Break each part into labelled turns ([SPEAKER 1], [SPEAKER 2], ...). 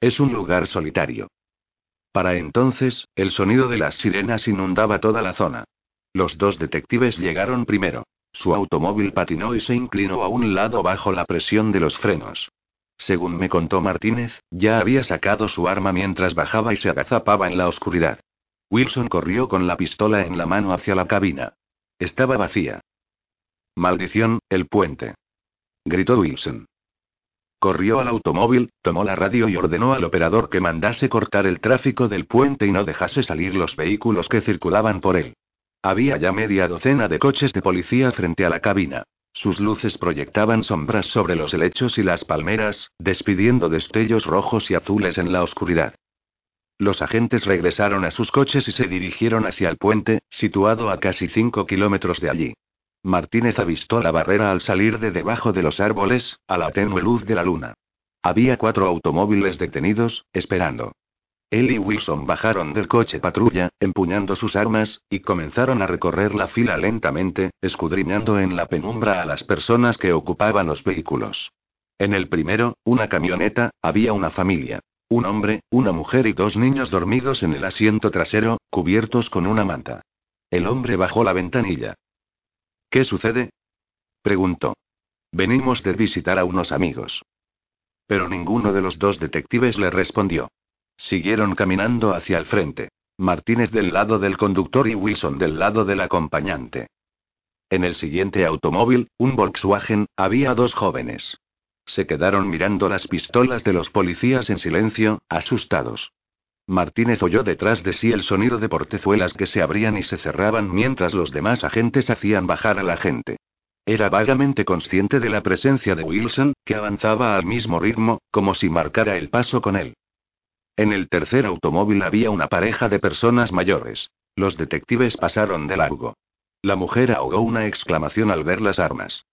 [SPEAKER 1] Es un lugar solitario. Para entonces, el sonido de las sirenas inundaba toda la zona. Los dos detectives llegaron primero. Su automóvil patinó y se inclinó a un lado bajo la presión de los frenos. Según me contó Martínez, ya había sacado su arma mientras bajaba y se agazapaba en la oscuridad. Wilson corrió con la pistola en la mano hacia la cabina. Estaba vacía. Maldición, el puente. Gritó Wilson. Corrió al automóvil, tomó la radio y ordenó al operador que mandase cortar el tráfico del puente y no dejase salir los vehículos que circulaban por él. Había ya media docena de coches de policía frente a la cabina. Sus luces proyectaban sombras sobre los helechos y las palmeras, despidiendo destellos rojos y azules en la oscuridad. Los agentes regresaron a sus coches y se dirigieron hacia el puente, situado a casi cinco kilómetros de allí. Martínez avistó la barrera al salir de debajo de los árboles, a la tenue luz de la luna. Había cuatro automóviles detenidos, esperando. Él y Wilson bajaron del coche patrulla, empuñando sus armas, y comenzaron a recorrer la fila lentamente, escudriñando en la penumbra a las personas que ocupaban los vehículos. En el primero, una camioneta, había una familia. Un hombre, una mujer y dos niños dormidos en el asiento trasero, cubiertos con una manta. El hombre bajó la ventanilla. ¿Qué sucede? preguntó. Venimos de visitar a unos amigos. Pero ninguno de los dos detectives le respondió. Siguieron caminando hacia el frente. Martínez del lado del conductor y Wilson del lado del acompañante. En el siguiente automóvil, un Volkswagen, había dos jóvenes. Se quedaron mirando las pistolas de los policías en silencio, asustados. Martínez oyó detrás de sí el sonido de portezuelas que se abrían y se cerraban mientras los demás agentes hacían bajar a la gente. Era vagamente consciente de la presencia de Wilson, que avanzaba al mismo ritmo, como si marcara el paso con él. En el tercer automóvil había una pareja de personas mayores. Los detectives pasaron de largo. La mujer ahogó una exclamación al ver las armas.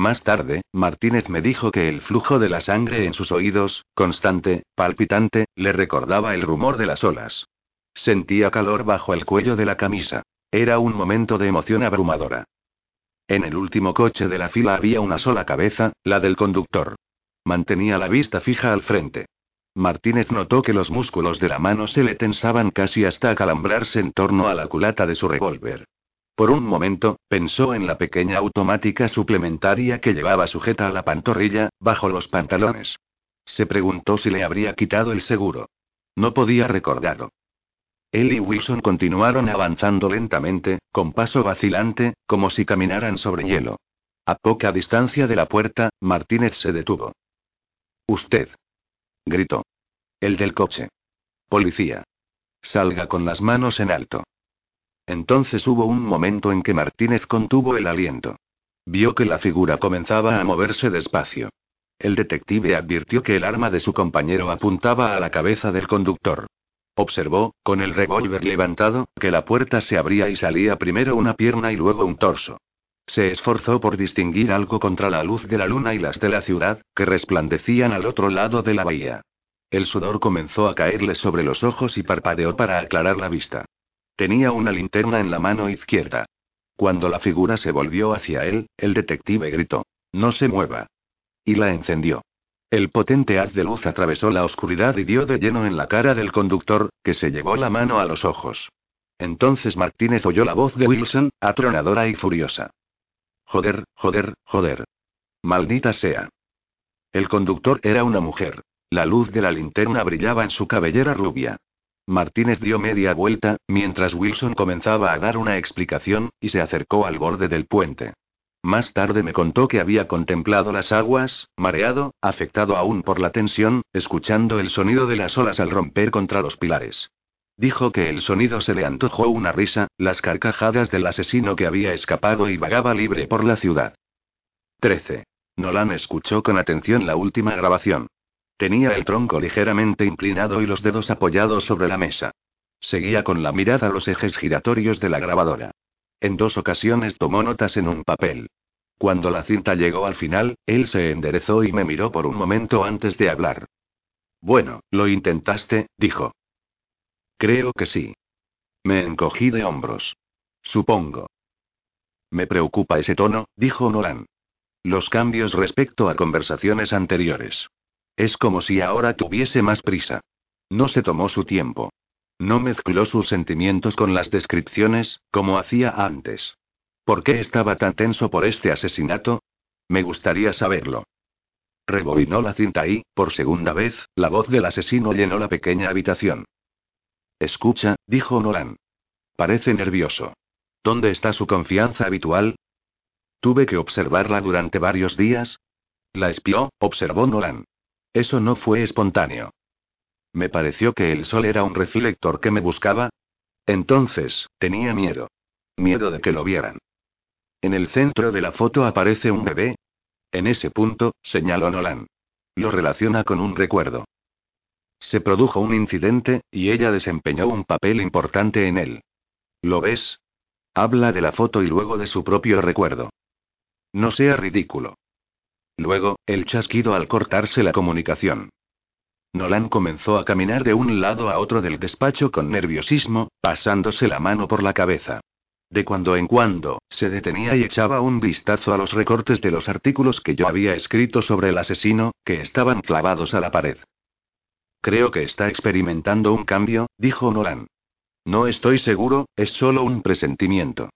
[SPEAKER 1] Más tarde, Martínez me dijo que el flujo de la sangre en sus oídos, constante, palpitante, le recordaba el rumor de las olas. Sentía calor bajo el cuello de la camisa. Era un momento de emoción abrumadora. En el último coche de la fila había una sola cabeza, la del conductor. Mantenía la vista fija al frente. Martínez notó que los músculos de la mano se le tensaban casi hasta acalambrarse en torno a la culata de su revólver. Por un momento, pensó en la pequeña automática suplementaria que llevaba sujeta a la pantorrilla, bajo los pantalones. Se preguntó si le habría quitado el seguro. No podía recordarlo. Él y Wilson continuaron avanzando lentamente, con paso vacilante, como si caminaran sobre hielo. A poca distancia de la puerta, Martínez se detuvo. Usted gritó. El del coche. Policía. Salga con las manos en alto. Entonces hubo un momento en que Martínez contuvo el aliento. Vio que la figura comenzaba a moverse despacio. El detective advirtió que el arma de su compañero apuntaba a la cabeza del conductor. Observó, con el revólver levantado, que la puerta se abría y salía primero una pierna y luego un torso. Se esforzó por distinguir algo contra la luz de la luna y las de la ciudad, que resplandecían al otro lado de la bahía. El sudor comenzó a caerle sobre los ojos y parpadeó para aclarar la vista. Tenía una linterna en la mano izquierda. Cuando la figura se volvió hacia él, el detective gritó. No se mueva. Y la encendió. El potente haz de luz atravesó la oscuridad y dio de lleno en la cara del conductor, que se llevó la mano a los ojos. Entonces Martínez oyó la voz de Wilson, atronadora y furiosa. Joder, joder, joder. Maldita sea. El conductor era una mujer. La luz de la linterna brillaba en su cabellera rubia. Martínez dio media vuelta, mientras Wilson comenzaba a dar una explicación, y se acercó al borde del puente. Más tarde me contó que había contemplado las aguas, mareado, afectado aún por la tensión, escuchando el sonido de las olas al romper contra los pilares. Dijo que el sonido se le antojó una risa, las carcajadas del asesino que había escapado y vagaba libre por la ciudad. 13. Nolan escuchó con atención la última grabación. Tenía el tronco ligeramente inclinado y los dedos apoyados sobre la mesa. Seguía con la mirada los ejes giratorios de la grabadora. En dos ocasiones tomó notas en un papel. Cuando la cinta llegó al final, él se enderezó y me miró por un momento antes de hablar. Bueno, lo intentaste, dijo. Creo que sí. Me encogí de hombros. Supongo. Me preocupa ese tono, dijo Nolan. Los cambios respecto a conversaciones anteriores. Es como si ahora tuviese más prisa. No se tomó su tiempo. No mezcló sus sentimientos con las descripciones, como hacía antes. ¿Por qué estaba tan tenso por este asesinato? Me gustaría saberlo. Rebobinó la cinta y, por segunda vez, la voz del asesino llenó la pequeña habitación. Escucha, dijo Nolan. Parece nervioso. ¿Dónde está su confianza habitual? Tuve que observarla durante varios días. La espió, observó Nolan. Eso no fue espontáneo. Me pareció que el sol era un reflector que me buscaba. Entonces, tenía miedo. Miedo de que lo vieran. En el centro de la foto aparece un bebé. En ese punto, señaló Nolan. Lo relaciona con un recuerdo. Se produjo un incidente, y ella desempeñó un papel importante en él. ¿Lo ves? Habla de la foto y luego de su propio recuerdo. No sea ridículo. Luego, el chasquido al cortarse la comunicación. Nolan comenzó a caminar de un lado a otro del despacho con nerviosismo, pasándose la mano por la cabeza. De cuando en cuando, se detenía y echaba un vistazo a los recortes de los artículos que yo había escrito sobre el asesino, que estaban clavados a la pared. Creo que está experimentando un cambio, dijo Nolan. No estoy seguro, es solo un presentimiento.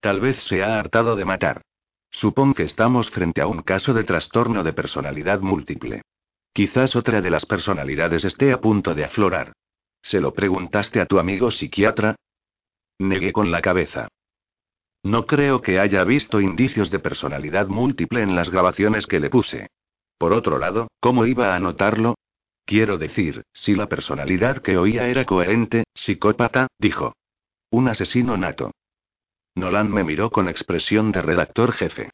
[SPEAKER 1] Tal vez se ha hartado de matar. Supongo que estamos frente a un caso de trastorno de personalidad múltiple. Quizás otra de las personalidades esté a punto de aflorar. ¿Se lo preguntaste a tu amigo psiquiatra? Negué con la cabeza. No creo que haya visto indicios de personalidad múltiple en las grabaciones que le puse. Por otro lado, ¿cómo iba a notarlo? Quiero decir, si la personalidad que oía era coherente, psicópata, dijo. Un asesino nato. Nolan me miró con expresión de redactor jefe.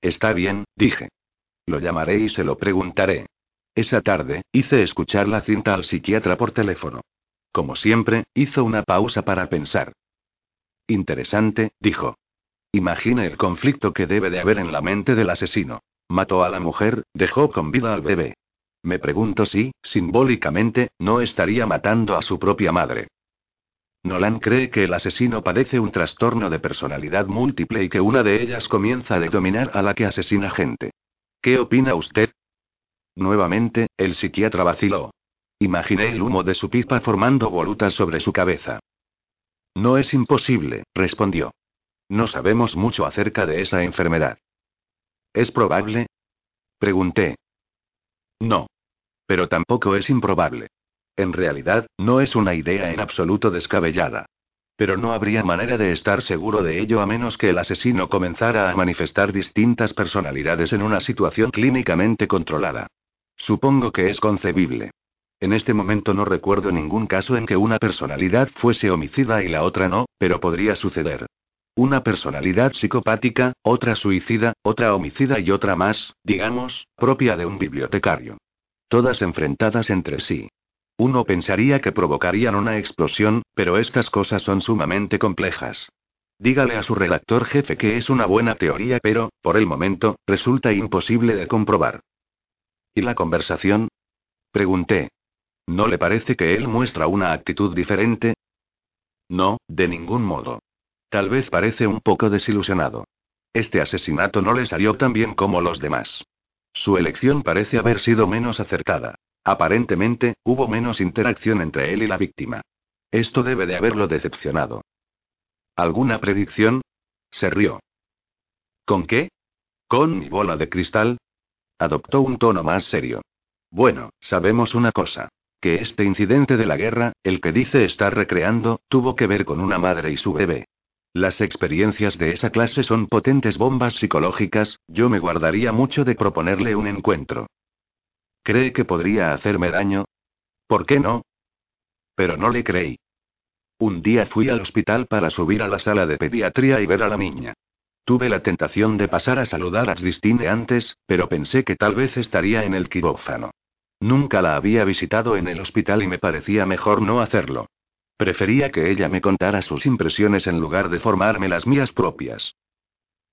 [SPEAKER 1] Está bien, dije. Lo llamaré y se lo preguntaré. Esa tarde, hice escuchar la cinta al psiquiatra por teléfono. Como siempre, hizo una pausa para pensar. Interesante, dijo. Imagine el conflicto que debe de haber en la mente del asesino. Mató a la mujer, dejó con vida al bebé. Me pregunto si, simbólicamente, no estaría matando a su propia madre. Nolan cree que el asesino padece un trastorno de personalidad múltiple y que una de ellas comienza a dominar a la que asesina gente. ¿Qué opina usted? Nuevamente, el psiquiatra vaciló. Imaginé el humo de su pipa formando volutas sobre su cabeza. No es imposible, respondió. No sabemos mucho acerca de esa enfermedad. ¿Es probable? Pregunté. No. Pero tampoco es improbable. En realidad, no es una idea en absoluto descabellada. Pero no habría manera de estar seguro de ello a menos que el asesino comenzara a manifestar distintas personalidades en una situación clínicamente controlada. Supongo que es concebible. En este momento no recuerdo ningún caso en que una personalidad fuese homicida y la otra no, pero podría suceder. Una personalidad psicopática, otra suicida, otra homicida y otra más, digamos, propia de un bibliotecario. Todas enfrentadas entre sí. Uno pensaría que provocarían una explosión, pero estas cosas son sumamente complejas. Dígale a su redactor jefe que es una buena teoría, pero, por el momento, resulta imposible de comprobar. ¿Y la conversación? Pregunté. ¿No le parece que él muestra una actitud diferente? No, de ningún modo. Tal vez parece un poco desilusionado. Este asesinato no le salió tan bien como los demás. Su elección parece haber sido menos acertada. Aparentemente, hubo menos interacción entre él y la víctima. Esto debe de haberlo decepcionado. ¿Alguna predicción? Se rió. ¿Con qué? ¿Con mi bola de cristal? Adoptó un tono más serio. Bueno, sabemos una cosa. Que este incidente de la guerra, el que dice estar recreando, tuvo que ver con una madre y su bebé. Las experiencias de esa clase son potentes bombas psicológicas, yo me guardaría mucho de proponerle un encuentro. ¿Cree que podría hacerme daño? ¿Por qué no? Pero no le creí. Un día fui al hospital para subir a la sala de pediatría y ver a la niña. Tuve la tentación de pasar a saludar a Christine antes, pero pensé que tal vez estaría en el quirófano. Nunca la había visitado en el hospital y me parecía mejor no hacerlo. Prefería que ella me contara sus impresiones en lugar de formarme las mías propias.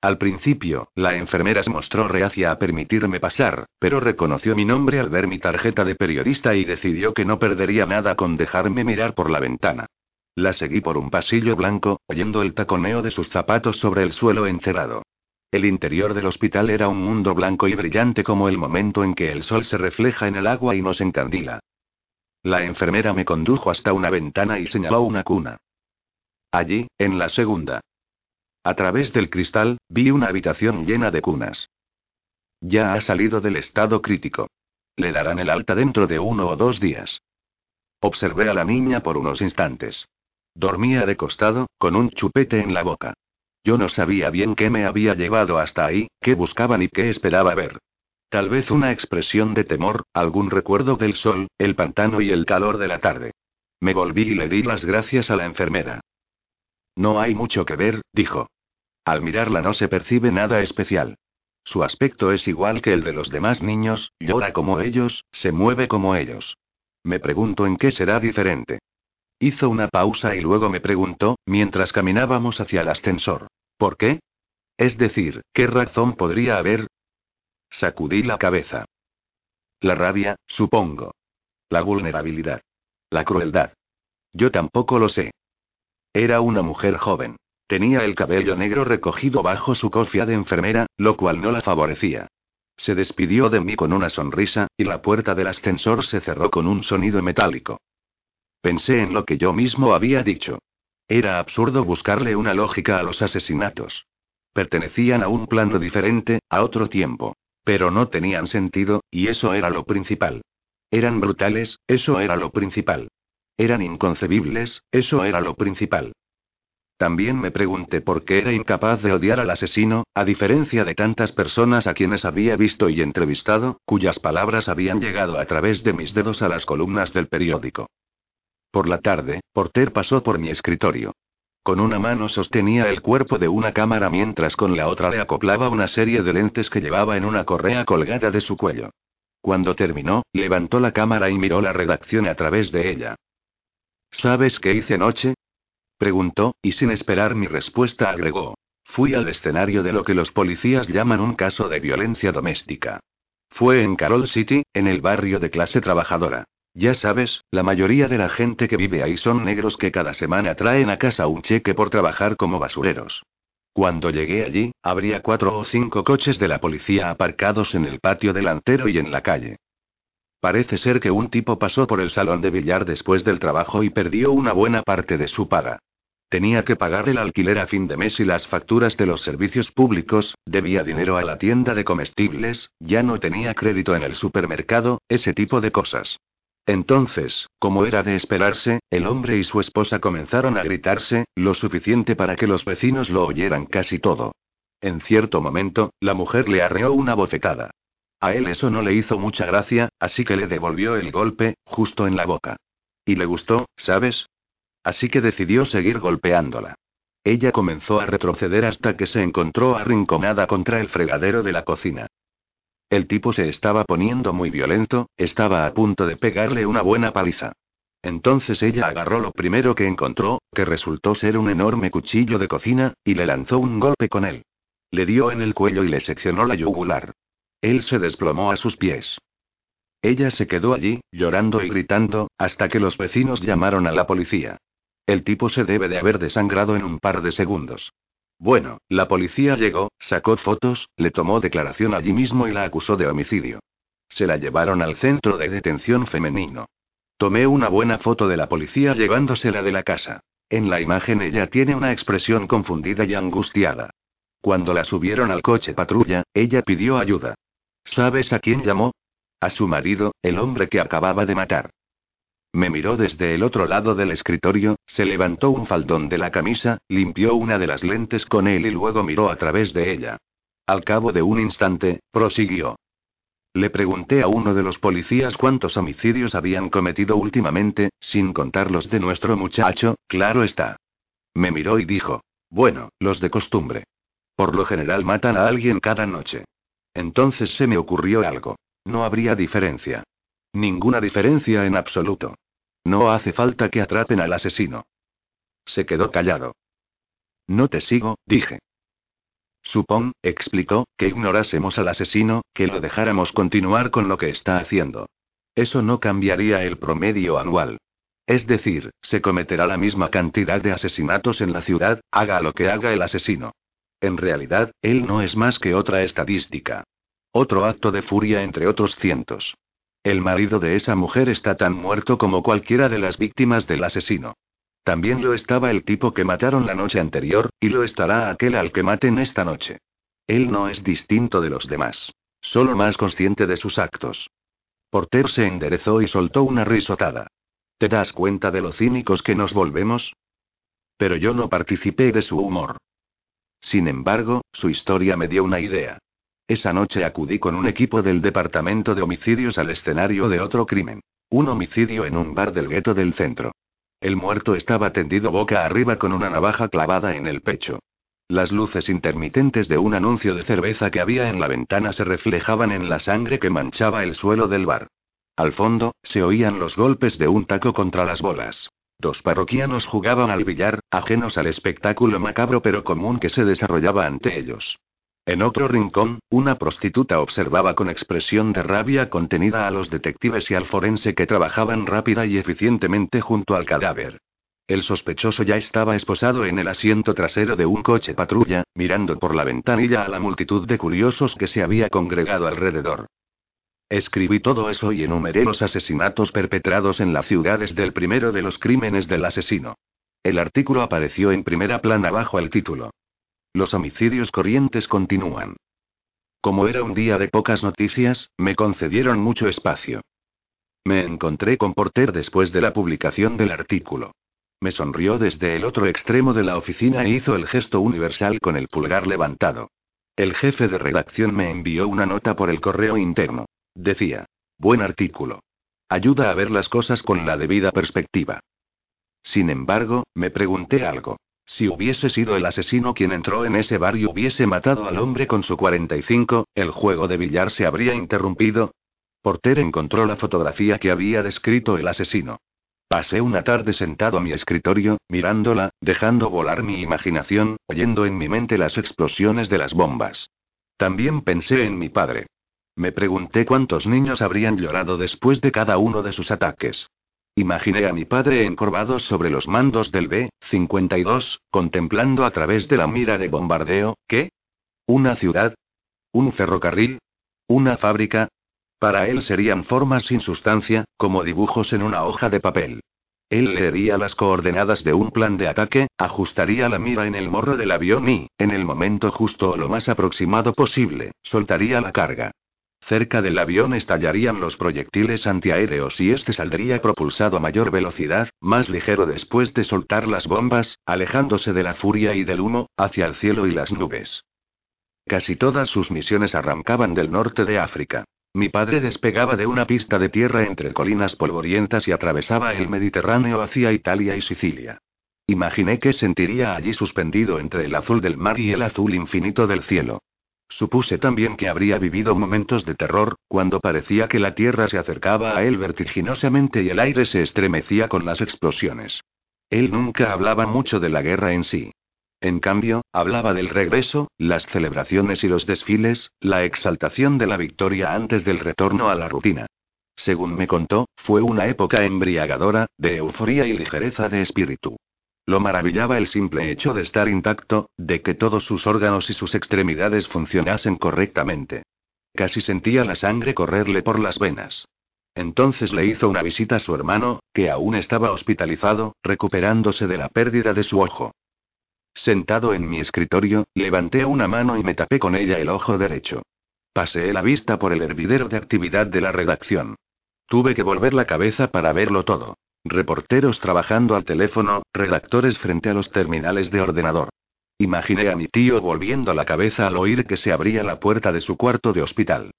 [SPEAKER 1] Al principio, la enfermera se mostró reacia a permitirme pasar, pero reconoció mi nombre al ver mi tarjeta de periodista y decidió que no perdería nada con dejarme mirar por la ventana. La seguí por un pasillo blanco, oyendo el taconeo de sus zapatos sobre el suelo encerado. El interior del hospital era un mundo blanco y brillante como el momento en que el sol se refleja en el agua y nos encandila. La enfermera me condujo hasta una ventana y señaló una cuna. Allí, en la segunda. A través del cristal, vi una habitación llena de cunas. Ya ha salido del estado crítico. Le darán el alta dentro de uno o dos días. Observé a la niña por unos instantes. Dormía de costado, con un chupete en la boca. Yo no sabía bien qué me había llevado hasta ahí, qué buscaba ni qué esperaba ver. Tal vez una expresión de temor, algún recuerdo del sol, el pantano y el calor de la tarde. Me volví y le di las gracias a la enfermera. No hay mucho que ver, dijo. Al mirarla no se percibe nada especial. Su aspecto es igual que el de los demás niños, llora como ellos, se mueve como ellos. Me pregunto en qué será diferente. Hizo una pausa y luego me preguntó, mientras caminábamos hacia el ascensor. ¿Por qué? Es decir, ¿qué razón podría haber? Sacudí la cabeza. La rabia, supongo. La vulnerabilidad. La crueldad. Yo tampoco lo sé. Era una mujer joven. Tenía el cabello negro recogido bajo su cofia de enfermera, lo cual no la favorecía. Se despidió de mí con una sonrisa, y la puerta del ascensor se cerró con un sonido metálico. Pensé en lo que yo mismo había dicho. Era absurdo buscarle una lógica a los asesinatos. Pertenecían a un plano diferente, a otro tiempo. Pero no tenían sentido, y eso era lo principal. Eran brutales, eso era lo principal. Eran inconcebibles, eso era lo principal. También me pregunté por qué era incapaz de odiar al asesino, a diferencia de tantas personas a quienes había visto y entrevistado, cuyas palabras habían llegado a través de mis dedos a las columnas del periódico. Por la tarde, Porter pasó por mi escritorio. Con una mano sostenía el cuerpo de una cámara mientras con la otra le acoplaba una serie de lentes que llevaba en una correa colgada de su cuello. Cuando terminó, levantó la cámara y miró la redacción a través de ella. ¿Sabes qué hice anoche? Preguntó, y sin esperar mi respuesta agregó. Fui al escenario de lo que los policías llaman un caso de violencia doméstica. Fue en Carol City, en el barrio de clase trabajadora. Ya sabes, la mayoría de la gente que vive ahí son negros que cada semana traen a casa un cheque por trabajar como basureros. Cuando llegué allí, habría cuatro o cinco coches de la policía aparcados en el patio delantero y en la calle. Parece ser que un tipo pasó por el salón de billar después del trabajo y perdió una buena parte de su paga. Tenía que pagar el alquiler a fin de mes y las facturas de los servicios públicos, debía dinero a la tienda de comestibles, ya no tenía crédito en el supermercado, ese tipo de cosas. Entonces, como era de esperarse, el hombre y su esposa comenzaron a gritarse, lo suficiente para que los vecinos lo oyeran casi todo. En cierto momento, la mujer le arreó una bofetada. A él eso no le hizo mucha gracia, así que le devolvió el golpe, justo en la boca. Y le gustó, ¿sabes? Así que decidió seguir golpeándola. Ella comenzó a retroceder hasta que se encontró arrinconada contra el fregadero de la cocina. El tipo se estaba poniendo muy violento, estaba a punto de pegarle una buena paliza. Entonces ella agarró lo primero que encontró, que resultó ser un enorme cuchillo de cocina, y le lanzó un golpe con él. Le dio en el cuello y le seccionó la yugular. Él se desplomó a sus pies. Ella se quedó allí, llorando y gritando, hasta que los vecinos llamaron a la policía. El tipo se debe de haber desangrado en un par de segundos. Bueno, la policía llegó, sacó fotos, le tomó declaración allí mismo y la acusó de homicidio. Se la llevaron al centro de detención femenino. Tomé una buena foto de la policía llevándosela de la casa. En la imagen ella tiene una expresión confundida y angustiada. Cuando la subieron al coche patrulla, ella pidió ayuda. ¿Sabes a quién llamó? A su marido, el hombre que acababa de matar. Me miró desde el otro lado del escritorio, se levantó un faldón de la camisa, limpió una de las lentes con él y luego miró a través de ella. Al cabo de un instante, prosiguió. Le pregunté a uno de los policías cuántos homicidios habían cometido últimamente, sin contar los de nuestro muchacho, claro está. Me miró y dijo, bueno, los de costumbre. Por lo general matan a alguien cada noche. Entonces se me ocurrió algo. No habría diferencia. Ninguna diferencia en absoluto. No hace falta que atrapen al asesino. Se quedó callado. No te sigo, dije. Supón, explicó, que ignorásemos al asesino, que lo dejáramos continuar con lo que está haciendo. Eso no cambiaría el promedio anual. Es decir, se cometerá la misma cantidad de asesinatos en la ciudad, haga lo que haga el asesino. En realidad, él no es más que otra estadística. Otro acto de furia entre otros cientos. El marido de esa mujer está tan muerto como cualquiera de las víctimas del asesino. También lo estaba el tipo que mataron la noche anterior, y lo estará aquel al que maten esta noche. Él no es distinto de los demás. Solo más consciente de sus actos. Porter se enderezó y soltó una risotada. ¿Te das cuenta de lo cínicos que nos volvemos? Pero yo no participé de su humor. Sin embargo, su historia me dio una idea. Esa noche acudí con un equipo del departamento de homicidios al escenario de otro crimen. Un homicidio en un bar del gueto del centro. El muerto estaba tendido boca arriba con una navaja clavada en el pecho. Las luces intermitentes de un anuncio de cerveza que había en la ventana se reflejaban en la sangre que manchaba el suelo del bar. Al fondo, se oían los golpes de un taco contra las bolas. Parroquianos jugaban al billar, ajenos al espectáculo macabro pero común que se desarrollaba ante ellos. En otro rincón, una prostituta observaba con expresión de rabia contenida a los detectives y al forense que trabajaban rápida y eficientemente junto al cadáver. El sospechoso ya estaba esposado en el asiento trasero de un coche patrulla, mirando por la ventanilla a la multitud de curiosos que se había congregado alrededor. Escribí todo eso y enumeré los asesinatos perpetrados en la ciudad desde el primero de los crímenes del asesino. El artículo apareció en primera plana bajo el título. Los homicidios corrientes continúan. Como era un día de pocas noticias, me concedieron mucho espacio. Me encontré con Porter después de la publicación del artículo. Me sonrió desde el otro extremo de la oficina e hizo el gesto universal con el pulgar levantado. El jefe de redacción me envió una nota por el correo interno. Decía, buen artículo. Ayuda a ver las cosas con la debida perspectiva. Sin embargo, me pregunté algo. Si hubiese sido el asesino quien entró en ese bar y hubiese matado al hombre con su 45, ¿el juego de billar se habría interrumpido? Porter encontró la fotografía que había descrito el asesino. Pasé una tarde sentado a mi escritorio, mirándola, dejando volar mi imaginación, oyendo en mi mente las explosiones de las bombas. También pensé en mi padre. Me pregunté cuántos niños habrían llorado después de cada uno de sus ataques. Imaginé a mi padre encorvado sobre los mandos del B-52, contemplando a través de la mira de bombardeo, ¿qué? ¿Una ciudad? ¿Un ferrocarril? ¿Una fábrica? Para él serían formas sin sustancia, como dibujos en una hoja de papel. Él leería las coordenadas de un plan de ataque, ajustaría la mira en el morro del avión y, en el momento justo o lo más aproximado posible, soltaría la carga. Cerca del avión estallarían los proyectiles antiaéreos y este saldría propulsado a mayor velocidad, más ligero después de soltar las bombas, alejándose de la furia y del humo, hacia el cielo y las nubes. Casi todas sus misiones arrancaban del norte de África. Mi padre despegaba de una pista de tierra entre colinas polvorientas y atravesaba el Mediterráneo hacia Italia y Sicilia. Imaginé que sentiría allí suspendido entre el azul del mar y el azul infinito del cielo. Supuse también que habría vivido momentos de terror, cuando parecía que la tierra se acercaba a él vertiginosamente y el aire se estremecía con las explosiones. Él nunca hablaba mucho de la guerra en sí. En cambio, hablaba del regreso, las celebraciones y los desfiles, la exaltación de la victoria antes del retorno a la rutina. Según me contó, fue una época embriagadora, de euforía y ligereza de espíritu. Lo maravillaba el simple hecho de estar intacto, de que todos sus órganos y sus extremidades funcionasen correctamente. Casi sentía la sangre correrle por las venas. Entonces le hizo una visita a su hermano, que aún estaba hospitalizado, recuperándose de la pérdida de su ojo. Sentado en mi escritorio, levanté una mano y me tapé con ella el ojo derecho. Paseé la vista por el hervidero de actividad de la redacción. Tuve que volver la cabeza para verlo todo. Reporteros trabajando al teléfono, redactores frente a los terminales de ordenador. Imaginé a mi tío volviendo la cabeza al oír que se abría la puerta de su cuarto de hospital.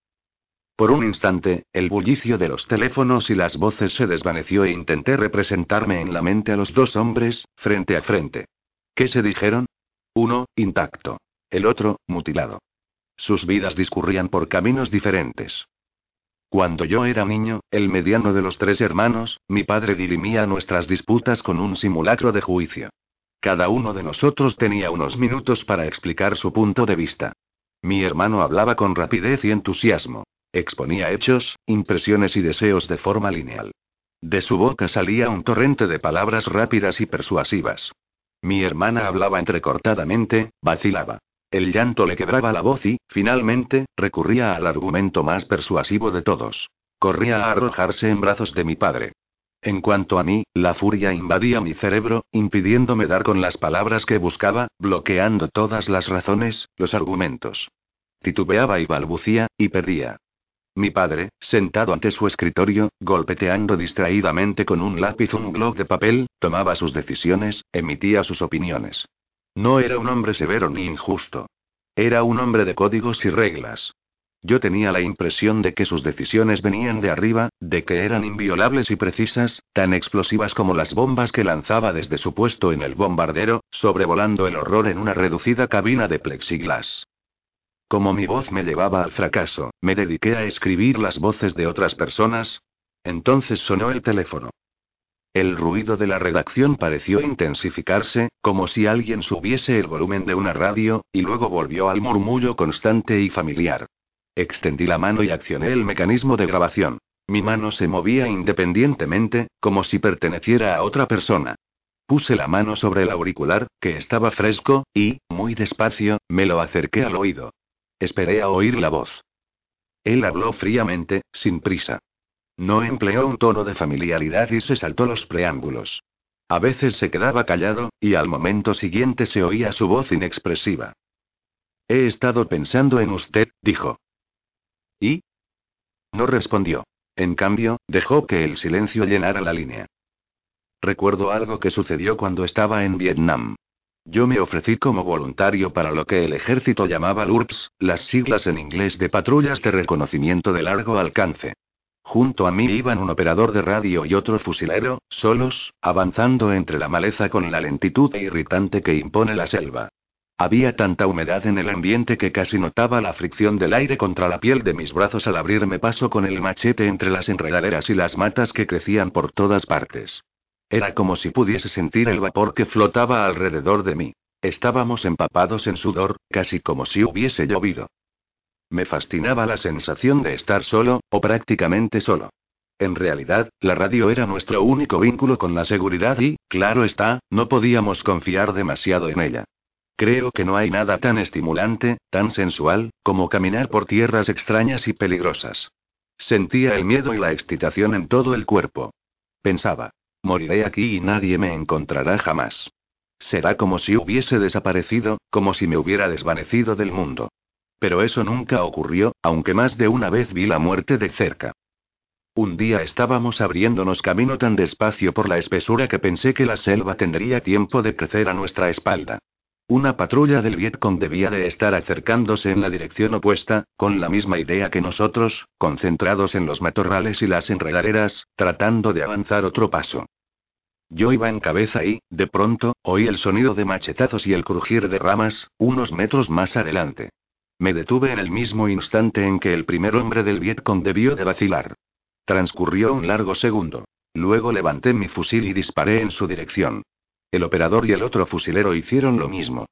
[SPEAKER 1] Por un instante, el bullicio de los teléfonos y las voces se desvaneció e intenté representarme en la mente a los dos hombres, frente a frente. ¿Qué se dijeron? Uno, intacto. El otro, mutilado. Sus vidas discurrían por caminos diferentes. Cuando yo era niño, el mediano de los tres hermanos, mi padre dirimía nuestras disputas con un simulacro de juicio. Cada uno de nosotros tenía unos minutos para explicar su punto de vista. Mi hermano hablaba con rapidez y entusiasmo. Exponía hechos, impresiones y deseos de forma lineal. De su boca salía un torrente de palabras rápidas y persuasivas. Mi hermana hablaba entrecortadamente, vacilaba. El llanto le quebraba la voz y, finalmente, recurría al argumento más persuasivo de todos. Corría a arrojarse en brazos de mi padre. En cuanto a mí, la furia invadía mi cerebro, impidiéndome dar con las palabras que buscaba, bloqueando todas las razones, los argumentos. Titubeaba y balbucía, y perdía. Mi padre, sentado ante su escritorio, golpeteando distraídamente con un lápiz un blog de papel, tomaba sus decisiones, emitía sus opiniones. No era un hombre severo ni injusto. Era un hombre de códigos y reglas. Yo tenía la impresión de que sus decisiones venían de arriba, de que eran inviolables y precisas, tan explosivas como las bombas que lanzaba desde su puesto en el bombardero, sobrevolando el horror en una reducida cabina de plexiglas. Como mi voz me llevaba al fracaso, me dediqué a escribir las voces de otras personas. Entonces sonó el teléfono. El ruido de la redacción pareció intensificarse, como si alguien subiese el volumen de una radio, y luego volvió al murmullo constante y familiar. Extendí la mano y accioné el mecanismo de grabación. Mi mano se movía independientemente, como si perteneciera a otra persona. Puse la mano sobre el auricular, que estaba fresco, y, muy despacio, me lo acerqué al oído. Esperé a oír la voz. Él habló fríamente, sin prisa. No empleó un tono de familiaridad y se saltó los preámbulos. A veces se quedaba callado, y al momento siguiente se oía su voz inexpresiva. He estado pensando en usted, dijo. ¿Y? No respondió. En cambio, dejó que el silencio llenara la línea. Recuerdo algo que sucedió cuando estaba en Vietnam. Yo me ofrecí como voluntario para lo que el ejército llamaba LURPS, las siglas en inglés de patrullas de reconocimiento de largo alcance. Junto a mí iban un operador de radio y otro fusilero, solos, avanzando entre la maleza con la lentitud irritante que impone la selva. Había tanta humedad en el ambiente que casi notaba la fricción del aire contra la piel de mis brazos al abrirme paso con el machete entre las enredaderas y las matas que crecían por todas partes. Era como si pudiese sentir el vapor que flotaba alrededor de mí. Estábamos empapados en sudor, casi como si hubiese llovido. Me fascinaba la sensación de estar solo, o prácticamente solo. En realidad, la radio era nuestro único vínculo con la seguridad y, claro está, no podíamos confiar demasiado en ella. Creo que no hay nada tan estimulante, tan sensual, como caminar por tierras extrañas y peligrosas. Sentía el miedo y la excitación en todo el cuerpo. Pensaba, moriré aquí y nadie me encontrará jamás. Será como si hubiese desaparecido, como si me hubiera desvanecido del mundo. Pero eso nunca ocurrió, aunque más de una vez vi la muerte de cerca. Un día estábamos abriéndonos camino tan despacio por la espesura que pensé que la selva tendría tiempo de crecer a nuestra espalda. Una patrulla del Vietcong debía de estar acercándose en la dirección opuesta, con la misma idea que nosotros, concentrados en los matorrales y las enredaderas, tratando de avanzar otro paso. Yo iba en cabeza y, de pronto, oí el sonido de machetazos y el crujir de ramas, unos metros más adelante. Me detuve en el mismo instante en que el primer hombre del Vietcong debió de vacilar. Transcurrió un largo segundo. Luego levanté mi fusil y disparé en su dirección. El operador y el otro fusilero hicieron lo mismo.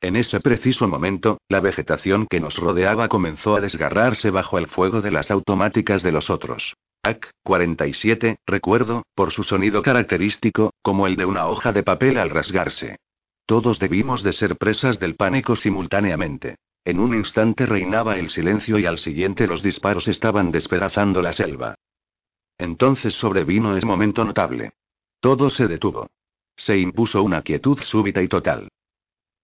[SPEAKER 1] En ese preciso momento, la vegetación que nos rodeaba comenzó a desgarrarse bajo el fuego de las automáticas de los otros. AC-47, recuerdo, por su sonido característico, como el de una hoja de papel al rasgarse. Todos debimos de ser presas del pánico simultáneamente. En un instante reinaba el silencio y al siguiente los disparos estaban despedazando la selva. Entonces sobrevino ese momento notable. Todo se detuvo. Se impuso una quietud súbita y total.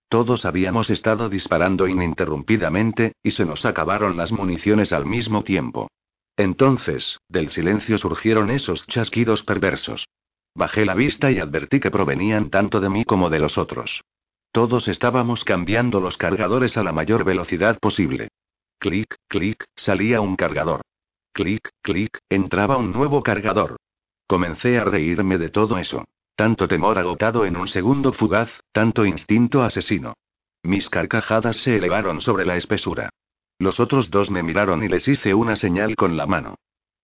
[SPEAKER 1] Todos habíamos estado disparando ininterrumpidamente, y se nos acabaron las municiones al mismo tiempo. Entonces, del silencio surgieron esos chasquidos perversos. Bajé la vista y advertí que provenían tanto de mí como de los otros. Todos estábamos cambiando los cargadores a la mayor velocidad posible. Clic, clic, salía un cargador. Clic, clic, entraba un nuevo cargador. Comencé a reírme de todo eso. Tanto temor agotado en un segundo fugaz, tanto instinto asesino. Mis carcajadas se elevaron sobre la espesura. Los otros dos me miraron y les hice una señal con la mano.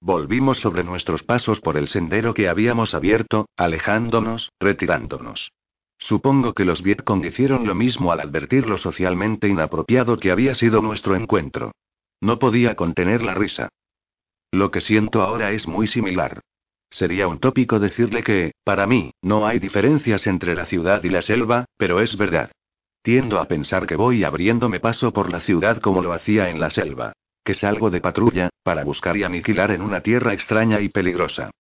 [SPEAKER 1] Volvimos sobre nuestros pasos por el sendero que habíamos abierto, alejándonos, retirándonos. Supongo que los Vietcong hicieron lo mismo al advertir lo socialmente inapropiado que había sido nuestro encuentro. No podía contener la risa. Lo que siento ahora es muy similar. Sería un tópico decirle que, para mí, no hay diferencias entre la ciudad y la selva, pero es verdad. Tiendo a pensar que voy abriéndome paso por la ciudad como lo hacía en la selva. Que salgo de patrulla, para buscar y aniquilar en una tierra extraña y peligrosa.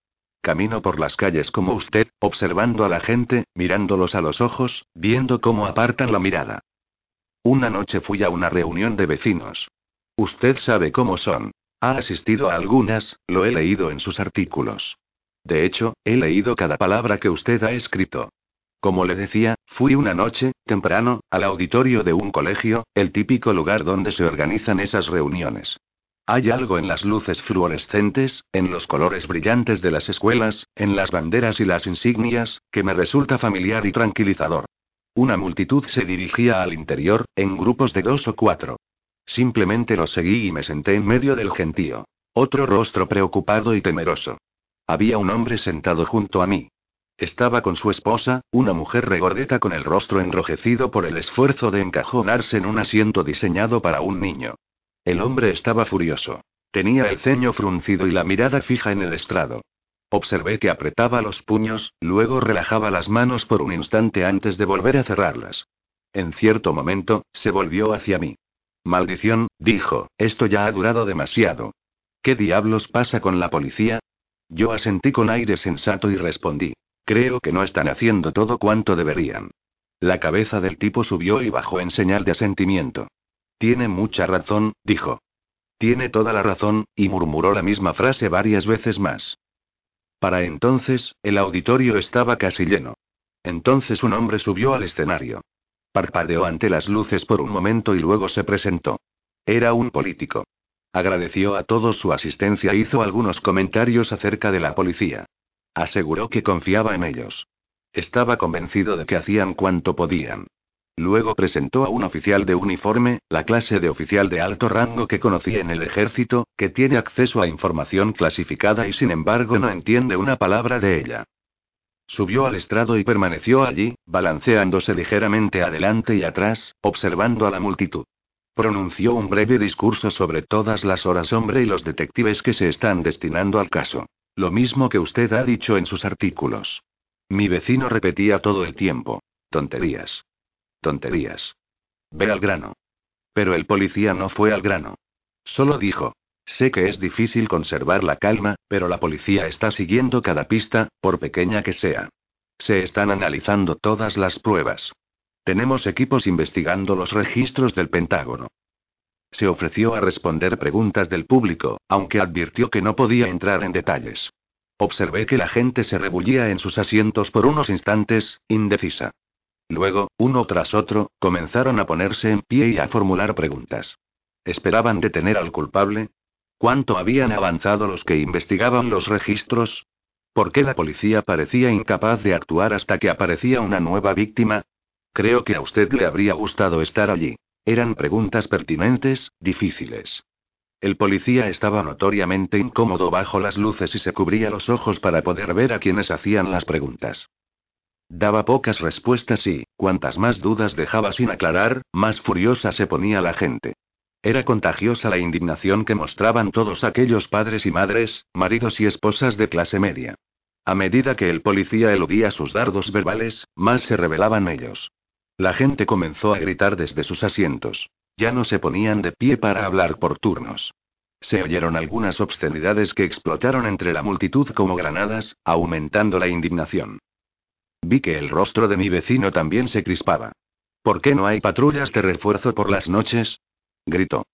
[SPEAKER 1] Camino por las calles como usted, observando a la gente, mirándolos a los ojos, viendo cómo apartan la mirada. Una noche fui a una reunión de vecinos. Usted sabe cómo son. Ha asistido a algunas, lo he leído en sus artículos. De hecho, he leído cada palabra que usted ha escrito. Como le decía, fui una noche, temprano, al auditorio de un colegio, el típico lugar donde se organizan esas reuniones. Hay algo en las luces fluorescentes, en los colores brillantes de las escuelas, en las banderas y las insignias, que me resulta familiar y tranquilizador. Una multitud se dirigía al interior, en grupos de dos o cuatro. Simplemente los seguí y me senté en medio del gentío. Otro rostro preocupado y temeroso. Había un hombre sentado junto a mí. Estaba con su esposa, una mujer regordeta con el rostro enrojecido por el esfuerzo de encajonarse en un asiento diseñado para un niño. El hombre estaba furioso. Tenía el ceño fruncido y la mirada fija en el estrado. Observé que apretaba los puños, luego relajaba las manos por un instante antes de volver a cerrarlas. En cierto momento, se volvió hacia mí. Maldición, dijo, esto ya ha durado demasiado. ¿Qué diablos pasa con la policía? Yo asentí con aire sensato y respondí. Creo que no están haciendo todo cuanto deberían. La cabeza del tipo subió y bajó en señal de asentimiento. Tiene mucha razón, dijo. Tiene toda la razón, y murmuró la misma frase varias veces más. Para entonces, el auditorio estaba casi lleno. Entonces un hombre subió al escenario. Parpadeó ante las luces por un momento y luego se presentó. Era un político. Agradeció a todos su asistencia e hizo algunos comentarios acerca de la policía. Aseguró que confiaba en ellos. Estaba convencido de que hacían cuanto podían. Luego presentó a un oficial de uniforme, la clase de oficial de alto rango que conocí en el ejército, que tiene acceso a información clasificada y sin embargo no entiende una palabra de ella. Subió al estrado y permaneció allí, balanceándose ligeramente adelante y atrás, observando a la multitud. Pronunció un breve discurso sobre todas las horas hombre y los detectives que se están destinando al caso. Lo mismo que usted ha dicho en sus artículos. Mi vecino repetía todo el tiempo. Tonterías. Tonterías. Ve al grano. Pero el policía no fue al grano. Solo dijo. Sé que es difícil conservar la calma, pero la policía está siguiendo cada pista, por pequeña que sea. Se están analizando todas las pruebas. Tenemos equipos investigando los registros del Pentágono. Se ofreció a responder preguntas del público, aunque advirtió que no podía entrar en detalles. Observé que la gente se rebullía en sus asientos por unos instantes, indecisa. Luego, uno tras otro, comenzaron a ponerse en pie y a formular preguntas. ¿Esperaban detener al culpable? ¿Cuánto habían avanzado los que investigaban los registros? ¿Por qué la policía parecía incapaz de actuar hasta que aparecía una nueva víctima? Creo que a usted le habría gustado estar allí. Eran preguntas pertinentes, difíciles. El policía estaba notoriamente incómodo bajo las luces y se cubría los ojos para poder ver a quienes hacían las preguntas. Daba pocas respuestas y, cuantas más dudas dejaba sin aclarar, más furiosa se ponía la gente. Era contagiosa la indignación que mostraban todos aquellos padres y madres, maridos y esposas de clase media. A medida que el policía eludía sus dardos verbales, más se rebelaban ellos. La gente comenzó a gritar desde sus asientos. Ya no se ponían de pie para hablar por turnos. Se oyeron algunas obscenidades que explotaron entre la multitud como granadas, aumentando la indignación. Vi que el rostro de mi vecino también se crispaba. ¿Por qué no hay patrullas de refuerzo por las noches? gritó.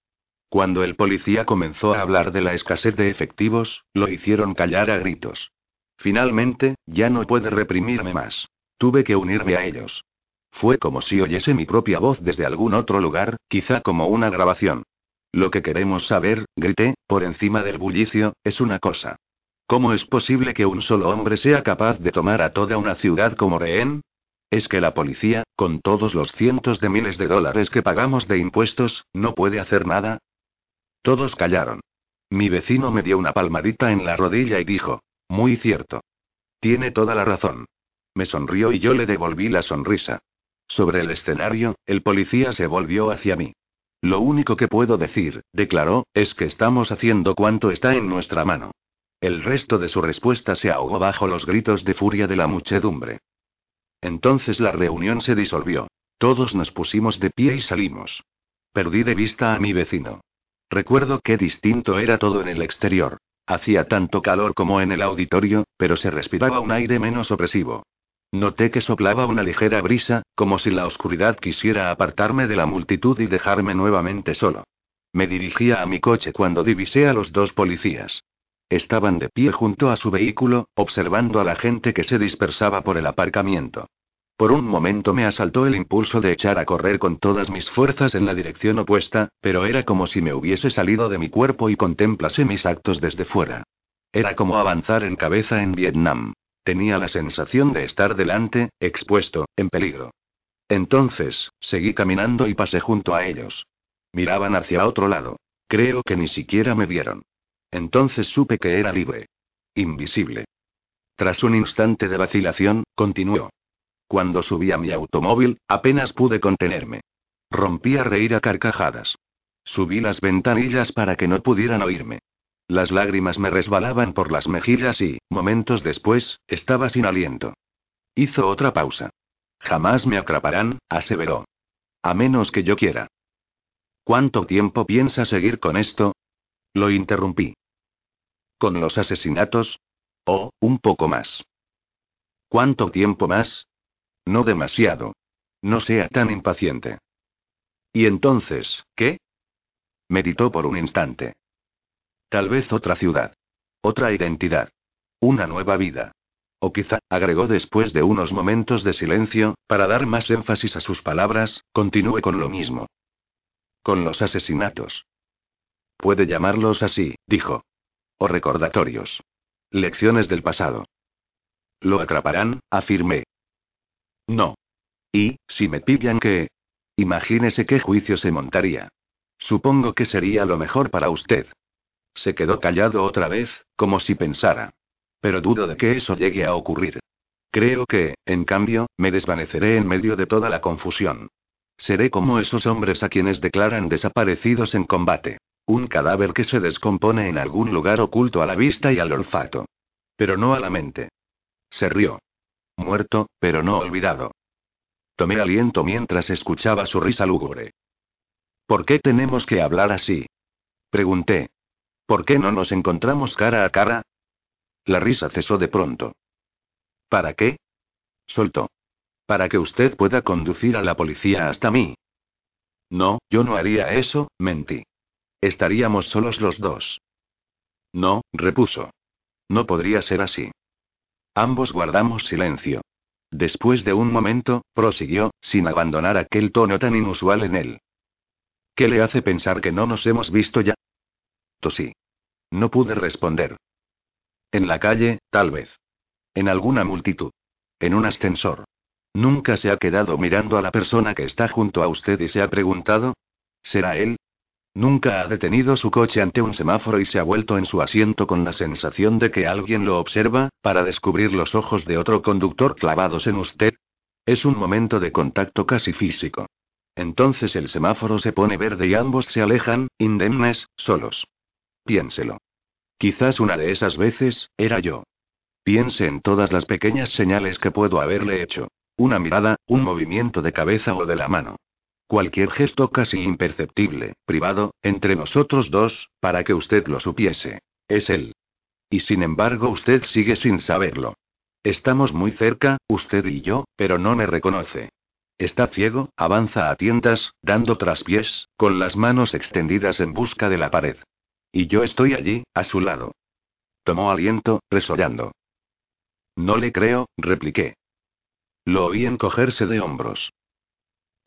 [SPEAKER 1] Cuando el policía comenzó a hablar de la escasez de efectivos, lo hicieron callar a gritos. Finalmente, ya no puede reprimirme más. Tuve que unirme a ellos. Fue como si oyese mi propia voz desde algún otro lugar, quizá como una grabación. Lo que queremos saber, grité, por encima del bullicio, es una cosa. ¿Cómo es posible que un solo hombre sea capaz de tomar a toda una ciudad como rehén? ¿Es que la policía, con todos los cientos de miles de dólares que pagamos de impuestos, no puede hacer nada? Todos callaron. Mi vecino me dio una palmadita en la rodilla y dijo, muy cierto. Tiene toda la razón. Me sonrió y yo le devolví la sonrisa. Sobre el escenario, el policía se volvió hacia mí. Lo único que puedo decir, declaró, es que estamos haciendo cuanto está en nuestra mano. El resto de su respuesta se ahogó bajo los gritos de furia de la muchedumbre. Entonces la reunión se disolvió. Todos nos pusimos de pie y salimos. Perdí de vista a mi vecino. Recuerdo qué distinto era todo en el exterior. Hacía tanto calor como en el auditorio, pero se respiraba un aire menos opresivo. Noté que soplaba una ligera brisa, como si la oscuridad quisiera apartarme de la multitud y dejarme nuevamente solo. Me dirigía a mi coche cuando divisé a los dos policías. Estaban de pie junto a su vehículo, observando a la gente que se dispersaba por el aparcamiento. Por un momento me asaltó el impulso de echar a correr con todas mis fuerzas en la dirección opuesta, pero era como si me hubiese salido de mi cuerpo y contemplase mis actos desde fuera. Era como avanzar en cabeza en Vietnam. Tenía la sensación de estar delante, expuesto, en peligro. Entonces, seguí caminando y pasé junto a ellos. Miraban hacia otro lado. Creo que ni siquiera me vieron. Entonces supe que era libre. Invisible. Tras un instante de vacilación, continuó. Cuando subí a mi automóvil, apenas pude contenerme. Rompí a reír a carcajadas. Subí las ventanillas para que no pudieran oírme. Las lágrimas me resbalaban por las mejillas y, momentos después, estaba sin aliento. Hizo otra pausa. Jamás me atraparán, aseveró. A menos que yo quiera. ¿Cuánto tiempo piensa seguir con esto? Lo interrumpí. ¿Con los asesinatos? Oh, un poco más. ¿Cuánto tiempo más? No demasiado. No sea tan impaciente. ¿Y entonces, qué? Meditó por un instante. Tal vez otra ciudad. Otra identidad. Una nueva vida. O quizá, agregó después de unos momentos de silencio, para dar más énfasis a sus palabras, continúe con lo mismo. Con los asesinatos. Puede llamarlos así, dijo. O recordatorios. Lecciones del pasado. Lo atraparán, afirmé. No. Y, si me pillan que... Imagínese qué juicio se montaría. Supongo que sería lo mejor para usted. Se quedó callado otra vez, como si pensara. Pero dudo de que eso llegue a ocurrir. Creo que, en cambio, me desvaneceré en medio de toda la confusión. Seré como esos hombres a quienes declaran desaparecidos en combate. Un cadáver que se descompone en algún lugar oculto a la vista y al olfato. Pero no a la mente. Se rió. Muerto, pero no olvidado. Tomé aliento mientras escuchaba su risa lúgubre. ¿Por qué tenemos que hablar así? Pregunté. ¿Por qué no nos encontramos cara a cara? La risa cesó de pronto. ¿Para qué? Soltó. Para que usted pueda conducir a la policía hasta mí. No, yo no haría eso, mentí. Estaríamos solos los dos. No, repuso. No podría ser así. Ambos guardamos silencio. Después de un momento, prosiguió, sin abandonar aquel tono tan inusual en él. ¿Qué le hace pensar que no nos hemos visto ya? Tosí. No pude responder. En la calle, tal vez. En alguna multitud. En un ascensor. ¿Nunca se ha quedado mirando a la persona que está junto a usted y se ha preguntado? ¿Será él? Nunca ha detenido su coche ante un semáforo y se ha vuelto en su asiento con la sensación de que alguien lo observa, para descubrir los ojos de otro conductor clavados en usted. Es un momento de contacto casi físico. Entonces el semáforo se pone verde y ambos se alejan, indemnes, solos. Piénselo. Quizás una de esas veces, era yo. Piense en todas las pequeñas señales que puedo haberle hecho. Una mirada, un movimiento de cabeza o de la mano. Cualquier gesto casi imperceptible, privado, entre nosotros dos, para que usted lo supiese. Es él. Y sin embargo usted sigue sin saberlo. Estamos muy cerca, usted y yo, pero no me reconoce. Está ciego, avanza a tientas, dando traspiés, con las manos extendidas en busca de la pared. Y yo estoy allí, a su lado. Tomó aliento, resollando. No le creo, repliqué. Lo oí encogerse de hombros.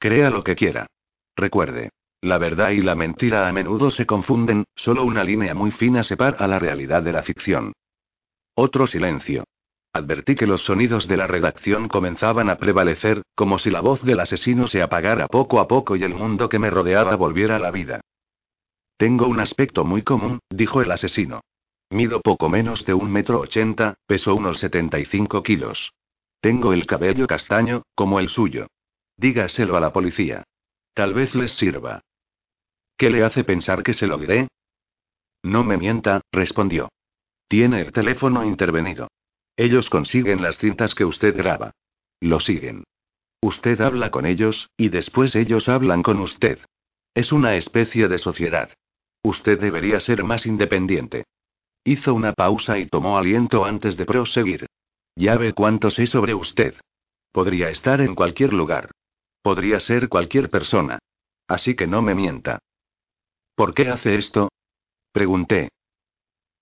[SPEAKER 1] Crea lo que quiera. Recuerde. La verdad y la mentira a menudo se confunden, solo una línea muy fina separa la realidad de la ficción. Otro silencio. Advertí que los sonidos de la redacción comenzaban a prevalecer, como si la voz del asesino se apagara poco a poco y el mundo que me rodeaba volviera a la vida. Tengo un aspecto muy común, dijo el asesino. Mido poco menos de un metro ochenta, peso unos setenta y cinco kilos. Tengo el cabello castaño, como el suyo. Dígaselo a la policía. Tal vez les sirva. ¿Qué le hace pensar que se lo diré? No me mienta, respondió. Tiene el teléfono intervenido. Ellos consiguen las cintas que usted graba. Lo siguen. Usted habla con ellos, y después ellos hablan con usted. Es una especie de sociedad. Usted debería ser más independiente. Hizo una pausa y tomó aliento antes de proseguir. Ya ve cuánto sé sobre usted. Podría estar en cualquier lugar. Podría ser cualquier persona. Así que no me mienta. ¿Por qué hace esto? Pregunté.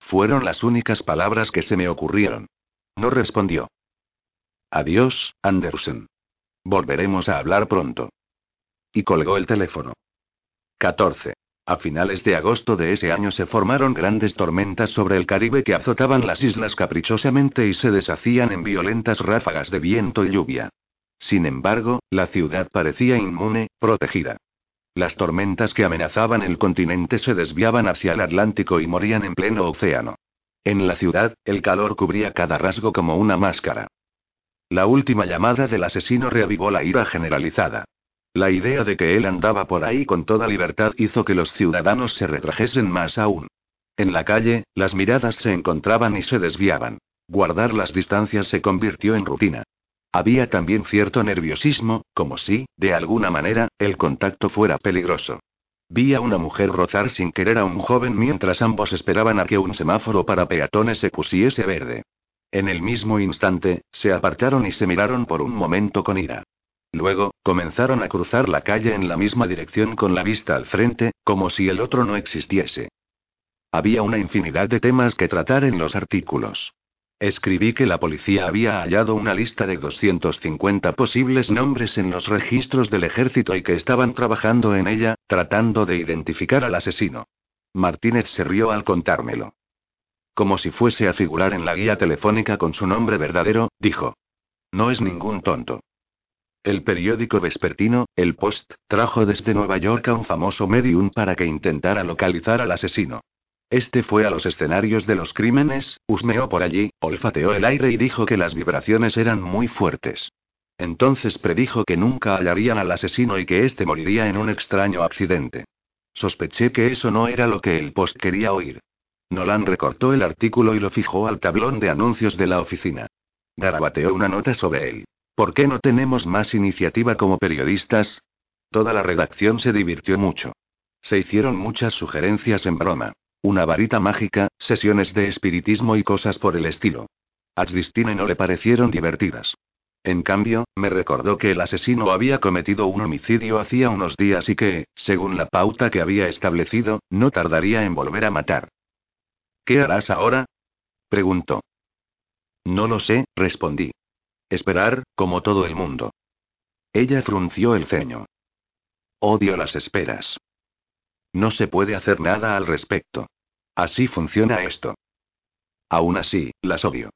[SPEAKER 1] Fueron las únicas palabras que se me ocurrieron. No respondió. Adiós, Anderson. Volveremos a hablar pronto. Y colgó el teléfono. 14. A finales de agosto de ese año se formaron grandes tormentas sobre el Caribe que azotaban las islas caprichosamente y se deshacían en violentas ráfagas de viento y lluvia. Sin embargo, la ciudad parecía inmune, protegida. Las tormentas que amenazaban el continente se desviaban hacia el Atlántico y morían en pleno océano. En la ciudad, el calor cubría cada rasgo como una máscara. La última llamada del asesino reavivó la ira generalizada. La idea de que él andaba por ahí con toda libertad hizo que los ciudadanos se retrajesen más aún. En la calle, las miradas se encontraban y se desviaban. Guardar las distancias se convirtió en rutina. Había también cierto nerviosismo, como si, de alguna manera, el contacto fuera peligroso. Vi a una mujer rozar sin querer a un joven mientras ambos esperaban a que un semáforo para peatones se pusiese verde. En el mismo instante, se apartaron y se miraron por un momento con ira. Luego, comenzaron a cruzar la calle en la misma dirección con la vista al frente, como si el otro no existiese. Había una infinidad de temas que tratar en los artículos. Escribí que la policía había hallado una lista de 250 posibles nombres en los registros del ejército y que estaban trabajando en ella, tratando de identificar al asesino. Martínez se rió al contármelo. Como si fuese a figurar en la guía telefónica con su nombre verdadero, dijo. No es ningún tonto. El periódico vespertino, El Post, trajo desde Nueva York a un famoso medium para que intentara localizar al asesino. Este fue a los escenarios de los crímenes, husmeó por allí, olfateó el aire y dijo que las vibraciones eran muy fuertes. Entonces predijo que nunca hallarían al asesino y que éste moriría en un extraño accidente. Sospeché que eso no era lo que el Post quería oír. Nolan recortó el artículo y lo fijó al tablón de anuncios de la oficina. Garabateó una nota sobre él. ¿Por qué no tenemos más iniciativa como periodistas? Toda la redacción se divirtió mucho. Se hicieron muchas sugerencias en broma. Una varita mágica, sesiones de espiritismo y cosas por el estilo. A Christine no le parecieron divertidas. En cambio, me recordó que el asesino había cometido un homicidio hacía unos días y que, según la pauta que había establecido, no tardaría en volver a matar. ¿Qué harás ahora? preguntó. No lo sé, respondí. Esperar, como todo el mundo. Ella frunció el ceño. Odio las esperas. No se puede hacer nada al respecto. Así funciona esto. Aún así, las odio.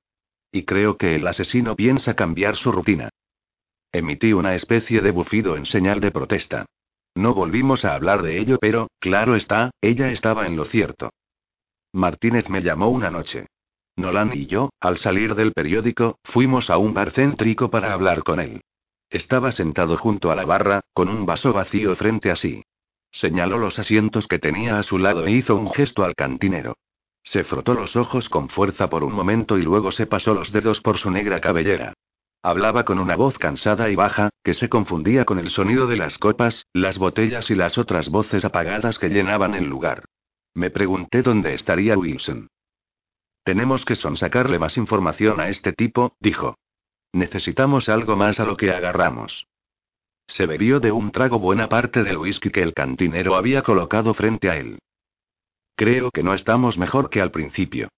[SPEAKER 1] Y creo que el asesino piensa cambiar su rutina. Emití una especie de bufido en señal de protesta. No volvimos a hablar de ello, pero, claro está, ella estaba en lo cierto. Martínez me llamó una noche. Nolan y yo, al salir del periódico, fuimos a un bar céntrico para hablar con él. Estaba sentado junto a la barra, con un vaso vacío frente a sí. Señaló los asientos que tenía a su lado e hizo un gesto al cantinero. Se frotó los ojos con fuerza por un momento y luego se pasó los dedos por su negra cabellera. Hablaba con una voz cansada y baja, que se confundía con el sonido de las copas, las botellas y las otras voces apagadas que llenaban el lugar. Me pregunté dónde estaría Wilson. Tenemos que sonsacarle más información a este tipo, dijo. Necesitamos algo más a lo que agarramos. Se bebió de un trago buena parte del whisky que el cantinero había colocado frente a él. Creo que no estamos mejor que al principio.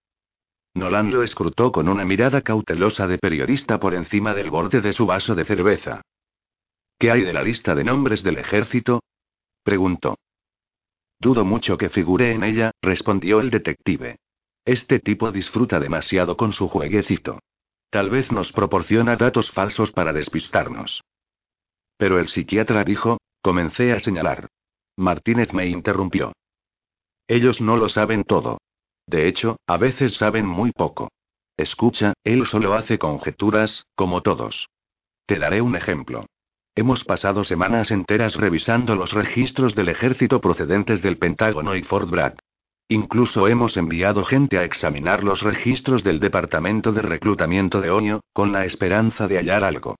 [SPEAKER 1] Nolan lo escrutó con una mirada cautelosa de periodista por encima del borde de su vaso de cerveza. ¿Qué hay de la lista de nombres del ejército? preguntó. Dudo mucho que figure en ella, respondió el detective. Este tipo disfruta demasiado con su jueguecito. Tal vez nos proporciona datos falsos para despistarnos. Pero el psiquiatra dijo, comencé a señalar. Martínez me interrumpió. Ellos no lo saben todo. De hecho, a veces saben muy poco. Escucha, él solo hace conjeturas, como todos. Te daré un ejemplo. Hemos pasado semanas enteras revisando los registros del ejército procedentes del Pentágono y Fort Bragg. Incluso hemos enviado gente a examinar los registros del Departamento de Reclutamiento de ONU, con la esperanza de hallar algo.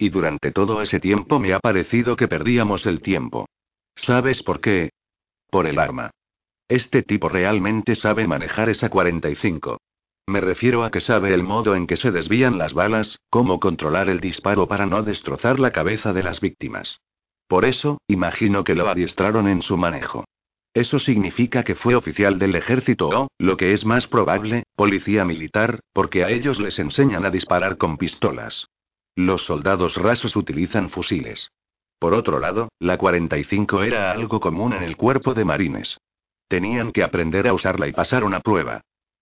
[SPEAKER 1] Y durante todo ese tiempo me ha parecido que perdíamos el tiempo. ¿Sabes por qué? Por el arma. Este tipo realmente sabe manejar esa 45. Me refiero a que sabe el modo en que se desvían las balas, cómo controlar el disparo para no destrozar la cabeza de las víctimas. Por eso, imagino que lo adiestraron en su manejo. Eso significa que fue oficial del ejército o, lo que es más probable, policía militar, porque a ellos les enseñan a disparar con pistolas. Los soldados rasos utilizan fusiles. Por otro lado, la 45 era algo común en el cuerpo de marines. Tenían que aprender a usarla y pasar una prueba.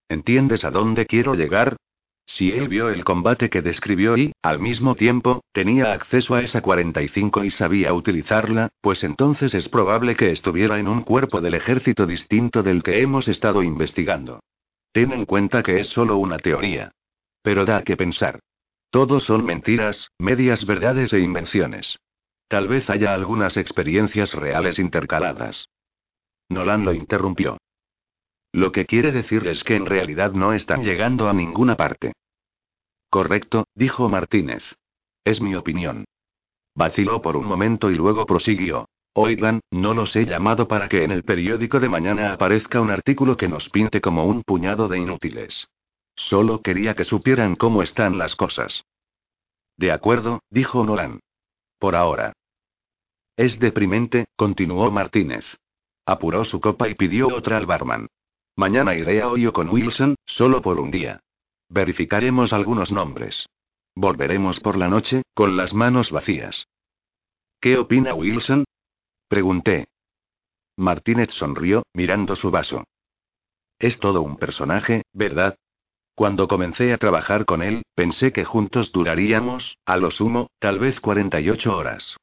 [SPEAKER 1] ¿Entiendes a dónde quiero llegar? Si él vio el combate que describió y, al mismo tiempo, tenía acceso a esa 45 y sabía utilizarla, pues entonces es probable que estuviera en un cuerpo del ejército distinto del que hemos estado investigando. Ten en cuenta que es solo una teoría. Pero da que pensar. Todos son mentiras, medias verdades e invenciones. Tal vez haya algunas experiencias reales intercaladas. Nolan lo interrumpió. Lo que quiere decir es que en realidad no están llegando a ninguna parte. Correcto, dijo Martínez. Es mi opinión. Vaciló por un momento y luego prosiguió. Oigan, no los he llamado para que en el periódico de mañana aparezca un artículo que nos pinte como un puñado de inútiles. Solo quería que supieran cómo están las cosas. De acuerdo, dijo Nolan. Por ahora. Es deprimente, continuó Martínez. Apuró su copa y pidió otra al barman. Mañana iré a Hoyo con Wilson, solo por un día. Verificaremos algunos nombres. Volveremos por la noche, con las manos vacías. ¿Qué opina Wilson? Pregunté. Martínez sonrió, mirando su vaso. Es todo un personaje, ¿verdad? Cuando comencé a trabajar con él, pensé que juntos duraríamos, a lo sumo, tal vez 48 horas.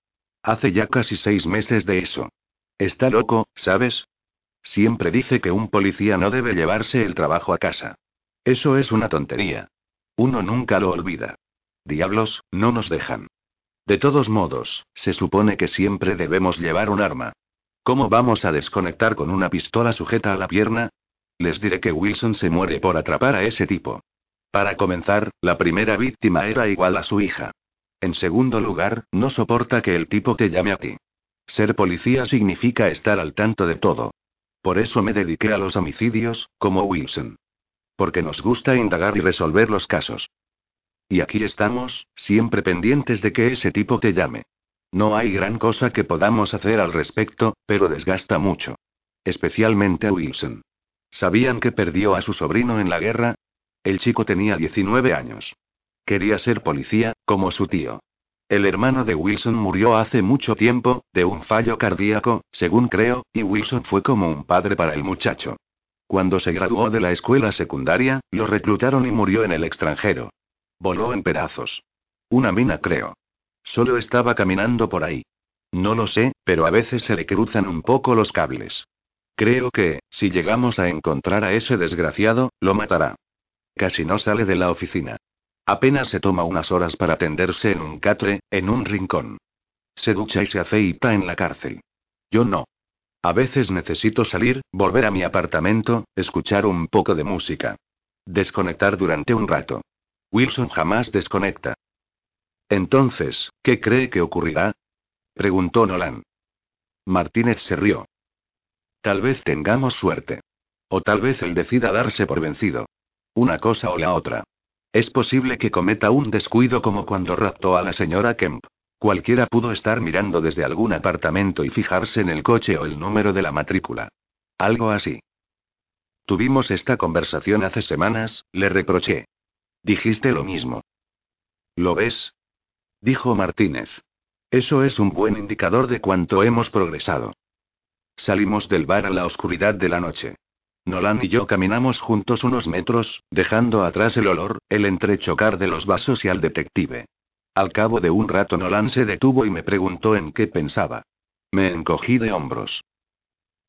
[SPEAKER 1] Hace ya casi seis meses de eso. Está loco, ¿sabes? Siempre dice que un policía no debe llevarse el trabajo a casa. Eso es una tontería. Uno nunca lo olvida. Diablos, no nos dejan. De todos modos, se supone que siempre debemos llevar un arma. ¿Cómo vamos a desconectar con una pistola sujeta a la pierna? Les diré que Wilson se muere por atrapar a ese tipo. Para comenzar, la primera víctima era igual a su hija. En segundo lugar, no soporta que el tipo te llame a ti. Ser policía significa estar al tanto de todo. Por eso me dediqué a los homicidios, como Wilson. Porque nos gusta indagar y resolver los casos. Y aquí estamos, siempre pendientes de que ese tipo te llame. No hay gran cosa que podamos hacer al respecto, pero desgasta mucho. Especialmente a Wilson. ¿Sabían que perdió a su sobrino en la guerra? El chico tenía 19 años. Quería ser policía, como su tío. El hermano de Wilson murió hace mucho tiempo, de un fallo cardíaco, según creo, y Wilson fue como un padre para el muchacho. Cuando se graduó de la escuela secundaria, lo reclutaron y murió en el extranjero. Voló en pedazos. Una mina, creo. Solo estaba caminando por ahí. No lo sé, pero a veces se le cruzan un poco los cables. Creo que, si llegamos a encontrar a ese desgraciado, lo matará. Casi no sale de la oficina. Apenas se toma unas horas para tenderse en un catre, en un rincón. Se ducha y se afeita en la cárcel. Yo no. A veces necesito salir, volver a mi apartamento, escuchar un poco de música. Desconectar durante un rato. Wilson jamás desconecta. Entonces, ¿qué cree que ocurrirá? preguntó Nolan. Martínez se rió. Tal vez tengamos suerte. O tal vez él decida darse por vencido. Una cosa o la otra. Es posible que cometa un descuido como cuando raptó a la señora Kemp. Cualquiera pudo estar mirando desde algún apartamento y fijarse en el coche o el número de la matrícula. Algo así. Tuvimos esta conversación hace semanas, le reproché. Dijiste lo mismo. ¿Lo ves? Dijo Martínez. Eso es un buen indicador de cuánto hemos progresado. Salimos del bar a la oscuridad de la noche. Nolan y yo caminamos juntos unos metros, dejando atrás el olor, el entrechocar de los vasos y al detective. Al cabo de un rato Nolan se detuvo y me preguntó en qué pensaba. Me encogí de hombros.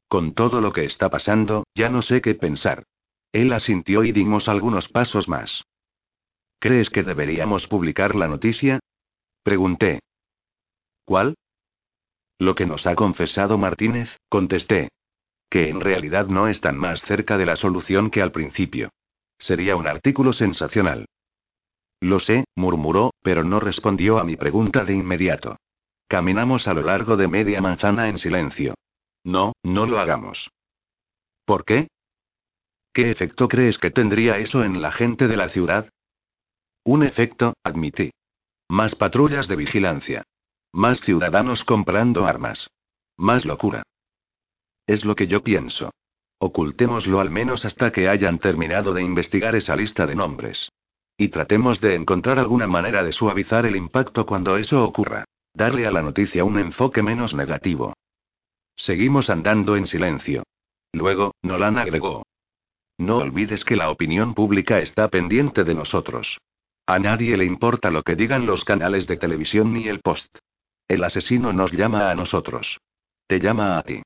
[SPEAKER 1] Con todo lo que está pasando, ya no sé qué pensar. Él asintió y dimos algunos pasos más. ¿Crees que deberíamos publicar la noticia? Pregunté. ¿Cuál? Lo que nos ha confesado Martínez, contesté. Que en realidad no están más cerca de la solución que al principio. Sería un artículo sensacional. Lo sé, murmuró, pero no respondió a mi pregunta de inmediato. Caminamos a lo largo de media manzana en silencio. No, no lo hagamos. ¿Por qué? ¿Qué efecto crees que tendría eso en la gente de la ciudad? Un efecto, admití. Más patrullas de vigilancia. Más ciudadanos comprando armas. Más locura. Es lo que yo pienso. Ocultémoslo al menos hasta que hayan terminado de investigar esa lista de nombres. Y tratemos de encontrar alguna manera de suavizar el impacto cuando eso ocurra. Darle a la noticia un enfoque menos negativo. Seguimos andando en silencio. Luego, Nolan agregó. No olvides que la opinión pública está pendiente de nosotros. A nadie le importa lo que digan los canales de televisión ni el post. El asesino nos llama a nosotros. Te llama a ti.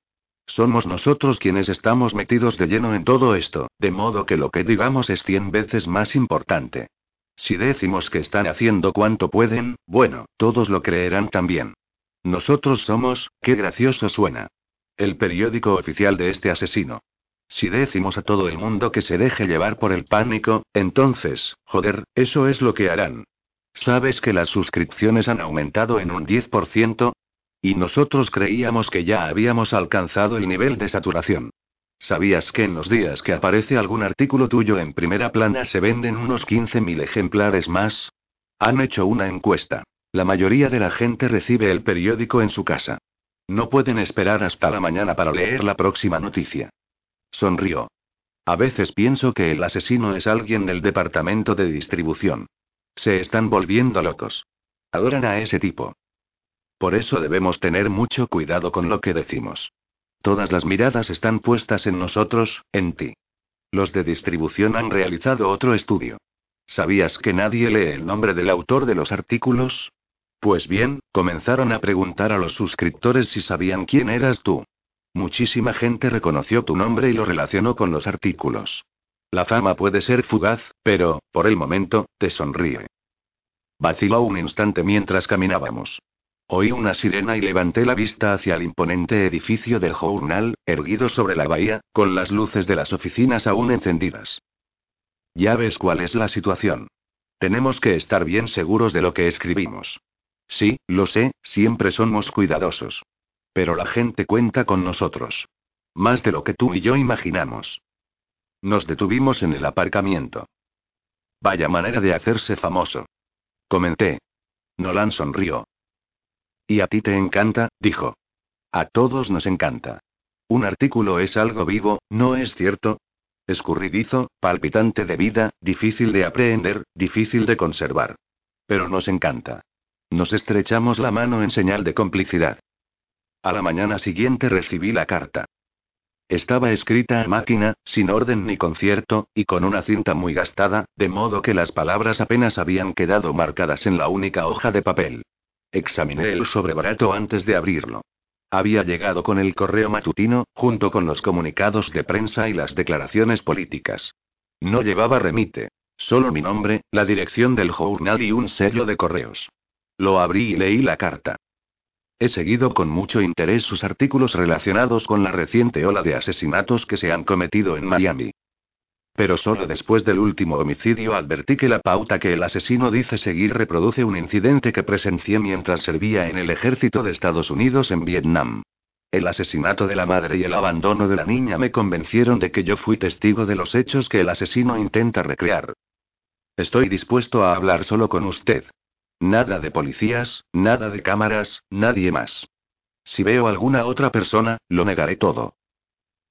[SPEAKER 1] Somos nosotros quienes estamos metidos de lleno en todo esto, de modo que lo que digamos es cien veces más importante. Si decimos que están haciendo cuanto pueden, bueno, todos lo creerán también. Nosotros somos, qué gracioso suena. El periódico oficial de este asesino. Si decimos a todo el mundo que se deje llevar por el pánico, entonces, joder, eso es lo que harán. ¿Sabes que las suscripciones han aumentado en un 10%? Y nosotros creíamos que ya habíamos alcanzado el nivel de saturación. ¿Sabías que en los días que aparece algún artículo tuyo en primera plana se venden unos 15.000 ejemplares más? Han hecho una encuesta. La mayoría de la gente recibe el periódico en su casa. No pueden esperar hasta la mañana para leer la próxima noticia. Sonrió. A veces pienso que el asesino es alguien del departamento de distribución. Se están volviendo locos. Adoran a ese tipo. Por eso debemos tener mucho cuidado con lo que decimos. Todas las miradas están puestas en nosotros, en ti. Los de distribución han realizado otro estudio. ¿Sabías que nadie lee el nombre del autor de los artículos? Pues bien, comenzaron a preguntar a los suscriptores si sabían quién eras tú. Muchísima gente reconoció tu nombre y lo relacionó con los artículos. La fama puede ser fugaz, pero, por el momento, te sonríe. Vaciló un instante mientras caminábamos. Oí una sirena y levanté la vista hacia el imponente edificio del journal, erguido sobre la bahía, con las luces de las oficinas aún encendidas. Ya ves cuál es la situación. Tenemos que estar bien seguros de lo que escribimos. Sí, lo sé, siempre somos cuidadosos. Pero la gente cuenta con nosotros. Más de lo que tú y yo imaginamos. Nos detuvimos en el aparcamiento. Vaya manera de hacerse famoso. Comenté. Nolan sonrió. Y a ti te encanta, dijo. A todos nos encanta. Un artículo es algo vivo, ¿no es cierto? Escurridizo, palpitante de vida, difícil de aprehender, difícil de conservar. Pero nos encanta. Nos estrechamos la mano en señal de complicidad. A la mañana siguiente recibí la carta. Estaba escrita a máquina, sin orden ni concierto, y con una cinta muy gastada, de modo que las palabras apenas habían quedado marcadas en la única hoja de papel. Examiné el sobre barato antes de abrirlo. Había llegado con el correo matutino, junto con los comunicados de prensa y las declaraciones políticas. No llevaba remite. Solo mi nombre, la dirección del journal y un sello de correos. Lo abrí y leí la carta. He seguido con mucho interés sus artículos relacionados con la reciente ola de asesinatos que se han cometido en Miami. Pero solo después del último homicidio advertí que la pauta que el asesino dice seguir reproduce un incidente que presencié mientras servía en el ejército de Estados Unidos en Vietnam. El asesinato de la madre y el abandono de la niña me convencieron de que yo fui testigo de los hechos que el asesino intenta recrear. Estoy dispuesto a hablar solo con usted. Nada de policías, nada de cámaras, nadie más. Si veo alguna otra persona, lo negaré todo.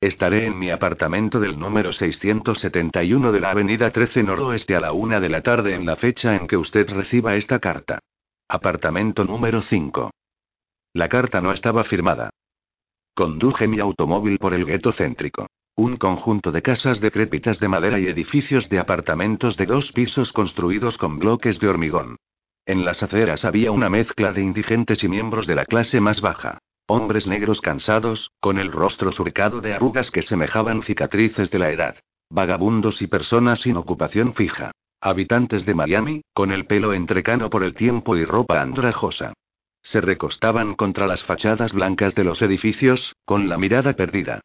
[SPEAKER 1] Estaré en mi apartamento del número 671 de la Avenida 13 Noroeste a la una de la tarde en la fecha en que usted reciba esta carta. Apartamento número 5. La carta no estaba firmada. Conduje mi automóvil por el gueto céntrico. Un conjunto de casas decrépitas de madera y edificios de apartamentos de dos pisos construidos con bloques de hormigón. En las aceras había una mezcla de indigentes y miembros de la clase más baja. Hombres negros cansados, con el rostro surcado de arrugas que semejaban cicatrices de la edad. Vagabundos y personas sin ocupación fija. Habitantes de Miami, con el pelo entrecano por el tiempo y ropa andrajosa. Se recostaban contra las fachadas blancas de los edificios, con la mirada perdida.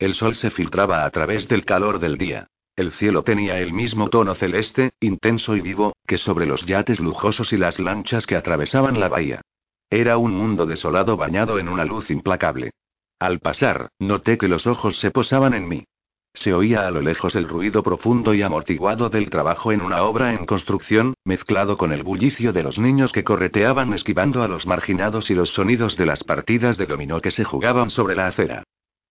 [SPEAKER 1] El sol se filtraba a través del calor del día. El cielo tenía el mismo tono celeste, intenso y vivo, que sobre los yates lujosos y las lanchas que atravesaban la bahía. Era un mundo desolado bañado en una luz implacable. Al pasar, noté que los ojos se posaban en mí. Se oía a lo lejos el ruido profundo y amortiguado del trabajo en una obra en construcción, mezclado con el bullicio de los niños que correteaban esquivando a los marginados y los sonidos de las partidas de dominó que se jugaban sobre la acera.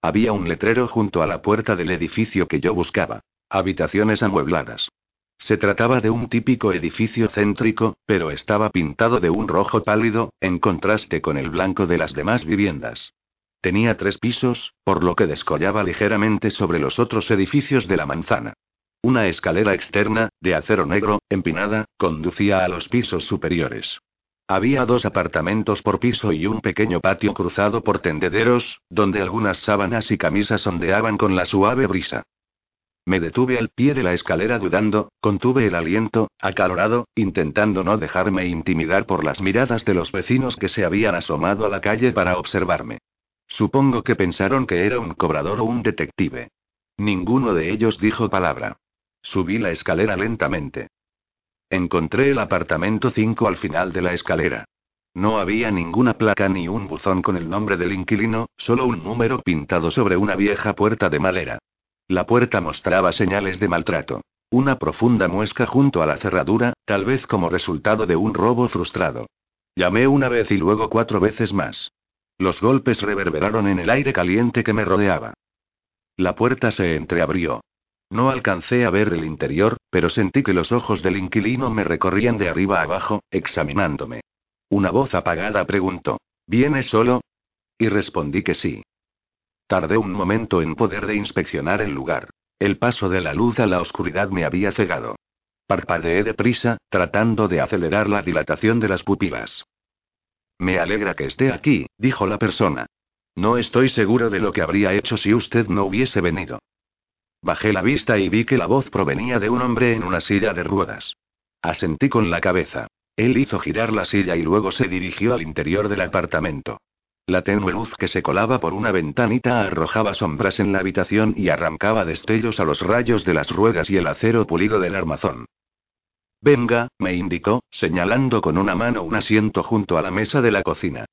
[SPEAKER 1] Había un letrero junto a la puerta del edificio que yo buscaba. Habitaciones amuebladas. Se trataba de un típico edificio céntrico, pero estaba pintado de un rojo pálido, en contraste con el blanco de las demás viviendas. Tenía tres pisos, por lo que descollaba ligeramente sobre los otros edificios de la manzana. Una escalera externa, de acero negro, empinada, conducía a los pisos superiores. Había dos apartamentos por piso y un pequeño patio cruzado por tendederos, donde algunas sábanas y camisas ondeaban con la suave brisa. Me detuve al pie de la escalera dudando, contuve el aliento, acalorado, intentando no dejarme intimidar por las miradas de los vecinos que se habían asomado a la calle para observarme. Supongo que pensaron que era un cobrador o un detective. Ninguno de ellos dijo palabra. Subí la escalera lentamente. Encontré el apartamento 5 al final de la escalera. No había ninguna placa ni un buzón con el nombre del inquilino, solo un número pintado sobre una vieja puerta de madera. La puerta mostraba señales de maltrato. Una profunda muesca junto a la cerradura, tal vez como resultado de un robo frustrado. Llamé una vez y luego cuatro veces más. Los golpes reverberaron en el aire caliente que me rodeaba. La puerta se entreabrió. No alcancé a ver el interior, pero sentí que los ojos del inquilino me recorrían de arriba abajo, examinándome. Una voz apagada preguntó, ¿Vienes solo? Y respondí que sí. Tardé un momento en poder de inspeccionar el lugar. El paso de la luz a la oscuridad me había cegado. Parpadeé deprisa, tratando de acelerar la dilatación de las pupilas. Me alegra que esté aquí, dijo la persona. No estoy seguro de lo que habría hecho si usted no hubiese venido. Bajé la vista y vi que la voz provenía de un hombre en una silla de ruedas. Asentí con la cabeza. Él hizo girar la silla y luego se dirigió al interior del apartamento. La tenue luz que se colaba por una ventanita arrojaba sombras en la habitación y arrancaba destellos a los rayos de las ruedas y el acero pulido del armazón. Venga, me indicó, señalando con una mano un asiento junto a la mesa de la cocina.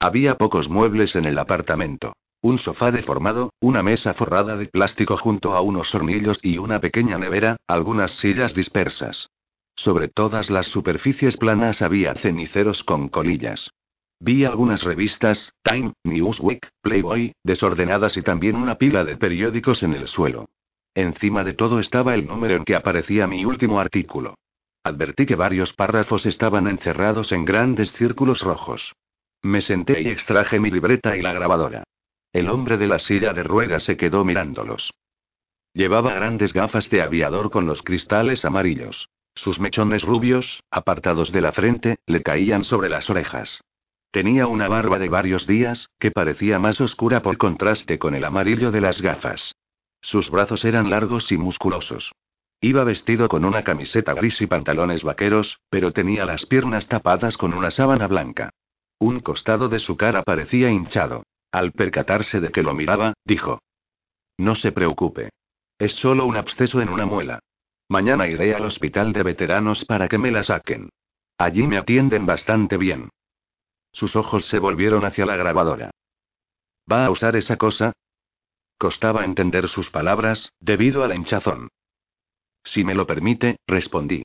[SPEAKER 1] Había pocos muebles en el apartamento. Un sofá deformado, una mesa forrada de plástico junto a unos hornillos y una pequeña nevera, algunas sillas dispersas. Sobre todas las superficies planas había ceniceros con colillas. Vi algunas revistas, Time, Newsweek, Playboy, desordenadas y también una pila de periódicos en el suelo. Encima de todo estaba el número en que aparecía mi último artículo. Advertí que varios párrafos estaban encerrados en grandes círculos rojos. Me senté y extraje mi libreta y la grabadora. El hombre de la silla de ruedas se quedó mirándolos. Llevaba grandes gafas de aviador con los cristales amarillos. Sus mechones rubios, apartados de la frente, le caían sobre las orejas. Tenía una barba de varios días, que parecía más oscura por contraste con el amarillo de las gafas. Sus brazos eran largos y musculosos. Iba vestido con una camiseta gris y pantalones vaqueros, pero tenía las piernas tapadas con una sábana blanca. Un costado de su cara parecía hinchado. Al percatarse de que lo miraba, dijo. No se preocupe. Es solo un absceso en una muela. Mañana iré al hospital de veteranos para que me la saquen. Allí me atienden bastante bien. Sus ojos se volvieron hacia la grabadora. ¿Va a usar esa cosa? Costaba entender sus palabras, debido a la hinchazón. Si me lo permite, respondí.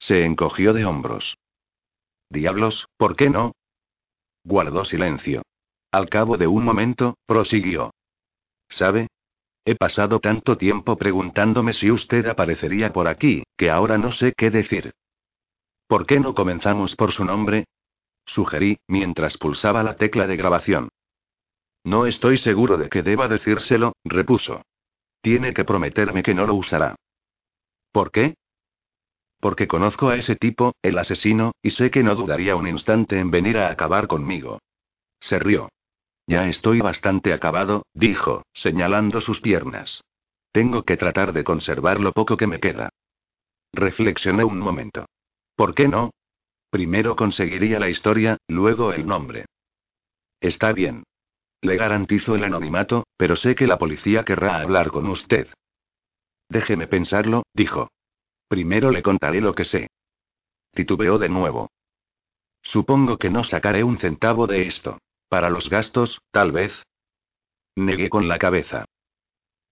[SPEAKER 1] Se encogió de hombros. Diablos, ¿por qué no? Guardó silencio. Al cabo de un momento, prosiguió. ¿Sabe? He pasado tanto tiempo preguntándome si usted aparecería por aquí, que ahora no sé qué decir. ¿Por qué no comenzamos por su nombre? Sugerí, mientras pulsaba la tecla de grabación. No estoy seguro de que deba decírselo, repuso. Tiene que prometerme que no lo usará. ¿Por qué? Porque conozco a ese tipo, el asesino, y sé que no dudaría un instante en venir a acabar conmigo. Se rió. Ya estoy bastante acabado, dijo, señalando sus piernas. Tengo que tratar de conservar lo poco que me queda. Reflexioné un momento. ¿Por qué no? Primero conseguiría la historia, luego el nombre. Está bien. Le garantizo el anonimato, pero sé que la policía querrá hablar con usted. Déjeme pensarlo, dijo. Primero le contaré lo que sé. Titubeó de nuevo. Supongo que no sacaré un centavo de esto. Para los gastos, tal vez. Negué con la cabeza.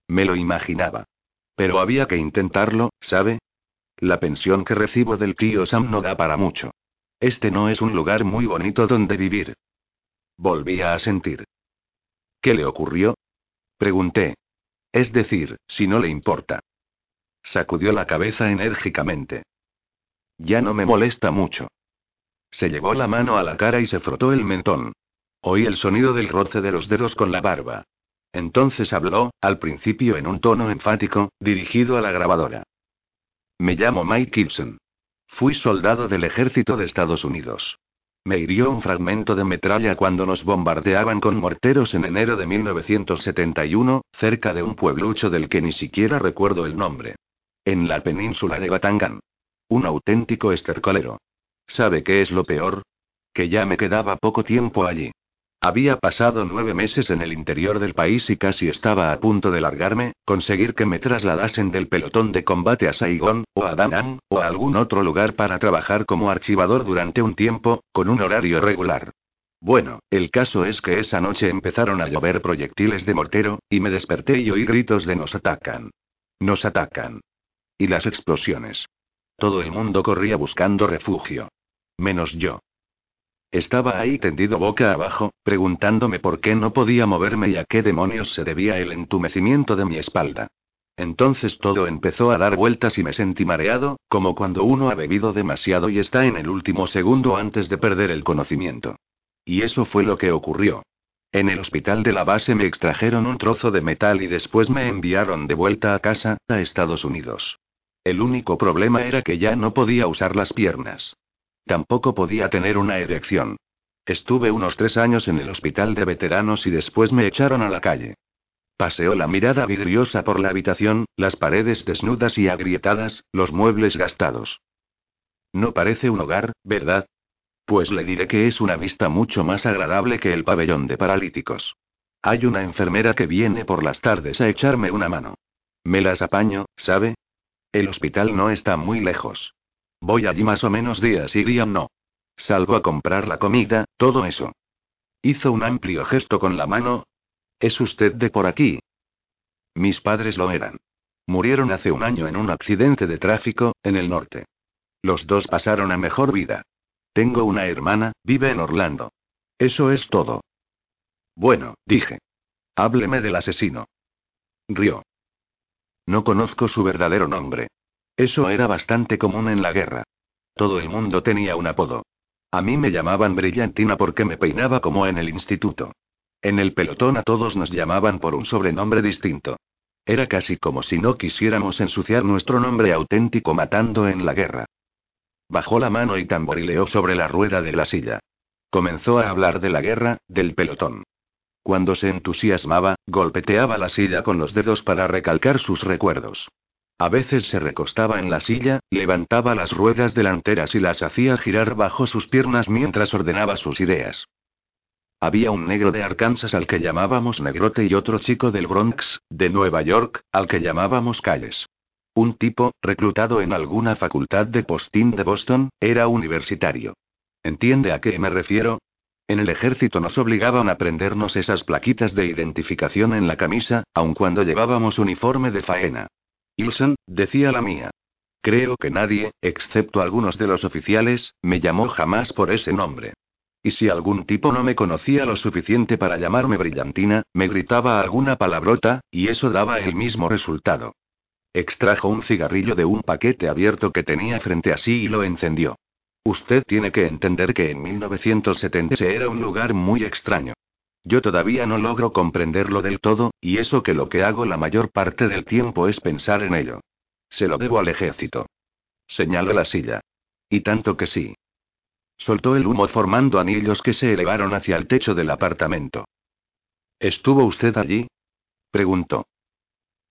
[SPEAKER 1] Me lo imaginaba. Pero había que intentarlo, ¿sabe? La pensión que recibo del tío Sam no da para mucho. Este no es un lugar muy bonito donde vivir. Volvía a sentir. ¿Qué le ocurrió? Pregunté. Es decir, si no le importa. Sacudió la cabeza enérgicamente. Ya no me molesta mucho. Se llevó la mano a la cara y se frotó el mentón. Oí el sonido del roce de los dedos con la barba. Entonces habló, al principio en un tono enfático, dirigido a la grabadora. Me llamo Mike Gibson. Fui soldado del ejército de Estados Unidos. Me hirió un fragmento de metralla cuando nos bombardeaban con morteros en enero de 1971, cerca de un pueblucho del que ni siquiera recuerdo el nombre. En la península de Batangan. Un auténtico estercolero. ¿Sabe qué es lo peor? Que ya me quedaba poco tiempo allí. Había pasado nueve meses en el interior del país y casi estaba a punto de largarme, conseguir que me trasladasen del pelotón de combate a Saigón, o a Da o a algún otro lugar para trabajar como archivador durante un tiempo, con un horario regular. Bueno, el caso es que esa noche empezaron a llover proyectiles de mortero, y me desperté y oí gritos de nos atacan. Nos atacan. Y las explosiones. Todo el mundo corría buscando refugio. Menos yo. Estaba ahí tendido boca abajo, preguntándome por qué no podía moverme y a qué demonios se debía el entumecimiento de mi espalda. Entonces todo empezó a dar vueltas y me sentí mareado, como cuando uno ha bebido demasiado y está en el último segundo antes de perder el conocimiento. Y eso fue lo que ocurrió. En el hospital de la base me extrajeron un trozo de metal y después me enviaron de vuelta a casa, a Estados Unidos. El único problema era que ya no podía usar las piernas. Tampoco podía tener una erección. Estuve unos tres años en el hospital de veteranos y después me echaron a la calle. Paseó la mirada vidriosa por la habitación, las paredes desnudas y agrietadas, los muebles gastados. No parece un hogar, ¿verdad? Pues le diré que es una vista mucho más agradable que el pabellón de paralíticos. Hay una enfermera que viene por las tardes a echarme una mano. Me las apaño, ¿sabe? El hospital no está muy lejos. Voy allí más o menos días y día no. Salgo a comprar la comida, todo eso. Hizo un amplio gesto con la mano. ¿Es usted de por aquí? Mis padres lo eran. Murieron hace un año en un accidente de tráfico, en el norte. Los dos pasaron a mejor vida. Tengo una hermana, vive en Orlando. Eso es todo. Bueno, dije. Hábleme del asesino. Rió. No conozco su verdadero nombre. Eso era bastante común en la guerra. Todo el mundo tenía un apodo. A mí me llamaban Brillantina porque me peinaba como en el instituto. En el pelotón a todos nos llamaban por un sobrenombre distinto. Era casi como si no quisiéramos ensuciar nuestro nombre auténtico matando en la guerra. Bajó la mano y tamborileó sobre la rueda de la silla. Comenzó a hablar de la guerra, del pelotón. Cuando se entusiasmaba, golpeteaba la silla con los dedos para recalcar sus recuerdos. A veces se recostaba en la silla, levantaba las ruedas delanteras y las hacía girar bajo sus piernas mientras ordenaba sus ideas. Había un negro de Arkansas al que llamábamos Negrote y otro chico del Bronx, de Nueva York, al que llamábamos Calles. Un tipo, reclutado en alguna facultad de postín de Boston, era universitario. ¿Entiende a qué me refiero? En el ejército nos obligaban a prendernos esas plaquitas de identificación en la camisa, aun cuando llevábamos uniforme de faena. Ilson, decía la mía. Creo que nadie, excepto algunos de los oficiales, me llamó jamás por ese nombre. Y si algún tipo no me conocía lo suficiente para llamarme brillantina, me gritaba alguna palabrota, y eso daba el mismo resultado. Extrajo un cigarrillo de un paquete abierto que tenía frente a sí y lo encendió. Usted tiene que entender que en 1970 era un lugar muy extraño. Yo todavía no logro comprenderlo del todo, y eso que lo que hago la mayor parte del tiempo es pensar en ello. Se lo debo al ejército. Señaló la silla. Y tanto que sí. Soltó el humo formando anillos que se elevaron hacia el techo del apartamento. ¿Estuvo usted allí? preguntó.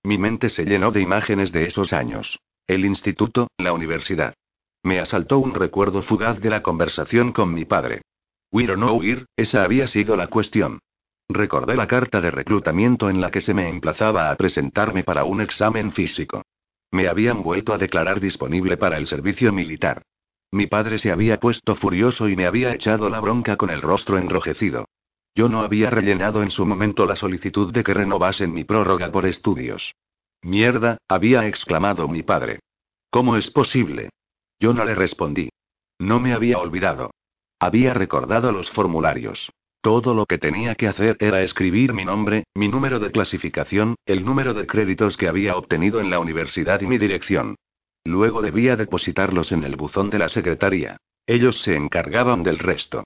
[SPEAKER 1] Mi mente se llenó de imágenes de esos años. El instituto, la universidad. Me asaltó un recuerdo fugaz de la conversación con mi padre. ¿Huir no huir? Esa había sido la cuestión. Recordé la carta de reclutamiento en la que se me emplazaba a presentarme para un examen físico. Me habían vuelto a declarar disponible para el servicio militar. Mi padre se había puesto furioso y me había echado la bronca con el rostro enrojecido. Yo no había rellenado en su momento la solicitud de que renovasen mi prórroga por estudios. Mierda, había exclamado mi padre. ¿Cómo es posible? Yo no le respondí. No me había olvidado. Había recordado los formularios. Todo lo que tenía que hacer era escribir mi nombre, mi número de clasificación, el número de créditos que había obtenido en la universidad y mi dirección. Luego debía depositarlos en el buzón de la secretaría. Ellos se encargaban del resto.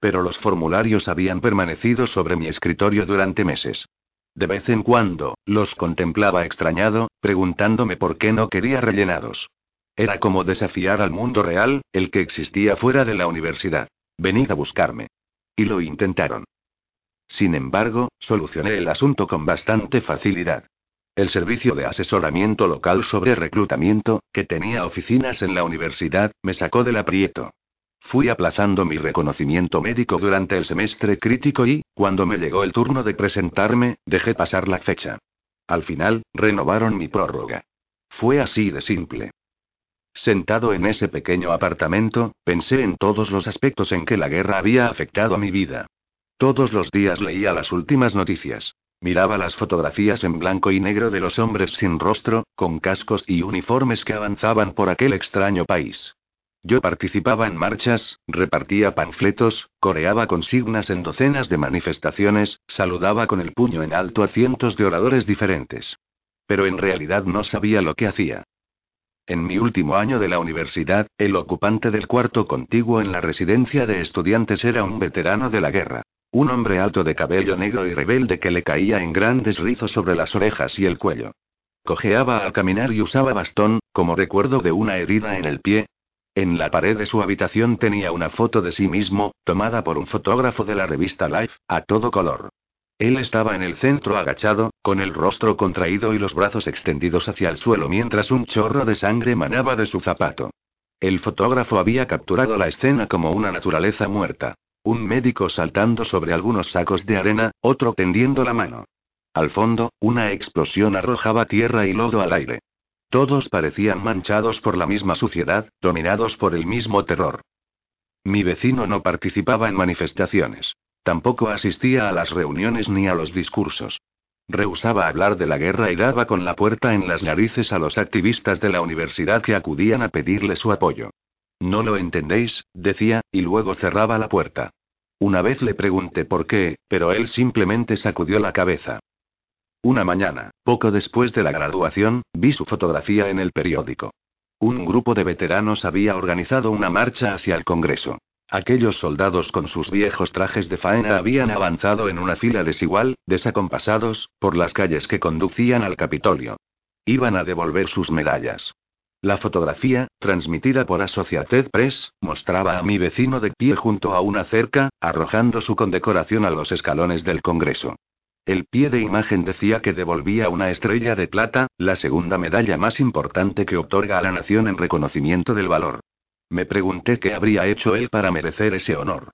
[SPEAKER 1] Pero los formularios habían permanecido sobre mi escritorio durante meses. De vez en cuando, los contemplaba extrañado, preguntándome por qué no quería rellenados. Era como desafiar al mundo real, el que existía fuera de la universidad. Venid a buscarme. Y lo intentaron. Sin embargo, solucioné el asunto con bastante facilidad. El servicio de asesoramiento local sobre reclutamiento, que tenía oficinas en la universidad, me sacó del aprieto. Fui aplazando mi reconocimiento médico durante el semestre crítico y, cuando me llegó el turno de presentarme, dejé pasar la fecha. Al final, renovaron mi prórroga. Fue así de simple. Sentado en ese pequeño apartamento, pensé en todos los aspectos en que la guerra había afectado a mi vida. Todos los días leía las últimas noticias. Miraba las fotografías en blanco y negro de los hombres sin rostro, con cascos y uniformes que avanzaban por aquel extraño país. Yo participaba en marchas, repartía panfletos, coreaba consignas en docenas de manifestaciones, saludaba con el puño en alto a cientos de oradores diferentes. Pero en realidad no sabía lo que hacía. En mi último año de la universidad, el ocupante del cuarto contiguo en la residencia de estudiantes era un veterano de la guerra. Un hombre alto de cabello negro y rebelde que le caía en grandes rizos sobre las orejas y el cuello. Cojeaba al caminar y usaba bastón, como recuerdo de una herida en el pie. En la pared de su habitación tenía una foto de sí mismo, tomada por un fotógrafo de la revista Life, a todo color. Él estaba en el centro agachado, con el rostro contraído y los brazos extendidos hacia el suelo mientras un chorro de sangre manaba de su zapato. El fotógrafo había capturado la escena como una naturaleza muerta. Un médico saltando sobre algunos sacos de arena, otro tendiendo la mano. Al fondo, una explosión arrojaba tierra y lodo al aire. Todos parecían manchados por la misma suciedad, dominados por el mismo terror. Mi vecino no participaba en manifestaciones. Tampoco asistía a las reuniones ni a los discursos. Rehusaba hablar de la guerra y daba con la puerta en las narices a los activistas de la universidad que acudían a pedirle su apoyo. No lo entendéis, decía, y luego cerraba la puerta. Una vez le pregunté por qué, pero él simplemente sacudió la cabeza. Una mañana, poco después de la graduación, vi su fotografía en el periódico. Un grupo de veteranos había organizado una marcha hacia el Congreso. Aquellos soldados con sus viejos trajes de faena habían avanzado en una fila desigual, desacompasados, por las calles que conducían al Capitolio. Iban a devolver sus medallas. La fotografía, transmitida por Associated Press, mostraba a mi vecino de pie junto a una cerca, arrojando su condecoración a los escalones del Congreso. El pie de imagen decía que devolvía una estrella de plata, la segunda medalla más importante que otorga a la nación en reconocimiento del valor. Me pregunté qué habría hecho él para merecer ese honor.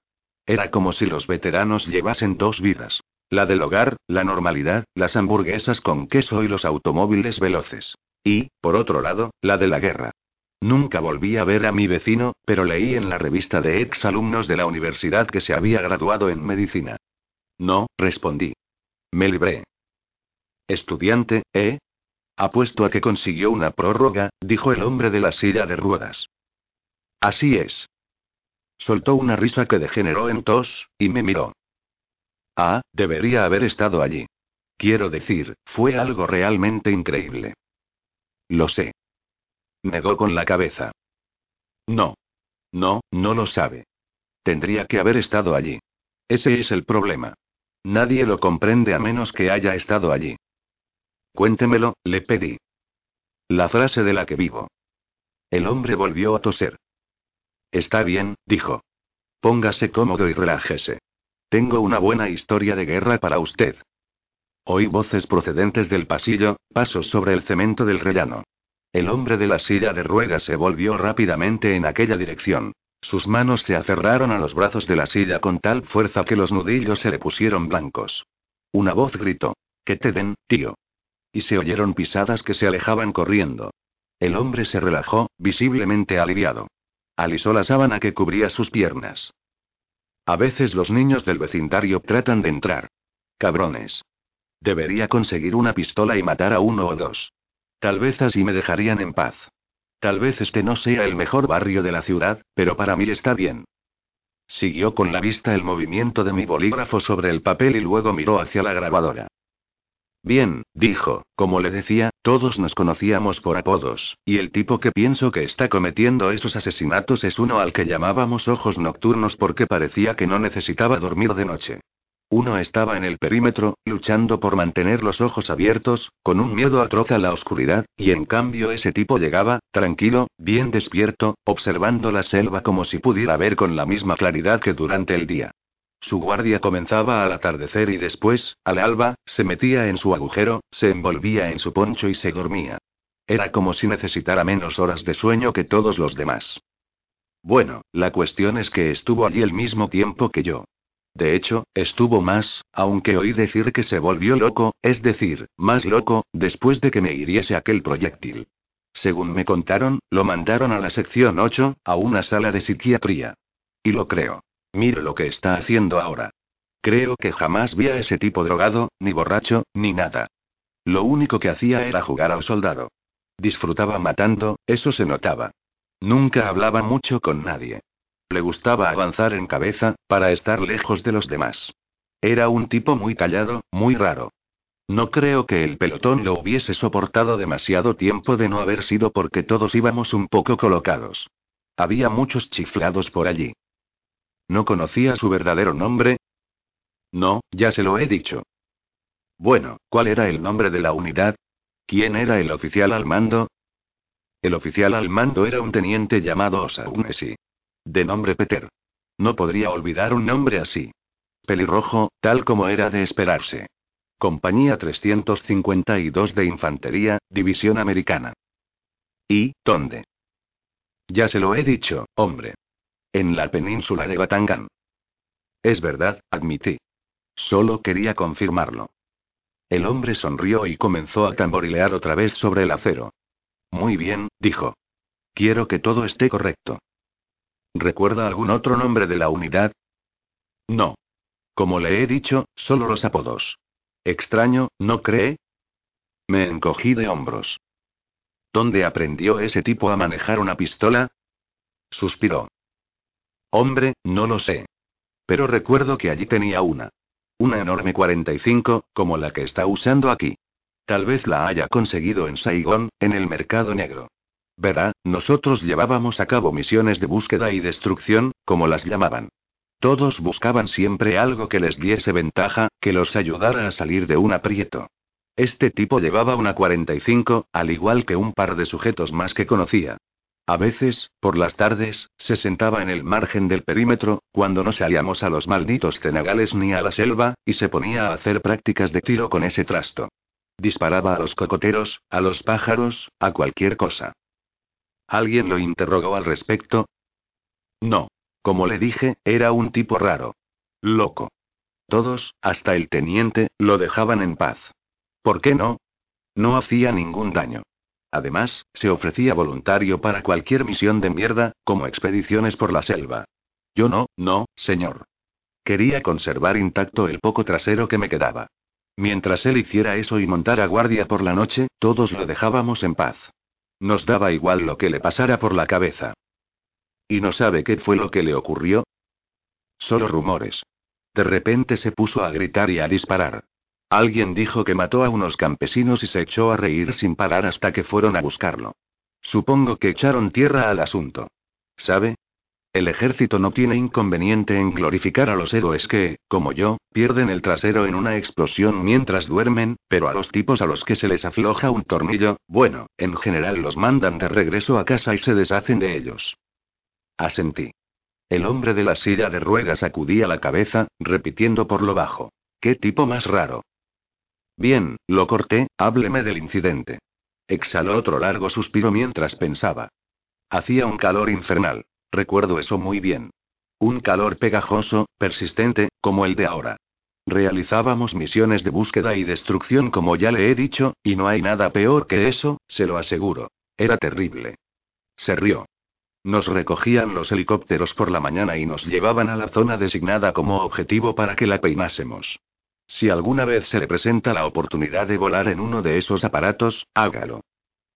[SPEAKER 1] Era como si los veteranos llevasen dos vidas. La del hogar, la normalidad, las hamburguesas con queso y los automóviles veloces. Y, por otro lado, la de la guerra. Nunca volví a ver a mi vecino, pero leí en la revista de ex alumnos de la universidad que se había graduado en medicina. No, respondí. Me libré. Estudiante, ¿eh? Apuesto a que consiguió una prórroga, dijo el hombre de la silla de ruedas. Así es. Soltó una risa que degeneró en tos, y me miró. Ah, debería haber estado allí. Quiero decir, fue algo realmente increíble. Lo sé. Negó con la cabeza. No. No, no lo sabe. Tendría que haber estado allí. Ese es el problema. Nadie lo comprende a menos que haya estado allí. Cuéntemelo, le pedí. La frase de la que vivo. El hombre volvió a toser. Está bien, dijo. Póngase cómodo y relájese. Tengo una buena historia de guerra para usted. Oí voces procedentes del pasillo, pasos sobre el cemento del rellano. El hombre de la silla de ruedas se volvió rápidamente en aquella dirección. Sus manos se aferraron a los brazos de la silla con tal fuerza que los nudillos se le pusieron blancos. Una voz gritó. Que te den, tío. Y se oyeron pisadas que se alejaban corriendo. El hombre se relajó, visiblemente aliviado. Alisó la sábana que cubría sus piernas. A veces los niños del vecindario tratan de entrar. Cabrones. Debería conseguir una pistola y matar a uno o dos. Tal vez así me dejarían en paz. Tal vez este no sea el mejor barrio de la ciudad, pero para mí está bien. Siguió con la vista el movimiento de mi bolígrafo sobre el papel y luego miró hacia la grabadora. Bien, dijo, como le decía, todos nos conocíamos por apodos, y el tipo que pienso que está cometiendo esos asesinatos es uno al que llamábamos ojos nocturnos porque parecía que no necesitaba dormir de noche. Uno estaba en el perímetro, luchando por mantener los ojos abiertos, con un miedo atroz a la oscuridad, y en cambio ese tipo llegaba, tranquilo, bien despierto, observando la selva como si pudiera ver con la misma claridad que durante el día. Su guardia comenzaba al atardecer y después, al alba, se metía en su agujero, se envolvía en su poncho y se dormía. Era como si necesitara menos horas de sueño que todos los demás. Bueno, la cuestión es que estuvo allí el mismo tiempo que yo. De hecho, estuvo más, aunque oí decir que se volvió loco, es decir, más loco, después de que me hiriese aquel proyectil. Según me contaron, lo mandaron a la sección 8, a una sala de psiquiatría. Y lo creo. Mire lo que está haciendo ahora. Creo que jamás vi a ese tipo drogado, ni borracho, ni nada. Lo único que hacía era jugar al soldado. Disfrutaba matando, eso se notaba. Nunca hablaba mucho con nadie. Le gustaba avanzar en cabeza, para estar lejos de los demás. Era un tipo muy callado, muy raro. No creo que el pelotón lo hubiese soportado demasiado tiempo de no haber sido porque todos íbamos un poco colocados. Había muchos chiflados por allí. ¿No conocía su verdadero nombre? No, ya se lo he dicho. Bueno, ¿cuál era el nombre de la unidad? ¿Quién era el oficial al mando? El oficial al mando era un teniente llamado Osaunesi. De nombre Peter. No podría olvidar un nombre así. Pelirrojo, tal como era de esperarse. Compañía 352 de Infantería, División Americana. ¿Y dónde? Ya se lo he dicho, hombre. En la península de Batangan. Es verdad, admití. Solo quería confirmarlo. El hombre sonrió y comenzó a tamborilear otra vez sobre el acero. Muy bien, dijo. Quiero que todo esté correcto. ¿Recuerda algún otro nombre de la unidad? No. Como le he dicho, solo los apodos. Extraño, ¿no cree? Me encogí de hombros. ¿Dónde aprendió ese tipo a manejar una pistola? Suspiró. Hombre, no lo sé. Pero recuerdo que allí tenía una. Una enorme 45, como la que está usando aquí. Tal vez la haya conseguido en Saigón, en el mercado negro. Verá, nosotros llevábamos a cabo misiones de búsqueda y destrucción, como las llamaban. Todos buscaban siempre algo que les diese ventaja, que los ayudara a salir de un aprieto. Este tipo llevaba una 45, al igual que un par de sujetos más que conocía. A veces, por las tardes, se sentaba en el margen del perímetro, cuando no salíamos a los malditos cenagales ni a la selva, y se ponía a hacer prácticas de tiro con ese trasto. Disparaba a los cocoteros, a los pájaros, a cualquier cosa. ¿Alguien lo interrogó al respecto? No. Como le dije, era un tipo raro. Loco. Todos, hasta el teniente, lo dejaban en paz. ¿Por qué no? No hacía ningún daño. Además, se ofrecía voluntario para cualquier misión de mierda, como expediciones por la selva. Yo no, no, señor. Quería conservar intacto el poco trasero que me quedaba. Mientras él hiciera eso y montara guardia por la noche, todos lo dejábamos en paz. Nos daba igual lo que le pasara por la cabeza. ¿Y no sabe qué fue lo que le ocurrió? Solo rumores. De repente se puso a gritar y a disparar. Alguien dijo que mató a unos campesinos y se echó a reír sin parar hasta que fueron a buscarlo. Supongo que echaron tierra al asunto. ¿Sabe? El ejército no tiene inconveniente en glorificar a los héroes que, como yo, pierden el trasero en una explosión mientras duermen, pero a los tipos a los que se les afloja un tornillo, bueno, en general los mandan de regreso a casa y se deshacen de ellos. Asentí. El hombre de la silla de ruedas sacudía la cabeza, repitiendo por lo bajo. ¿Qué tipo más raro? Bien, lo corté, hábleme del incidente. Exhaló otro largo suspiro mientras pensaba. Hacía un calor infernal. Recuerdo eso muy bien. Un calor pegajoso, persistente, como el de ahora. Realizábamos misiones de búsqueda y destrucción como ya le he dicho, y no hay nada peor que eso, se lo aseguro. Era terrible. Se rió. Nos recogían los helicópteros por la mañana y nos llevaban a la zona designada como objetivo para que la peinásemos. Si alguna vez se le presenta la oportunidad de volar en uno de esos aparatos, hágalo.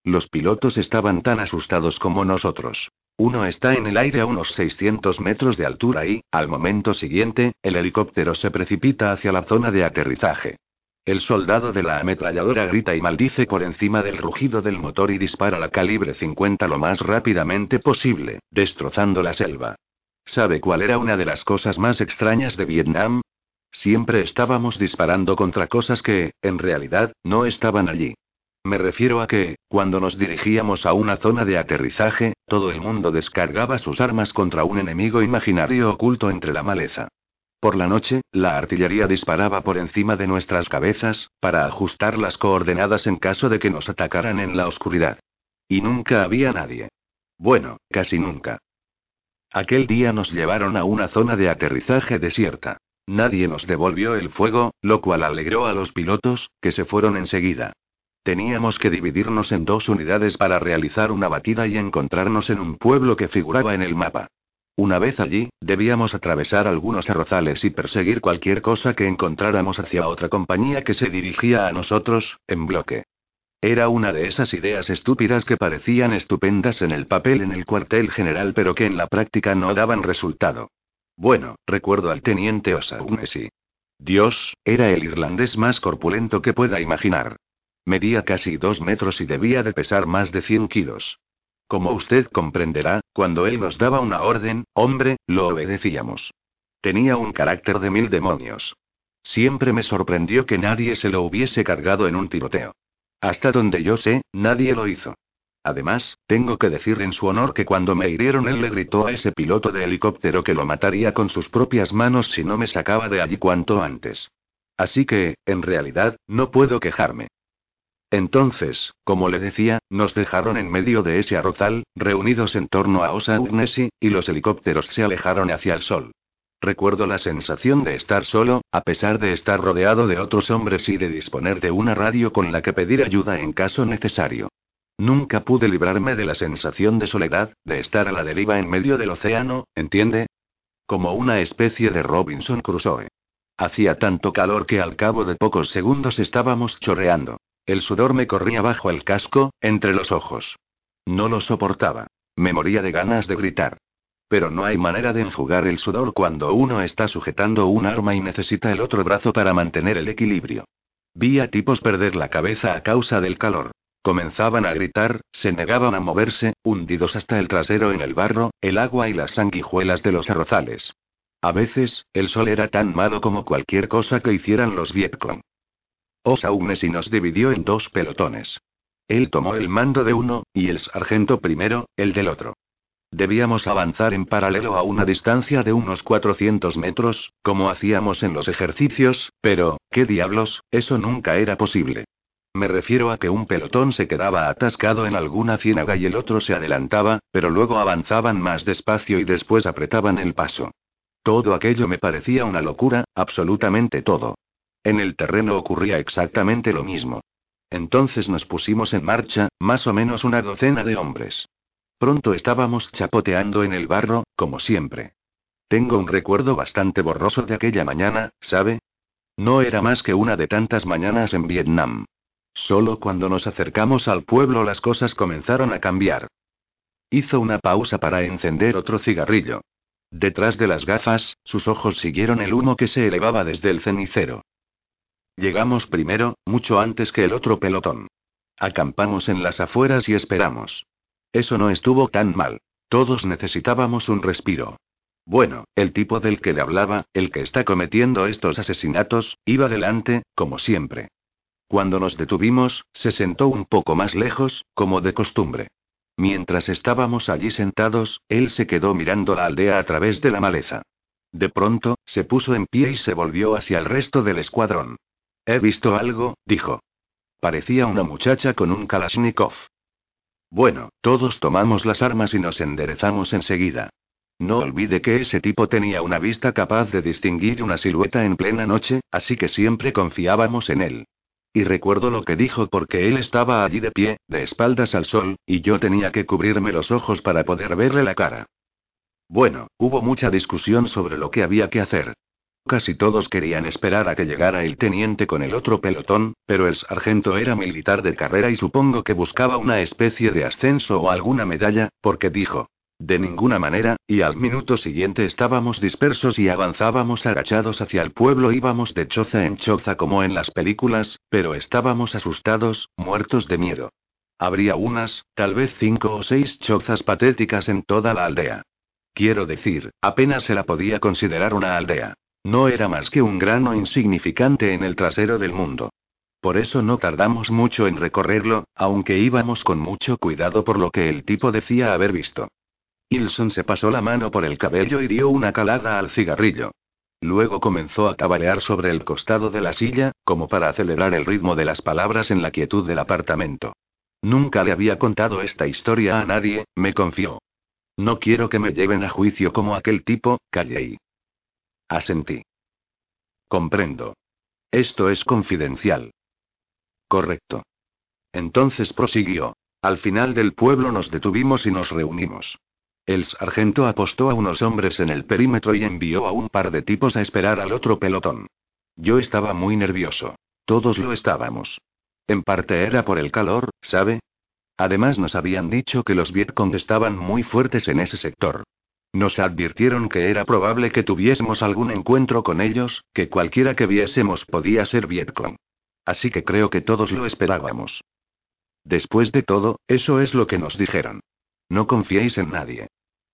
[SPEAKER 1] Los pilotos estaban tan asustados como nosotros. Uno está en el aire a unos 600 metros de altura y, al momento siguiente, el helicóptero se precipita hacia la zona de aterrizaje. El soldado de la ametralladora grita y maldice por encima del rugido del motor y dispara la calibre 50 lo más rápidamente posible, destrozando la selva. ¿Sabe cuál era una de las cosas más extrañas de Vietnam? Siempre estábamos disparando contra cosas que, en realidad, no estaban allí. Me refiero a que, cuando nos dirigíamos a una zona de aterrizaje, todo el mundo descargaba sus armas contra un enemigo imaginario oculto entre la maleza. Por la noche, la artillería disparaba por encima de nuestras cabezas, para ajustar las coordenadas en caso de que nos atacaran en la oscuridad. Y nunca había nadie. Bueno, casi nunca. Aquel día nos llevaron a una zona de aterrizaje desierta. Nadie nos devolvió el fuego, lo cual alegró a los pilotos, que se fueron enseguida. Teníamos que dividirnos en dos unidades para realizar una batida y encontrarnos en un pueblo que figuraba en el mapa. Una vez allí, debíamos atravesar algunos arrozales y perseguir cualquier cosa que encontráramos hacia otra compañía que se dirigía a nosotros, en bloque. Era una de esas ideas estúpidas que parecían estupendas en el papel en el cuartel general pero que en la práctica no daban resultado. Bueno, recuerdo al teniente O'Shaughnessy. Dios, era el irlandés más corpulento que pueda imaginar. Medía casi dos metros y debía de pesar más de 100 kilos. Como usted comprenderá, cuando él nos daba una orden, hombre, lo obedecíamos. Tenía un carácter de mil demonios. Siempre me sorprendió que nadie se lo hubiese cargado en un tiroteo. Hasta donde yo sé, nadie lo hizo. Además, tengo que decir en su honor que cuando me hirieron él le gritó a ese piloto de helicóptero que lo mataría con sus propias manos si no me sacaba de allí cuanto antes. Así que, en realidad, no puedo quejarme. Entonces, como le decía, nos dejaron en medio de ese arrozal, reunidos en torno a Osa Ugnesi, y los helicópteros se alejaron hacia el sol. Recuerdo la sensación de estar solo, a pesar de estar rodeado de otros hombres y de disponer de una radio con la que pedir ayuda en caso necesario. Nunca pude librarme de la sensación de soledad, de estar a la deriva en medio del océano, ¿entiende? Como una especie de Robinson Crusoe. Hacía tanto calor que al cabo de pocos segundos estábamos chorreando. El sudor me corría bajo el casco, entre los ojos. No lo soportaba. Me moría de ganas de gritar. Pero no hay manera de enjugar el sudor cuando uno está sujetando un arma y necesita el otro brazo para mantener el equilibrio. Vi a tipos perder la cabeza a causa del calor. Comenzaban a gritar, se negaban a moverse, hundidos hasta el trasero en el barro, el agua y las sanguijuelas de los arrozales. A veces, el sol era tan malo como cualquier cosa que hicieran los Vietcong. O'Shaughnessy nos dividió en dos pelotones. Él tomó el mando de uno, y el sargento primero, el del otro. Debíamos avanzar en paralelo a una distancia de unos 400 metros, como hacíamos en los ejercicios, pero, ¿qué diablos? Eso nunca era posible. Me refiero a que un pelotón se quedaba atascado en alguna ciénaga y el otro se adelantaba, pero luego avanzaban más despacio y después apretaban el paso. Todo aquello me parecía una locura, absolutamente todo. En el terreno ocurría exactamente lo mismo. Entonces nos pusimos en marcha, más o menos una docena de hombres. Pronto estábamos chapoteando en el barro, como siempre. Tengo un recuerdo bastante borroso de aquella mañana, ¿sabe? No era más que una de tantas mañanas en Vietnam. Solo cuando nos acercamos al pueblo las cosas comenzaron a cambiar. Hizo una pausa para encender otro cigarrillo. Detrás de las gafas, sus ojos siguieron el humo que se elevaba desde el cenicero. Llegamos primero, mucho antes que el otro pelotón. Acampamos en las afueras y esperamos. Eso no estuvo tan mal. Todos necesitábamos un respiro. Bueno, el tipo del que le hablaba, el que está cometiendo estos asesinatos, iba delante, como siempre. Cuando nos detuvimos, se sentó un poco más lejos, como de costumbre. Mientras estábamos allí sentados, él se quedó mirando la aldea a través de la maleza. De pronto, se puso en pie y se volvió hacia el resto del escuadrón. He visto algo, dijo. Parecía una muchacha con un Kalashnikov. Bueno, todos tomamos las armas y nos enderezamos enseguida. No olvide que ese tipo tenía una vista capaz de distinguir una silueta en plena noche, así que siempre confiábamos en él. Y recuerdo lo que dijo porque él estaba allí de pie, de espaldas al sol, y yo tenía que cubrirme los ojos para poder verle la cara. Bueno, hubo mucha discusión sobre lo que había que hacer. Casi todos querían esperar a que llegara el teniente con el otro pelotón, pero el sargento era militar de carrera y supongo que buscaba una especie de ascenso o alguna medalla, porque dijo, de ninguna manera, y al minuto siguiente estábamos dispersos y avanzábamos agachados hacia el pueblo, íbamos de choza en choza como en las películas, pero estábamos asustados, muertos de miedo. Habría unas, tal vez cinco o seis chozas patéticas en toda la aldea. Quiero decir, apenas se la podía considerar una aldea. No era más que un grano insignificante en el trasero del mundo. Por eso no tardamos mucho en recorrerlo, aunque íbamos con mucho cuidado por lo que el tipo decía haber visto. Ilson se pasó la mano por el cabello y dio una calada al cigarrillo. Luego comenzó a tabalear sobre el costado de la silla, como para acelerar el ritmo de las palabras en la quietud del apartamento. Nunca le había contado esta historia a nadie, me confió. No quiero que me lleven a juicio como aquel tipo, callé. Asentí. Comprendo. Esto es confidencial. Correcto. Entonces prosiguió. Al final del pueblo nos detuvimos y nos reunimos. El sargento apostó a unos hombres en el perímetro y envió a un par de tipos a esperar al otro pelotón. Yo estaba muy nervioso. Todos lo estábamos. En parte era por el calor, ¿sabe? Además nos habían dicho que los Vietcong estaban muy fuertes en ese sector. Nos advirtieron que era probable que tuviésemos algún encuentro con ellos, que cualquiera que viésemos podía ser Vietcong. Así que creo que todos lo esperábamos. Después de todo, eso es lo que nos dijeron. No confiéis en nadie.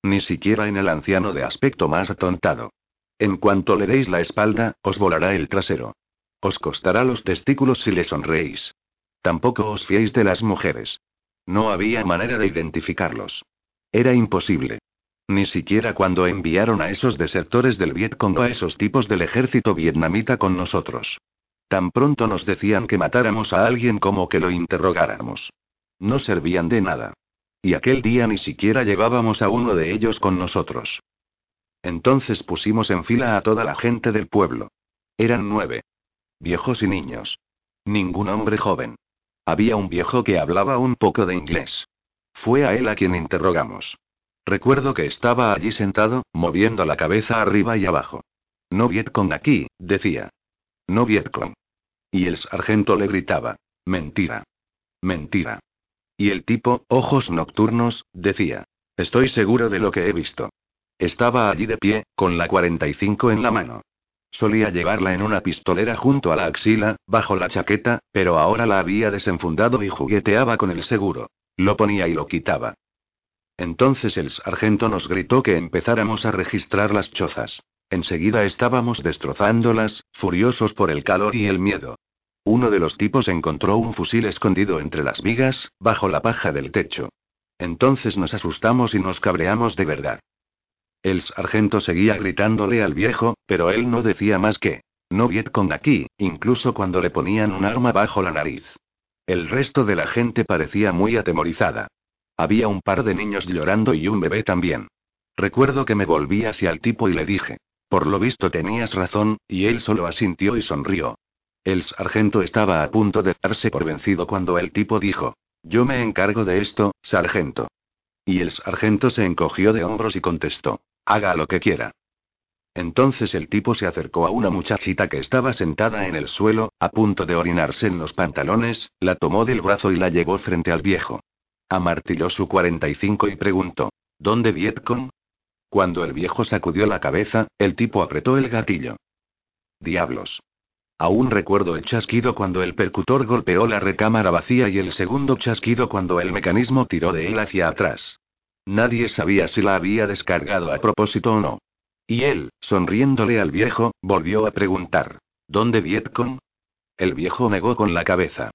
[SPEAKER 1] Ni siquiera en el anciano de aspecto más atontado. En cuanto le deis la espalda, os volará el trasero. Os costará los testículos si le sonreís. Tampoco os fiéis de las mujeres. No había manera de identificarlos. Era imposible. Ni siquiera cuando enviaron a esos desertores del Vietcong a esos tipos del ejército vietnamita con nosotros. Tan pronto nos decían que matáramos a alguien como que lo interrogáramos. No servían de nada. Y aquel día ni siquiera llevábamos a uno de ellos con nosotros. Entonces pusimos en fila a toda la gente del pueblo. Eran nueve. Viejos y niños. Ningún hombre joven. Había un viejo que hablaba un poco de inglés. Fue a él a quien interrogamos. Recuerdo que estaba allí sentado, moviendo la cabeza arriba y abajo. No Vietcong aquí, decía. No Vietcong. Y el sargento le gritaba. Mentira. Mentira. Y el tipo, ojos nocturnos, decía. Estoy seguro de lo que he visto. Estaba allí de pie, con la 45 en la mano. Solía llevarla en una pistolera junto a la axila, bajo la chaqueta, pero ahora la había desenfundado y jugueteaba con el seguro. Lo ponía y lo quitaba. Entonces el sargento nos gritó que empezáramos a registrar las chozas. Enseguida estábamos destrozándolas, furiosos por el calor y el miedo. Uno de los tipos encontró un fusil escondido entre las vigas, bajo la paja del techo. Entonces nos asustamos y nos cabreamos de verdad. El sargento seguía gritándole al viejo, pero él no decía más que, no con aquí, incluso cuando le ponían un arma bajo la nariz. El resto de la gente parecía muy atemorizada. Había un par de niños llorando y un bebé también. Recuerdo que me volví hacia el tipo y le dije, por lo visto tenías razón, y él solo asintió y sonrió. El sargento estaba a punto de darse por vencido cuando el tipo dijo, yo me encargo de esto, sargento. Y el sargento se encogió de hombros y contestó, haga lo que quiera. Entonces el tipo se acercó a una muchachita que estaba sentada en el suelo, a punto de orinarse en los pantalones, la tomó del brazo y la llevó frente al viejo. Amartilló su 45 y preguntó: ¿Dónde Vietcong? Cuando el viejo sacudió la cabeza, el tipo apretó el gatillo. Diablos. Aún recuerdo el chasquido cuando el percutor golpeó la recámara vacía y el segundo chasquido cuando el mecanismo tiró de él hacia atrás. Nadie sabía si la había descargado a propósito o no. Y él, sonriéndole al viejo, volvió a preguntar: ¿Dónde Vietcong? El viejo negó con la cabeza.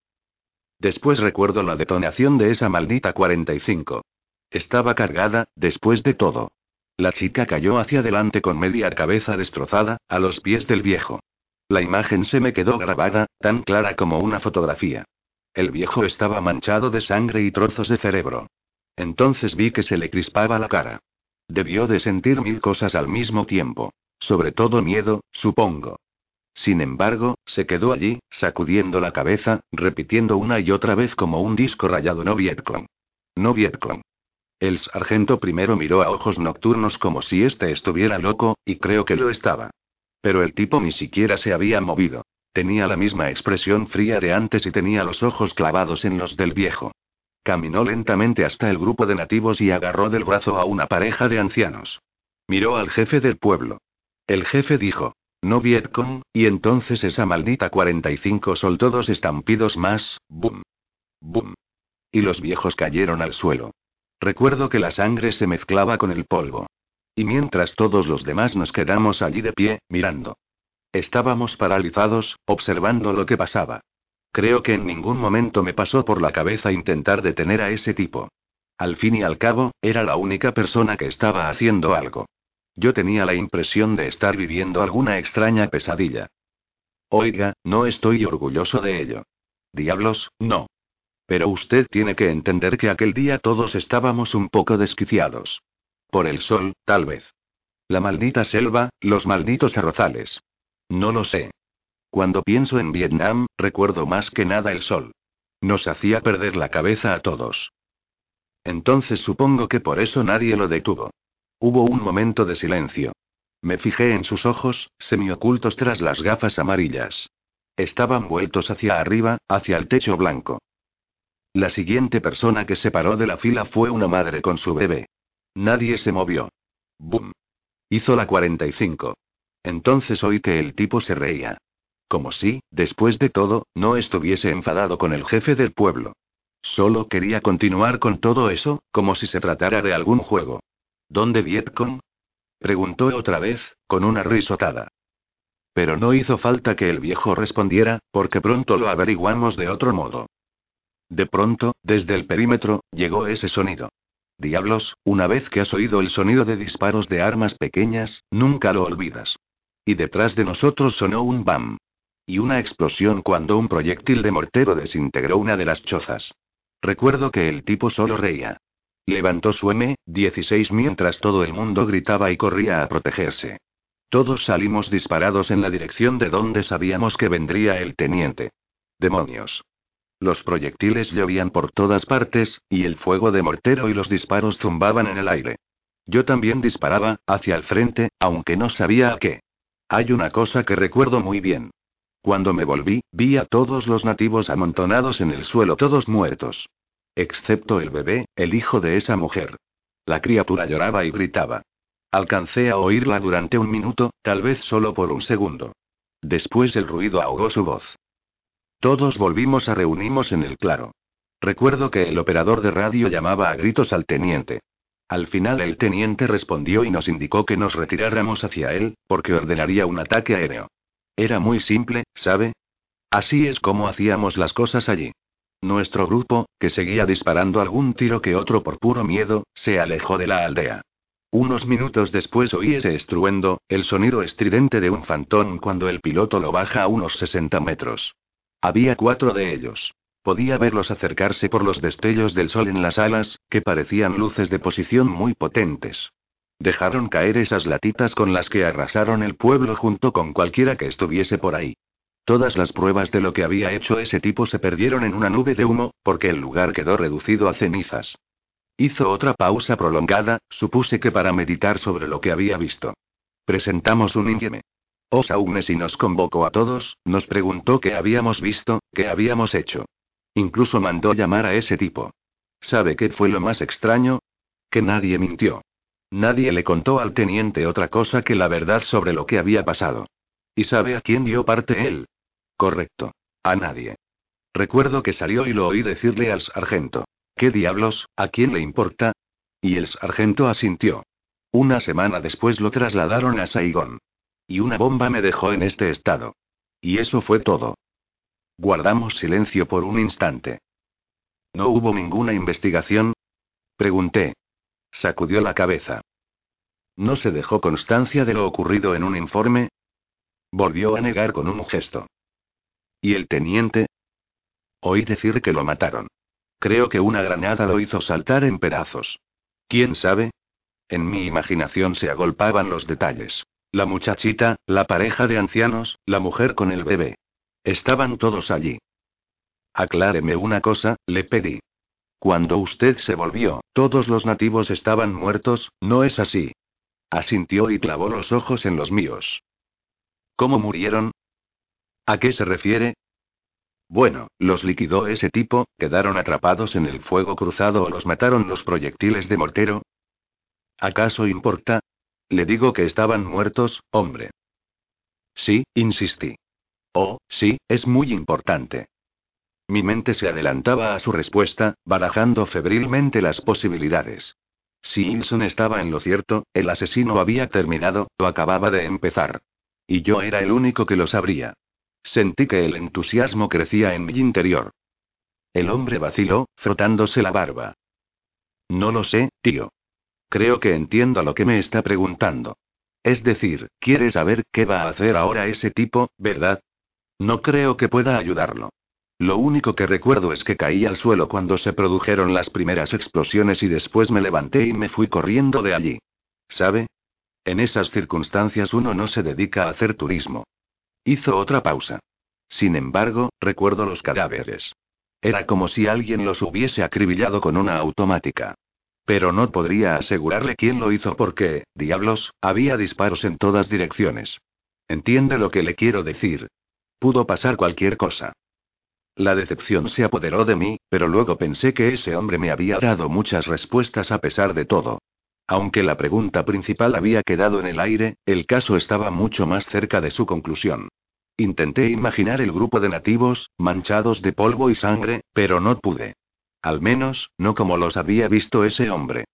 [SPEAKER 1] Después recuerdo la detonación de esa maldita 45. Estaba cargada, después de todo. La chica cayó hacia adelante con media cabeza destrozada, a los pies del viejo. La imagen se me quedó grabada, tan clara como una fotografía. El viejo estaba manchado de sangre y trozos de cerebro. Entonces vi que se le crispaba la cara. Debió de sentir mil cosas al mismo tiempo. Sobre todo miedo, supongo. Sin embargo, se quedó allí, sacudiendo la cabeza, repitiendo una y otra vez como un disco rayado no Vietcong. No Vietcong. El sargento primero miró a ojos nocturnos como si éste estuviera loco, y creo que lo estaba. Pero el tipo ni siquiera se había movido. Tenía la misma expresión fría de antes y tenía los ojos clavados en los del viejo. Caminó lentamente hasta el grupo de nativos y agarró del brazo a una pareja de ancianos. Miró al jefe del pueblo. El jefe dijo, no Vietcong, y entonces esa maldita 45 soltó dos estampidos más, boom. Boom. Y los viejos cayeron al suelo. Recuerdo que la sangre se mezclaba con el polvo. Y mientras todos los demás nos quedamos allí de pie, mirando. Estábamos paralizados, observando lo que pasaba. Creo que en ningún momento me pasó por la cabeza intentar detener a ese tipo. Al fin y al cabo, era la única persona que estaba haciendo algo. Yo tenía la impresión de estar viviendo alguna extraña pesadilla. Oiga, no estoy orgulloso de ello. Diablos, no. Pero usted tiene que entender que aquel día todos estábamos un poco desquiciados. Por el sol, tal vez. La maldita selva, los malditos arrozales. No lo sé. Cuando pienso en Vietnam, recuerdo más que nada el sol. Nos hacía perder la cabeza a todos. Entonces supongo que por eso nadie lo detuvo. Hubo un momento de silencio. Me fijé en sus ojos, semiocultos tras las gafas amarillas. Estaban vueltos hacia arriba, hacia el techo blanco. La siguiente persona que se paró de la fila fue una madre con su bebé. Nadie se movió. ¡Bum! Hizo la 45. Entonces oí que el tipo se reía. Como si, después de todo, no estuviese enfadado con el jefe del pueblo. Solo quería continuar con todo eso, como si se tratara de algún juego. ¿Dónde Vietcong? preguntó otra vez, con una risotada. Pero no hizo falta que el viejo respondiera, porque pronto lo averiguamos de otro modo. De pronto, desde el perímetro, llegó ese sonido. Diablos, una vez que has oído el sonido de disparos de armas pequeñas, nunca lo olvidas. Y detrás de nosotros sonó un bam. Y una explosión cuando un proyectil de mortero desintegró una de las chozas. Recuerdo que el tipo solo reía. Levantó su M16 mientras todo el mundo gritaba y corría a protegerse. Todos salimos disparados en la dirección de donde sabíamos que vendría el teniente. Demonios. Los proyectiles llovían por todas partes, y el fuego de mortero y los disparos zumbaban en el aire. Yo también disparaba, hacia el frente, aunque no sabía a qué. Hay una cosa que recuerdo muy bien. Cuando me volví, vi a todos los nativos amontonados en el suelo, todos muertos. Excepto el bebé, el hijo de esa mujer. La criatura lloraba y gritaba. Alcancé a oírla durante un minuto, tal vez solo por un segundo. Después el ruido ahogó su voz. Todos volvimos a reunirnos en el claro. Recuerdo que el operador de radio llamaba a gritos al teniente. Al final el teniente respondió y nos indicó que nos retiráramos hacia él, porque ordenaría un ataque aéreo. Era muy simple, ¿sabe? Así es como hacíamos las cosas allí. Nuestro grupo, que seguía disparando algún tiro que otro por puro miedo, se alejó de la aldea. Unos minutos después oí ese estruendo, el sonido estridente de un fantón cuando el piloto lo baja a unos 60 metros. Había cuatro de ellos. Podía verlos acercarse por los destellos del sol en las alas, que parecían luces de posición muy potentes. Dejaron caer esas latitas con las que arrasaron el pueblo junto con cualquiera que estuviese por ahí. Todas las pruebas de lo que había hecho ese tipo se perdieron en una nube de humo, porque el lugar quedó reducido a cenizas. Hizo otra pausa prolongada, supuse que para meditar sobre lo que había visto. Presentamos un índieme. Y nos convocó a todos, nos preguntó qué habíamos visto, qué habíamos hecho. Incluso mandó llamar a ese tipo. ¿Sabe qué fue lo más extraño? Que nadie mintió. Nadie le contó al teniente otra cosa que la verdad sobre lo que había pasado. ¿Y sabe a quién dio parte él? Correcto. A nadie. Recuerdo que salió y lo oí decirle al sargento. ¿Qué diablos, a quién le importa? Y el sargento asintió. Una semana después lo trasladaron a Saigón. Y una bomba me dejó en este estado. Y eso fue todo. Guardamos silencio por un instante. ¿No hubo ninguna investigación? Pregunté. Sacudió la cabeza. ¿No se dejó constancia de lo ocurrido en un informe? Volvió a negar con un gesto. ¿Y el teniente? Oí decir que lo mataron. Creo que una granada lo hizo saltar en pedazos. ¿Quién sabe? En mi imaginación se agolpaban los detalles. La muchachita, la pareja de ancianos, la mujer con el bebé. Estaban todos allí. Acláreme una cosa, le pedí. Cuando usted se volvió, todos los nativos estaban muertos, ¿no es así? Asintió y clavó los ojos en los míos. ¿Cómo murieron? ¿A qué se refiere? Bueno, los liquidó ese tipo, quedaron atrapados en el fuego cruzado o los mataron los proyectiles de mortero. ¿Acaso importa? Le digo que estaban muertos, hombre. Sí, insistí. Oh, sí, es muy importante. Mi mente se adelantaba a su respuesta, barajando febrilmente las posibilidades. Si Ilson estaba en lo cierto, el asesino había terminado, o acababa de empezar. Y yo era el único que lo sabría. Sentí que el entusiasmo crecía en mi interior. El hombre vaciló, frotándose la barba. No lo sé, tío. Creo que entiendo lo que me está preguntando. Es decir, quiere saber qué va a hacer ahora ese tipo, ¿verdad? No creo que pueda ayudarlo. Lo único que recuerdo es que caí al suelo cuando se produjeron las primeras explosiones y después me levanté y me fui corriendo de allí. ¿Sabe? En esas circunstancias uno no se dedica a hacer turismo. Hizo otra pausa. Sin embargo, recuerdo los cadáveres. Era como si alguien los hubiese acribillado con una automática. Pero no podría asegurarle quién lo hizo porque, diablos, había disparos en todas direcciones. ¿Entiende lo que le quiero decir? Pudo pasar cualquier cosa. La decepción se apoderó de mí, pero luego pensé que ese hombre me había dado muchas respuestas a pesar de todo. Aunque la pregunta principal había quedado en el aire, el caso estaba mucho más cerca de su conclusión. Intenté imaginar el grupo de nativos, manchados de polvo y sangre, pero no pude. Al menos, no como los había visto ese hombre.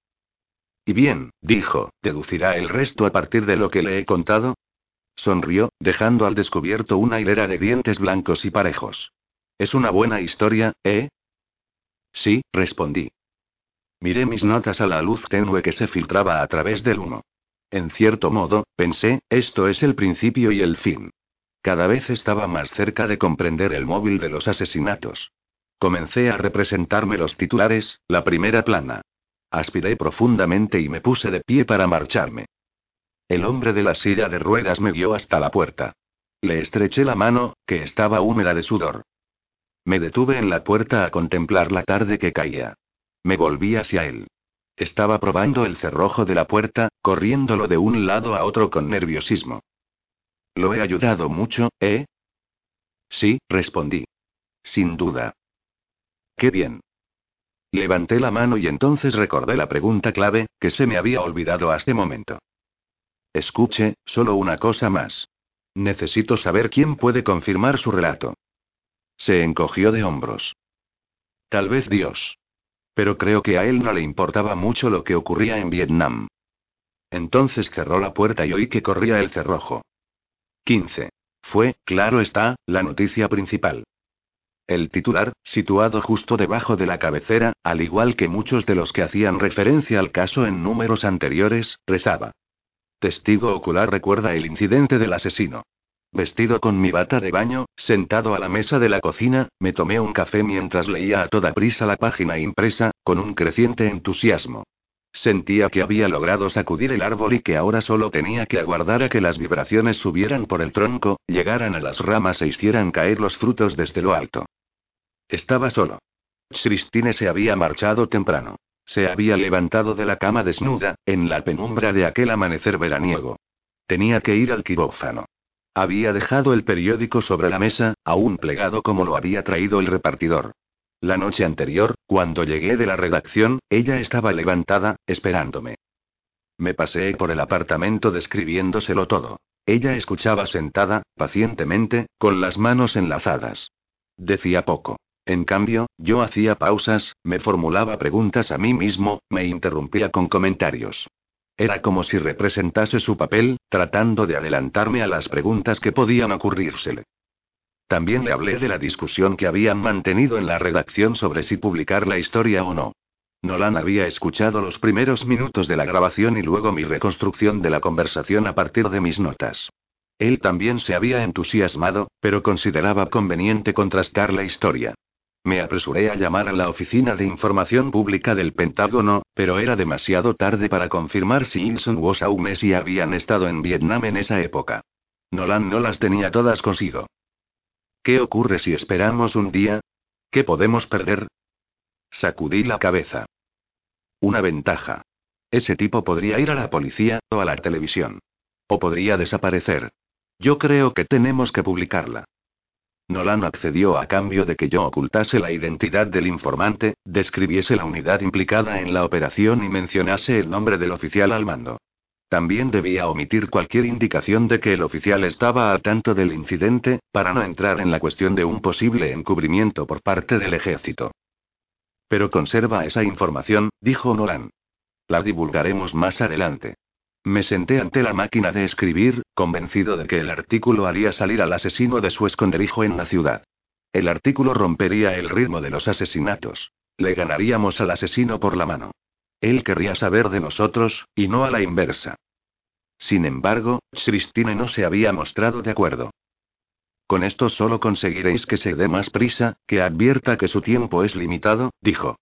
[SPEAKER 1] Y bien, dijo, ¿deducirá el resto a partir de lo que le he contado? Sonrió, dejando al descubierto una hilera de dientes blancos y parejos. Es una buena historia, ¿eh? Sí, respondí. Miré mis notas a la luz tenue que se filtraba a través del humo. En cierto modo, pensé, esto es el principio y el fin. Cada vez estaba más cerca de comprender el móvil de los asesinatos. Comencé a representarme los titulares, la primera plana. Aspiré profundamente y me puse de pie para marcharme. El hombre de la silla de ruedas me guió hasta la puerta. Le estreché la mano, que estaba húmeda de sudor. Me detuve en la puerta a contemplar la tarde que caía. Me volví hacia él. Estaba probando el cerrojo de la puerta, corriéndolo de un lado a otro con nerviosismo. Lo he ayudado mucho, ¿eh? Sí, respondí. Sin duda. Qué bien. Levanté la mano y entonces recordé la pregunta clave, que se me había olvidado hasta este momento. Escuche, solo una cosa más. Necesito saber quién puede confirmar su relato. Se encogió de hombros. Tal vez Dios. Pero creo que a él no le importaba mucho lo que ocurría en Vietnam. Entonces cerró la puerta y oí que corría el cerrojo. 15. Fue, claro está, la noticia principal. El titular, situado justo debajo de la cabecera, al igual que muchos de los que hacían referencia al caso en números anteriores, rezaba. Testigo ocular recuerda el incidente del asesino. Vestido con mi bata de baño, sentado a la mesa de la cocina, me tomé un café mientras leía a toda prisa la página impresa, con un creciente entusiasmo. Sentía que había logrado sacudir el árbol y que ahora solo tenía que aguardar a que las vibraciones subieran por el tronco, llegaran a las ramas e hicieran caer los frutos desde lo alto. Estaba solo. Christine se había marchado temprano. Se había levantado de la cama desnuda, en la penumbra de aquel amanecer veraniego. Tenía que ir al quirófano. Había dejado el periódico sobre la mesa, aún plegado como lo había traído el repartidor. La noche anterior, cuando llegué de la redacción, ella estaba levantada, esperándome. Me paseé por el apartamento describiéndoselo todo. Ella escuchaba sentada, pacientemente, con las manos enlazadas. Decía poco. En cambio, yo hacía pausas, me formulaba preguntas a mí mismo, me interrumpía con comentarios. Era como si representase su papel, tratando de adelantarme a las preguntas que podían ocurrírsele. También le hablé de la discusión que habían mantenido en la redacción sobre si publicar la historia o no. Nolan había escuchado los primeros minutos de la grabación y luego mi reconstrucción de la conversación a partir de mis notas. Él también se había entusiasmado, pero consideraba conveniente contrastar la historia. Me apresuré a llamar a la Oficina de Información Pública del Pentágono, pero era demasiado tarde para confirmar si Ilson o y habían estado en Vietnam en esa época. Nolan no las tenía todas consigo. ¿Qué ocurre si esperamos un día? ¿Qué podemos perder? Sacudí la cabeza. Una ventaja. Ese tipo podría ir a la policía, o a la televisión. O podría desaparecer. Yo creo que tenemos que publicarla. Nolan accedió a cambio de que yo ocultase la identidad del informante, describiese la unidad implicada en la operación y mencionase el nombre del oficial al mando. También debía omitir cualquier indicación de que el oficial estaba al tanto del incidente, para no entrar en la cuestión de un posible encubrimiento por parte del ejército. Pero conserva esa información, dijo Nolan. La divulgaremos más adelante. Me senté ante la máquina de escribir, convencido de que el artículo haría salir al asesino de su esconderijo en la ciudad. El artículo rompería el ritmo de los asesinatos. Le ganaríamos al asesino por la mano. Él querría saber de nosotros, y no a la inversa. Sin embargo, Christine no se había mostrado de acuerdo. Con esto solo conseguiréis que se dé más prisa, que advierta que su tiempo es limitado, dijo.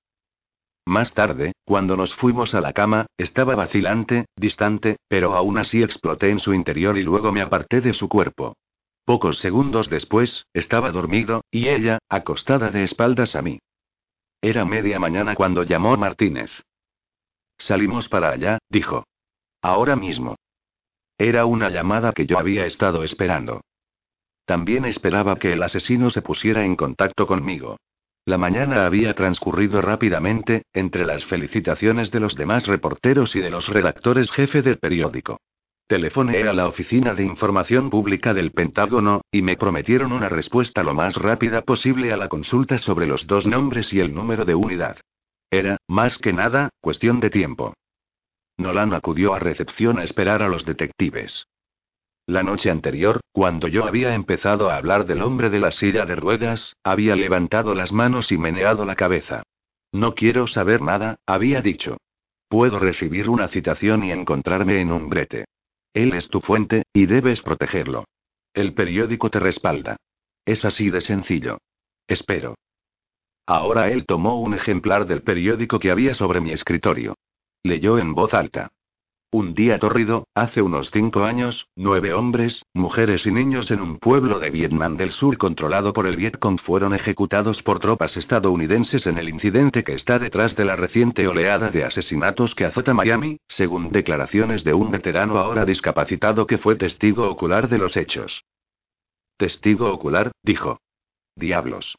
[SPEAKER 1] Más tarde, cuando nos fuimos a la cama, estaba vacilante, distante, pero aún así exploté en su interior y luego me aparté de su cuerpo. Pocos segundos después, estaba dormido, y ella, acostada de espaldas a mí. Era media mañana cuando llamó Martínez. Salimos para allá, dijo. Ahora mismo. Era una llamada que yo había estado esperando. También esperaba que el asesino se pusiera en contacto conmigo. La mañana había transcurrido rápidamente, entre las felicitaciones de los demás reporteros y de los redactores jefe del periódico. Telefoné a la Oficina de Información Pública del Pentágono, y me prometieron una respuesta lo más rápida posible a la consulta sobre los dos nombres y el número de unidad. Era, más que nada, cuestión de tiempo. Nolan acudió a recepción a esperar a los detectives. La noche anterior, cuando yo había empezado a hablar del hombre de la silla de ruedas, había levantado las manos y meneado la cabeza. No quiero saber nada, había dicho. Puedo recibir una citación y encontrarme en un brete. Él es tu fuente, y debes protegerlo. El periódico te respalda. Es así de sencillo. Espero. Ahora él tomó un ejemplar del periódico que había sobre mi escritorio. Leyó en voz alta. Un día tórrido, hace unos cinco años, nueve hombres, mujeres y niños en un pueblo de Vietnam del Sur controlado por el Vietcong fueron ejecutados por tropas estadounidenses en el incidente que está detrás de la reciente oleada de asesinatos que azota Miami, según declaraciones de un veterano ahora discapacitado que fue testigo ocular de los hechos. Testigo ocular, dijo. Diablos.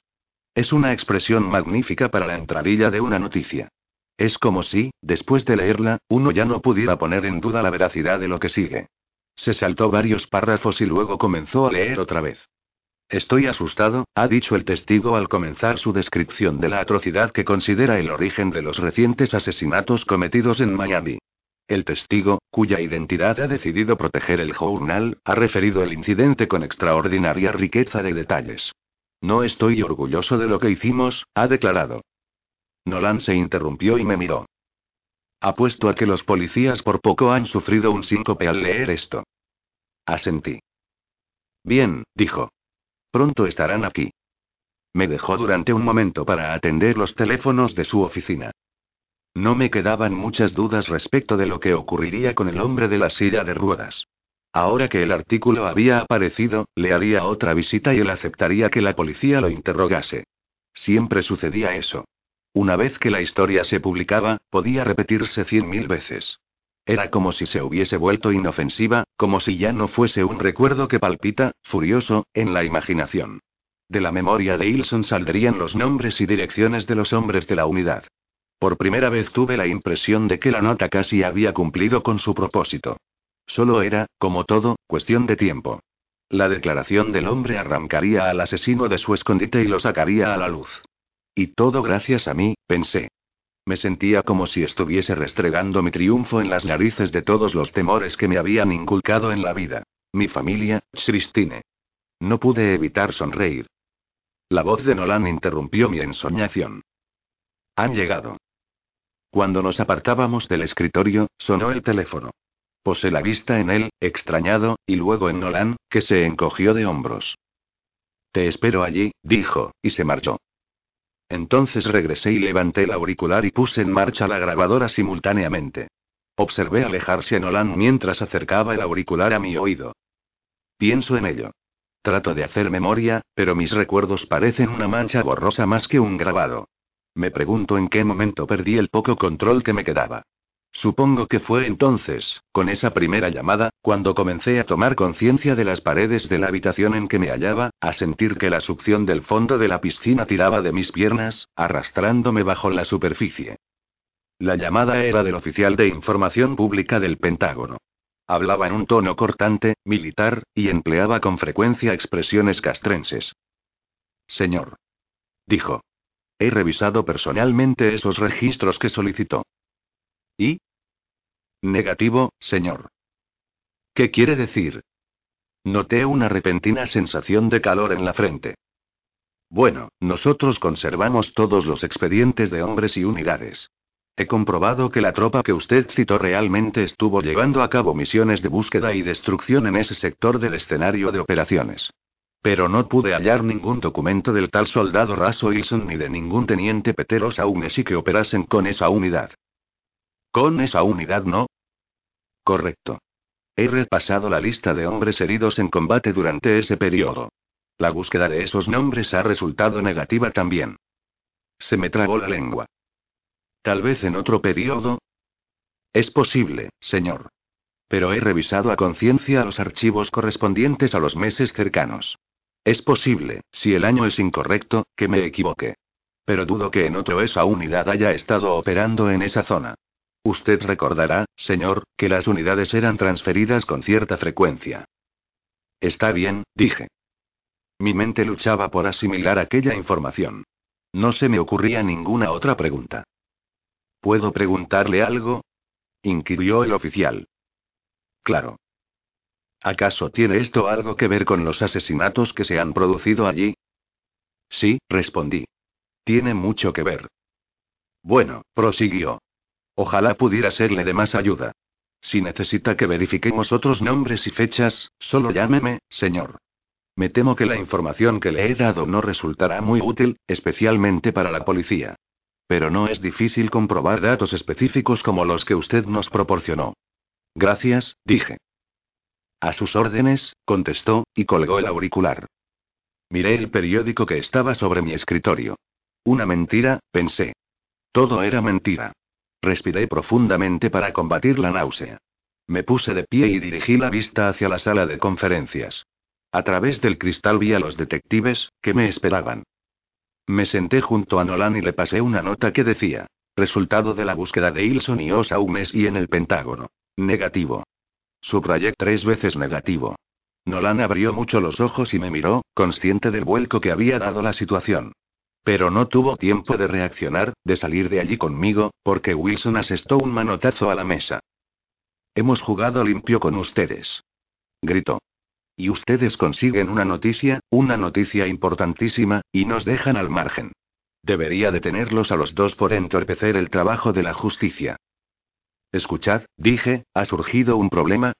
[SPEAKER 1] Es una expresión magnífica para la entradilla de una noticia. Es como si, después de leerla, uno ya no pudiera poner en duda la veracidad de lo que sigue. Se saltó varios párrafos y luego comenzó a leer otra vez. Estoy asustado, ha dicho el testigo al comenzar su descripción de la atrocidad que considera el origen de los recientes asesinatos cometidos en Miami. El testigo, cuya identidad ha decidido proteger el journal, ha referido el incidente con extraordinaria riqueza de detalles. No estoy orgulloso de lo que hicimos, ha declarado. Nolan se interrumpió y me miró. Apuesto a que los policías por poco han sufrido un síncope al leer esto. Asentí. Bien, dijo. Pronto estarán aquí. Me dejó durante un momento para atender los teléfonos de su oficina. No me quedaban muchas dudas respecto de lo que ocurriría con el hombre de la silla de ruedas. Ahora que el artículo había aparecido, le haría otra visita y él aceptaría que la policía lo interrogase. Siempre sucedía eso. Una vez que la historia se publicaba, podía repetirse cien mil veces. Era como si se hubiese vuelto inofensiva, como si ya no fuese un recuerdo que palpita, furioso, en la imaginación. De la memoria de Ilson saldrían los nombres y direcciones de los hombres de la unidad. Por primera vez tuve la impresión de que la nota casi había cumplido con su propósito. Solo era, como todo, cuestión de tiempo. La declaración del hombre arrancaría al asesino de su escondite y lo sacaría a la luz. Y todo gracias a mí, pensé. Me sentía como si estuviese restregando mi triunfo en las narices de todos los temores que me habían inculcado en la vida. Mi familia, Christine. No pude evitar sonreír. La voz de Nolan interrumpió mi ensoñación. Han llegado. Cuando nos apartábamos del escritorio, sonó el teléfono. Posé la vista en él, extrañado, y luego en Nolan, que se encogió de hombros. Te espero allí, dijo, y se marchó. Entonces regresé y levanté el auricular y puse en marcha la grabadora simultáneamente. Observé alejarse a Nolan mientras acercaba el auricular a mi oído. Pienso en ello. Trato de hacer memoria, pero mis recuerdos parecen una mancha borrosa más que un grabado. Me pregunto en qué momento perdí el poco control que me quedaba. Supongo que fue entonces, con esa primera llamada, cuando comencé a tomar conciencia de las paredes de la habitación en que me hallaba, a sentir que la succión del fondo de la piscina tiraba de mis piernas, arrastrándome bajo la superficie. La llamada era del oficial de información pública del Pentágono. Hablaba en un tono cortante, militar, y empleaba con frecuencia expresiones castrenses. Señor. Dijo. He revisado personalmente esos registros que solicitó. ¿Y? Negativo, señor. ¿Qué quiere decir? Noté una repentina sensación de calor en la frente. Bueno, nosotros conservamos todos los expedientes de hombres y unidades. He comprobado que la tropa que usted citó realmente estuvo llevando a cabo misiones de búsqueda y destrucción en ese sector del escenario de operaciones. Pero no pude hallar ningún documento del tal soldado Raso Wilson ni de ningún teniente Peteros y que operasen con esa unidad. ¿Con esa unidad no? Correcto. He repasado la lista de hombres heridos en combate durante ese periodo. La búsqueda de esos nombres ha resultado negativa también. Se me trabó la lengua. Tal vez en otro periodo. Es posible, señor. Pero he revisado a conciencia los archivos correspondientes a los meses cercanos. Es posible, si el año es incorrecto, que me equivoque. Pero dudo que en otro esa unidad haya estado operando en esa zona. Usted recordará, señor, que las unidades eran transferidas con cierta frecuencia. Está bien, dije. Mi mente luchaba por asimilar aquella información. No se me ocurría ninguna otra pregunta. ¿Puedo preguntarle algo? inquirió el oficial. Claro. ¿Acaso tiene esto algo que ver con los asesinatos que se han producido allí? Sí, respondí. Tiene mucho que ver. Bueno, prosiguió. Ojalá pudiera serle de más ayuda. Si necesita que verifiquemos otros nombres y fechas, solo llámeme, señor. Me temo que la información que le he dado no resultará muy útil, especialmente para la policía. Pero no es difícil comprobar datos específicos como los que usted nos proporcionó. Gracias, dije. A sus órdenes, contestó, y colgó el auricular. Miré el periódico que estaba sobre mi escritorio. Una mentira, pensé. Todo era mentira. Respiré profundamente para combatir la náusea. Me puse de pie y dirigí la vista hacia la sala de conferencias. A través del cristal vi a los detectives, que me esperaban. Me senté junto a Nolan y le pasé una nota que decía: Resultado de la búsqueda de Ilson y Osaumes y en el Pentágono. Negativo. Subrayé tres veces negativo. Nolan abrió mucho los ojos y me miró, consciente del vuelco que había dado la situación. Pero no tuvo tiempo de reaccionar, de salir de allí conmigo, porque Wilson asestó un manotazo a la mesa. Hemos jugado limpio con ustedes. Gritó. Y ustedes consiguen una noticia, una noticia importantísima, y nos dejan al margen. Debería detenerlos a los dos por entorpecer el trabajo de la justicia. Escuchad, dije, ¿ha surgido un problema?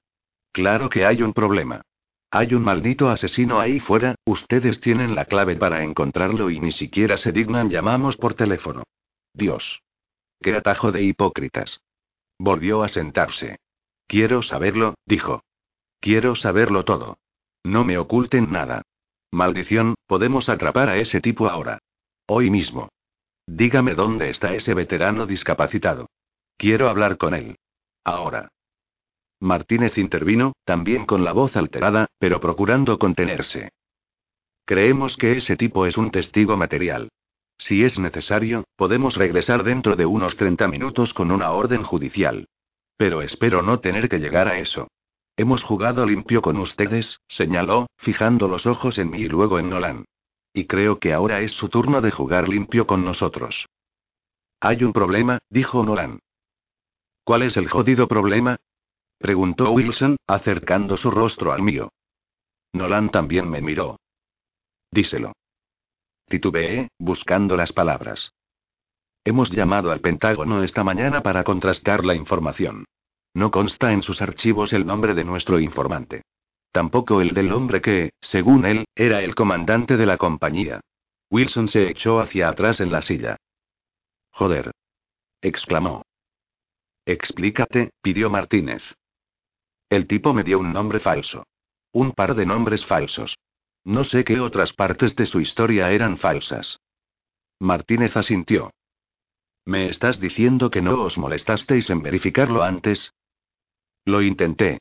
[SPEAKER 1] Claro que hay un problema. Hay un maldito asesino ahí fuera, ustedes tienen la clave para encontrarlo y ni siquiera se dignan llamamos por teléfono. Dios. Qué atajo de hipócritas. Volvió a sentarse. Quiero saberlo, dijo. Quiero saberlo todo. No me oculten nada. Maldición, podemos atrapar a ese tipo ahora. Hoy mismo. Dígame dónde está ese veterano discapacitado. Quiero hablar con él. Ahora. Martínez intervino, también con la voz alterada, pero procurando contenerse. Creemos que ese tipo es un testigo material. Si es necesario, podemos regresar dentro de unos 30 minutos con una orden judicial. Pero espero no tener que llegar a eso. Hemos jugado limpio con ustedes, señaló, fijando los ojos en mí y luego en Nolan. Y creo que ahora es su turno de jugar limpio con nosotros. Hay un problema, dijo Nolan. ¿Cuál es el jodido problema? Preguntó Wilson, acercando su rostro al mío. Nolan también me miró. Díselo. Titubeé, buscando las palabras. Hemos llamado al Pentágono esta mañana para contrastar la información. No consta en sus archivos el nombre de nuestro informante. Tampoco el del hombre que, según él, era el comandante de la compañía. Wilson se echó hacia atrás en la silla. Joder. exclamó. Explícate, pidió Martínez. El tipo me dio un nombre falso. Un par de nombres falsos. No sé qué otras partes de su historia eran falsas. Martínez asintió. ¿Me estás diciendo que no os molestasteis en verificarlo antes? Lo intenté.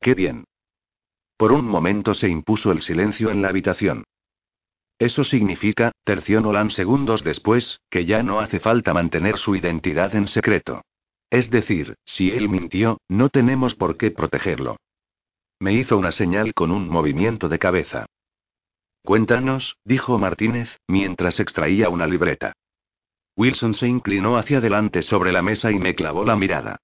[SPEAKER 1] Qué bien. Por un momento se impuso el silencio en la habitación. Eso significa, terció Nolan segundos después, que ya no hace falta mantener su identidad en secreto. Es decir, si él mintió, no tenemos por qué protegerlo. Me hizo una señal con un movimiento de cabeza. Cuéntanos, dijo Martínez, mientras extraía una libreta. Wilson se inclinó hacia adelante sobre la mesa y me clavó la mirada.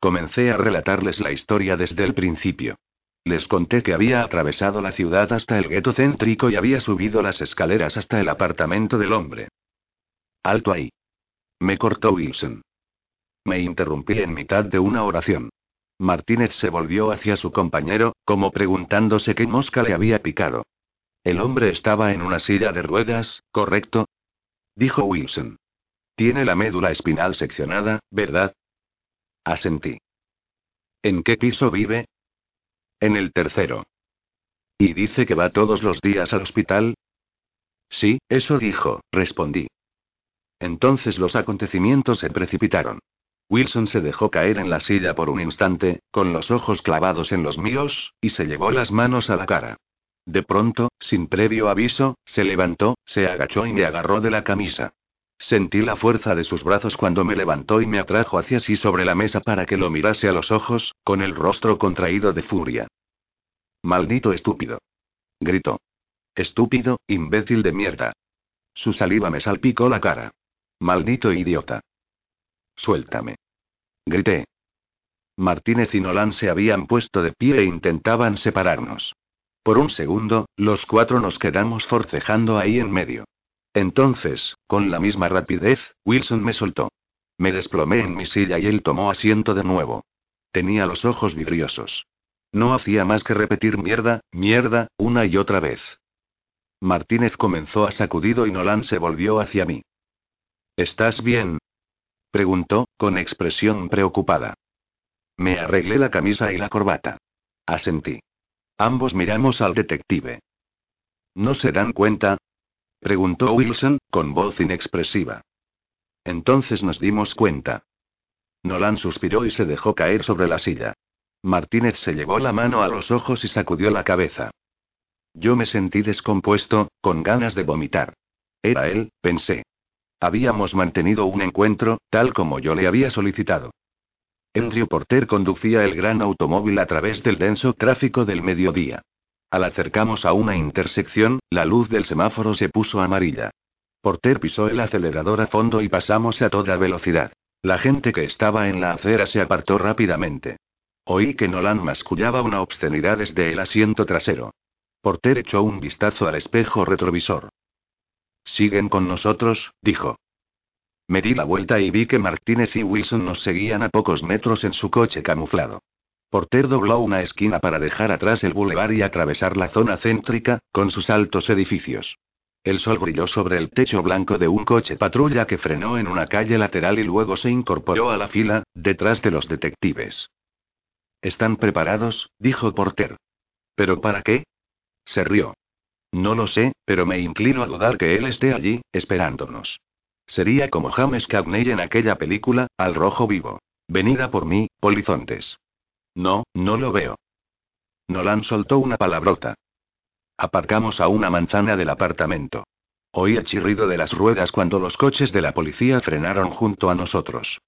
[SPEAKER 1] Comencé a relatarles la historia desde el principio. Les conté que había atravesado la ciudad hasta el gueto céntrico y había subido las escaleras hasta el apartamento del hombre. Alto ahí. Me cortó Wilson. Me interrumpí en mitad de una oración. Martínez se volvió hacia su compañero, como preguntándose qué mosca le había picado. El hombre estaba en una silla de ruedas, ¿correcto? Dijo Wilson. Tiene la médula espinal seccionada, ¿verdad? Asentí. ¿En qué piso vive? En el tercero. ¿Y dice que va todos los días al hospital? Sí, eso dijo, respondí. Entonces los acontecimientos se precipitaron. Wilson se dejó caer en la silla por un instante, con los ojos clavados en los míos, y se llevó las manos a la cara. De pronto, sin previo aviso, se levantó, se agachó y me agarró de la camisa. Sentí la fuerza de sus brazos cuando me levantó y me atrajo hacia sí sobre la mesa para que lo mirase a los ojos, con el rostro contraído de furia. Maldito estúpido. Gritó. Estúpido, imbécil de mierda. Su saliva me salpicó la cara. Maldito idiota. Suéltame. Grité. Martínez y Nolan se habían puesto de pie e intentaban separarnos. Por un segundo, los cuatro nos quedamos forcejando ahí en medio. Entonces, con la misma rapidez, Wilson me soltó. Me desplomé en mi silla y él tomó asiento de nuevo. Tenía los ojos vidriosos. No hacía más que repetir mierda, mierda, una y otra vez. Martínez comenzó a sacudido y Nolan se volvió hacia mí. ¿Estás bien? Preguntó, con expresión preocupada. Me arreglé la camisa y la corbata. Asentí. Ambos miramos al detective. ¿No se dan cuenta? Preguntó Wilson, con voz inexpresiva. Entonces nos dimos cuenta. Nolan suspiró y se dejó caer sobre la silla. Martínez se llevó la mano a los ojos y sacudió la cabeza. Yo me sentí descompuesto, con ganas de vomitar. Era él, pensé. Habíamos mantenido un encuentro, tal como yo le había solicitado. Andrew Porter conducía el gran automóvil a través del denso tráfico del mediodía. Al acercamos a una intersección, la luz del semáforo se puso amarilla. Porter pisó el acelerador a fondo y pasamos a toda velocidad. La gente que estaba en la acera se apartó rápidamente. Oí que Nolan mascullaba una obscenidad desde el asiento trasero. Porter echó un vistazo al espejo retrovisor. Siguen con nosotros, dijo. Me di la vuelta y vi que Martínez y Wilson nos seguían a pocos metros en su coche camuflado. Porter dobló una esquina para dejar atrás el bulevar y atravesar la zona céntrica, con sus altos edificios. El sol brilló sobre el techo blanco de un coche patrulla que frenó en una calle lateral y luego se incorporó a la fila, detrás de los detectives. ¿Están preparados? dijo Porter. ¿Pero para qué? Se rió. No lo sé, pero me inclino a dudar que él esté allí, esperándonos. Sería como James Cagney en aquella película, Al Rojo Vivo. Venida por mí, polizontes. No, no lo veo. Nolan soltó una palabrota. Aparcamos a una manzana del apartamento. Oí el chirrido de las ruedas cuando los coches de la policía frenaron junto a nosotros.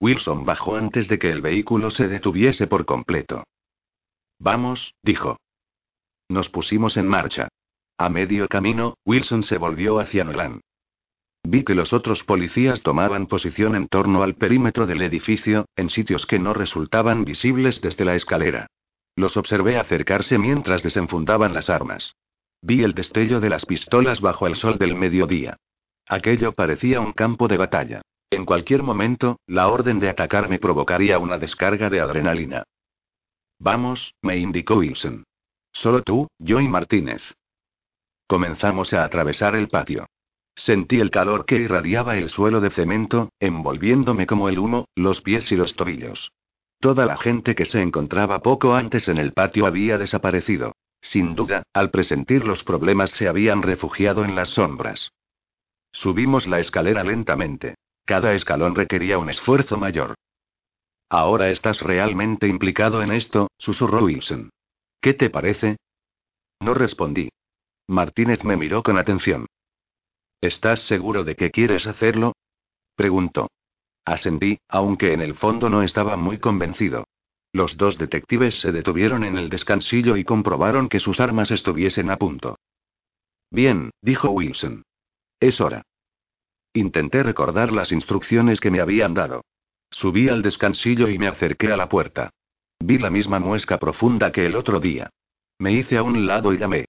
[SPEAKER 1] Wilson bajó antes de que el vehículo se detuviese por completo. Vamos, dijo. Nos pusimos en marcha. A medio camino, Wilson se volvió hacia Nolan. Vi que los otros policías tomaban posición en torno al perímetro del edificio, en sitios que no resultaban visibles desde la escalera. Los observé acercarse mientras desenfundaban las armas. Vi el destello de las pistolas bajo el sol del mediodía. Aquello parecía un campo de batalla. En cualquier momento, la orden de atacar me provocaría una descarga de adrenalina. Vamos, me indicó Wilson. Solo tú, yo y Martínez. Comenzamos a atravesar el patio. Sentí el calor que irradiaba el suelo de cemento, envolviéndome como el humo, los pies y los tobillos. Toda la gente que se encontraba poco antes en el patio había desaparecido. Sin duda, al presentir los problemas se habían refugiado en las sombras. Subimos la escalera lentamente. Cada escalón requería un esfuerzo mayor. Ahora estás realmente implicado en esto, susurró Wilson. ¿Qué te parece? No respondí. Martínez me miró con atención. ¿Estás seguro de que quieres hacerlo? preguntó. Asentí, aunque en el fondo no estaba muy convencido. Los dos detectives se detuvieron en el descansillo y comprobaron que sus armas estuviesen a punto. Bien, dijo Wilson. Es hora. Intenté recordar las instrucciones que me habían dado. Subí al descansillo y me acerqué a la puerta. Vi la misma muesca profunda que el otro día. Me hice a un lado y llamé.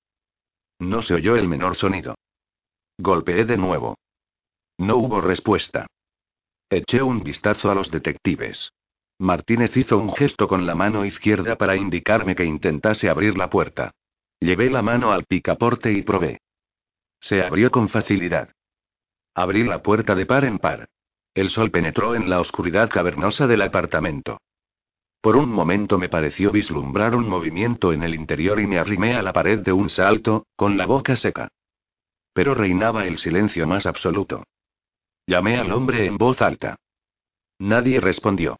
[SPEAKER 1] No se oyó el menor sonido. Golpeé de nuevo. No hubo respuesta. Eché un vistazo a los detectives. Martínez hizo un gesto con la mano izquierda para indicarme que intentase abrir la puerta. Llevé la mano al picaporte y probé. Se abrió con facilidad. Abrí la puerta de par en par. El sol penetró en la oscuridad cavernosa del apartamento. Por un momento me pareció vislumbrar un movimiento en el interior y me arrimé a la pared de un salto, con la boca seca. Pero reinaba el silencio más absoluto. Llamé al hombre en voz alta. Nadie respondió.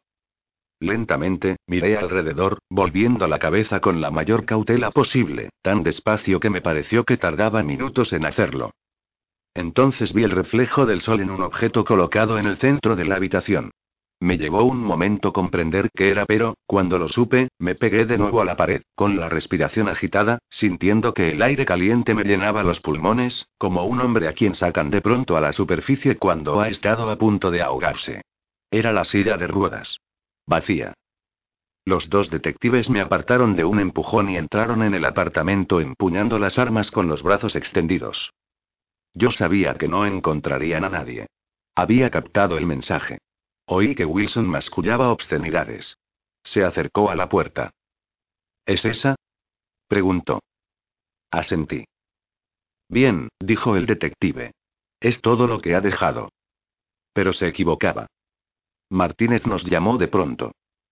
[SPEAKER 1] Lentamente, miré alrededor, volviendo la cabeza con la mayor cautela posible, tan despacio que me pareció que tardaba minutos en hacerlo. Entonces vi el reflejo del sol en un objeto colocado en el centro de la habitación. Me llevó un momento comprender qué era, pero, cuando lo supe, me pegué de nuevo a la pared, con la respiración agitada, sintiendo que el aire caliente me llenaba los pulmones, como un hombre a quien sacan de pronto a la superficie cuando ha estado a punto de ahogarse. Era la silla de ruedas. Vacía. Los dos detectives me apartaron de un empujón y entraron en el apartamento empuñando las armas con los brazos extendidos. Yo sabía que no encontrarían a nadie. Había captado el mensaje. Oí que Wilson mascullaba obscenidades. Se acercó a la puerta. ¿Es esa? preguntó. Asentí. Bien, dijo el detective. Es todo lo que ha dejado. Pero se equivocaba. Martínez nos llamó de pronto.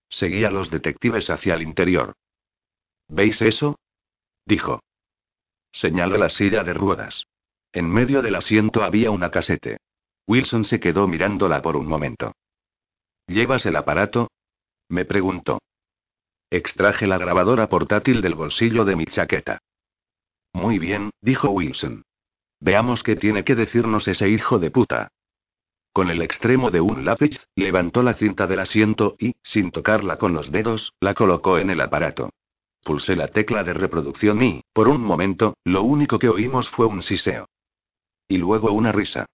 [SPEAKER 1] Seguía a los detectives hacia el interior. ¿Veis eso? dijo. Señaló la silla de ruedas. En medio del asiento había una casete. Wilson se quedó mirándola por un momento. ¿Llevas el aparato? Me preguntó. Extraje la grabadora portátil del bolsillo de mi chaqueta. Muy bien, dijo Wilson. Veamos qué tiene que decirnos ese hijo de puta. Con el extremo de un lápiz, levantó la cinta del asiento y, sin tocarla con los dedos, la colocó en el aparato. Pulsé la tecla de reproducción y, por un momento, lo único que oímos fue un siseo. Y luego una risa.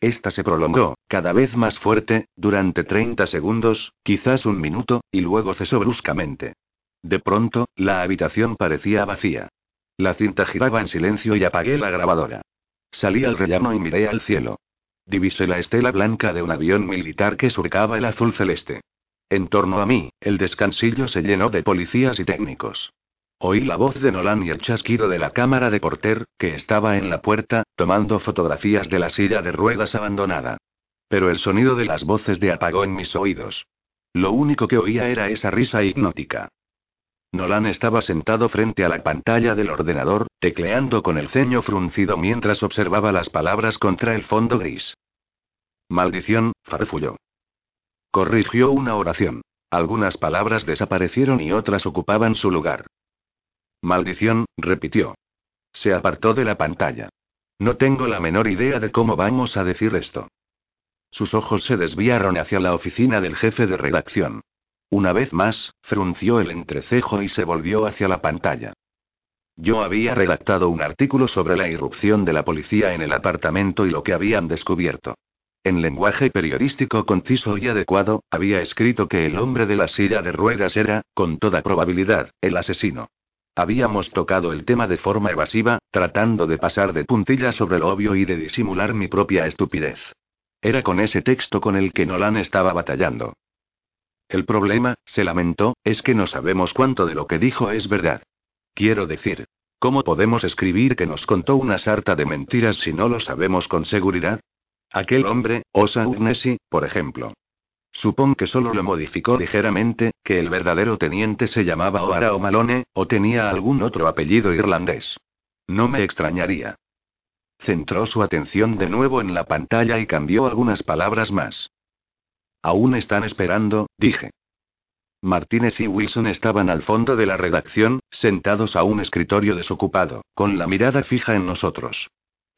[SPEAKER 1] Esta se prolongó, cada vez más fuerte, durante 30 segundos, quizás un minuto, y luego cesó bruscamente. De pronto, la habitación parecía vacía. La cinta giraba en silencio y apagué la grabadora. Salí al rellano y miré al cielo. Divisé la estela blanca de un avión militar que surcaba el azul celeste. En torno a mí, el descansillo se llenó de policías y técnicos. Oí la voz de Nolan y el chasquido de la cámara de Porter, que estaba en la puerta, tomando fotografías de la silla de ruedas abandonada. Pero el sonido de las voces de apagó en mis oídos. Lo único que oía era esa risa hipnótica. Nolan estaba sentado frente a la pantalla del ordenador, tecleando con el ceño fruncido mientras observaba las palabras contra el fondo gris. Maldición, farfulló. Corrigió una oración. Algunas palabras desaparecieron y otras ocupaban su lugar. Maldición, repitió. Se apartó de la pantalla. No tengo la menor idea de cómo vamos a decir esto. Sus ojos se desviaron hacia la oficina del jefe de redacción. Una vez más, frunció el entrecejo y se volvió hacia la pantalla. Yo había redactado un artículo sobre la irrupción de la policía en el apartamento y lo que habían descubierto. En lenguaje periodístico conciso y adecuado, había escrito que el hombre de la silla de ruedas era, con toda probabilidad, el asesino. Habíamos tocado el tema de forma evasiva, tratando de pasar de puntilla sobre lo obvio y de disimular mi propia estupidez. Era con ese texto con el que Nolan estaba batallando. El problema, se lamentó, es que no sabemos cuánto de lo que dijo es verdad. Quiero decir, ¿Cómo podemos escribir que nos contó una sarta de mentiras si no lo sabemos con seguridad? Aquel hombre, Osa Ugnesi, por ejemplo. Supón que solo lo modificó ligeramente, que el verdadero teniente se llamaba Oara o Malone, o tenía algún otro apellido irlandés. No me extrañaría. Centró su atención de nuevo en la pantalla y cambió algunas palabras más. Aún están esperando, dije. Martínez y Wilson estaban al fondo de la redacción, sentados a un escritorio desocupado, con la mirada fija en nosotros.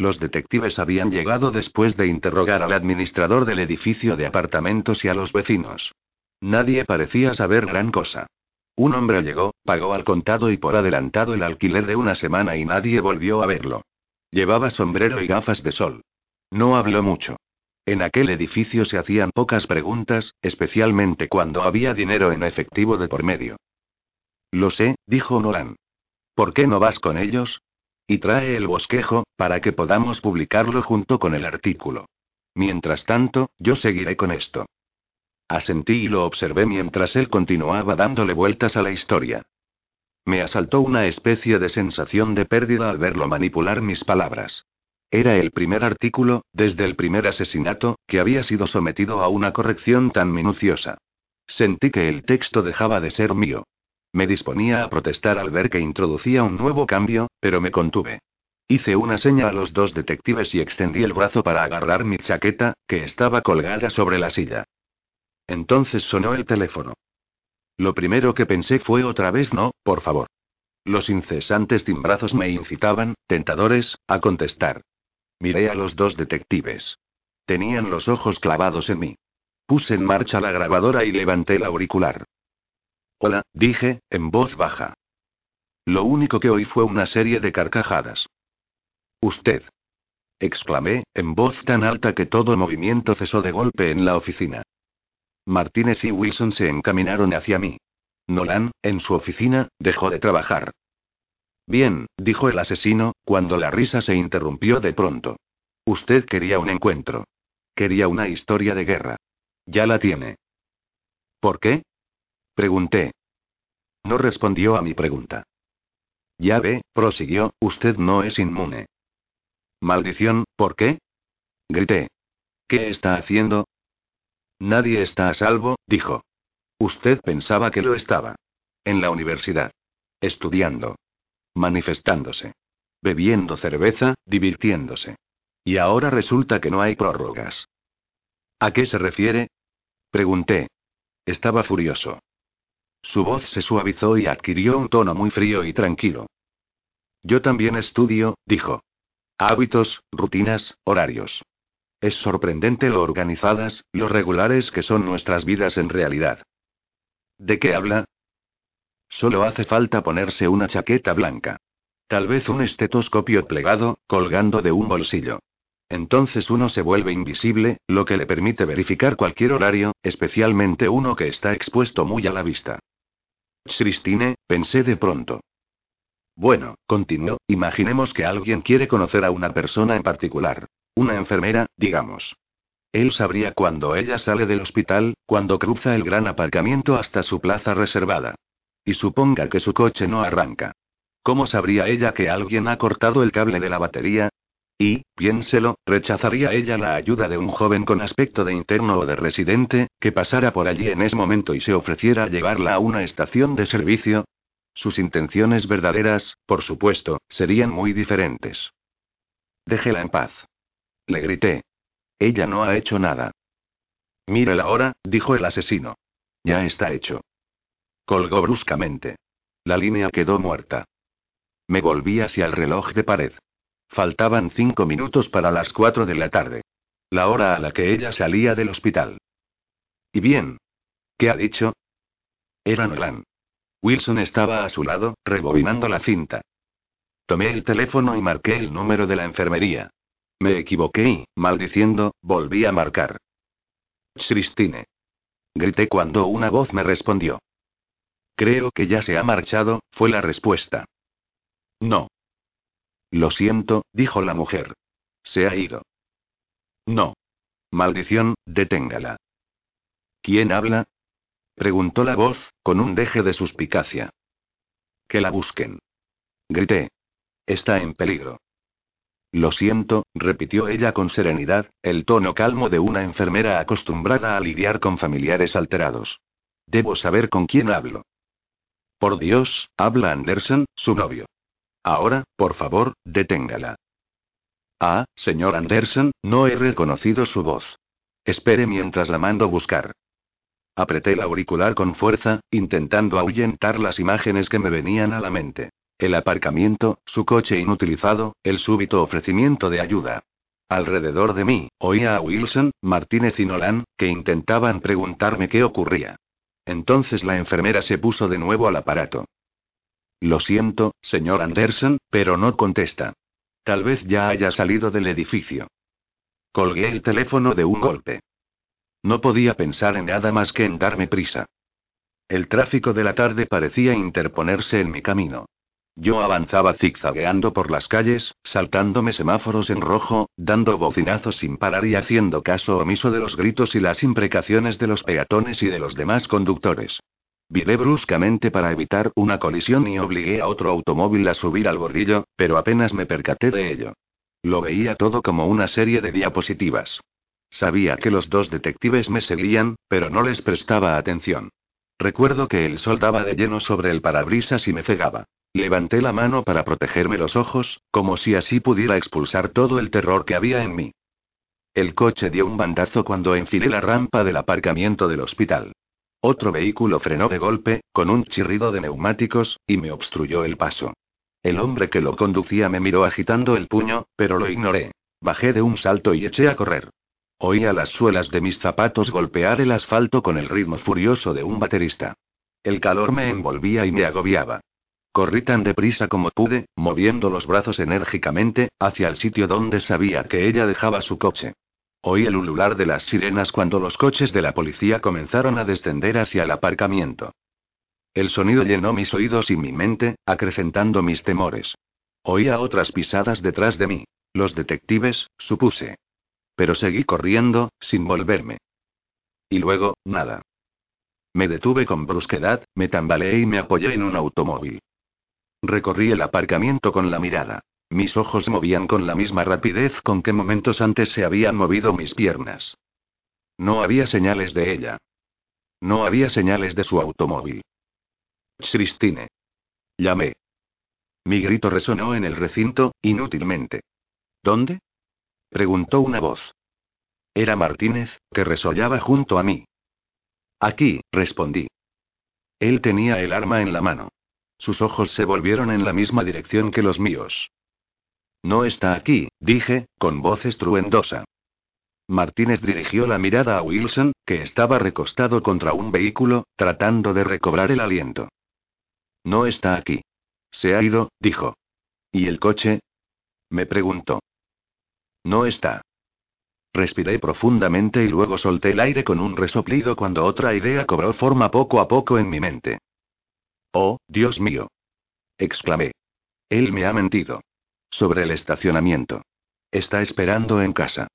[SPEAKER 1] Los detectives habían llegado después de interrogar al administrador del edificio de apartamentos y a los vecinos. Nadie parecía saber gran cosa. Un hombre llegó, pagó al contado y por adelantado el alquiler de una semana y nadie volvió a verlo. Llevaba sombrero y gafas de sol. No habló mucho. En aquel edificio se hacían pocas preguntas, especialmente cuando había dinero en efectivo de por medio. Lo sé, dijo Nolan. ¿Por qué no vas con ellos? Y trae el bosquejo, para que podamos publicarlo junto con el artículo. Mientras tanto, yo seguiré con esto. Asentí y lo observé mientras él continuaba dándole vueltas a la historia. Me asaltó una especie de sensación de pérdida al verlo manipular mis palabras. Era el primer artículo, desde el primer asesinato, que había sido sometido a una corrección tan minuciosa. Sentí que el texto dejaba de ser mío. Me disponía a protestar al ver que introducía un nuevo cambio, pero me contuve. Hice una seña a los dos detectives y extendí el brazo para agarrar mi chaqueta, que estaba colgada sobre la silla. Entonces sonó el teléfono. Lo primero que pensé fue otra vez no, por favor. Los incesantes timbrazos me incitaban, tentadores, a contestar. Miré a los dos detectives. Tenían los ojos clavados en mí. Puse en marcha la grabadora y levanté el auricular. Hola, dije, en voz baja. Lo único que oí fue una serie de carcajadas. Usted. exclamé, en voz tan alta que todo movimiento cesó de golpe en la oficina. Martínez y Wilson se encaminaron hacia mí. Nolan, en su oficina, dejó de trabajar. Bien, dijo el asesino, cuando la risa se interrumpió de pronto. Usted quería un encuentro. Quería una historia de guerra. Ya la tiene. ¿Por qué? Pregunté. No respondió a mi pregunta. Ya ve, prosiguió, usted no es inmune. Maldición, ¿por qué? Grité. ¿Qué está haciendo? Nadie está a salvo, dijo. Usted pensaba que lo estaba. En la universidad. Estudiando manifestándose, bebiendo cerveza, divirtiéndose. Y ahora resulta que no hay prórrogas. ¿A qué se refiere? Pregunté. Estaba furioso. Su voz se suavizó y adquirió un tono muy frío y tranquilo. Yo también estudio, dijo. Hábitos, rutinas, horarios. Es sorprendente lo organizadas, lo regulares que son nuestras vidas en realidad. ¿De qué habla? Solo hace falta ponerse una chaqueta blanca. Tal vez un estetoscopio plegado, colgando de un bolsillo. Entonces uno se vuelve invisible, lo que le permite verificar cualquier horario, especialmente uno que está expuesto muy a la vista. Christine, pensé de pronto. Bueno, continuó, imaginemos que alguien quiere conocer a una persona en particular. Una enfermera, digamos. Él sabría cuando ella sale del hospital, cuando cruza el gran aparcamiento hasta su plaza reservada. Y suponga que su coche no arranca. ¿Cómo sabría ella que alguien ha cortado el cable de la batería? Y, piénselo, ¿rechazaría ella la ayuda de un joven con aspecto de interno o de residente, que pasara por allí en ese momento y se ofreciera a llevarla a una estación de servicio? Sus intenciones verdaderas, por supuesto, serían muy diferentes. Déjela en paz. Le grité. Ella no ha hecho nada. Mírela ahora, dijo el asesino. Ya está hecho. Colgó bruscamente. La línea quedó muerta. Me volví hacia el reloj de pared. Faltaban cinco minutos para las cuatro de la tarde. La hora a la que ella salía del hospital. ¿Y bien? ¿Qué ha dicho? Era Nolan. Wilson estaba a su lado, rebobinando la cinta. Tomé el teléfono y marqué el número de la enfermería. Me equivoqué y, maldiciendo, volví a marcar. Christine. Grité cuando una voz me respondió. Creo que ya se ha marchado, fue la respuesta. No. Lo siento, dijo la mujer. Se ha ido. No. Maldición, deténgala. ¿Quién habla? Preguntó la voz, con un deje de suspicacia. Que la busquen. Grité. Está en peligro. Lo siento, repitió ella con serenidad, el tono calmo de una enfermera acostumbrada a lidiar con familiares alterados. Debo saber con quién hablo. Por Dios, habla Anderson, su novio. Ahora, por favor, deténgala. Ah, señor Anderson, no he reconocido su voz. Espere mientras la mando buscar. Apreté el auricular con fuerza, intentando ahuyentar las imágenes que me venían a la mente. El aparcamiento, su coche inutilizado, el súbito ofrecimiento de ayuda. Alrededor de mí, oía a Wilson, Martínez y Nolan, que intentaban preguntarme qué ocurría. Entonces la enfermera se puso de nuevo al aparato. Lo siento, señor Anderson, pero no contesta. Tal vez ya haya salido del edificio. Colgué el teléfono de un golpe. No podía pensar en nada más que en darme prisa. El tráfico de la tarde parecía interponerse en mi camino. Yo avanzaba zigzagueando por las calles, saltándome semáforos en rojo, dando bocinazos sin parar y haciendo caso omiso de los gritos y las imprecaciones de los peatones y de los demás conductores. Viré bruscamente para evitar una colisión y obligué a otro automóvil a subir al bordillo, pero apenas me percaté de ello. Lo veía todo como una serie de diapositivas. Sabía que los dos detectives me seguían, pero no les prestaba atención. Recuerdo que el sol daba de lleno sobre el parabrisas y me cegaba. Levanté la mano para protegerme los ojos, como si así pudiera expulsar todo el terror que había en mí. El coche dio un bandazo cuando enfilé la rampa del aparcamiento del hospital. Otro vehículo frenó de golpe, con un chirrido de neumáticos, y me obstruyó el paso. El hombre que lo conducía me miró agitando el puño, pero lo ignoré. Bajé de un salto y eché a correr. Oía las suelas de mis zapatos golpear el asfalto con el ritmo furioso de un baterista. El calor me envolvía y me agobiaba. Corrí tan deprisa como pude, moviendo los brazos enérgicamente, hacia el sitio donde sabía que ella dejaba su coche. Oí el ulular de las sirenas cuando los coches de la policía comenzaron a descender hacia el aparcamiento. El sonido llenó mis oídos y mi mente, acrecentando mis temores. Oía otras pisadas detrás de mí. Los detectives, supuse. Pero seguí corriendo, sin volverme. Y luego, nada. Me detuve con brusquedad, me tambaleé y me apoyé en un automóvil. Recorrí el aparcamiento con la mirada. Mis ojos movían con la misma rapidez con que momentos antes se habían movido mis piernas. No había señales de ella. No había señales de su automóvil. Christine. Llamé. Mi grito resonó en el recinto, inútilmente. ¿Dónde? Preguntó una voz. Era Martínez, que resollaba junto a mí. Aquí, respondí. Él tenía el arma en la mano. Sus ojos se volvieron en la misma dirección que los míos. No está aquí, dije, con voz estruendosa. Martínez dirigió la mirada a Wilson, que estaba recostado contra un vehículo, tratando de recobrar el aliento. No está aquí. Se ha ido, dijo. ¿Y el coche? Me preguntó. No está. Respiré profundamente y luego solté el aire con un resoplido cuando otra idea cobró forma poco a poco en mi mente. Oh, Dios mío. exclamé. Él me ha mentido. Sobre el estacionamiento. Está esperando en casa.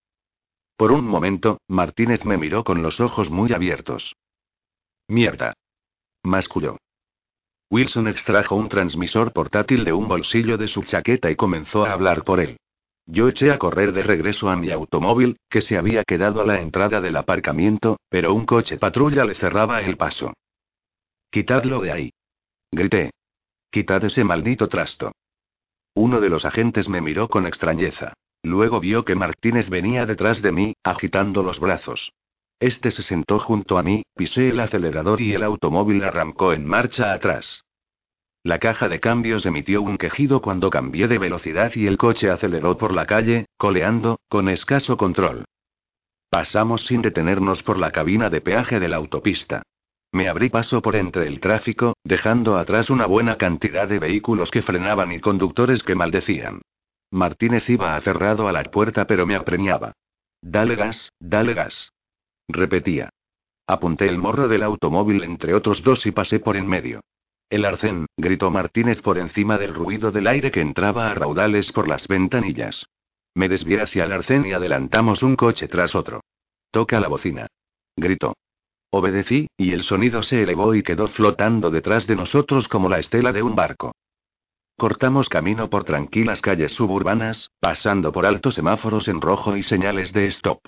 [SPEAKER 1] Por un momento, Martínez me miró con los ojos muy abiertos. Mierda. Masculló. Wilson extrajo un transmisor portátil de un bolsillo de su chaqueta y comenzó a hablar por él. Yo eché a correr de regreso a mi automóvil, que se había quedado a la entrada del aparcamiento, pero un coche patrulla le cerraba el paso. Quitadlo de ahí. Grité. Quitad ese maldito trasto. Uno de los agentes me miró con extrañeza. Luego vio que Martínez venía detrás de mí, agitando los brazos. Este se sentó junto a mí, pisé el acelerador y el automóvil arrancó en marcha atrás. La caja de cambios emitió un quejido cuando cambié de velocidad y el coche aceleró por la calle, coleando, con escaso control. Pasamos sin detenernos por la cabina de peaje de la autopista. Me abrí paso por entre el tráfico, dejando atrás una buena cantidad de vehículos que frenaban y conductores que maldecían. Martínez iba aferrado a la puerta pero me apremiaba. Dale gas, dale gas. Repetía. Apunté el morro del automóvil entre otros dos y pasé por en medio. El arcén, gritó Martínez por encima del ruido del aire que entraba a raudales por las ventanillas. Me desvié hacia el arcén y adelantamos un coche tras otro. Toca la bocina. Gritó. Obedecí, y el sonido se elevó y quedó flotando detrás de nosotros como la estela de un barco. cortamos camino por tranquilas calles suburbanas, pasando por altos semáforos en rojo y señales de stop.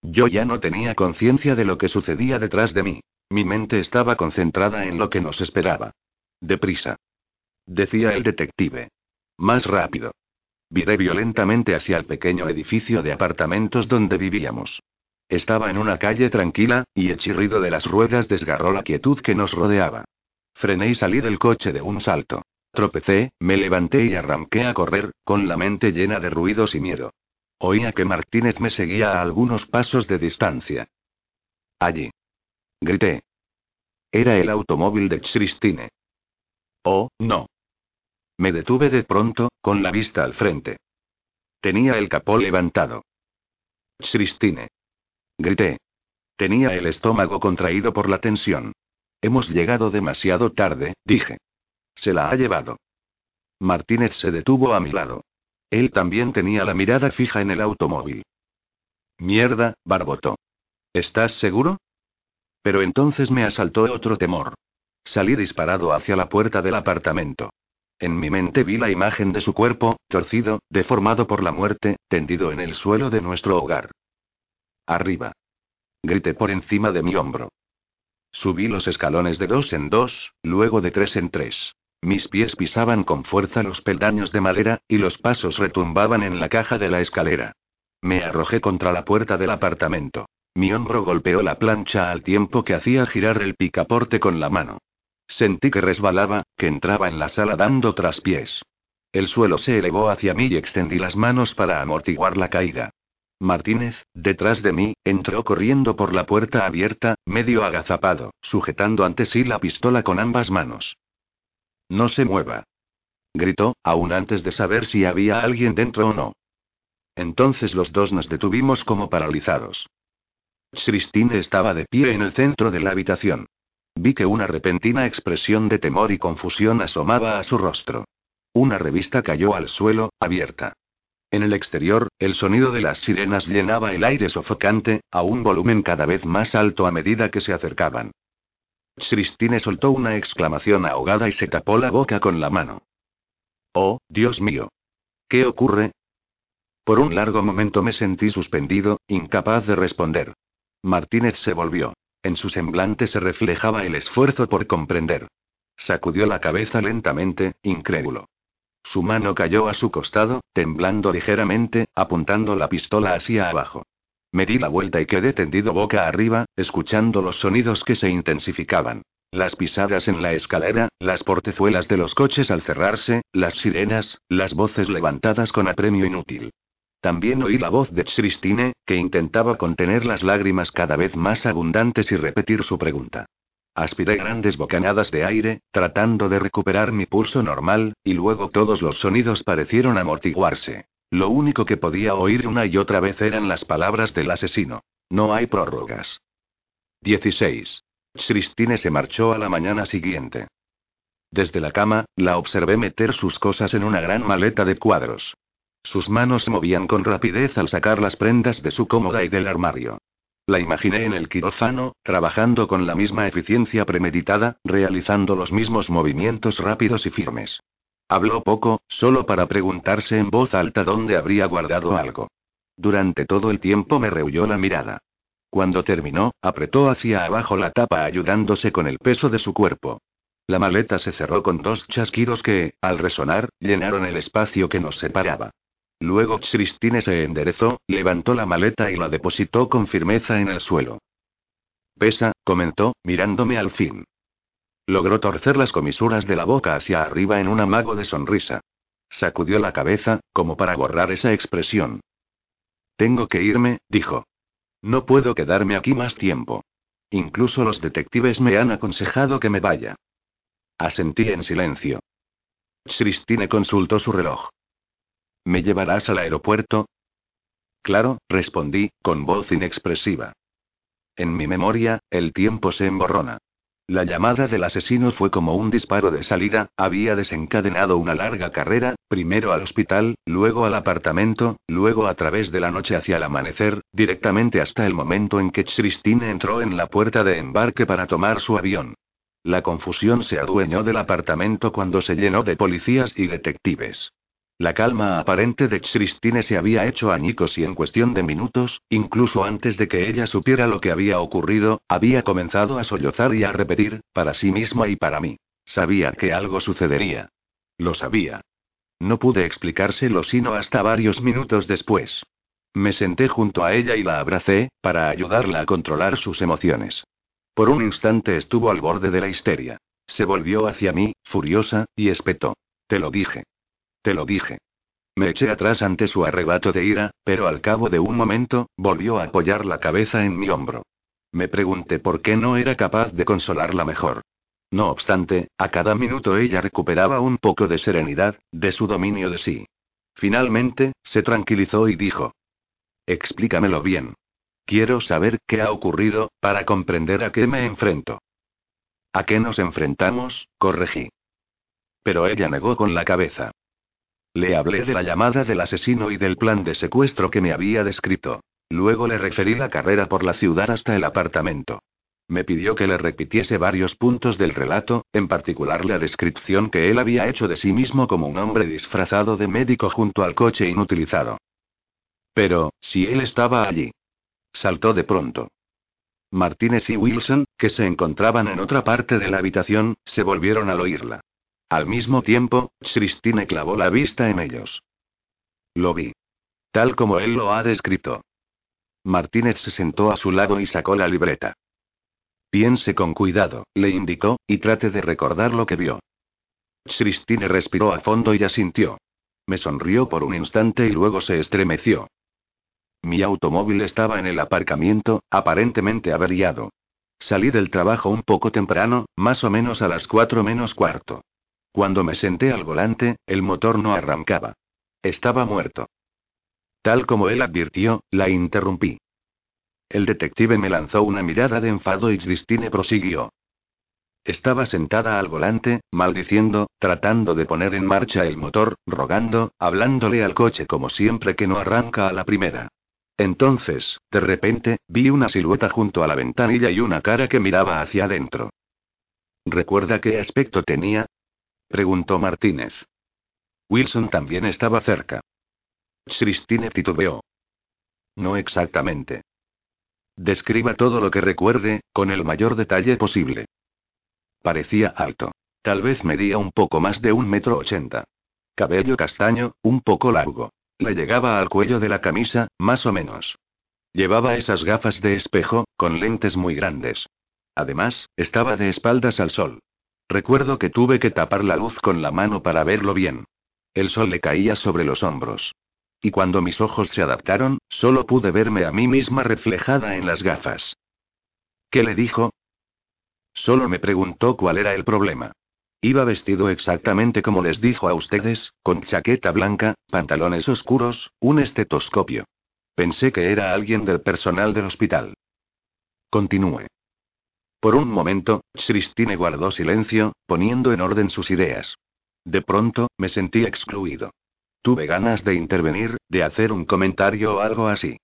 [SPEAKER 1] Yo ya no tenía conciencia de lo que sucedía detrás de mí. Mi mente estaba concentrada en lo que nos esperaba. Deprisa. Decía el detective. Más rápido. Viré violentamente hacia el pequeño edificio de apartamentos donde vivíamos. Estaba en una calle tranquila, y el chirrido de las ruedas desgarró la quietud que nos rodeaba. Frené y salí del coche de un salto. Tropecé, me levanté y arranqué a correr, con la mente llena de ruidos y miedo. Oía que Martínez me seguía a algunos pasos de distancia. Allí. Grité. Era el automóvil de Christine. Oh, no. Me detuve de pronto, con la vista al frente. Tenía el capó levantado. Christine. Grité. Tenía el estómago contraído por la tensión. Hemos llegado demasiado tarde, dije. Se la ha llevado. Martínez se detuvo a mi lado. Él también tenía la mirada fija en el automóvil. Mierda, barbotó. ¿Estás seguro? Pero entonces me asaltó otro temor. Salí disparado hacia la puerta del apartamento. En mi mente vi la imagen de su cuerpo, torcido, deformado por la muerte, tendido en el suelo de nuestro hogar. Arriba. Grité por encima de mi hombro. Subí los escalones de dos en dos, luego de tres en tres. Mis pies pisaban con fuerza los peldaños de madera, y los pasos retumbaban en la caja de la escalera. Me arrojé contra la puerta del apartamento. Mi hombro golpeó la plancha al tiempo que hacía girar el picaporte con la mano. Sentí que resbalaba, que entraba en la sala dando traspiés. El suelo se elevó hacia mí y extendí las manos para amortiguar la caída. Martínez, detrás de mí, entró corriendo por la puerta abierta, medio agazapado, sujetando ante sí la pistola con ambas manos. No se mueva. Gritó, aún antes de saber si había alguien dentro o no. Entonces los dos nos detuvimos como paralizados. Christine estaba de pie en el centro de la habitación. Vi que una repentina expresión de temor y confusión asomaba a su rostro. Una revista cayó al suelo, abierta. En el exterior, el sonido de las sirenas llenaba el aire sofocante, a un volumen cada vez más alto a medida que se acercaban. Christine soltó una exclamación ahogada y se tapó la boca con la mano. Oh, Dios mío. ¿Qué ocurre? Por un largo momento me sentí suspendido, incapaz de responder. Martínez se volvió. En su semblante se reflejaba el esfuerzo por comprender. Sacudió la cabeza lentamente, incrédulo. Su mano cayó a su costado, temblando ligeramente, apuntando la pistola hacia abajo. Me di la vuelta y quedé tendido boca arriba, escuchando los sonidos que se intensificaban. Las pisadas en la escalera, las portezuelas de los coches al cerrarse, las sirenas, las voces levantadas con apremio inútil. También oí la voz de Christine, que intentaba contener las lágrimas cada vez más abundantes y repetir su pregunta. Aspiré grandes bocanadas de aire, tratando de recuperar mi pulso normal, y luego todos los sonidos parecieron amortiguarse. Lo único que podía oír una y otra vez eran las palabras del asesino. No hay prórrogas. 16. Christine se marchó a la mañana siguiente. Desde la cama, la observé meter sus cosas en una gran maleta de cuadros. Sus manos se movían con rapidez al sacar las prendas de su cómoda y del armario. La imaginé en el quirófano, trabajando con la misma eficiencia premeditada, realizando los mismos movimientos rápidos y firmes. Habló poco, solo para preguntarse en voz alta dónde habría guardado algo. Durante todo el tiempo me rehuyó la mirada. Cuando terminó, apretó hacia abajo la tapa ayudándose con el peso de su cuerpo. La maleta se cerró con dos chasquidos que, al resonar, llenaron el espacio que nos separaba. Luego Christine se enderezó, levantó la maleta y la depositó con firmeza en el suelo. Pesa, comentó, mirándome al fin. Logró torcer las comisuras de la boca hacia arriba en un amago de sonrisa. Sacudió la cabeza, como para borrar esa expresión. Tengo que irme, dijo. No puedo quedarme aquí más tiempo. Incluso los detectives me han aconsejado que me vaya. Asentí en silencio. Christine consultó su reloj. ¿Me llevarás al aeropuerto? Claro, respondí, con voz inexpresiva. En mi memoria, el tiempo se emborrona. La llamada del asesino fue como un disparo de salida, había desencadenado una larga carrera, primero al hospital, luego al apartamento, luego a través de la noche hacia el amanecer, directamente hasta el momento en que Christine entró en la puerta de embarque para tomar su avión. La confusión se adueñó del apartamento cuando se llenó de policías y detectives. La calma aparente de Christine se había hecho añicos y en cuestión de minutos, incluso antes de que ella supiera lo que había ocurrido, había comenzado a sollozar y a repetir, para sí misma y para mí. Sabía que algo sucedería. Lo sabía. No pude explicárselo sino hasta varios minutos después. Me senté junto a ella y la abracé, para ayudarla a controlar sus emociones. Por un instante estuvo al borde de la histeria. Se volvió hacia mí, furiosa, y espetó. Te lo dije. Te lo dije. Me eché atrás ante su arrebato de ira, pero al cabo de un momento, volvió a apoyar la cabeza en mi hombro. Me pregunté por qué no era capaz de consolarla mejor. No obstante, a cada minuto ella recuperaba un poco de serenidad, de su dominio de sí. Finalmente, se tranquilizó y dijo. Explícamelo bien. Quiero saber qué ha ocurrido, para comprender a qué me enfrento. ¿A qué nos enfrentamos? corregí. Pero ella negó con la cabeza. Le hablé de la llamada del asesino y del plan de secuestro que me había descrito. Luego le referí la carrera por la ciudad hasta el apartamento. Me pidió que le repitiese varios puntos del relato, en particular la descripción que él había hecho de sí mismo como un hombre disfrazado de médico junto al coche inutilizado. Pero, si él estaba allí. Saltó de pronto. Martínez y Wilson, que se encontraban en otra parte de la habitación, se volvieron al oírla. Al mismo tiempo, Christine clavó la vista en ellos. Lo vi. Tal como él lo ha descrito. Martínez se sentó a su lado y sacó la libreta. Piense con cuidado, le indicó, y trate de recordar lo que vio. Christine respiró a fondo y asintió. Me sonrió por un instante y luego se estremeció. Mi automóvil estaba en el aparcamiento, aparentemente averiado. Salí del trabajo un poco temprano, más o menos a las cuatro menos cuarto. Cuando me senté al volante, el motor no arrancaba. Estaba muerto. Tal como él advirtió, la interrumpí. El detective me lanzó una mirada de enfado y Christine prosiguió. Estaba sentada al volante, maldiciendo, tratando de poner en marcha el motor, rogando, hablándole al coche como siempre que no arranca a la primera. Entonces, de repente, vi una silueta junto a la ventanilla y una cara que miraba hacia adentro. ¿Recuerda qué aspecto tenía? Preguntó Martínez. Wilson también estaba cerca. Christine titubeó. No exactamente. Describa todo lo que recuerde, con el mayor detalle posible. Parecía alto. Tal vez medía un poco más de un metro ochenta. Cabello castaño, un poco largo. Le llegaba al cuello de la camisa, más o menos. Llevaba esas gafas de espejo, con lentes muy grandes. Además, estaba de espaldas al sol. Recuerdo que tuve que tapar la luz con la mano para verlo bien. El sol le caía sobre los hombros. Y cuando mis ojos se adaptaron, solo pude verme a mí misma reflejada en las gafas. ¿Qué le dijo? Solo me preguntó cuál era el problema. Iba vestido exactamente como les dijo a ustedes, con chaqueta blanca, pantalones oscuros, un estetoscopio. Pensé que era alguien del personal del hospital. Continúe. Por un momento, Christine guardó silencio, poniendo en orden sus ideas. De pronto, me sentí excluido. Tuve ganas de intervenir, de hacer un comentario o algo así.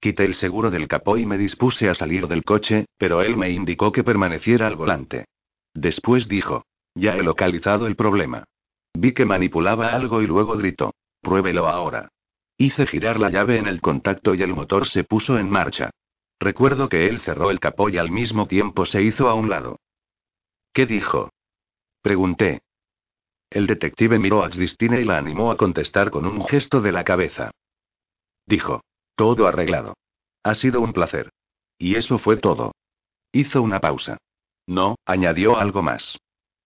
[SPEAKER 1] Quité el seguro del capó y me dispuse a salir del coche, pero él me indicó que permaneciera al volante. Después dijo, ya he localizado el problema. Vi que manipulaba algo y luego gritó, pruébelo ahora. Hice girar la llave en el contacto y el motor se puso en marcha. Recuerdo que él cerró el capó y al mismo tiempo se hizo a un lado. ¿Qué dijo? Pregunté. El detective miró a Christine y la animó a contestar con un gesto de la cabeza. Dijo. Todo arreglado. Ha sido un placer. Y eso fue todo. Hizo una pausa. No, añadió algo más.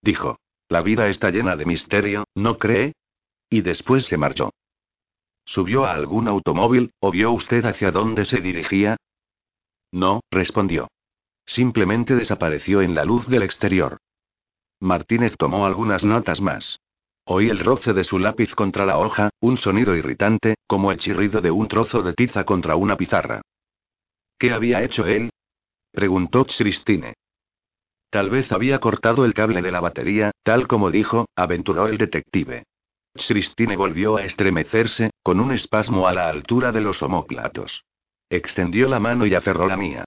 [SPEAKER 1] Dijo. La vida está llena de misterio, ¿no cree? Y después se marchó. ¿Subió a algún automóvil, o vio usted hacia dónde se dirigía? No, respondió. Simplemente desapareció en la luz del exterior. Martínez tomó algunas notas más. Oí el roce de su lápiz contra la hoja, un sonido irritante, como el chirrido de un trozo de tiza contra una pizarra. ¿Qué había hecho él? preguntó Christine. Tal vez había cortado el cable de la batería, tal como dijo, aventuró el detective. Christine volvió a estremecerse, con un espasmo a la altura de los omóplatos. Extendió la mano y aferró la mía.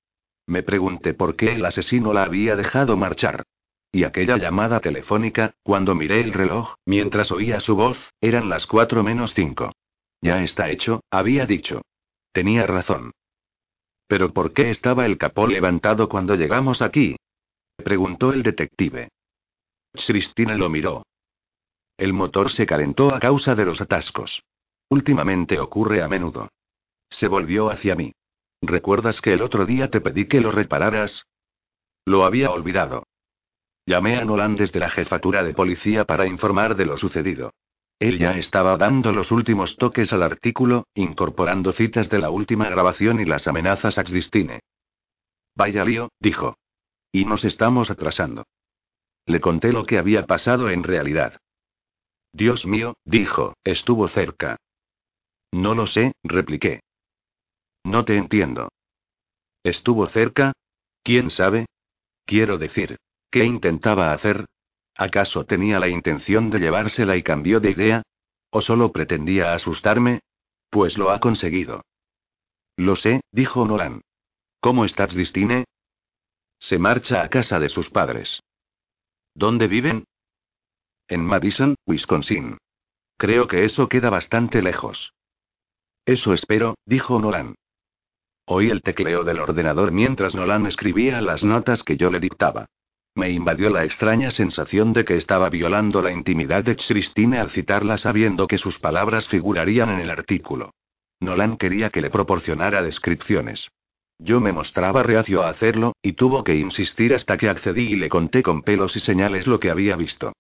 [SPEAKER 1] Me pregunté por qué el asesino la había dejado marchar. Y aquella llamada telefónica, cuando miré el reloj, mientras oía su voz, eran las cuatro menos cinco. Ya está hecho, había dicho. Tenía razón. ¿Pero por qué estaba el capó levantado cuando llegamos aquí? preguntó el detective. Cristina lo miró. El motor se calentó a causa de los atascos. Últimamente ocurre a menudo. Se volvió hacia mí. ¿Recuerdas que el otro día te pedí que lo repararas? Lo había olvidado. Llamé a Nolan desde la jefatura de policía para informar de lo sucedido. Él ya estaba dando los últimos toques al artículo, incorporando citas de la última grabación y las amenazas a Christine. Vaya lío, dijo. Y nos estamos atrasando. Le conté lo que había pasado en realidad. Dios mío, dijo, estuvo cerca. No lo sé, repliqué. No te entiendo. ¿Estuvo cerca? ¿Quién sabe? Quiero decir, ¿qué intentaba hacer? ¿Acaso tenía la intención de llevársela y cambió de idea? ¿O solo pretendía asustarme? Pues lo ha conseguido. Lo sé, dijo Nolan. ¿Cómo estás, Distine? Se marcha a casa de sus padres. ¿Dónde viven? En Madison, Wisconsin. Creo que eso queda bastante lejos. Eso espero, dijo Nolan. Oí el tecleo del ordenador mientras Nolan escribía las notas que yo le dictaba. Me invadió la extraña sensación de que estaba violando la intimidad de Christine al citarla sabiendo que sus palabras figurarían en el artículo. Nolan quería que le proporcionara descripciones. Yo me mostraba reacio a hacerlo, y tuvo que insistir hasta que accedí y le conté con pelos y señales lo que había visto.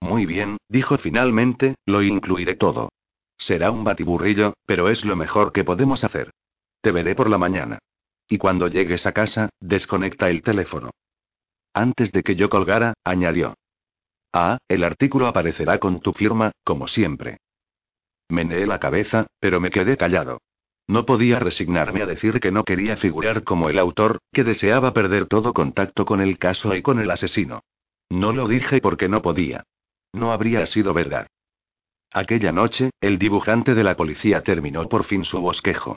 [SPEAKER 1] Muy bien, dijo finalmente, lo incluiré todo. Será un batiburrillo, pero es lo mejor que podemos hacer. Te veré por la mañana. Y cuando llegues a casa, desconecta el teléfono. Antes de que yo colgara, añadió. Ah, el artículo aparecerá con tu firma, como siempre. Meneé la cabeza, pero me quedé callado. No podía resignarme a decir que no quería figurar como el autor, que deseaba perder todo contacto con el caso y con el asesino. No lo dije porque no podía. No habría sido verdad. Aquella noche, el dibujante de la policía terminó por fin su bosquejo.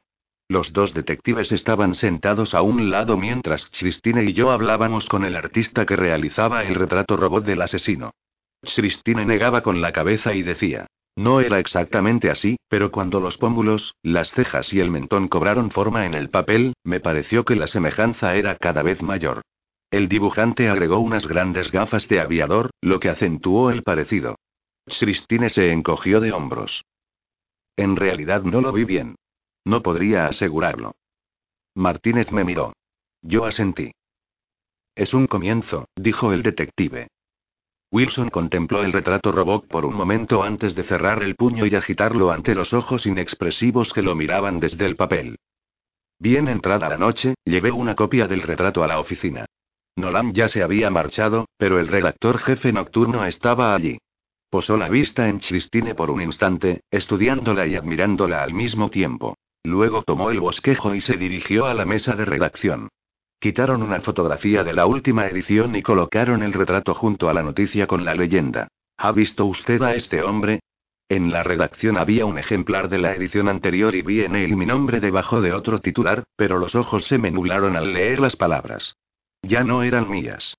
[SPEAKER 1] Los dos detectives estaban sentados a un lado mientras Christine y yo hablábamos con el artista que realizaba el retrato robot del asesino. Christine negaba con la cabeza y decía, no era exactamente así, pero cuando los pómulos, las cejas y el mentón cobraron forma en el papel, me pareció que la semejanza era cada vez mayor. El dibujante agregó unas grandes gafas de aviador, lo que acentuó el parecido. Christine se encogió de hombros. En realidad no lo vi bien. No podría asegurarlo. Martínez me miró. Yo asentí. Es un comienzo, dijo el detective. Wilson contempló el retrato robot por un momento antes de cerrar el puño y agitarlo ante los ojos inexpresivos que lo miraban desde el papel. Bien entrada la noche, llevé una copia del retrato a la oficina. Nolan ya se había marchado, pero el redactor jefe nocturno estaba allí. Posó la vista en Christine por un instante, estudiándola y admirándola al mismo tiempo. Luego tomó el bosquejo y se dirigió a la mesa de redacción. Quitaron una fotografía de la última edición y colocaron el retrato junto a la noticia con la leyenda. ¿Ha visto usted a este hombre? En la redacción había un ejemplar de la edición anterior y vi en él mi nombre debajo de otro titular, pero los ojos se me nublaron al leer las palabras. Ya no eran mías.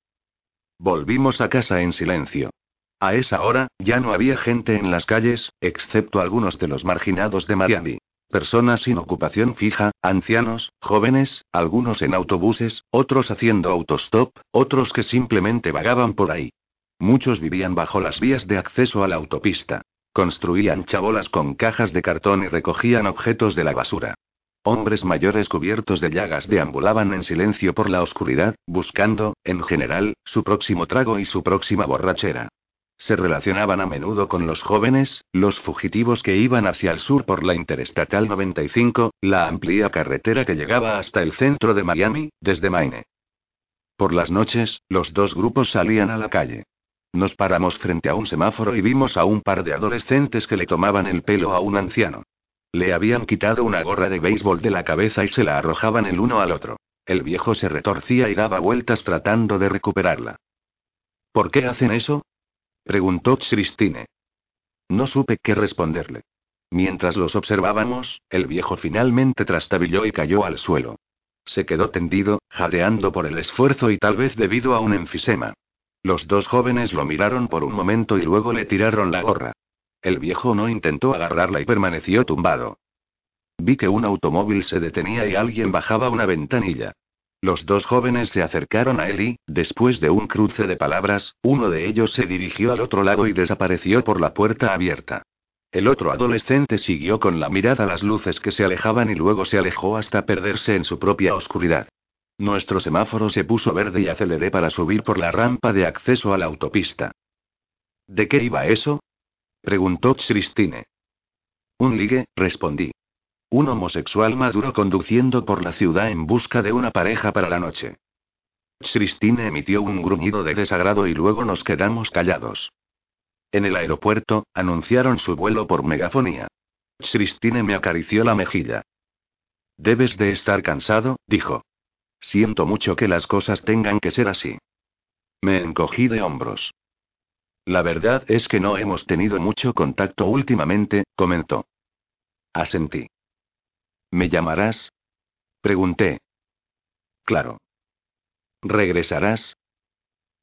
[SPEAKER 1] Volvimos a casa en silencio. A esa hora, ya no había gente en las calles, excepto algunos de los marginados de Miami. Personas sin ocupación fija, ancianos, jóvenes, algunos en autobuses, otros haciendo autostop, otros que simplemente vagaban por ahí. Muchos vivían bajo las vías de acceso a la autopista. Construían chabolas con cajas de cartón y recogían objetos de la basura. Hombres mayores cubiertos de llagas deambulaban en silencio por la oscuridad, buscando, en general, su próximo trago y su próxima borrachera. Se relacionaban a menudo con los jóvenes, los fugitivos que iban hacia el sur por la Interestatal 95, la amplia carretera que llegaba hasta el centro de Miami, desde Maine. Por las noches, los dos grupos salían a la calle. Nos paramos frente a un semáforo y vimos a un par de adolescentes que le tomaban el pelo a un anciano. Le habían quitado una gorra de béisbol de la cabeza y se la arrojaban el uno al otro. El viejo se retorcía y daba vueltas tratando de recuperarla. ¿Por qué hacen eso? Preguntó Christine. No supe qué responderle. Mientras los observábamos, el viejo finalmente trastabilló y cayó al suelo. Se quedó tendido, jadeando por el esfuerzo y tal vez debido a un enfisema. Los dos jóvenes lo miraron por un momento y luego le tiraron la gorra. El viejo no intentó agarrarla y permaneció tumbado. Vi que un automóvil se detenía y alguien bajaba una ventanilla. Los dos jóvenes se acercaron a él y, después de un cruce de palabras, uno de ellos se dirigió al otro lado y desapareció por la puerta abierta. El otro adolescente siguió con la mirada las luces que se alejaban y luego se alejó hasta perderse en su propia oscuridad. Nuestro semáforo se puso verde y aceleré para subir por la rampa de acceso a la autopista. ¿De qué iba eso? preguntó Christine. Un ligue, respondí. Un homosexual maduro conduciendo por la ciudad en busca de una pareja para la noche. Christine emitió un gruñido de desagrado y luego nos quedamos callados. En el aeropuerto, anunciaron su vuelo por megafonía. Christine me acarició la mejilla. Debes de estar cansado, dijo. Siento mucho que las cosas tengan que ser así. Me encogí de hombros. La verdad es que no hemos tenido mucho contacto últimamente, comentó. Asentí. ¿Me llamarás? Pregunté. Claro. ¿Regresarás?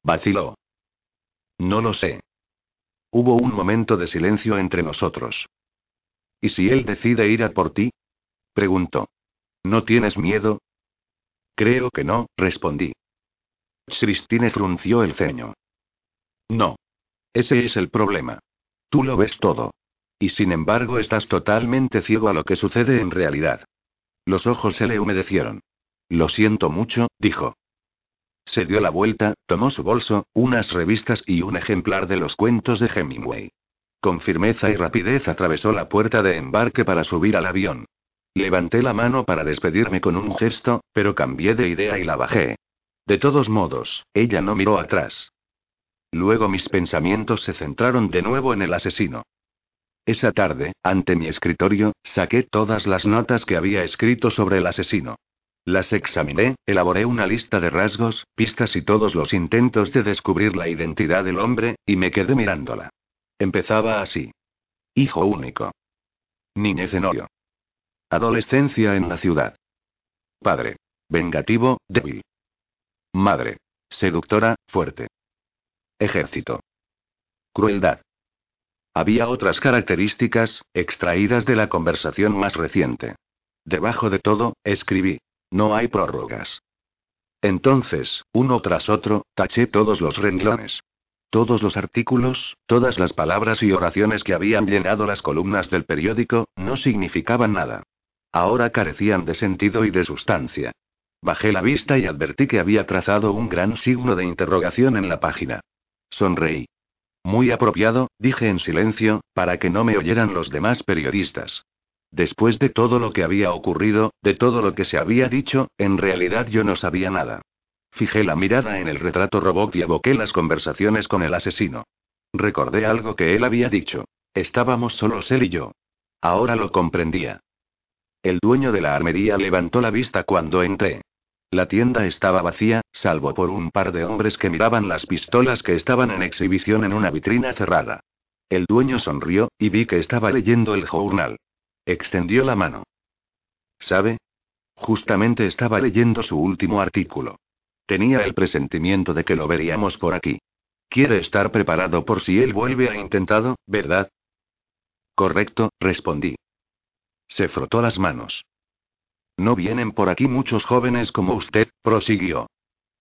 [SPEAKER 1] Vaciló. No lo sé. Hubo un momento de silencio entre nosotros. ¿Y si él decide ir a por ti? Preguntó. ¿No tienes miedo? Creo que no, respondí. Christine frunció el ceño. No. Ese es el problema. Tú lo ves todo. Y sin embargo estás totalmente ciego a lo que sucede en realidad. Los ojos se le humedecieron. Lo siento mucho, dijo. Se dio la vuelta, tomó su bolso, unas revistas y un ejemplar de los cuentos de Hemingway. Con firmeza y rapidez atravesó la puerta de embarque para subir al avión. Levanté la mano para despedirme con un gesto, pero cambié de idea y la bajé. De todos modos, ella no miró atrás. Luego mis pensamientos se centraron de nuevo en el asesino. Esa tarde, ante mi escritorio, saqué todas las notas que había escrito sobre el asesino. Las examiné, elaboré una lista de rasgos, pistas y todos los intentos de descubrir la identidad del hombre, y me quedé mirándola. Empezaba así. Hijo único. Niñez en Orio. Adolescencia en la ciudad. Padre. Vengativo, débil. Madre. Seductora, fuerte. Ejército. Crueldad. Había otras características, extraídas de la conversación más reciente. Debajo de todo, escribí. No hay prórrogas. Entonces, uno tras otro, taché todos los renglones. Todos los artículos, todas las palabras y oraciones que habían llenado las columnas del periódico, no significaban nada. Ahora carecían de sentido y de sustancia. Bajé la vista y advertí que había trazado un gran signo de interrogación en la página. Sonreí. Muy apropiado, dije en silencio, para que no me oyeran los demás periodistas. Después de todo lo que había ocurrido, de todo lo que se había dicho, en realidad yo no sabía nada. Fijé la mirada en el retrato robot y evoqué las conversaciones con el asesino. Recordé algo que él había dicho. Estábamos solos él y yo. Ahora lo comprendía. El dueño de la armería levantó la vista cuando entré. La tienda estaba vacía, salvo por un par de hombres que miraban las pistolas que estaban en exhibición en una vitrina cerrada. El dueño sonrió, y vi que estaba leyendo el journal. Extendió la mano. ¿Sabe? Justamente estaba leyendo su último artículo. Tenía el presentimiento de que lo veríamos por aquí. Quiere estar preparado por si él vuelve a intentado, ¿verdad? Correcto, respondí. Se frotó las manos. No vienen por aquí muchos jóvenes como usted, prosiguió.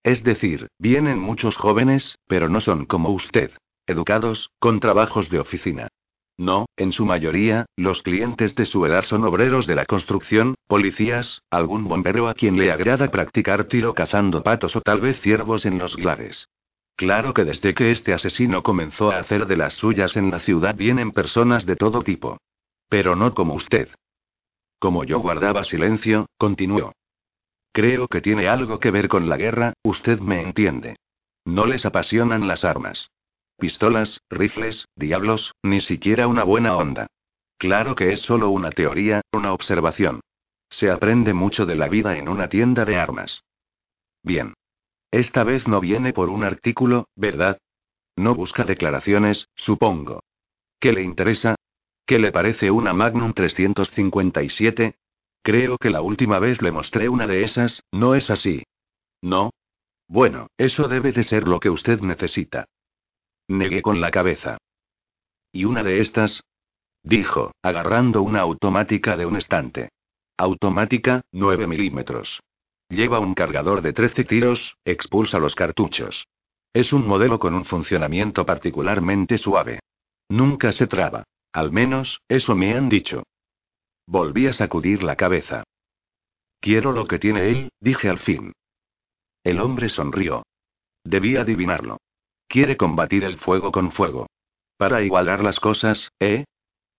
[SPEAKER 1] Es decir, vienen muchos jóvenes, pero no son como usted. Educados, con trabajos de oficina. No, en su mayoría, los clientes de su edad son obreros de la construcción, policías, algún bombero a quien le agrada practicar tiro cazando patos o tal vez ciervos en los glares. Claro que desde que este asesino comenzó a hacer de las suyas en la ciudad vienen personas de todo tipo. Pero no como usted. Como yo guardaba silencio, continuó. Creo que tiene algo que ver con la guerra, usted me entiende. No les apasionan las armas. Pistolas, rifles, diablos, ni siquiera una buena onda. Claro que es solo una teoría, una observación. Se aprende mucho de la vida en una tienda de armas. Bien. Esta vez no viene por un artículo, ¿verdad? No busca declaraciones, supongo. ¿Qué le interesa? ¿Qué le parece una Magnum 357? Creo que la última vez le mostré una de esas, ¿no es así? ¿No? Bueno, eso debe de ser lo que usted necesita. Negué con la cabeza. ¿Y una de estas? Dijo, agarrando una automática de un estante. Automática, 9 milímetros. Lleva un cargador de 13 tiros, expulsa los cartuchos. Es un modelo con un funcionamiento particularmente suave. Nunca se traba. Al menos, eso me han dicho. Volví a sacudir la cabeza. Quiero lo que tiene él, dije al fin. El hombre sonrió. Debí adivinarlo. Quiere combatir el fuego con fuego. Para igualar las cosas, ¿eh?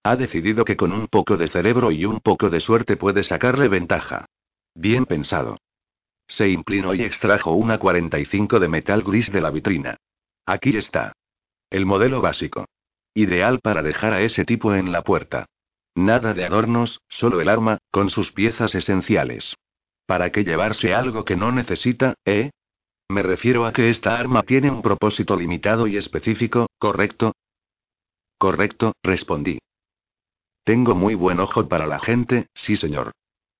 [SPEAKER 1] Ha decidido que con un poco de cerebro y un poco de suerte puede sacarle ventaja. Bien pensado. Se inclinó y extrajo una 45 de metal gris de la vitrina. Aquí está. El modelo básico. Ideal para dejar a ese tipo en la puerta. Nada de adornos, solo el arma, con sus piezas esenciales. ¿Para qué llevarse algo que no necesita, eh? Me refiero a que esta arma tiene un propósito limitado y específico, ¿correcto? Correcto, respondí. Tengo muy buen ojo para la gente, sí señor.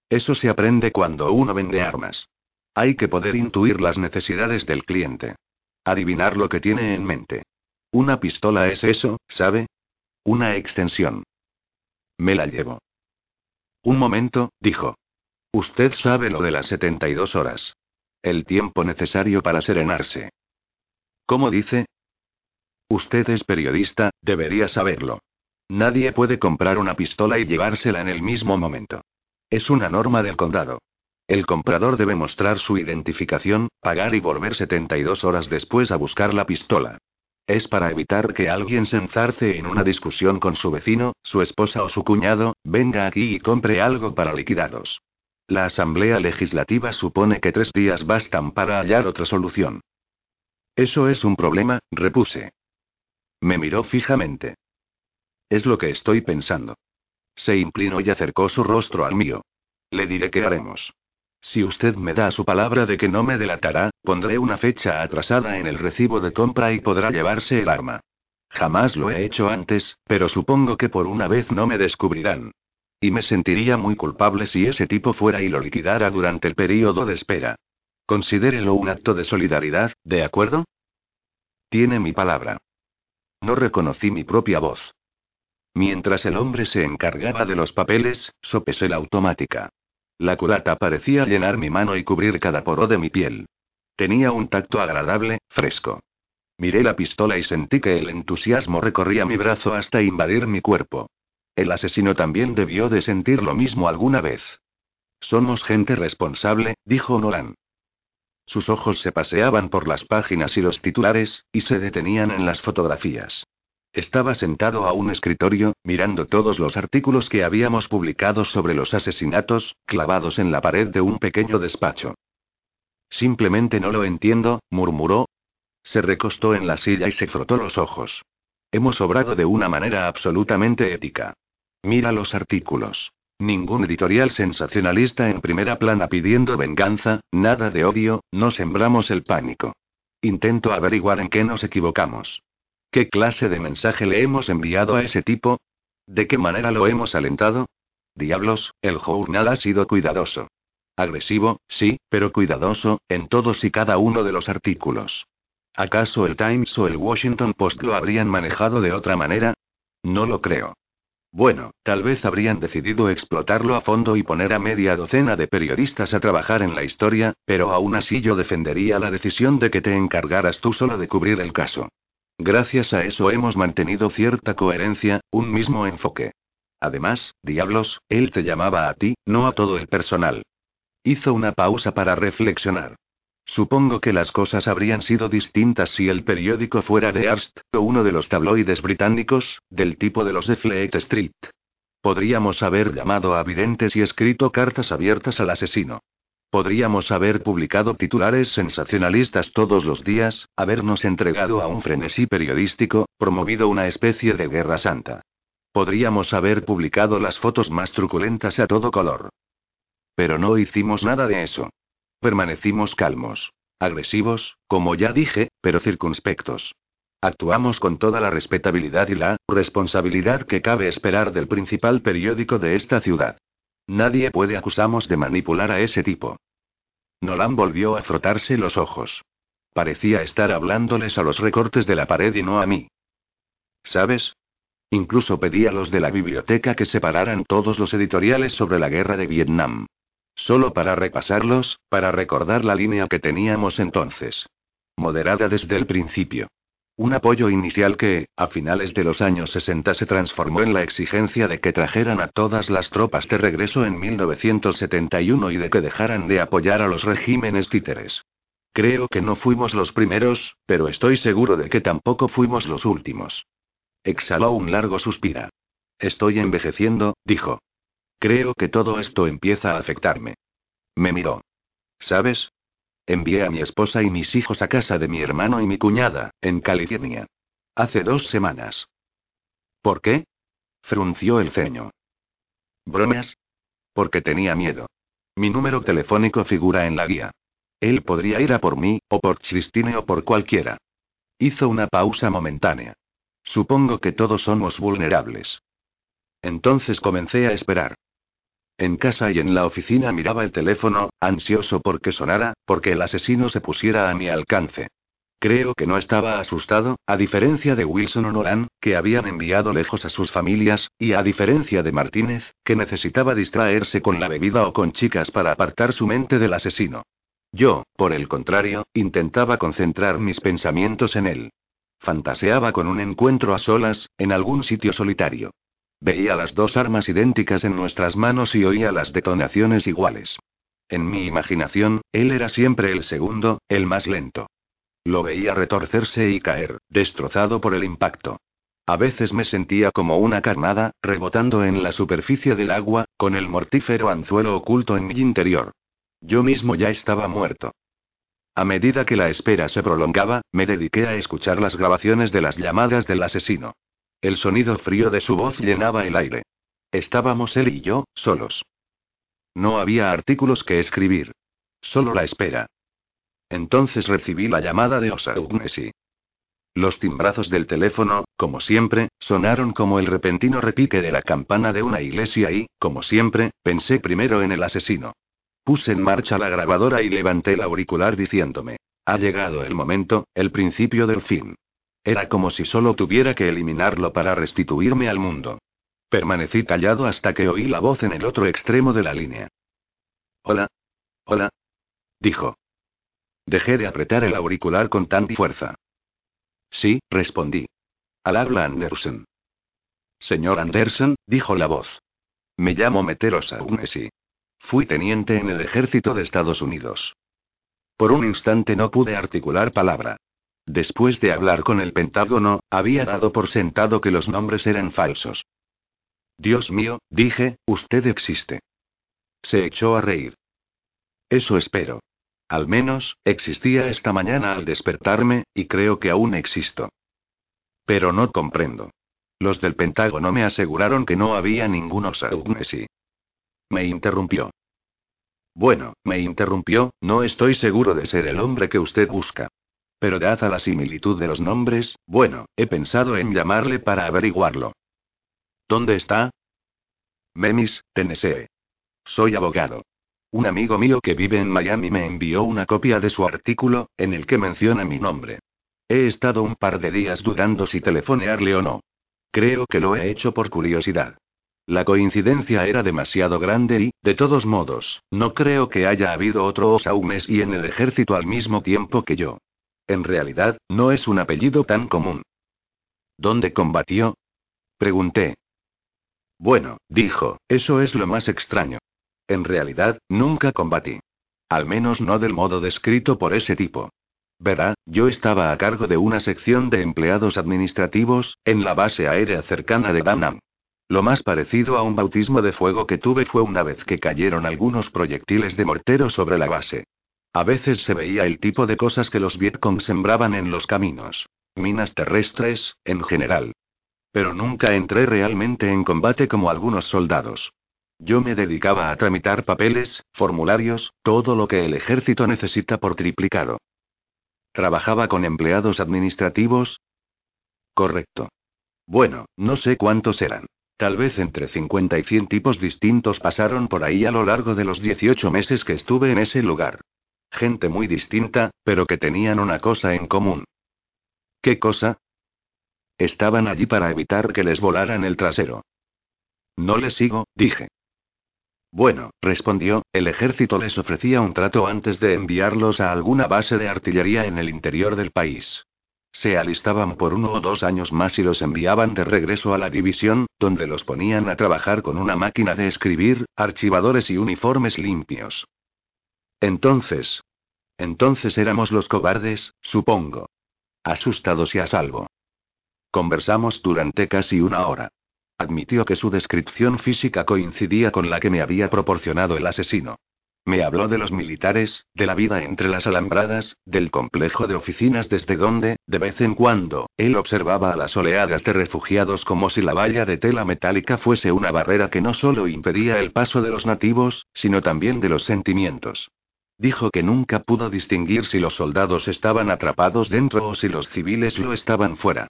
[SPEAKER 1] Eso se aprende cuando uno vende armas. Hay que poder intuir las necesidades del cliente. Adivinar lo que tiene en mente. Una pistola es eso, ¿sabe? Una extensión. Me la llevo. Un momento, dijo. Usted sabe lo de las 72 horas. El tiempo necesario para serenarse. ¿Cómo dice? Usted es periodista, debería saberlo. Nadie puede comprar una pistola y llevársela en el mismo momento. Es una norma del condado. El comprador debe mostrar su identificación, pagar y volver 72 horas después a buscar la pistola. Es para evitar que alguien se enzarce en una discusión con su vecino, su esposa o su cuñado, venga aquí y compre algo para liquidados. La Asamblea Legislativa supone que tres días bastan para hallar otra solución. Eso es un problema, repuse. Me miró fijamente. Es lo que estoy pensando. Se inclinó y acercó su rostro al mío. Le diré qué haremos. Si usted me da su palabra de que no me delatará, pondré una fecha atrasada en el recibo de compra y podrá llevarse el arma. Jamás lo he hecho antes, pero supongo que por una vez no me descubrirán. Y me sentiría muy culpable si ese tipo fuera y lo liquidara durante el período de espera. Considérelo un acto de solidaridad, ¿de acuerdo? Tiene mi palabra. No reconocí mi propia voz. Mientras el hombre se encargaba de los papeles, sopesé la automática. La curata parecía llenar mi mano y cubrir cada poro de mi piel. Tenía un tacto agradable, fresco. Miré la pistola y sentí que el entusiasmo recorría mi brazo hasta invadir mi cuerpo. El asesino también debió de sentir lo mismo alguna vez. Somos gente responsable, dijo Nolan. Sus ojos se paseaban por las páginas y los titulares, y se detenían en las fotografías. Estaba sentado a un escritorio, mirando todos los artículos que habíamos publicado sobre los asesinatos, clavados en la pared de un pequeño despacho. Simplemente no lo entiendo, murmuró. Se recostó en la silla y se frotó los ojos. Hemos obrado de una manera absolutamente ética. Mira los artículos. Ningún editorial sensacionalista en primera plana pidiendo venganza, nada de odio, no sembramos el pánico. Intento averiguar en qué nos equivocamos. ¿Qué clase de mensaje le hemos enviado a ese tipo? ¿De qué manera lo hemos alentado? Diablos, el journal ha sido cuidadoso. Agresivo, sí, pero cuidadoso, en todos y cada uno de los artículos. ¿Acaso el Times o el Washington Post lo habrían manejado de otra manera? No lo creo. Bueno, tal vez habrían decidido explotarlo a fondo y poner a media docena de periodistas a trabajar en la historia, pero aún así yo defendería la decisión de que te encargaras tú solo de cubrir el caso. Gracias a eso hemos mantenido cierta coherencia, un mismo enfoque. Además, diablos, él te llamaba a ti, no a todo el personal. Hizo una pausa para reflexionar. Supongo que las cosas habrían sido distintas si el periódico fuera de Arst, o uno de los tabloides británicos, del tipo de los de Fleet Street. Podríamos haber llamado a videntes y escrito cartas abiertas al asesino. Podríamos haber publicado titulares sensacionalistas todos los días, habernos entregado a un frenesí periodístico, promovido una especie de guerra santa. Podríamos haber publicado las fotos más truculentas a todo color. Pero no hicimos nada de eso. Permanecimos calmos. Agresivos, como ya dije, pero circunspectos. Actuamos con toda la respetabilidad y la responsabilidad que cabe esperar del principal periódico de esta ciudad. Nadie puede acusarnos de manipular a ese tipo. Nolan volvió a frotarse los ojos. Parecía estar hablándoles a los recortes de la pared y no a mí. ¿Sabes? Incluso pedí a los de la biblioteca que separaran todos los editoriales sobre la guerra de Vietnam. Solo para repasarlos, para recordar la línea que teníamos entonces. Moderada desde el principio. Un apoyo inicial que, a finales de los años 60, se transformó en la exigencia de que trajeran a todas las tropas de regreso en 1971 y de que dejaran de apoyar a los regímenes títeres. Creo que no fuimos los primeros, pero estoy seguro de que tampoco fuimos los últimos. Exhaló un largo suspiro. Estoy envejeciendo, dijo. Creo que todo esto empieza a afectarme. Me miró. ¿Sabes? Envié a mi esposa y mis hijos a casa de mi hermano y mi cuñada, en California. Hace dos semanas. ¿Por qué? Frunció el ceño. ¿Bromas? Porque tenía miedo. Mi número telefónico figura en la guía. Él podría ir a por mí, o por Christine o por cualquiera. Hizo una pausa momentánea. Supongo que todos somos vulnerables. Entonces comencé a esperar. En casa y en la oficina miraba el teléfono, ansioso porque sonara, porque el asesino se pusiera a mi alcance. Creo que no estaba asustado, a diferencia de Wilson o Nolan, que habían enviado lejos a sus familias, y a diferencia de Martínez, que necesitaba distraerse con la bebida o con chicas para apartar su mente del asesino. Yo, por el contrario, intentaba concentrar mis pensamientos en él. Fantaseaba con un encuentro a solas, en algún sitio solitario. Veía las dos armas idénticas en nuestras manos y oía las detonaciones iguales. En mi imaginación, él era siempre el segundo, el más lento. Lo veía retorcerse y caer, destrozado por el impacto. A veces me sentía como una carnada, rebotando en la superficie del agua, con el mortífero anzuelo oculto en mi interior. Yo mismo ya estaba muerto. A medida que la espera se prolongaba, me dediqué a escuchar las grabaciones de las llamadas del asesino. El sonido frío de su voz llenaba el aire. Estábamos él y yo, solos. No había artículos que escribir. Solo la espera. Entonces recibí la llamada de Osaugnessi. Los timbrazos del teléfono, como siempre, sonaron como el repentino repique de la campana de una iglesia y, como siempre, pensé primero en el asesino. Puse en marcha la grabadora y levanté el auricular diciéndome, ha llegado el momento, el principio del fin. Era como si solo tuviera que eliminarlo para restituirme al mundo. Permanecí callado hasta que oí la voz en el otro extremo de la línea. Hola. Hola. Dijo. Dejé de apretar el auricular con tanta fuerza. Sí, respondí. Al habla Anderson. Señor Anderson, dijo la voz. Me llamo Meteros Aunesi. Fui teniente en el ejército de Estados Unidos. Por un instante no pude articular palabra. Después de hablar con el Pentágono, había dado por sentado que los nombres eran falsos. Dios mío, dije, usted existe. Se echó a reír. Eso espero. Al menos, existía esta mañana al despertarme, y creo que aún existo. Pero no comprendo. Los del Pentágono me aseguraron que no había ningún O'Shaughnessy. Me interrumpió. Bueno, me interrumpió, no estoy seguro de ser el hombre que usted busca. Pero dada la similitud de los nombres, bueno, he pensado en llamarle para averiguarlo. ¿Dónde está? Memphis, Tennessee. Soy abogado. Un amigo mío que vive en Miami me envió una copia de su artículo, en el que menciona mi nombre. He estado un par de días dudando si telefonearle o no. Creo que lo he hecho por curiosidad. La coincidencia era demasiado grande y, de todos modos, no creo que haya habido otro Osaumes y en el ejército al mismo tiempo que yo. En realidad, no es un apellido tan común. ¿Dónde combatió? Pregunté. Bueno, dijo, eso es lo más extraño. En realidad, nunca combatí. Al menos no del modo descrito por ese tipo. Verá, yo estaba a cargo de una sección de empleados administrativos, en la base aérea cercana de Danam. Lo más parecido a un bautismo de fuego que tuve fue una vez que cayeron algunos proyectiles de mortero sobre la base. A veces se veía el tipo de cosas que los Vietcong sembraban en los caminos. Minas terrestres, en general. Pero nunca entré realmente en combate como algunos soldados. Yo me dedicaba a tramitar papeles, formularios, todo lo que el ejército necesita por triplicado. ¿Trabajaba con empleados administrativos? Correcto. Bueno, no sé cuántos eran. Tal vez entre 50 y 100 tipos distintos pasaron por ahí a lo largo de los 18 meses que estuve en ese lugar. Gente muy distinta, pero que tenían una cosa en común. ¿Qué cosa? Estaban allí para evitar que les volaran el trasero. No le sigo, dije. Bueno, respondió, el ejército les ofrecía un trato antes de enviarlos a alguna base de artillería en el interior del país. Se alistaban por uno o dos años más y los enviaban de regreso a la división, donde los ponían a trabajar con una máquina de escribir, archivadores y uniformes limpios. Entonces. Entonces éramos los cobardes, supongo. Asustados y a salvo. Conversamos durante casi una hora. Admitió que su descripción física coincidía con la que me había proporcionado el asesino. Me habló de los militares, de la vida entre las alambradas, del complejo de oficinas desde donde, de vez en cuando, él observaba a las oleadas de refugiados como si la valla de tela metálica fuese una barrera que no solo impedía el paso de los nativos, sino también de los sentimientos. Dijo que nunca pudo distinguir si los soldados estaban atrapados dentro o si los civiles lo estaban fuera.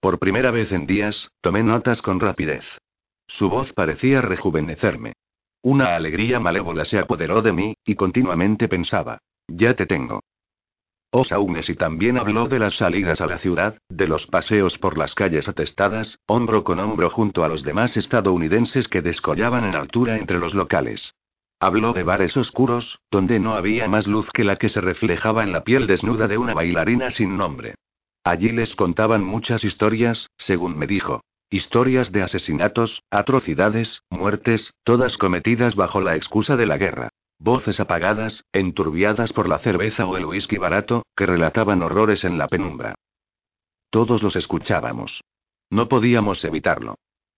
[SPEAKER 1] Por primera vez en días, tomé notas con rapidez. Su voz parecía rejuvenecerme. Una alegría malévola se apoderó de mí, y continuamente pensaba, ya te tengo. y también habló de las salidas a la ciudad, de los paseos por las calles atestadas, hombro con hombro junto a los demás estadounidenses que descollaban en altura entre los locales. Habló de bares oscuros, donde no había más luz que la que se reflejaba en la piel desnuda de una bailarina sin nombre. Allí les contaban muchas historias, según me dijo. Historias de asesinatos, atrocidades, muertes, todas cometidas bajo la excusa de la guerra. Voces apagadas, enturbiadas por la cerveza o el whisky barato, que relataban horrores en la penumbra. Todos los escuchábamos. No podíamos evitarlo.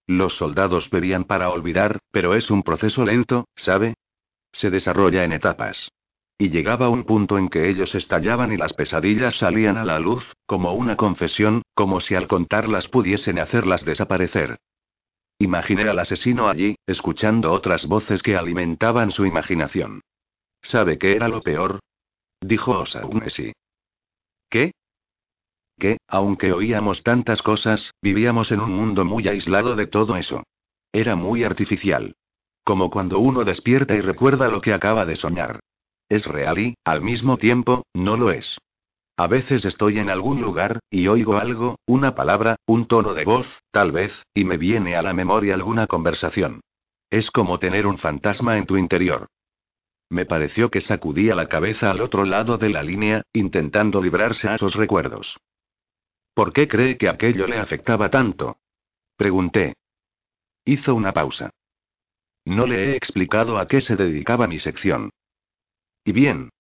[SPEAKER 1] Los soldados bebían para olvidar, pero es un proceso lento, ¿sabe? Se desarrolla en etapas. Y llegaba un punto en que ellos estallaban y las pesadillas salían a la luz, como una confesión, como si al contarlas pudiesen hacerlas desaparecer. Imaginé al asesino allí, escuchando otras voces que alimentaban su imaginación. ¿Sabe qué era lo peor? Dijo Osaunesi. ¿Qué? Que, aunque oíamos tantas cosas, vivíamos en un mundo muy aislado de todo eso. Era muy artificial. Como cuando uno despierta y recuerda lo que acaba de soñar. Es real y, al mismo tiempo, no lo es. A veces estoy en algún lugar, y oigo algo, una palabra, un tono de voz, tal vez, y me viene a la memoria alguna conversación. Es como tener un fantasma en tu interior. Me pareció que sacudía la cabeza al otro lado de la línea, intentando librarse a esos recuerdos. ¿Por qué cree que aquello le afectaba tanto? Pregunté. Hizo una pausa. No le he explicado a qué se dedicaba mi sección. Y bien.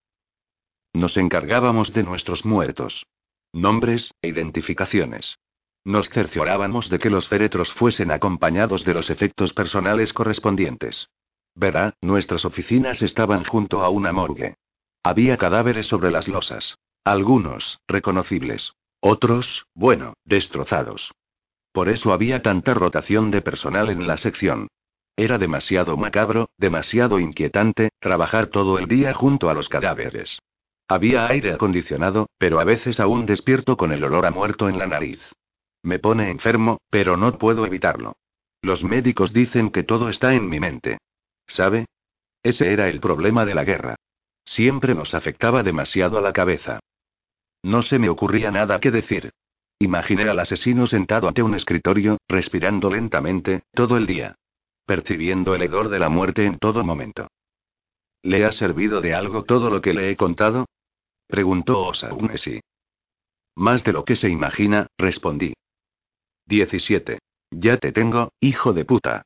[SPEAKER 1] Nos encargábamos de nuestros muertos. Nombres, e identificaciones. Nos cerciorábamos de que los féretros fuesen acompañados de los efectos personales correspondientes. Verá, nuestras oficinas estaban junto a una morgue. Había cadáveres sobre las losas. Algunos, reconocibles. Otros, bueno, destrozados. Por eso había tanta rotación de personal en la sección. Era demasiado macabro, demasiado inquietante, trabajar todo el día junto a los cadáveres. Había aire acondicionado, pero a veces aún despierto con el olor a muerto en la nariz. Me pone enfermo, pero no puedo evitarlo. Los médicos dicen que todo está en mi mente. ¿Sabe? Ese era el problema de la guerra. Siempre nos afectaba demasiado a la cabeza. No se me ocurría nada que decir. Imaginé al asesino sentado ante un escritorio, respirando lentamente, todo el día percibiendo el hedor de la muerte en todo momento. ¿Le ha servido de algo todo lo que le he contado? preguntó Osaunesi. Más de lo que se imagina, respondí. 17. Ya te tengo, hijo de puta.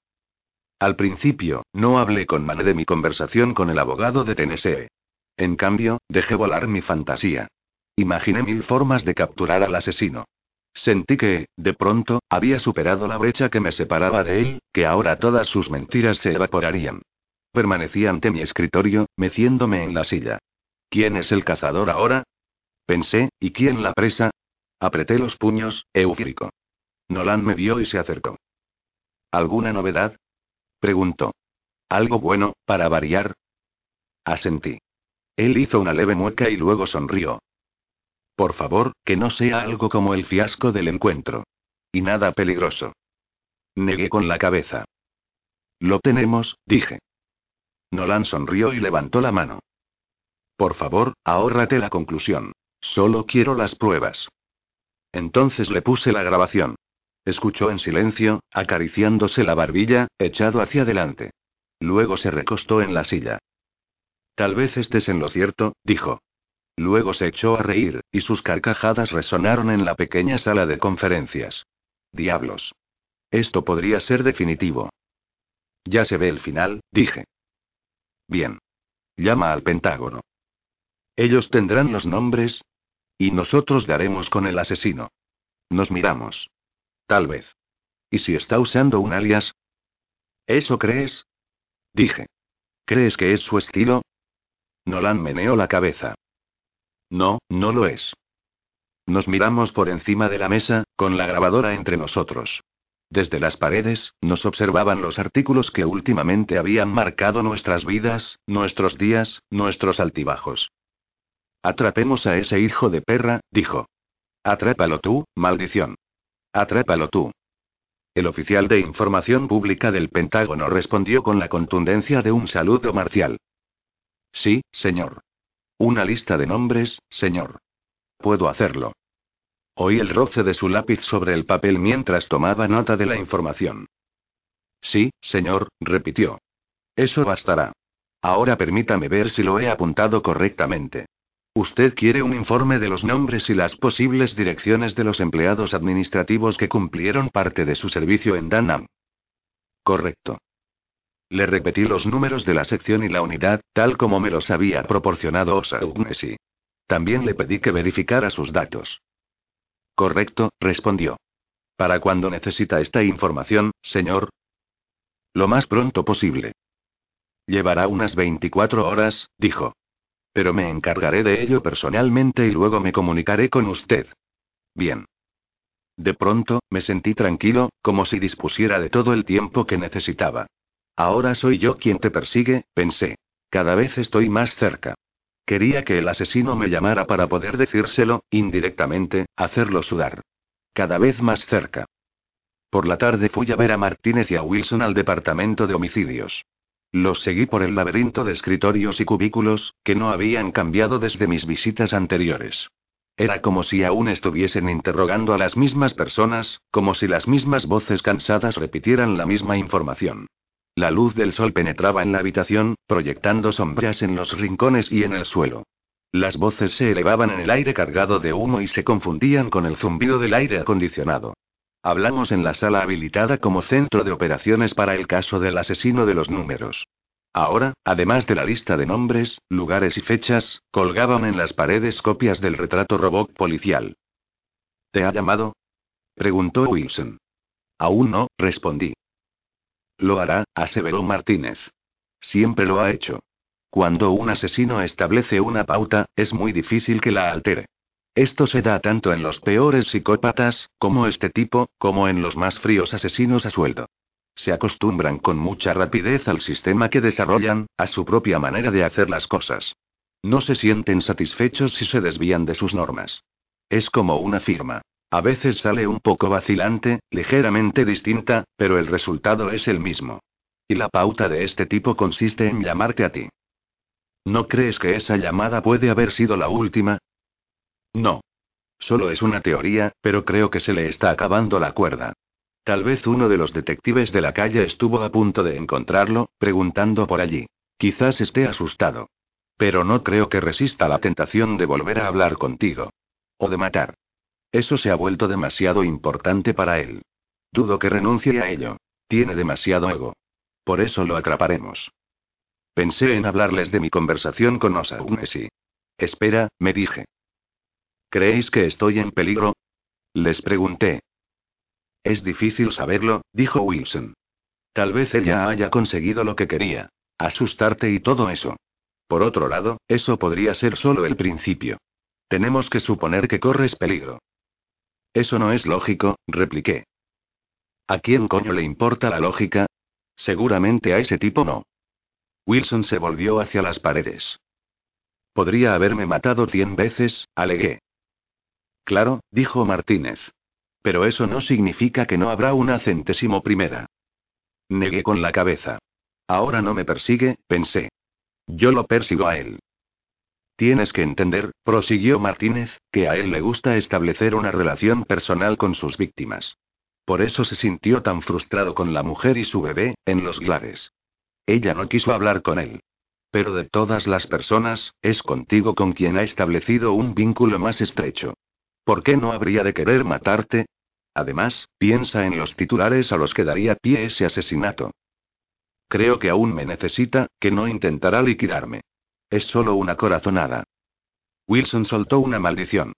[SPEAKER 1] Al principio, no hablé con Mane de mi conversación con el abogado de Tennessee. En cambio, dejé volar mi fantasía. Imaginé mil formas de capturar al asesino. Sentí que, de pronto, había superado la brecha que me separaba de él, que ahora todas sus mentiras se evaporarían. Permanecí ante mi escritorio, meciéndome en la silla. ¿Quién es el cazador ahora? Pensé, ¿y quién la presa? Apreté los puños, eufórico. Nolan me vio y se acercó. ¿Alguna novedad? Preguntó. ¿Algo bueno, para variar? Asentí. Él hizo una leve mueca y luego sonrió. Por favor, que no sea algo como el fiasco del encuentro. Y nada peligroso. Negué con la cabeza. Lo tenemos, dije. Nolan sonrió y levantó la mano. Por favor, ahórrate la conclusión. Solo quiero las pruebas. Entonces le puse la grabación. Escuchó en silencio, acariciándose la barbilla, echado hacia adelante. Luego se recostó en la silla. Tal vez estés en lo cierto, dijo. Luego se echó a reír, y sus carcajadas resonaron en la pequeña sala de conferencias. Diablos. Esto podría ser definitivo. Ya se ve el final, dije. Bien. Llama al Pentágono. Ellos tendrán los nombres. Y nosotros daremos con el asesino. Nos miramos. Tal vez. ¿Y si está usando un alias? ¿Eso crees? Dije. ¿Crees que es su estilo? Nolan meneó la cabeza. No, no lo es. Nos miramos por encima de la mesa, con la grabadora entre nosotros. Desde las paredes, nos observaban los artículos que últimamente habían marcado nuestras vidas, nuestros días, nuestros altibajos. Atrapemos a ese hijo de perra, dijo. Atrápalo tú, maldición. Atrápalo tú. El oficial de información pública del Pentágono respondió con la contundencia de un saludo marcial. Sí, señor. Una lista de nombres, señor. Puedo hacerlo. Oí el roce de su lápiz sobre el papel mientras tomaba nota de la información. Sí, señor, repitió. Eso bastará. Ahora permítame ver si lo he apuntado correctamente. Usted quiere un informe de los nombres y las posibles direcciones de los empleados administrativos que cumplieron parte de su servicio en Danam. Correcto. Le repetí los números de la sección y la unidad, tal como me los había proporcionado O'Shaughnessy. También le pedí que verificara sus datos. Correcto, respondió. ¿Para cuándo necesita esta información, señor? Lo más pronto posible. Llevará unas 24 horas, dijo. Pero me encargaré de ello personalmente y luego me comunicaré con usted. Bien. De pronto, me sentí tranquilo, como si dispusiera de todo el tiempo que necesitaba. Ahora soy yo quien te persigue, pensé. Cada vez estoy más cerca. Quería que el asesino me llamara para poder decírselo, indirectamente, hacerlo sudar. Cada vez más cerca. Por la tarde fui a ver a Martínez y a Wilson al departamento de homicidios. Los seguí por el laberinto de escritorios y cubículos, que no habían cambiado desde mis visitas anteriores. Era como si aún estuviesen interrogando a las mismas personas, como si las mismas voces cansadas repitieran la misma información. La luz del sol penetraba en la habitación, proyectando sombras en los rincones y en el suelo. Las voces se elevaban en el aire cargado de humo y se confundían con el zumbido del aire acondicionado. Hablamos en la sala habilitada como centro de operaciones para el caso del asesino de los números. Ahora, además de la lista de nombres, lugares y fechas, colgaban en las paredes copias del retrato robot policial. ¿Te ha llamado? preguntó Wilson. Aún no, respondí. Lo hará, aseveró Martínez. Siempre lo ha hecho. Cuando un asesino establece una pauta, es muy difícil que la altere. Esto se da tanto en los peores psicópatas, como este tipo, como en los más fríos asesinos a sueldo. Se acostumbran con mucha rapidez al sistema que desarrollan, a su propia manera de hacer las cosas. No se sienten satisfechos si se desvían de sus normas. Es como una firma. A veces sale un poco vacilante, ligeramente distinta, pero el resultado es el mismo. Y la pauta de este tipo consiste en llamarte a ti. ¿No crees que esa llamada puede haber sido la última? No. Solo es una teoría, pero creo que se le está acabando la cuerda. Tal vez uno de los detectives de la calle estuvo a punto de encontrarlo, preguntando por allí. Quizás esté asustado. Pero no creo que resista la tentación de volver a hablar contigo. O de matar. Eso se ha vuelto demasiado importante para él. Dudo que renuncie a ello. Tiene demasiado ego. Por eso lo atraparemos. Pensé en hablarles de mi conversación con Osaunesi. Espera, me dije. ¿Creéis que estoy en peligro? Les pregunté. Es difícil saberlo, dijo Wilson. Tal vez ella haya conseguido lo que quería. Asustarte y todo eso. Por otro lado, eso podría ser solo el principio. Tenemos que suponer que corres peligro. Eso no es lógico, repliqué. ¿A quién coño le importa la lógica? Seguramente a ese tipo no. Wilson se volvió hacia las paredes. Podría haberme matado cien veces, alegué. Claro, dijo Martínez. Pero eso no significa que no habrá una centésimo primera. Negué con la cabeza. Ahora no me persigue, pensé. Yo lo persigo a él. Tienes que entender, prosiguió Martínez, que a él le gusta establecer una relación personal con sus víctimas. Por eso se sintió tan frustrado con la mujer y su bebé, en los glares. Ella no quiso hablar con él. Pero de todas las personas, es contigo con quien ha establecido un vínculo más estrecho. ¿Por qué no habría de querer matarte? Además, piensa en los titulares a los que daría pie ese asesinato. Creo que aún me necesita, que no intentará liquidarme. Es solo una corazonada. Wilson soltó una maldición.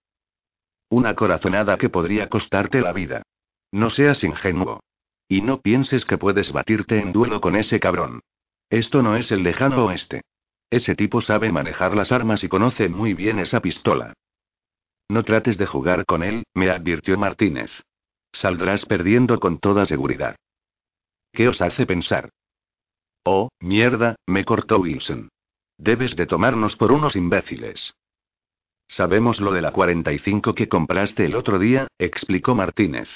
[SPEAKER 1] Una corazonada que podría costarte la vida. No seas ingenuo. Y no pienses que puedes batirte en duelo con ese cabrón. Esto no es el lejano oeste. Ese tipo sabe manejar las armas y conoce muy bien esa pistola. No trates de jugar con él, me advirtió Martínez. Saldrás perdiendo con toda seguridad. ¿Qué os hace pensar? Oh, mierda, me cortó Wilson. Debes de tomarnos por unos imbéciles. Sabemos lo de la 45 que compraste el otro día, explicó Martínez.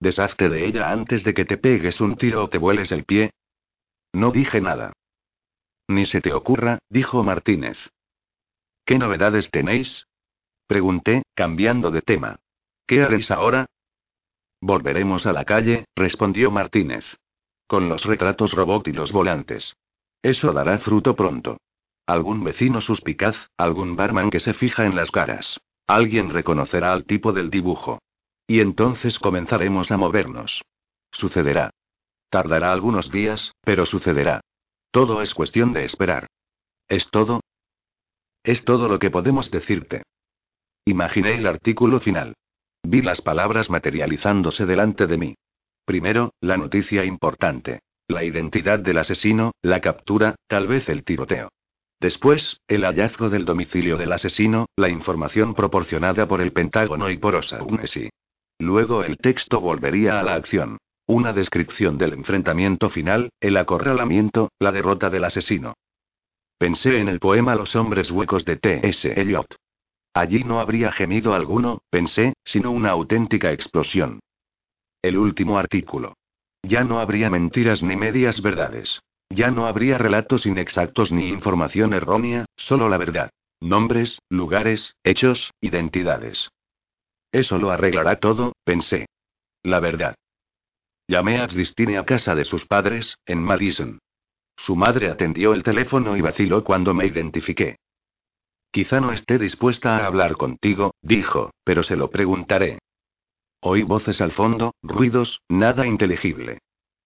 [SPEAKER 1] Deshazte de ella antes de que te pegues un tiro o te vueles el pie. No dije nada. Ni se te ocurra, dijo Martínez. ¿Qué novedades tenéis? Pregunté, cambiando de tema. ¿Qué haréis ahora? Volveremos a la calle, respondió Martínez. Con los retratos robot y los volantes. Eso dará fruto pronto. Algún vecino suspicaz, algún barman que se fija en las caras. Alguien reconocerá al tipo del dibujo. Y entonces comenzaremos a movernos. Sucederá. Tardará algunos días, pero sucederá. Todo es cuestión de esperar. ¿Es todo? Es todo lo que podemos decirte. Imaginé el artículo final. Vi las palabras materializándose delante de mí. Primero, la noticia importante. La identidad del asesino, la captura, tal vez el tiroteo. Después, el hallazgo del domicilio del asesino, la información proporcionada por el Pentágono y por O'Shaughnessy. Luego el texto volvería a la acción. Una descripción del enfrentamiento final, el acorralamiento, la derrota del asesino. Pensé en el poema Los hombres huecos de T.S. Eliot. Allí no habría gemido alguno, pensé, sino una auténtica explosión. El último artículo. Ya no habría mentiras ni medias verdades. Ya no habría relatos inexactos ni información errónea, solo la verdad. Nombres, lugares, hechos, identidades. Eso lo arreglará todo, pensé. La verdad. Llamé a Christine a casa de sus padres, en Madison. Su madre atendió el teléfono y vaciló cuando me identifiqué. Quizá no esté dispuesta a hablar contigo, dijo, pero se lo preguntaré. Oí voces al fondo, ruidos, nada inteligible.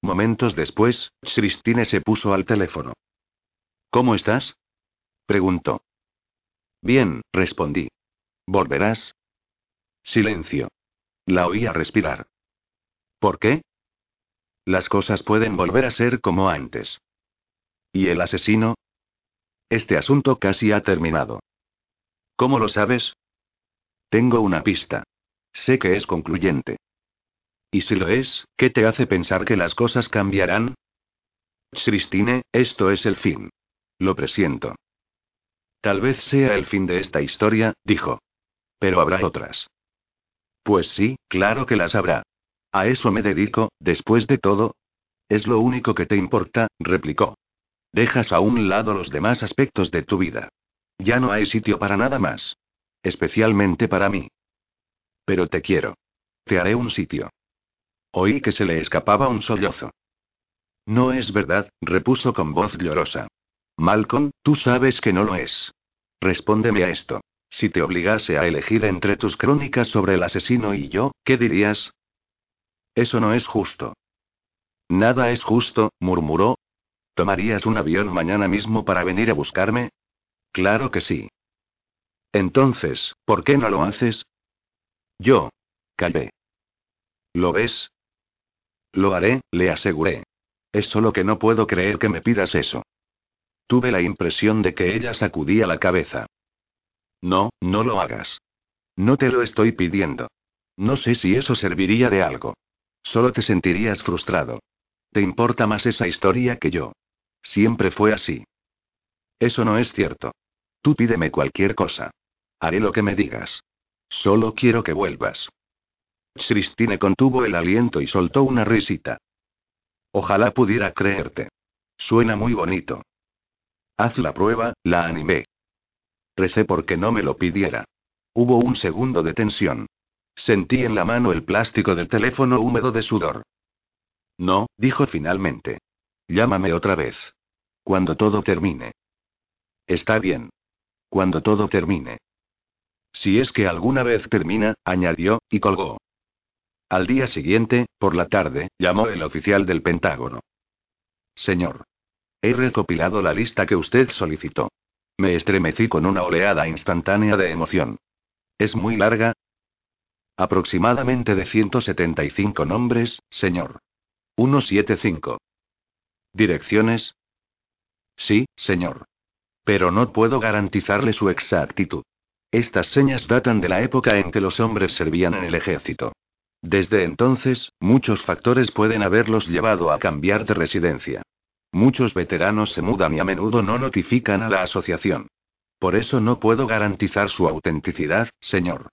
[SPEAKER 1] Momentos después, Christine se puso al teléfono. ¿Cómo estás? preguntó. Bien, respondí. ¿Volverás? Silencio. La oía respirar. ¿Por qué? Las cosas pueden volver a ser como antes. ¿Y el asesino? Este asunto casi ha terminado. ¿Cómo lo sabes? Tengo una pista. Sé que es concluyente. Y si lo es, ¿qué te hace pensar que las cosas cambiarán? Christine, esto es el fin. Lo presiento. Tal vez sea el fin de esta historia, dijo. Pero habrá otras. Pues sí, claro que las habrá. A eso me dedico, después de todo. Es lo único que te importa, replicó. Dejas a un lado los demás aspectos de tu vida. Ya no hay sitio para nada más. Especialmente para mí. Pero te quiero. Te haré un sitio. Oí que se le escapaba un sollozo. No es verdad, repuso con voz llorosa. Malcolm, tú sabes que no lo es. Respóndeme a esto. Si te obligase a elegir entre tus crónicas sobre el asesino y yo, ¿qué dirías? Eso no es justo. Nada es justo, murmuró. ¿Tomarías un avión mañana mismo para venir a buscarme? Claro que sí. Entonces, ¿por qué no lo haces? Yo. Callé. ¿Lo ves? Lo haré, le aseguré. Es solo que no puedo creer que me pidas eso. Tuve la impresión de que ella sacudía la cabeza. No, no lo hagas. No te lo estoy pidiendo. No sé si eso serviría de algo. Solo te sentirías frustrado. Te importa más esa historia que yo. Siempre fue así. Eso no es cierto. Tú pídeme cualquier cosa. Haré lo que me digas. Solo quiero que vuelvas. Christine contuvo el aliento y soltó una risita. Ojalá pudiera creerte. Suena muy bonito. Haz la prueba, la animé. Recé porque no me lo pidiera. Hubo un segundo de tensión. Sentí en la mano el plástico del teléfono húmedo de sudor. No, dijo finalmente. Llámame otra vez. Cuando todo termine. Está bien. Cuando todo termine. Si es que alguna vez termina, añadió, y colgó. Al día siguiente, por la tarde, llamó el oficial del Pentágono. Señor. He recopilado la lista que usted solicitó. Me estremecí con una oleada instantánea de emoción. ¿Es muy larga? Aproximadamente de 175 nombres, señor. 175. ¿Direcciones? Sí, señor. Pero no puedo garantizarle su exactitud. Estas señas datan de la época en que los hombres servían en el ejército. Desde entonces, muchos factores pueden haberlos llevado a cambiar de residencia. Muchos veteranos se mudan y a menudo no notifican a la asociación. Por eso no puedo garantizar su autenticidad, señor.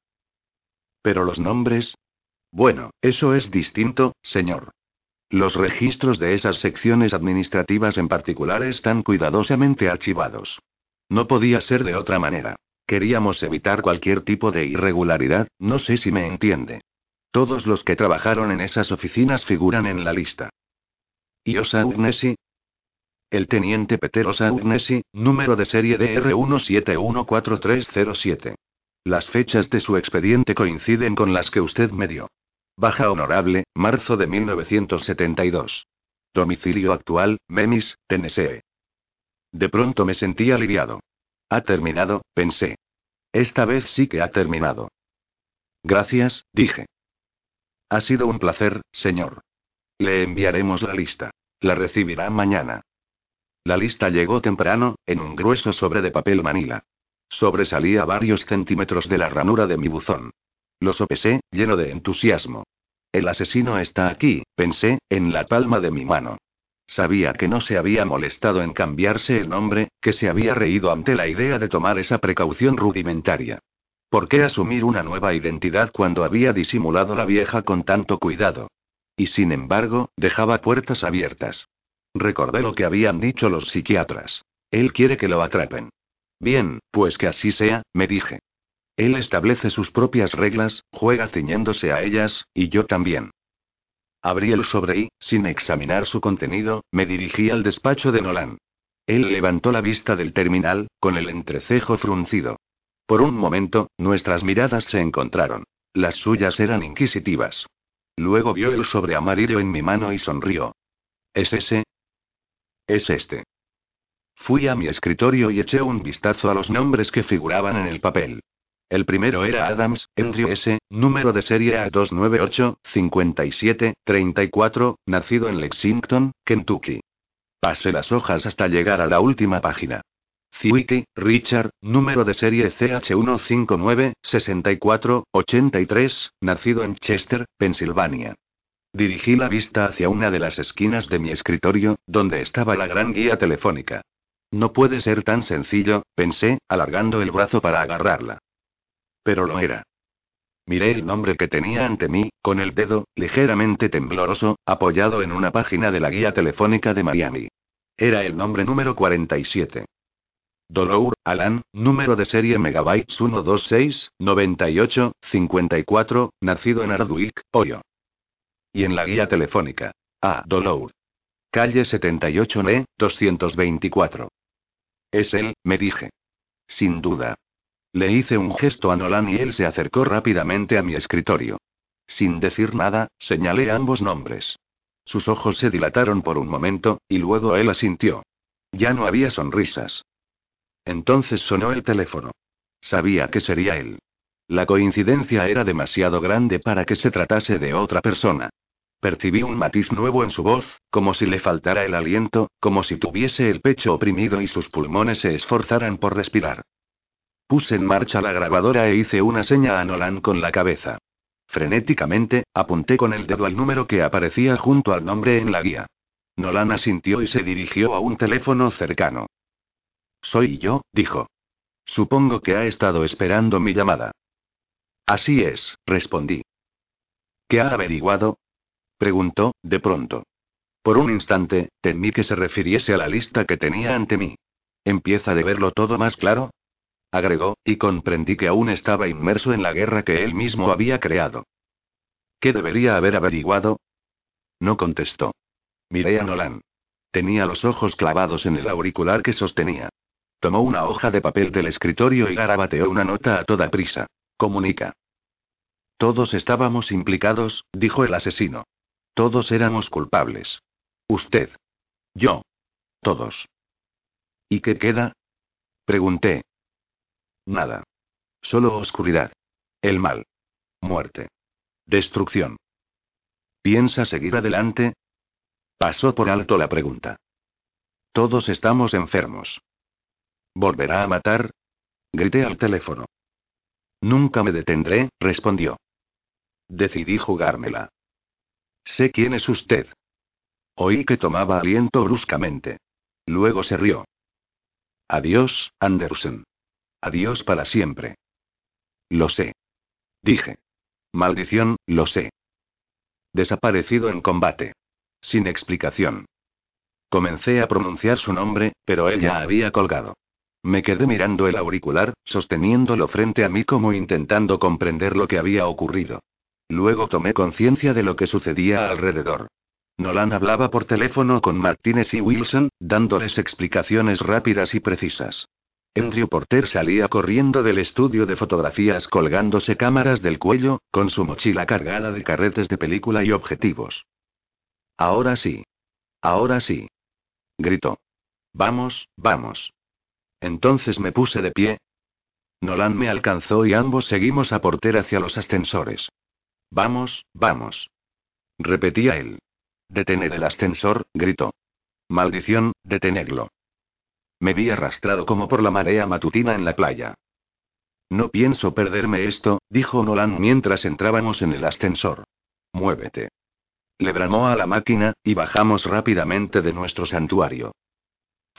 [SPEAKER 1] Pero los nombres. Bueno, eso es distinto, señor. Los registros de esas secciones administrativas en particular están cuidadosamente archivados. No podía ser de otra manera. Queríamos evitar cualquier tipo de irregularidad, no sé si me entiende. Todos los que trabajaron en esas oficinas figuran en la lista. ¿Y Osa Ugnesi? El teniente Peter Osa Ugnesi, número de serie DR17143007. Las fechas de su expediente coinciden con las que usted me dio. Baja Honorable, marzo de 1972. Domicilio actual, Memphis, Tennessee. De pronto me sentí aliviado. Ha terminado, pensé. Esta vez sí que ha terminado. Gracias, dije. Ha sido un placer, señor. Le enviaremos la lista. La recibirá mañana. La lista llegó temprano, en un grueso sobre de papel manila. Sobresalía varios centímetros de la ranura de mi buzón. Lo sopesé, lleno de entusiasmo. El asesino está aquí, pensé, en la palma de mi mano. Sabía que no se había molestado en cambiarse el nombre, que se había reído ante la idea de tomar esa precaución rudimentaria. ¿Por qué asumir una nueva identidad cuando había disimulado la vieja con tanto cuidado? Y sin embargo, dejaba puertas abiertas. Recordé lo que habían dicho los psiquiatras. Él quiere que lo atrapen. Bien, pues que así sea, me dije. Él establece sus propias reglas, juega ciñéndose a ellas, y yo también. Abrí el sobre y, sin examinar su contenido, me dirigí al despacho de Nolan. Él levantó la vista del terminal, con el entrecejo fruncido. Por un momento, nuestras miradas se encontraron. Las suyas eran inquisitivas. Luego vio el sobre amarillo en mi mano y sonrió. ¿Es ese? Es este. Fui a mi escritorio y eché un vistazo a los nombres que figuraban en el papel. El primero era Adams, Henry S., número de serie A298-57-34, nacido en Lexington, Kentucky. Pasé las hojas hasta llegar a la última página. Zwicky, Richard, número de serie CH159-64-83, nacido en Chester, Pensilvania. Dirigí la vista hacia una de las esquinas de mi escritorio, donde estaba la gran guía telefónica. No puede ser tan sencillo, pensé, alargando el brazo para agarrarla. Pero lo era. Miré el nombre que tenía ante mí, con el dedo, ligeramente tembloroso, apoyado en una página de la guía telefónica de Miami. Era el nombre número 47. Dolour, Alan, número de serie Megabytes 126, 98, 54, nacido en Ardwick, Ohio. Y en la guía telefónica. A. Dolour. Calle 78 Ne, 224. Es él, me dije. Sin duda. Le hice un gesto a Nolan y él se acercó rápidamente a mi escritorio. Sin decir nada, señalé ambos nombres. Sus ojos se dilataron por un momento, y luego él asintió. Ya no había sonrisas. Entonces sonó el teléfono. Sabía que sería él. La coincidencia era demasiado grande para que se tratase de otra persona. Percibí un matiz nuevo en su voz, como si le faltara el aliento, como si tuviese el pecho oprimido y sus pulmones se esforzaran por respirar. Puse en marcha la grabadora e hice una seña a Nolan con la cabeza. Frenéticamente, apunté con el dedo al número que aparecía junto al nombre en la guía. Nolan asintió y se dirigió a un teléfono cercano. Soy yo, dijo. Supongo que ha estado esperando mi llamada. Así es, respondí. ¿Qué ha averiguado? preguntó, de pronto. Por un instante, temí que se refiriese a la lista que tenía ante mí. ¿Empieza de verlo todo más claro? agregó, y comprendí que aún estaba inmerso en la guerra que él mismo había creado. ¿Qué debería haber averiguado? No contestó. Miré a Nolan. Tenía los ojos clavados en el auricular que sostenía. Tomó una hoja de papel del escritorio y garabateó una nota a toda prisa. Comunica. Todos estábamos implicados, dijo el asesino. Todos éramos culpables. Usted. Yo. Todos. ¿Y qué queda? Pregunté. Nada. Solo oscuridad. El mal. Muerte. Destrucción. ¿Piensa seguir adelante? Pasó por alto la pregunta. Todos estamos enfermos. ¿Volverá a matar? Grité al teléfono. Nunca me detendré, respondió. Decidí jugármela. Sé quién es usted. Oí que tomaba aliento bruscamente. Luego se rió. Adiós, Andersen. Adiós para siempre. Lo sé. Dije. Maldición, lo sé. Desaparecido en combate. Sin explicación. Comencé a pronunciar su nombre, pero ella había colgado. Me quedé mirando el auricular, sosteniéndolo frente a mí como intentando comprender lo que había ocurrido. Luego tomé conciencia de lo que sucedía alrededor. Nolan hablaba por teléfono con Martínez y Wilson, dándoles explicaciones rápidas y precisas. Andrew Porter salía corriendo del estudio de fotografías colgándose cámaras del cuello, con su mochila cargada de carretes de película y objetivos. Ahora sí. Ahora sí. Gritó. Vamos, vamos. Entonces me puse de pie. Nolan me alcanzó y ambos seguimos a Porter hacia los ascensores. Vamos, vamos. Repetía él. Detener el ascensor, gritó. Maldición, detenerlo. Me vi arrastrado como por la marea matutina en la playa. No pienso perderme esto, dijo Nolan mientras entrábamos en el ascensor. Muévete. Le bramó a la máquina, y bajamos rápidamente de nuestro santuario.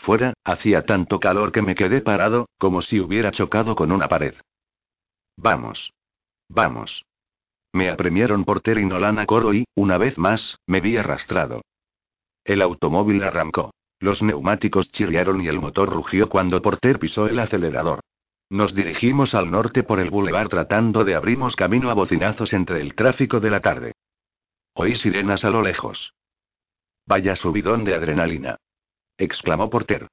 [SPEAKER 1] Fuera, hacía tanto calor que me quedé parado, como si hubiera chocado con una pared. Vamos. Vamos. Me apremiaron Porter y Nolan a coro y, una vez más, me vi arrastrado. El automóvil arrancó. Los neumáticos chirriaron y el motor rugió cuando Porter pisó el acelerador. Nos dirigimos al norte por el bulevar tratando de abrimos camino a bocinazos entre el tráfico de la tarde. Oí sirenas a lo lejos. Vaya subidón de adrenalina. Exclamó Porter.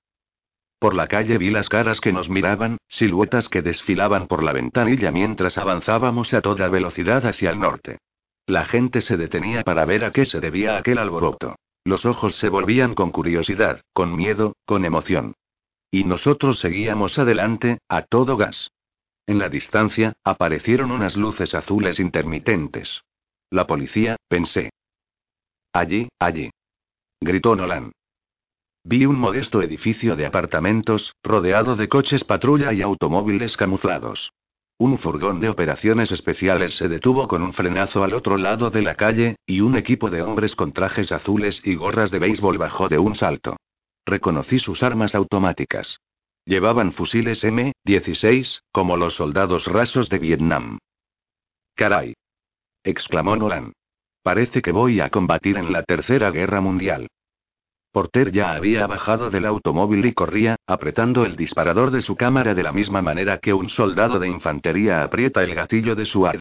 [SPEAKER 1] Por la calle vi las caras que nos miraban, siluetas que desfilaban por la ventanilla mientras avanzábamos a toda velocidad hacia el norte. La gente se detenía para ver a qué se debía aquel alboroto. Los ojos se volvían con curiosidad, con miedo, con emoción. Y nosotros seguíamos adelante, a todo gas. En la distancia, aparecieron unas luces azules intermitentes. La policía, pensé. Allí, allí. Gritó Nolan. Vi un modesto edificio de apartamentos, rodeado de coches patrulla y automóviles camuflados. Un furgón de operaciones especiales se detuvo con un frenazo al otro lado de la calle, y un equipo de hombres con trajes azules y gorras de béisbol bajó de un salto. Reconocí sus armas automáticas. Llevaban fusiles M-16, como los soldados rasos de Vietnam. Caray. exclamó Nolan. Parece que voy a combatir en la Tercera Guerra Mundial. Porter ya había bajado del automóvil y corría, apretando el disparador de su cámara de la misma manera que un soldado de infantería aprieta el gatillo de su ar.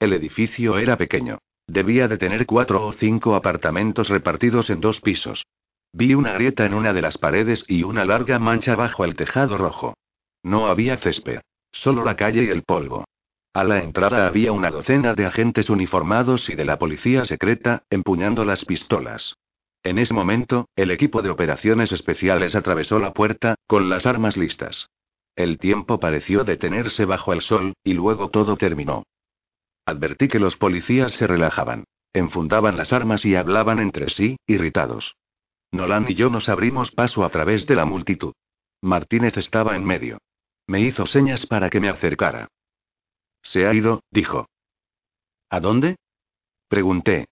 [SPEAKER 1] El edificio era pequeño. Debía de tener cuatro o cinco apartamentos repartidos en dos pisos. Vi una grieta en una de las paredes y una larga mancha bajo el tejado rojo. No había césped. Solo la calle y el polvo. A la entrada había una docena de agentes uniformados y de la policía secreta, empuñando las pistolas. En ese momento, el equipo de operaciones especiales atravesó la puerta, con las armas listas. El tiempo pareció detenerse bajo el sol, y luego todo terminó. Advertí que los policías se relajaban. Enfundaban las armas y hablaban entre sí, irritados. Nolan y yo nos abrimos paso a través de la multitud. Martínez estaba en medio. Me hizo señas para que me acercara. Se ha ido, dijo. ¿A dónde? Pregunté.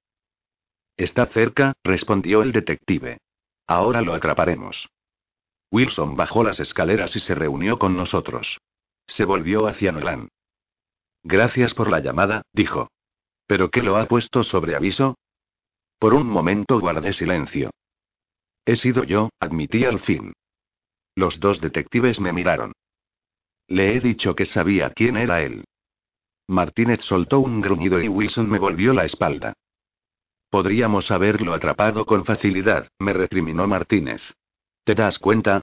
[SPEAKER 1] Está cerca, respondió el detective. Ahora lo atraparemos. Wilson bajó las escaleras y se reunió con nosotros. Se volvió hacia Nolan. Gracias por la llamada, dijo. ¿Pero qué lo ha puesto sobre aviso? Por un momento guardé silencio. He sido yo, admití al fin. Los dos detectives me miraron. Le he dicho que sabía quién era él. Martínez soltó un gruñido y Wilson me volvió la espalda. Podríamos haberlo atrapado con facilidad, me recriminó Martínez. ¿Te das cuenta?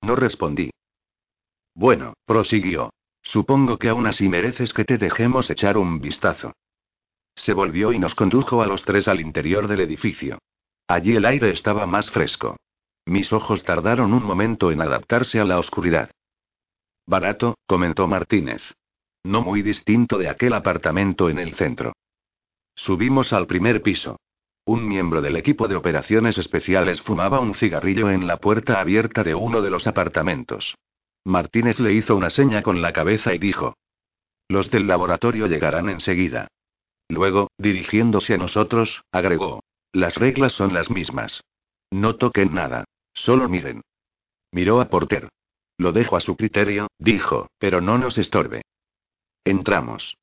[SPEAKER 1] No respondí. Bueno, prosiguió. Supongo que aún así mereces que te dejemos echar un vistazo. Se volvió y nos condujo a los tres al interior del edificio. Allí el aire estaba más fresco. Mis ojos tardaron un momento en adaptarse a la oscuridad. Barato, comentó Martínez. No muy distinto de aquel apartamento en el centro. Subimos al primer piso. Un miembro del equipo de operaciones especiales fumaba un cigarrillo en la puerta abierta de uno de los apartamentos. Martínez le hizo una seña con la cabeza y dijo. Los del laboratorio llegarán enseguida. Luego, dirigiéndose a nosotros, agregó. Las reglas son las mismas. No toquen nada. Solo miren. Miró a Porter. Lo dejo a su criterio, dijo, pero no nos estorbe. Entramos.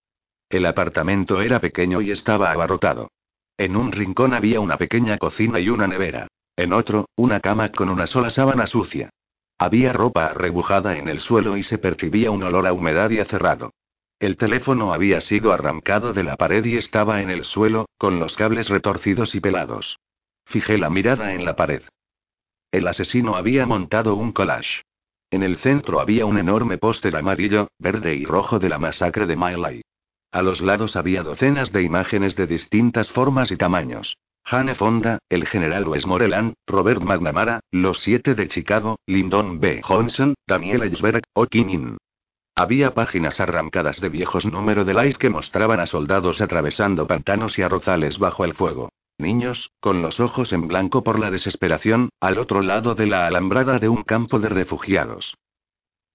[SPEAKER 1] El apartamento era pequeño y estaba abarrotado. En un rincón había una pequeña cocina y una nevera. En otro, una cama con una sola sábana sucia. Había ropa arrebujada en el suelo y se percibía un olor a humedad y a cerrado. El teléfono había sido arrancado de la pared y estaba en el suelo, con los cables retorcidos y pelados. Fijé la mirada en la pared. El asesino había montado un collage. En el centro había un enorme póster amarillo, verde y rojo de la masacre de Miley. A los lados había docenas de imágenes de distintas formas y tamaños. Jane Fonda, el general Westmoreland, Robert McNamara, los siete de Chicago, Lyndon B. Johnson, Daniel Ellsberg, O. Kim Había páginas arrancadas de viejos números de Life que mostraban a soldados atravesando pantanos y arrozales bajo el fuego. Niños, con los ojos en blanco por la desesperación, al otro lado de la alambrada de un campo de refugiados.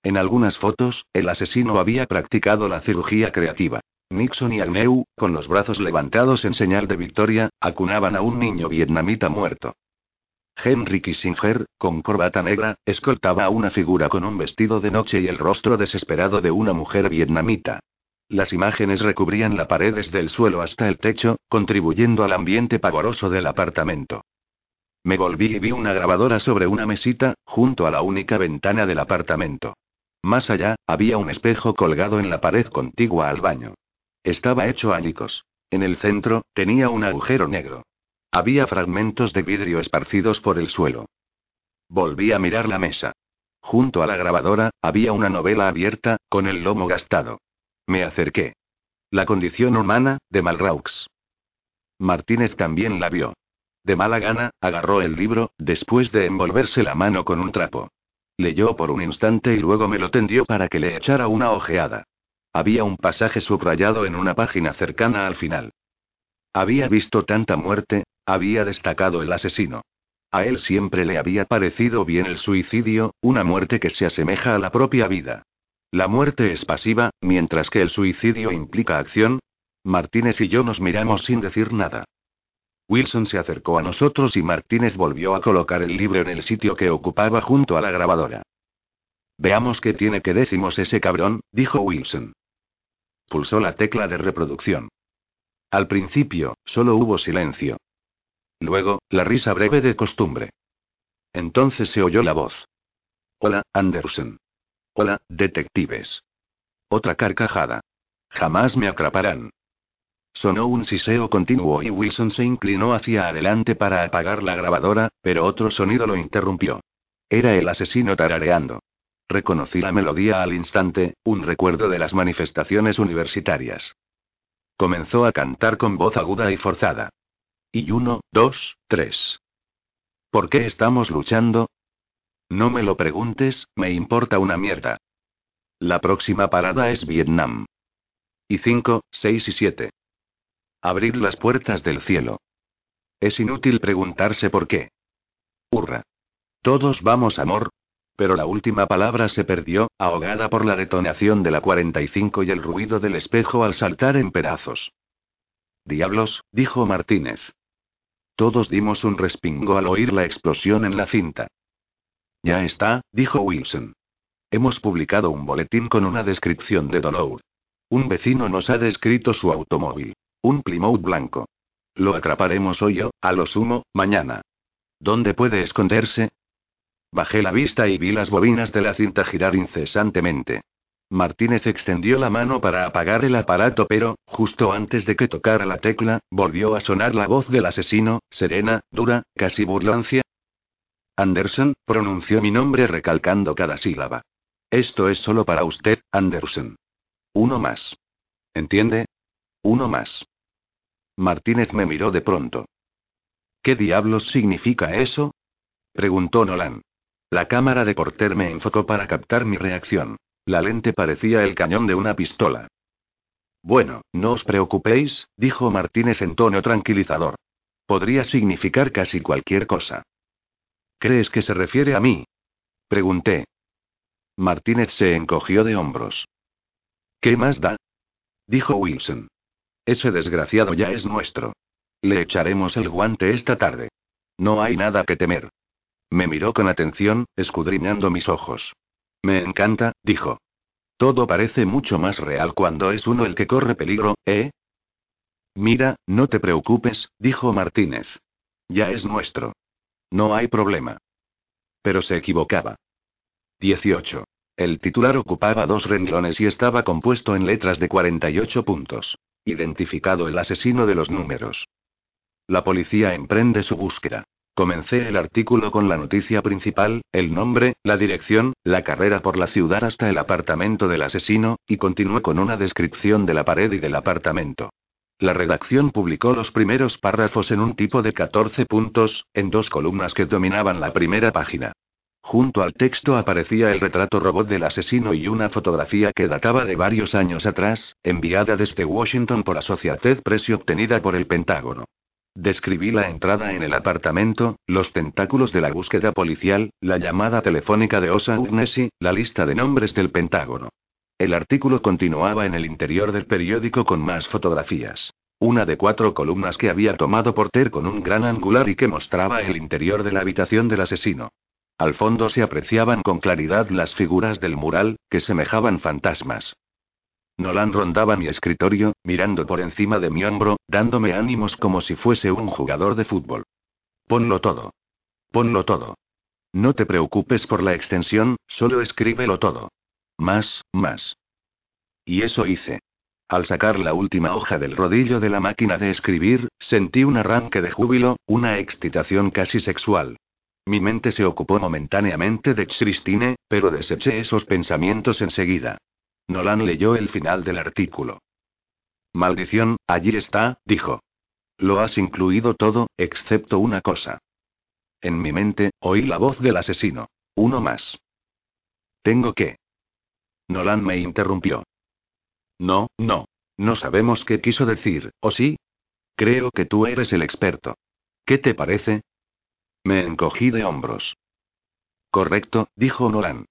[SPEAKER 1] En algunas fotos, el asesino había practicado la cirugía creativa. Nixon y Agnew, con los brazos levantados en señal de victoria, acunaban a un niño vietnamita muerto. Henry Kissinger, con corbata negra, escoltaba a una figura con un vestido de noche y el rostro desesperado de una mujer vietnamita. Las imágenes recubrían la pared desde el suelo hasta el techo, contribuyendo al ambiente pavoroso del apartamento. Me volví y vi una grabadora sobre una mesita, junto a la única ventana del apartamento. Más allá, había un espejo colgado en la pared contigua al baño. Estaba hecho añicos. En el centro, tenía un agujero negro. Había fragmentos de vidrio esparcidos por el suelo. Volví a mirar la mesa. Junto a la grabadora, había una novela abierta, con el lomo gastado. Me acerqué. La condición humana, de Malraux. Martínez también la vio. De mala gana, agarró el libro, después de envolverse la mano con un trapo. Leyó por un instante y luego me lo tendió para que le echara una ojeada. Había un pasaje subrayado en una página cercana al final. Había visto tanta muerte, había destacado el asesino. A él siempre le había parecido bien el suicidio, una muerte que se asemeja a la propia vida. La muerte es pasiva, mientras que el suicidio implica acción. Martínez y yo nos miramos sin decir nada. Wilson se acercó a nosotros y Martínez volvió a colocar el libro en el sitio que ocupaba junto a la grabadora. Veamos qué tiene que decimos ese cabrón, dijo Wilson. Pulsó la tecla de reproducción. Al principio, solo hubo silencio. Luego, la risa breve de costumbre. Entonces se oyó la voz. Hola, Anderson. Hola, detectives. Otra carcajada. Jamás me atraparán. Sonó un siseo continuo y Wilson se inclinó hacia adelante para apagar la grabadora, pero otro sonido lo interrumpió. Era el asesino tarareando. Reconocí la melodía al instante, un recuerdo de las manifestaciones universitarias. Comenzó a cantar con voz aguda y forzada. Y uno, dos, tres. ¿Por qué estamos luchando? No me lo preguntes, me importa una mierda. La próxima parada es Vietnam. Y cinco, seis y siete. Abrir las puertas del cielo. Es inútil preguntarse por qué. Hurra. Todos vamos, amor, pero la última palabra se perdió, ahogada por la detonación de la 45 y el ruido del espejo al saltar en pedazos. Diablos, dijo Martínez. Todos dimos un respingo al oír la explosión en la cinta. Ya está, dijo Wilson. Hemos publicado un boletín con una descripción de dolor. Un vecino nos ha descrito su automóvil. Un Plymouth blanco. Lo atraparemos hoy o, a lo sumo, mañana. ¿Dónde puede esconderse? Bajé la vista y vi las bobinas de la cinta girar incesantemente. Martínez extendió la mano para apagar el aparato, pero, justo antes de que tocara la tecla, volvió a sonar la voz del asesino, serena, dura, casi burlancia. Anderson, pronunció mi nombre recalcando cada sílaba. Esto es solo para usted, Anderson. Uno más. ¿Entiende? Uno más. Martínez me miró de pronto. ¿Qué diablos significa eso? preguntó Nolan. La cámara de Porter me enfocó para captar mi reacción. La lente parecía el cañón de una pistola. Bueno, no os preocupéis, dijo Martínez en tono tranquilizador. Podría significar casi cualquier cosa. ¿Crees que se refiere a mí? Pregunté. Martínez se encogió de hombros. ¿Qué más da? Dijo Wilson. Ese desgraciado ya es nuestro. Le echaremos el guante esta tarde. No hay nada que temer. Me miró con atención, escudriñando mis ojos. Me encanta, dijo. Todo parece mucho más real cuando es uno el que corre peligro, ¿eh? Mira, no te preocupes, dijo Martínez. Ya es nuestro. No hay problema. Pero se equivocaba. 18. El titular ocupaba dos renglones y estaba compuesto en letras de 48 puntos. Identificado el asesino de los números. La policía emprende su búsqueda. Comencé el artículo con la noticia principal, el nombre, la dirección, la carrera por la ciudad hasta el apartamento del asesino, y continué con una descripción de la pared y del apartamento. La redacción publicó los primeros párrafos en un tipo de 14 puntos, en dos columnas que dominaban la primera página. Junto al texto aparecía el retrato robot del asesino y una fotografía que databa de varios años atrás, enviada desde Washington por Associated Press y obtenida por el Pentágono. Describí la entrada en el apartamento, los tentáculos de la búsqueda policial, la llamada telefónica de Osa Ugnesi, la lista de nombres del Pentágono. El artículo continuaba en el interior del periódico con más fotografías. Una de cuatro columnas que había tomado Porter con un gran angular y que mostraba el interior de la habitación del asesino. Al fondo se apreciaban con claridad las figuras del mural, que semejaban fantasmas. Nolan rondaba mi escritorio, mirando por encima de mi hombro, dándome ánimos como si fuese un jugador de fútbol. Ponlo todo. Ponlo todo. No te preocupes por la extensión, solo escríbelo todo. Más, más. Y eso hice. Al sacar la última hoja del rodillo de la máquina de escribir, sentí un arranque de júbilo, una excitación casi sexual. Mi mente se ocupó momentáneamente de Christine, pero deseché esos pensamientos enseguida. Nolan leyó el final del artículo. Maldición, allí está, dijo. Lo has incluido todo, excepto una cosa. En mi mente, oí la voz del asesino. Uno más. Tengo que. Nolan me interrumpió. No, no. No sabemos qué quiso decir, ¿o sí? Creo que tú eres el experto. ¿Qué te parece? Me encogí de hombros. Correcto, dijo Nolan.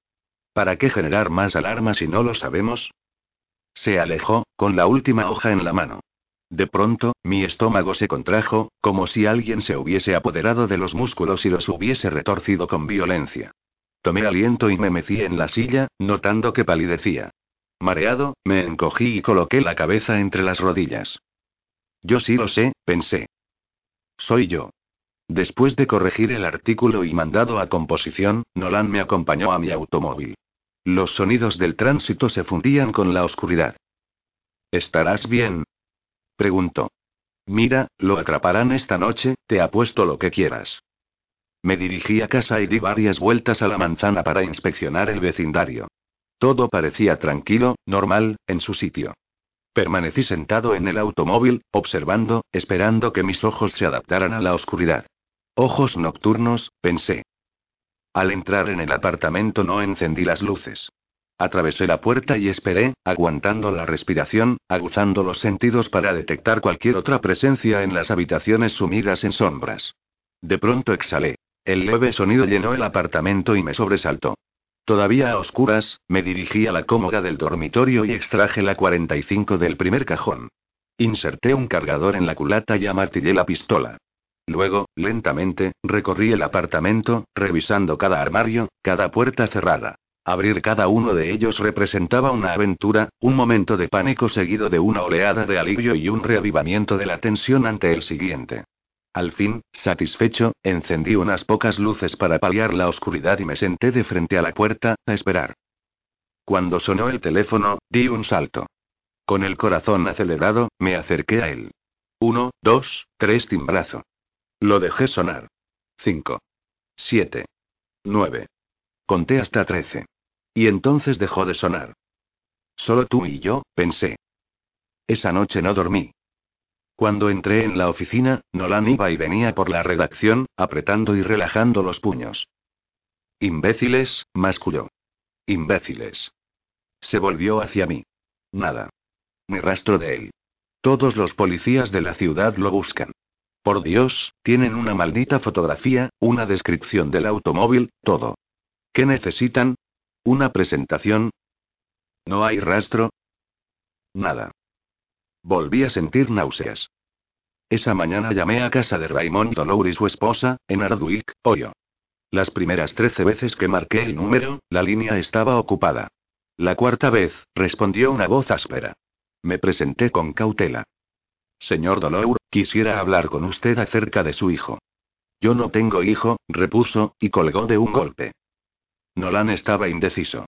[SPEAKER 1] ¿Para qué generar más alarma si no lo sabemos? Se alejó, con la última hoja en la mano. De pronto, mi estómago se contrajo, como si alguien se hubiese apoderado de los músculos y los hubiese retorcido con violencia. Tomé aliento y me mecí en la silla, notando que palidecía. Mareado, me encogí y coloqué la cabeza entre las rodillas. Yo sí lo sé, pensé. Soy yo. Después de corregir el artículo y mandado a composición, Nolan me acompañó a mi automóvil. Los sonidos del tránsito se fundían con la oscuridad. ¿Estarás bien? preguntó. Mira, lo atraparán esta noche, te apuesto lo que quieras. Me dirigí a casa y di varias vueltas a la manzana para inspeccionar el vecindario. Todo parecía tranquilo, normal, en su sitio. Permanecí sentado en el automóvil, observando, esperando que mis ojos se adaptaran a la oscuridad. Ojos nocturnos, pensé. Al entrar en el apartamento no encendí las luces. Atravesé la puerta y esperé, aguantando la respiración, aguzando los sentidos para detectar cualquier otra presencia en las habitaciones sumidas en sombras. De pronto exhalé. El leve sonido llenó el apartamento y me sobresaltó. Todavía a oscuras, me dirigí a la cómoda del dormitorio y extraje la 45 del primer cajón. Inserté un cargador en la culata y amartillé la pistola. Luego, lentamente, recorrí el apartamento, revisando cada armario, cada puerta cerrada. Abrir cada uno de ellos representaba una aventura, un momento de pánico seguido de una oleada de alivio y un reavivamiento de la tensión ante el siguiente. Al fin, satisfecho, encendí unas pocas luces para paliar la oscuridad y me senté de frente a la puerta, a esperar. Cuando sonó el teléfono, di un salto. Con el corazón acelerado, me acerqué a él. Uno, dos, tres timbrazo. Lo dejé sonar. Cinco. Siete. Nueve. Conté hasta trece. Y entonces dejó de sonar. Solo tú y yo, pensé. Esa noche no dormí. Cuando entré en la oficina, Nolan iba y venía por la redacción, apretando y relajando los puños. Imbéciles, masculló. Imbéciles. Se volvió hacia mí. Nada. Ni rastro de él. Todos los policías de la ciudad lo buscan. Por Dios, tienen una maldita fotografía, una descripción del automóvil, todo. ¿Qué necesitan? ¿Una presentación? ¿No hay rastro? Nada. Volví a sentir náuseas. Esa mañana llamé a casa de Raymond Dolor y su esposa, en Ardwick, Ohio. Las primeras trece veces que marqué el número, la línea estaba ocupada. La cuarta vez, respondió una voz áspera. Me presenté con cautela. Señor Dolor, quisiera hablar con usted acerca de su hijo. Yo no tengo hijo, repuso, y colgó de un golpe. Nolan estaba indeciso.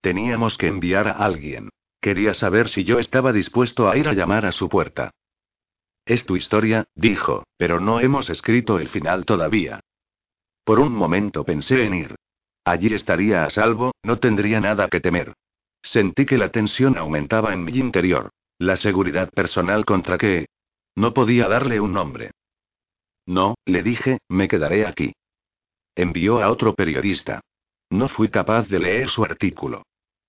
[SPEAKER 1] Teníamos que enviar a alguien. Quería saber si yo estaba dispuesto a ir a llamar a su puerta. Es tu historia, dijo, pero no hemos escrito el final todavía. Por un momento pensé en ir. Allí estaría a salvo, no tendría nada que temer. Sentí que la tensión aumentaba en mi interior. La seguridad personal contra qué. No podía darle un nombre. No, le dije, me quedaré aquí. Envió a otro periodista. No fui capaz de leer su artículo.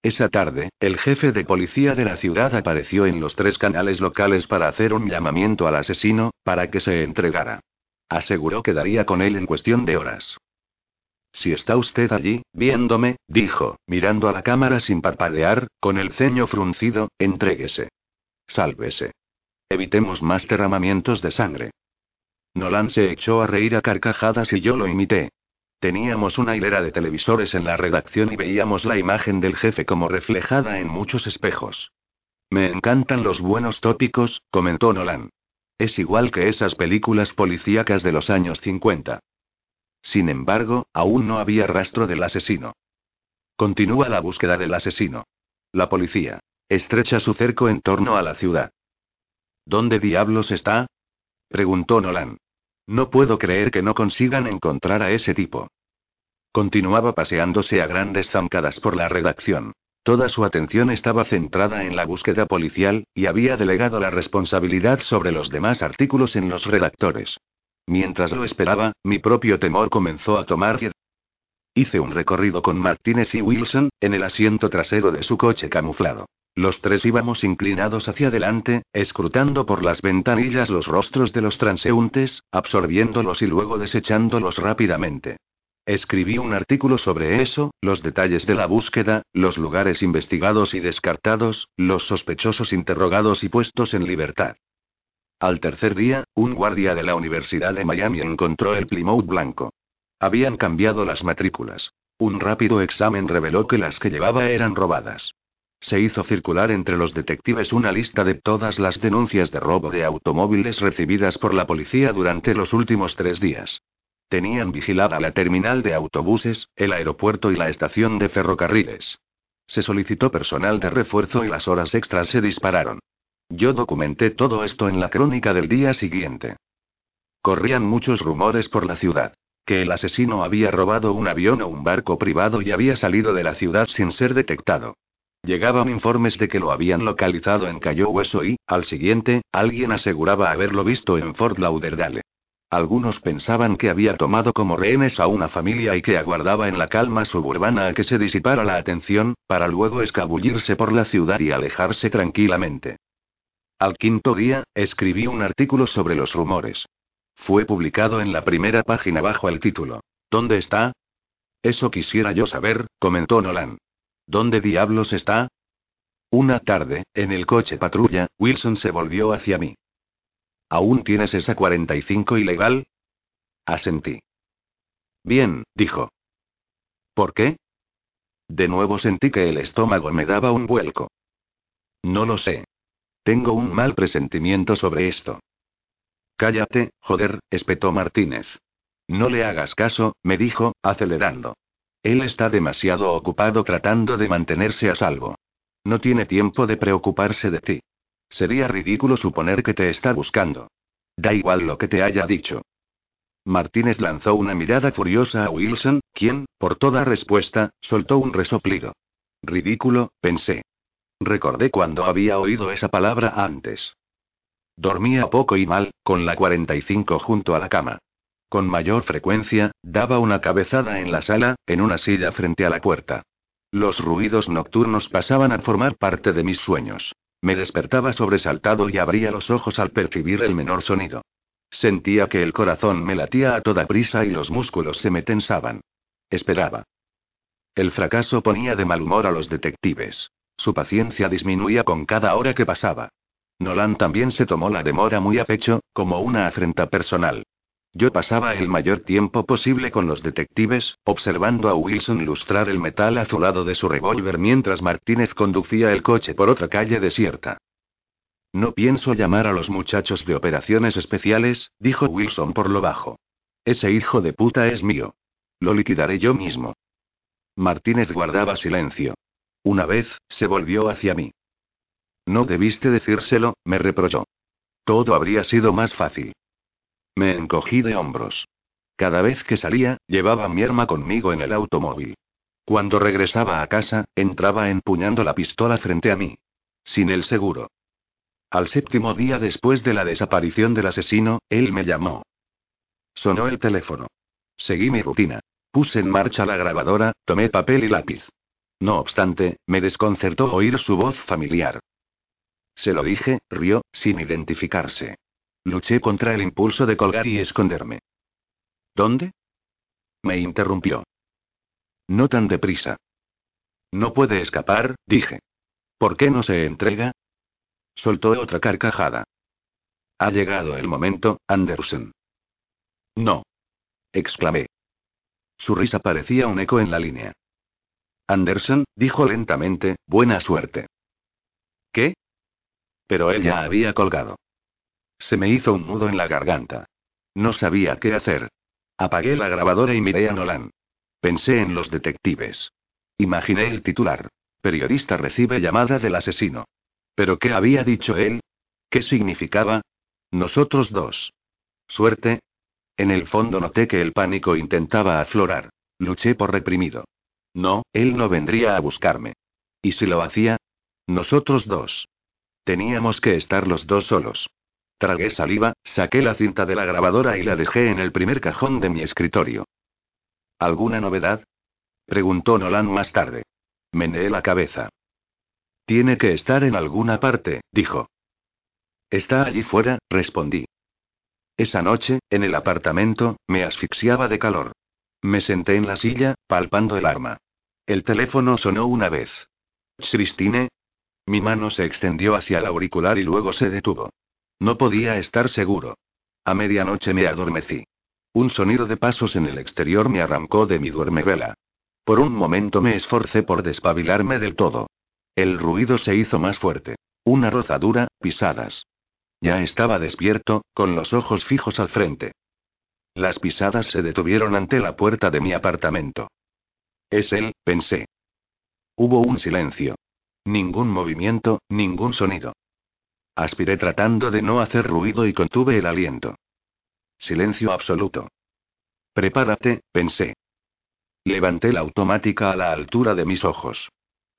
[SPEAKER 1] Esa tarde, el jefe de policía de la ciudad apareció en los tres canales locales para hacer un llamamiento al asesino, para que se entregara. Aseguró que daría con él en cuestión de horas. Si está usted allí, viéndome, dijo, mirando a la cámara sin parpadear, con el ceño fruncido, entréguese. Sálvese. Evitemos más derramamientos de sangre. Nolan se echó a reír a carcajadas y yo lo imité. Teníamos una hilera de televisores en la redacción y veíamos la imagen del jefe como reflejada en muchos espejos. Me encantan los buenos tópicos, comentó Nolan. Es igual que esas películas policíacas de los años 50. Sin embargo, aún no había rastro del asesino. Continúa la búsqueda del asesino. La policía estrecha su cerco en torno a la ciudad. ¿Dónde diablos está? preguntó Nolan. No puedo creer que no consigan encontrar a ese tipo. Continuaba paseándose a grandes zancadas por la redacción. Toda su atención estaba centrada en la búsqueda policial, y había delegado la responsabilidad sobre los demás artículos en los redactores. Mientras lo esperaba, mi propio temor comenzó a tomar Hice un recorrido con Martínez y Wilson, en el asiento trasero de su coche camuflado. Los tres íbamos inclinados hacia adelante, escrutando por las ventanillas los rostros de los transeúntes, absorbiéndolos y luego desechándolos rápidamente. Escribí un artículo sobre eso, los detalles de la búsqueda, los lugares investigados y descartados, los sospechosos interrogados y puestos en libertad. Al tercer día, un guardia de la Universidad de Miami encontró el Plymouth blanco. Habían cambiado las matrículas. Un rápido examen reveló que las que llevaba eran robadas. Se hizo circular entre los detectives una lista de todas las denuncias de robo de automóviles recibidas por la policía durante los últimos tres días. Tenían vigilada la terminal de autobuses, el aeropuerto y la estación de ferrocarriles. Se solicitó personal de refuerzo y las horas extras se dispararon. Yo documenté todo esto en la crónica del día siguiente. Corrían muchos rumores por la ciudad. Que el asesino había robado un avión o un barco privado y había salido de la ciudad sin ser detectado. Llegaban informes de que lo habían localizado en Cayo Hueso y, al siguiente, alguien aseguraba haberlo visto en Fort Lauderdale. Algunos pensaban que había tomado como rehenes a una familia y que aguardaba en la calma suburbana a que se disipara la atención, para luego escabullirse por la ciudad y alejarse tranquilamente. Al quinto día, escribí un artículo sobre los rumores. Fue publicado en la primera página bajo el título. ¿Dónde está? Eso quisiera yo saber, comentó Nolan. ¿Dónde diablos está? Una tarde, en el coche patrulla, Wilson se volvió hacia mí. ¿Aún tienes esa 45 ilegal? Asentí. Bien, dijo. ¿Por qué? De nuevo sentí que el estómago me daba un vuelco. No lo sé. Tengo un mal presentimiento sobre esto. Cállate, joder, espetó Martínez. No le hagas caso, me dijo, acelerando. Él está demasiado ocupado tratando de mantenerse a salvo. No tiene tiempo de preocuparse de ti. Sería ridículo suponer que te está buscando. Da igual lo que te haya dicho. Martínez lanzó una mirada furiosa a Wilson, quien, por toda respuesta, soltó un resoplido. Ridículo, pensé. Recordé cuando había oído esa palabra antes. Dormía poco y mal, con la 45 junto a la cama. Con mayor frecuencia, daba una cabezada en la sala, en una silla frente a la puerta. Los ruidos nocturnos pasaban a formar parte de mis sueños. Me despertaba sobresaltado y abría los ojos al percibir el menor sonido. Sentía que el corazón me latía a toda prisa y los músculos se me tensaban. Esperaba. El fracaso ponía de mal humor a los detectives. Su paciencia disminuía con cada hora que pasaba. Nolan también se tomó la demora muy a pecho, como una afrenta personal. Yo pasaba el mayor tiempo posible con los detectives, observando a Wilson lustrar el metal azulado de su revólver mientras Martínez conducía el coche por otra calle desierta. No pienso llamar a los muchachos de operaciones especiales, dijo Wilson por lo bajo. Ese hijo de puta es mío. Lo liquidaré yo mismo. Martínez guardaba silencio. Una vez, se volvió hacia mí. No debiste decírselo, me reprochó. Todo habría sido más fácil. Me encogí de hombros. Cada vez que salía, llevaba mi arma conmigo en el automóvil. Cuando regresaba a casa, entraba empuñando la pistola frente a mí. Sin el seguro. Al séptimo día después de la desaparición del asesino, él me llamó. Sonó el teléfono. Seguí mi rutina. Puse en marcha la grabadora, tomé papel y lápiz. No obstante, me desconcertó oír su voz familiar. Se lo dije, rió, sin identificarse. Luché contra el impulso de colgar y esconderme. ¿Dónde? Me interrumpió. No tan deprisa. No puede escapar, dije. ¿Por qué no se entrega? Soltó otra carcajada. Ha llegado el momento, Anderson. No. exclamé. Su risa parecía un eco en la línea. Anderson, dijo lentamente, buena suerte. ¿Qué? Pero él ya había colgado. Se me hizo un nudo en la garganta. No sabía qué hacer. Apagué la grabadora y miré a Nolan. Pensé en los detectives. Imaginé el titular. Periodista recibe llamada del asesino. ¿Pero qué había dicho él? ¿Qué significaba? Nosotros dos. Suerte. En el fondo noté que el pánico intentaba aflorar. Luché por reprimido. No, él no vendría a buscarme. ¿Y si lo hacía? Nosotros dos. Teníamos que estar los dos solos. Tragué saliva, saqué la cinta de la grabadora y la dejé en el primer cajón de mi escritorio. ¿Alguna novedad? preguntó Nolan más tarde. Meneé la cabeza. Tiene que estar en alguna parte, dijo. Está allí fuera, respondí. Esa noche, en el apartamento, me asfixiaba de calor. Me senté en la silla, palpando el arma. El teléfono sonó una vez. Christine, mi mano se extendió hacia el auricular y luego se detuvo. No podía estar seguro. A medianoche me adormecí. Un sonido de pasos en el exterior me arrancó de mi duermevela. Por un momento me esforcé por despabilarme del todo. El ruido se hizo más fuerte. Una rozadura, pisadas. Ya estaba despierto, con los ojos fijos al frente. Las pisadas se detuvieron ante la puerta de mi apartamento. Es él, pensé. Hubo un silencio. Ningún movimiento, ningún sonido. Aspiré tratando de no hacer ruido y contuve el aliento. Silencio absoluto. Prepárate, pensé. Levanté la automática a la altura de mis ojos.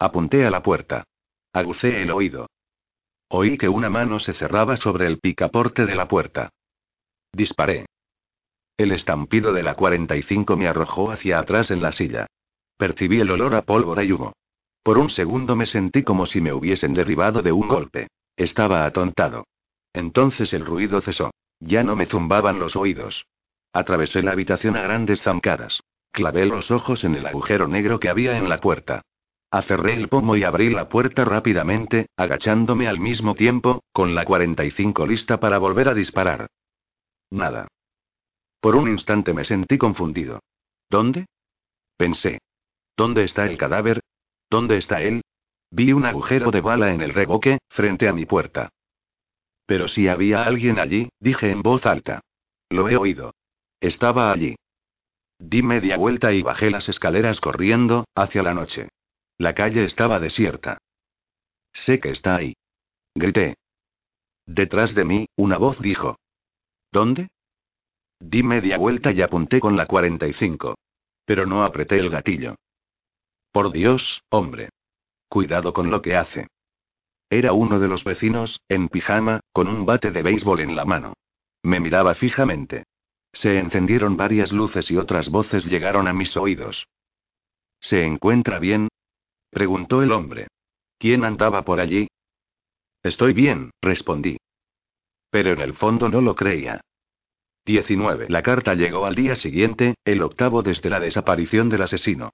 [SPEAKER 1] Apunté a la puerta. Agucé el oído. Oí que una mano se cerraba sobre el picaporte de la puerta. Disparé. El estampido de la 45 me arrojó hacia atrás en la silla. Percibí el olor a pólvora y humo. Por un segundo me sentí como si me hubiesen derribado de un golpe. Estaba atontado. Entonces el ruido cesó. Ya no me zumbaban los oídos. Atravesé la habitación a grandes zancadas. Clavé los ojos en el agujero negro que había en la puerta. Acerré el pomo y abrí la puerta rápidamente, agachándome al mismo tiempo, con la 45 lista para volver a disparar. Nada. Por un instante me sentí confundido. ¿Dónde? Pensé. ¿Dónde está el cadáver? ¿Dónde está él? Vi un agujero de bala en el reboque, frente a mi puerta. Pero si había alguien allí, dije en voz alta. Lo he oído. Estaba allí. Di media vuelta y bajé las escaleras corriendo, hacia la noche. La calle estaba desierta. Sé que está ahí. Grité. Detrás de mí, una voz dijo. ¿Dónde? Di media vuelta y apunté con la 45. Pero no apreté el gatillo. Por Dios, hombre. Cuidado con lo que hace. Era uno de los vecinos, en pijama, con un bate de béisbol en la mano. Me miraba fijamente. Se encendieron varias luces y otras voces llegaron a mis oídos. ¿Se encuentra bien? preguntó el hombre. ¿Quién andaba por allí? Estoy bien, respondí. Pero en el fondo no lo creía. 19. La carta llegó al día siguiente, el octavo desde la desaparición del asesino.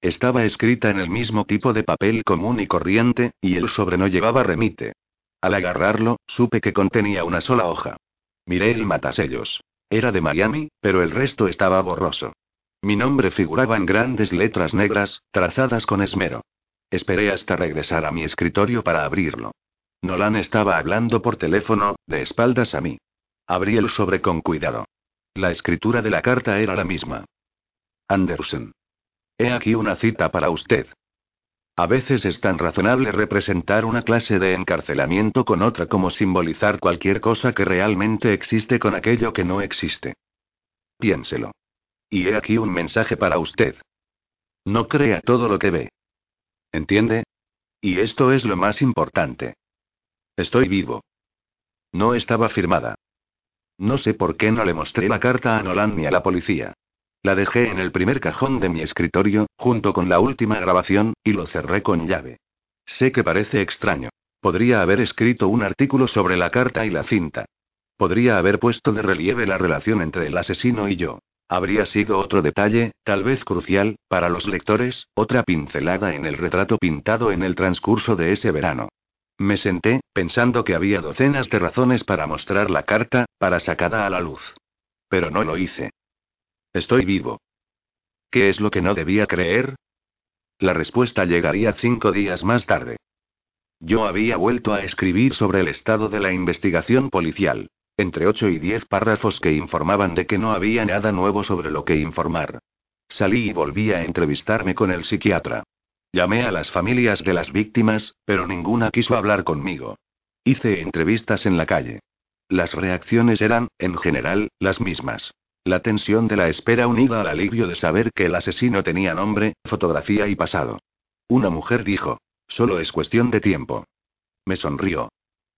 [SPEAKER 1] Estaba escrita en el mismo tipo de papel común y corriente, y el sobre no llevaba remite. Al agarrarlo, supe que contenía una sola hoja. Miré el matasellos. Era de Miami, pero el resto estaba borroso. Mi nombre figuraba en grandes letras negras, trazadas con esmero. Esperé hasta regresar a mi escritorio para abrirlo. Nolan estaba hablando por teléfono, de espaldas a mí. Abrí el sobre con cuidado. La escritura de la carta era la misma. Anderson. He aquí una cita para usted. A veces es tan razonable representar una clase de encarcelamiento con otra como simbolizar cualquier cosa que realmente existe con aquello que no existe. Piénselo. Y he aquí un mensaje para usted. No crea todo lo que ve. ¿Entiende? Y esto es lo más importante. Estoy vivo. No estaba firmada. No sé por qué no le mostré la carta a Nolan ni a la policía. La dejé en el primer cajón de mi escritorio, junto con la última grabación, y lo cerré con llave. Sé que parece extraño. Podría haber escrito un artículo sobre la carta y la cinta. Podría haber puesto de relieve la relación entre el asesino y yo. Habría sido otro detalle, tal vez crucial, para los lectores, otra pincelada en el retrato pintado en el transcurso de ese verano. Me senté, pensando que había docenas de razones para mostrar la carta, para sacada a la luz. Pero no lo hice. Estoy vivo. ¿Qué es lo que no debía creer? La respuesta llegaría cinco días más tarde. Yo había vuelto a escribir sobre el estado de la investigación policial, entre ocho y diez párrafos que informaban de que no había nada nuevo sobre lo que informar. Salí y volví a entrevistarme con el psiquiatra. Llamé a las familias de las víctimas, pero ninguna quiso hablar conmigo. Hice entrevistas en la calle. Las reacciones eran, en general, las mismas. La tensión de la espera unida al alivio de saber que el asesino tenía nombre, fotografía y pasado. Una mujer dijo, solo es cuestión de tiempo. Me sonrió.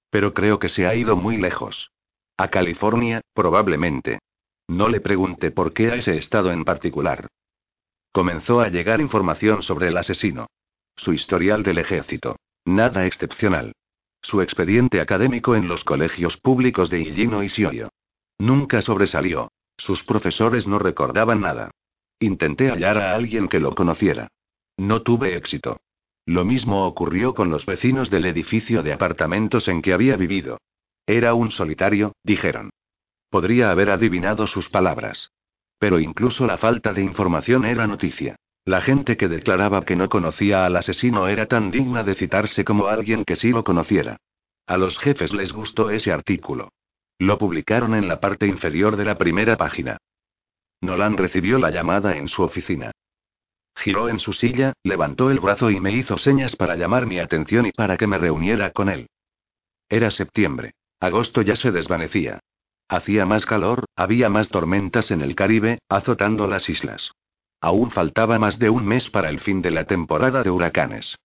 [SPEAKER 1] Pero creo que se ha ido muy lejos. A California, probablemente. No le pregunté por qué a ese estado en particular. Comenzó a llegar información sobre el asesino. Su historial del ejército. Nada excepcional. Su expediente académico en los colegios públicos de Illinois y Ohio. Nunca sobresalió. Sus profesores no recordaban nada. Intenté hallar a alguien que lo conociera. No tuve éxito. Lo mismo ocurrió con los vecinos del edificio de apartamentos en que había vivido. Era un solitario, dijeron. Podría haber adivinado sus palabras. Pero incluso la falta de información era noticia. La gente que declaraba que no conocía al asesino era tan digna de citarse como alguien que sí lo conociera. A los jefes les gustó ese artículo. Lo publicaron en la parte inferior de la primera página. Nolan recibió la llamada en su oficina. Giró en su silla, levantó el brazo y me hizo señas para llamar mi atención y para que me reuniera con él. Era septiembre. Agosto ya se desvanecía. Hacía más calor, había más tormentas en el Caribe, azotando las islas. Aún faltaba más de un mes para el fin de la temporada de huracanes.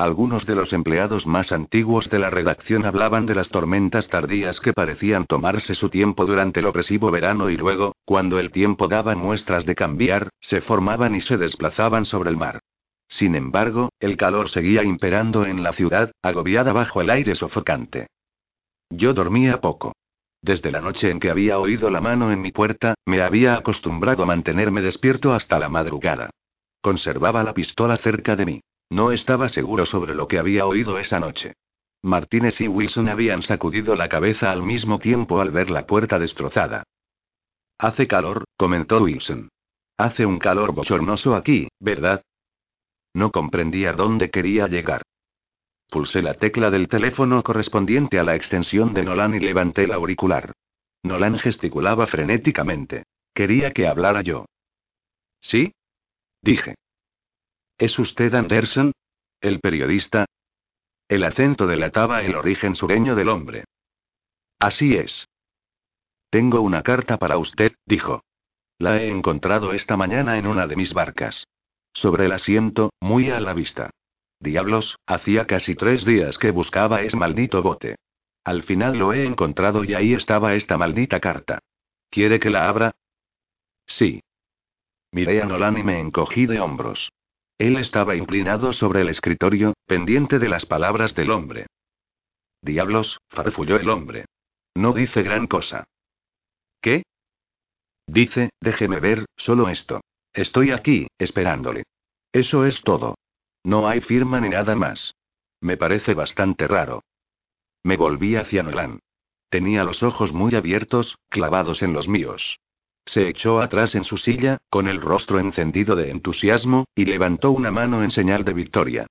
[SPEAKER 1] Algunos de los empleados más antiguos de la redacción hablaban de las tormentas tardías que parecían tomarse su tiempo durante el opresivo verano y luego, cuando el tiempo daba muestras de cambiar, se formaban y se desplazaban sobre el mar. Sin embargo, el calor seguía imperando en la ciudad, agobiada bajo el aire sofocante. Yo dormía poco. Desde la noche en que había oído la mano en mi puerta, me había acostumbrado a mantenerme despierto hasta la madrugada. Conservaba la pistola cerca de mí. No estaba seguro sobre lo que había oído esa noche. Martínez y Wilson habían sacudido la cabeza al mismo tiempo al ver la puerta destrozada. Hace calor, comentó Wilson. Hace un calor bochornoso aquí, ¿verdad? No comprendía dónde quería llegar. Pulsé la tecla del teléfono correspondiente a la extensión de Nolan y levanté el auricular. Nolan gesticulaba frenéticamente. Quería que hablara yo. ¿Sí? Dije. ¿Es usted Anderson? ¿El periodista? El acento delataba el origen sureño del hombre. Así es. Tengo una carta para usted, dijo. La he encontrado esta mañana en una de mis barcas. Sobre el asiento, muy a la vista. Diablos, hacía casi tres días que buscaba ese maldito bote. Al final lo he encontrado y ahí estaba esta maldita carta. ¿Quiere que la abra? Sí. Miré a Nolan y me encogí de hombros. Él estaba inclinado sobre el escritorio, pendiente de las palabras del hombre. Diablos, farfulló el hombre. No dice gran cosa. ¿Qué? Dice, déjeme ver, solo esto. Estoy aquí, esperándole. Eso es todo. No hay firma ni nada más. Me parece bastante raro. Me volví hacia Nolan. Tenía los ojos muy abiertos, clavados en los míos. Se echó atrás en su silla, con el rostro encendido de entusiasmo, y levantó una mano en señal de victoria.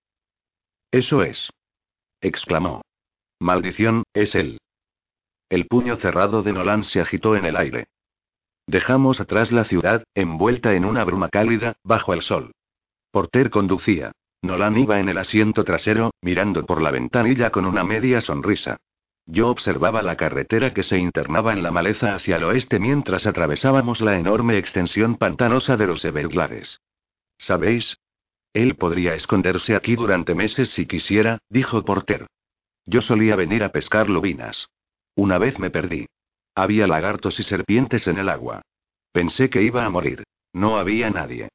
[SPEAKER 1] Eso es. exclamó. Maldición, es él. El puño cerrado de Nolan se agitó en el aire. Dejamos atrás la ciudad, envuelta en una bruma cálida, bajo el sol. Porter conducía. Nolan iba en el asiento trasero, mirando por la ventanilla con una media sonrisa. Yo observaba la carretera que se internaba en la maleza hacia el oeste mientras atravesábamos la enorme extensión pantanosa de los Everglades. ¿Sabéis? Él podría esconderse aquí durante meses si quisiera, dijo Porter. Yo solía venir a pescar lobinas. Una vez me perdí. Había lagartos y serpientes en el agua. Pensé que iba a morir. No había nadie.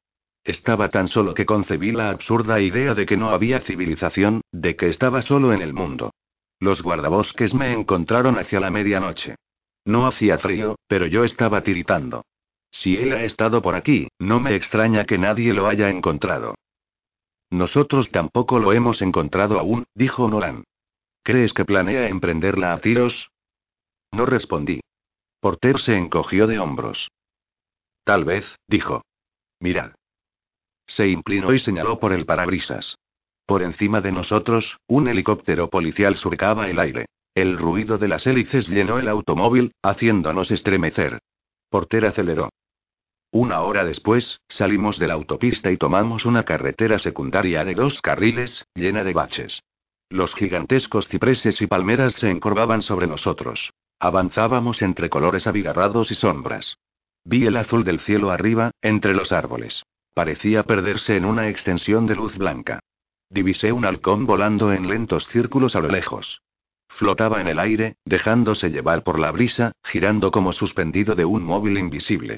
[SPEAKER 1] Estaba tan solo que concebí la absurda idea de que no había civilización, de que estaba solo en el mundo. Los guardabosques me encontraron hacia la medianoche. No hacía frío, pero yo estaba tiritando. Si él ha estado por aquí, no me extraña que nadie lo haya encontrado. Nosotros tampoco lo hemos encontrado aún, dijo Nolan. ¿Crees que planea emprenderla a tiros? No respondí. Porter se encogió de hombros. Tal vez, dijo. Mirad. Se inclinó y señaló por el parabrisas. Por encima de nosotros, un helicóptero policial surcaba el aire. El ruido de las hélices llenó el automóvil, haciéndonos estremecer. Porter aceleró. Una hora después, salimos de la autopista y tomamos una carretera secundaria de dos carriles, llena de baches. Los gigantescos cipreses y palmeras se encorvaban sobre nosotros. Avanzábamos entre colores abigarrados y sombras. Vi el azul del cielo arriba, entre los árboles. Parecía perderse en una extensión de luz blanca. Divisé un halcón volando en lentos círculos a lo lejos. Flotaba en el aire, dejándose llevar por la brisa, girando como suspendido de un móvil invisible.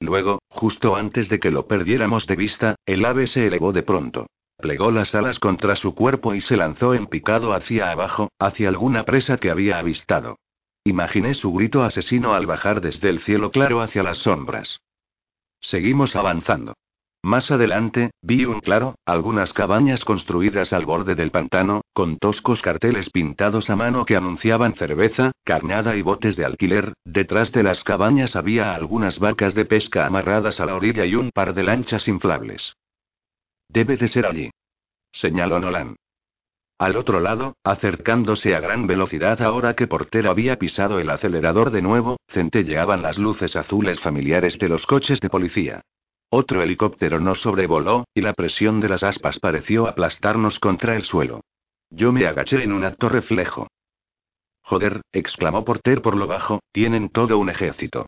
[SPEAKER 1] Luego, justo antes de que lo perdiéramos de vista, el ave se elevó de pronto. Plegó las alas contra su cuerpo y se lanzó en picado hacia abajo, hacia alguna presa que había avistado. Imaginé su grito asesino al bajar desde el cielo claro hacia las sombras. Seguimos avanzando. Más adelante, vi un claro, algunas cabañas construidas al borde del pantano, con toscos carteles pintados a mano que anunciaban cerveza, carnada y botes de alquiler. Detrás de las cabañas había algunas barcas de pesca amarradas a la orilla y un par de lanchas inflables. Debe de ser allí. Señaló Nolan. Al otro lado, acercándose a gran velocidad ahora que Porter había pisado el acelerador de nuevo, centelleaban las luces azules familiares de los coches de policía. Otro helicóptero nos sobrevoló, y la presión de las aspas pareció aplastarnos contra el suelo. Yo me agaché en un acto reflejo. Joder, exclamó Porter por lo bajo, tienen todo un ejército.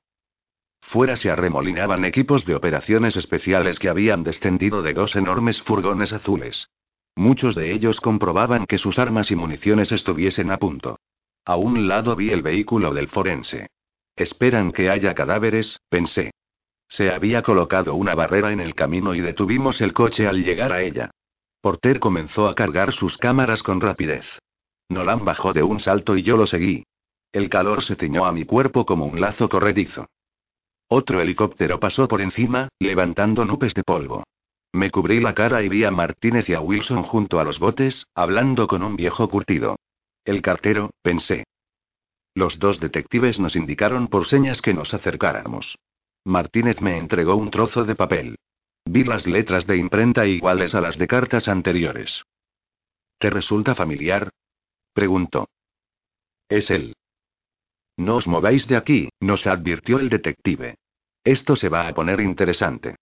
[SPEAKER 1] Fuera se arremolinaban equipos de operaciones especiales que habían descendido de dos enormes furgones azules. Muchos de ellos comprobaban que sus armas y municiones estuviesen a punto. A un lado vi el vehículo del forense. Esperan que haya cadáveres, pensé. Se había colocado una barrera en el camino y detuvimos el coche al llegar a ella. Porter comenzó a cargar sus cámaras con rapidez. Nolan bajó de un salto y yo lo seguí. El calor se ciñó a mi cuerpo como un lazo corredizo. Otro helicóptero pasó por encima, levantando nubes de polvo. Me cubrí la cara y vi a Martínez y a Wilson junto a los botes, hablando con un viejo curtido. El cartero, pensé. Los dos detectives nos indicaron por señas que nos acercáramos. Martínez me entregó un trozo de papel. Vi las letras de imprenta iguales a las de cartas anteriores. ¿Te resulta familiar? Preguntó. Es él. No os mováis de aquí, nos advirtió el detective. Esto se va a poner interesante.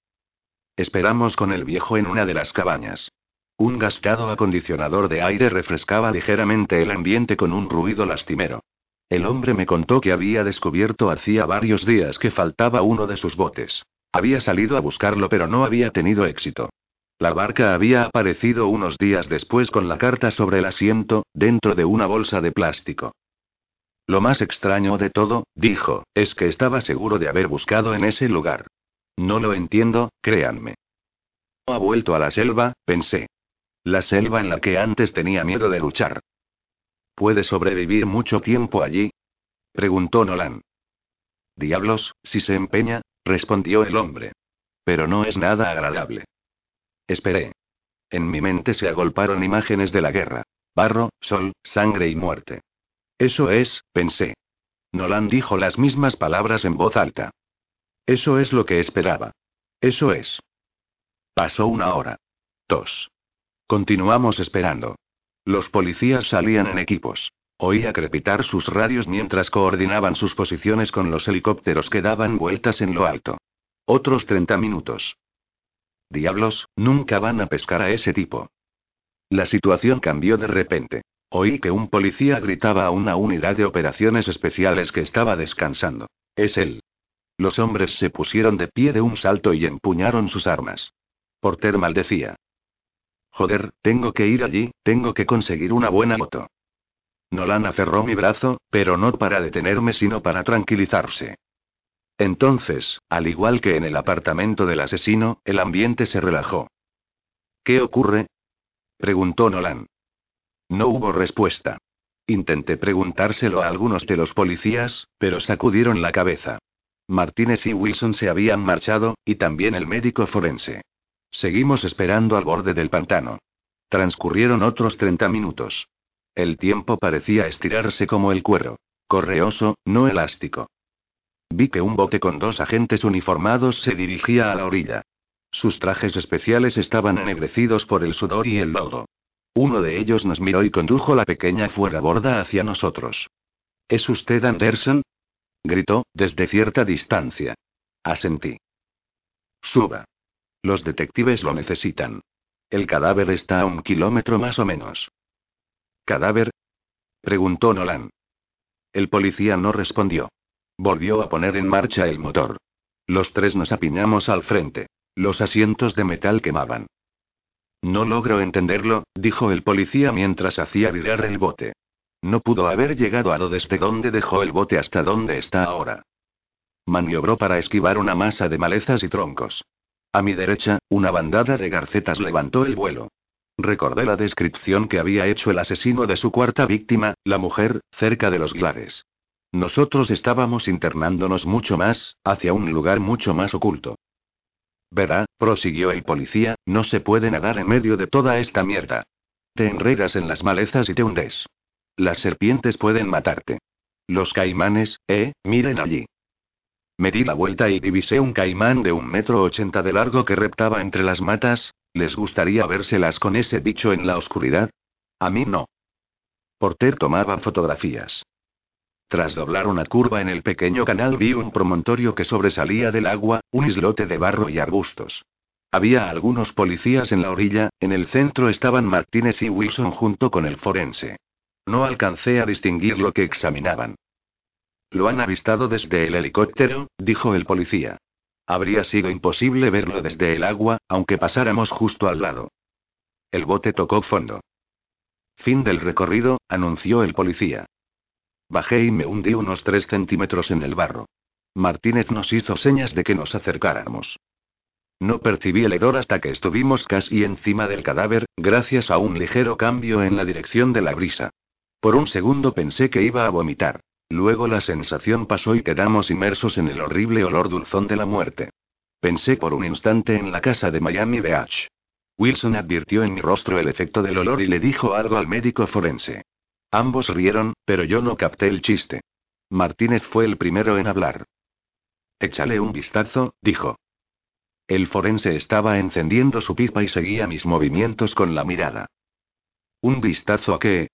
[SPEAKER 1] Esperamos con el viejo en una de las cabañas. Un gastado acondicionador de aire refrescaba ligeramente el ambiente con un ruido lastimero. El hombre me contó que había descubierto hacía varios días que faltaba uno de sus botes. Había salido a buscarlo pero no había tenido éxito. La barca había aparecido unos días después con la carta sobre el asiento, dentro de una bolsa de plástico. Lo más extraño de todo, dijo, es que estaba seguro de haber buscado en ese lugar. No lo entiendo, créanme. Ha vuelto a la selva, pensé. La selva en la que antes tenía miedo de luchar. ¿Puede sobrevivir mucho tiempo allí? preguntó Nolan. Diablos, si se empeña, respondió el hombre. Pero no es nada agradable. Esperé. En mi mente se agolparon imágenes de la guerra. Barro, sol, sangre y muerte. Eso es, pensé. Nolan dijo las mismas palabras en voz alta. Eso es lo que esperaba. Eso es. Pasó una hora. Dos. Continuamos esperando. Los policías salían en equipos. Oía crepitar sus radios mientras coordinaban sus posiciones con los helicópteros que daban vueltas en lo alto. Otros 30 minutos. Diablos, nunca van a pescar a ese tipo. La situación cambió de repente. Oí que un policía gritaba a una unidad de operaciones especiales que estaba descansando. Es él. Los hombres se pusieron de pie de un salto y empuñaron sus armas. Porter maldecía. Joder, tengo que ir allí, tengo que conseguir una buena moto. Nolan aferró mi brazo, pero no para detenerme sino para tranquilizarse. Entonces, al igual que en el apartamento del asesino, el ambiente se relajó. ¿Qué ocurre? preguntó Nolan. No hubo respuesta. Intenté preguntárselo a algunos de los policías, pero sacudieron la cabeza. Martínez y Wilson se habían marchado, y también el médico forense. Seguimos esperando al borde del pantano. Transcurrieron otros 30 minutos. El tiempo parecía estirarse como el cuero. Correoso, no elástico. Vi que un bote con dos agentes uniformados se dirigía a la orilla. Sus trajes especiales estaban ennegrecidos por el sudor y el lodo. Uno de ellos nos miró y condujo la pequeña fuera borda hacia nosotros. ¿Es usted Anderson? gritó, desde cierta distancia. Asentí. Suba. Los detectives lo necesitan. El cadáver está a un kilómetro más o menos. ¿Cadáver? preguntó Nolan. El policía no respondió. Volvió a poner en marcha el motor. Los tres nos apiñamos al frente. Los asientos de metal quemaban. No logro entenderlo, dijo el policía mientras hacía virar el bote. No pudo haber llegado a lo desde donde dejó el bote hasta donde está ahora. Maniobró para esquivar una masa de malezas y troncos. A mi derecha, una bandada de garcetas levantó el vuelo. Recordé la descripción que había hecho el asesino de su cuarta víctima, la mujer, cerca de los glades. Nosotros estábamos internándonos mucho más, hacia un lugar mucho más oculto. Verá, prosiguió el policía, no se puede nadar en medio de toda esta mierda. Te enredas en las malezas y te hundes. Las serpientes pueden matarte. Los caimanes, eh, miren allí. Me di la vuelta y divisé un caimán de un metro ochenta de largo que reptaba entre las matas. ¿Les gustaría vérselas con ese bicho en la oscuridad? A mí no. Porter tomaba fotografías. Tras doblar una curva en el pequeño canal vi un promontorio que sobresalía del agua, un islote de barro y arbustos. Había algunos policías en la orilla, en el centro estaban Martínez y Wilson junto con el forense. No alcancé a distinguir lo que examinaban. Lo han avistado desde el helicóptero, dijo el policía. Habría sido imposible verlo desde el agua, aunque pasáramos justo al lado. El bote tocó fondo. Fin del recorrido, anunció el policía. Bajé y me hundí unos tres centímetros en el barro. Martínez nos hizo señas de que nos acercáramos. No percibí el hedor hasta que estuvimos casi encima del cadáver, gracias a un ligero cambio en la dirección de la brisa. Por un segundo pensé que iba a vomitar. Luego la sensación pasó y quedamos inmersos en el horrible olor dulzón de la muerte. Pensé por un instante en la casa de Miami Beach. Wilson advirtió en mi rostro el efecto del olor y le dijo algo al médico forense. Ambos rieron, pero yo no capté el chiste. Martínez fue el primero en hablar. Échale un vistazo, dijo. El forense estaba encendiendo su pipa y seguía mis movimientos con la mirada. ¿Un vistazo a qué?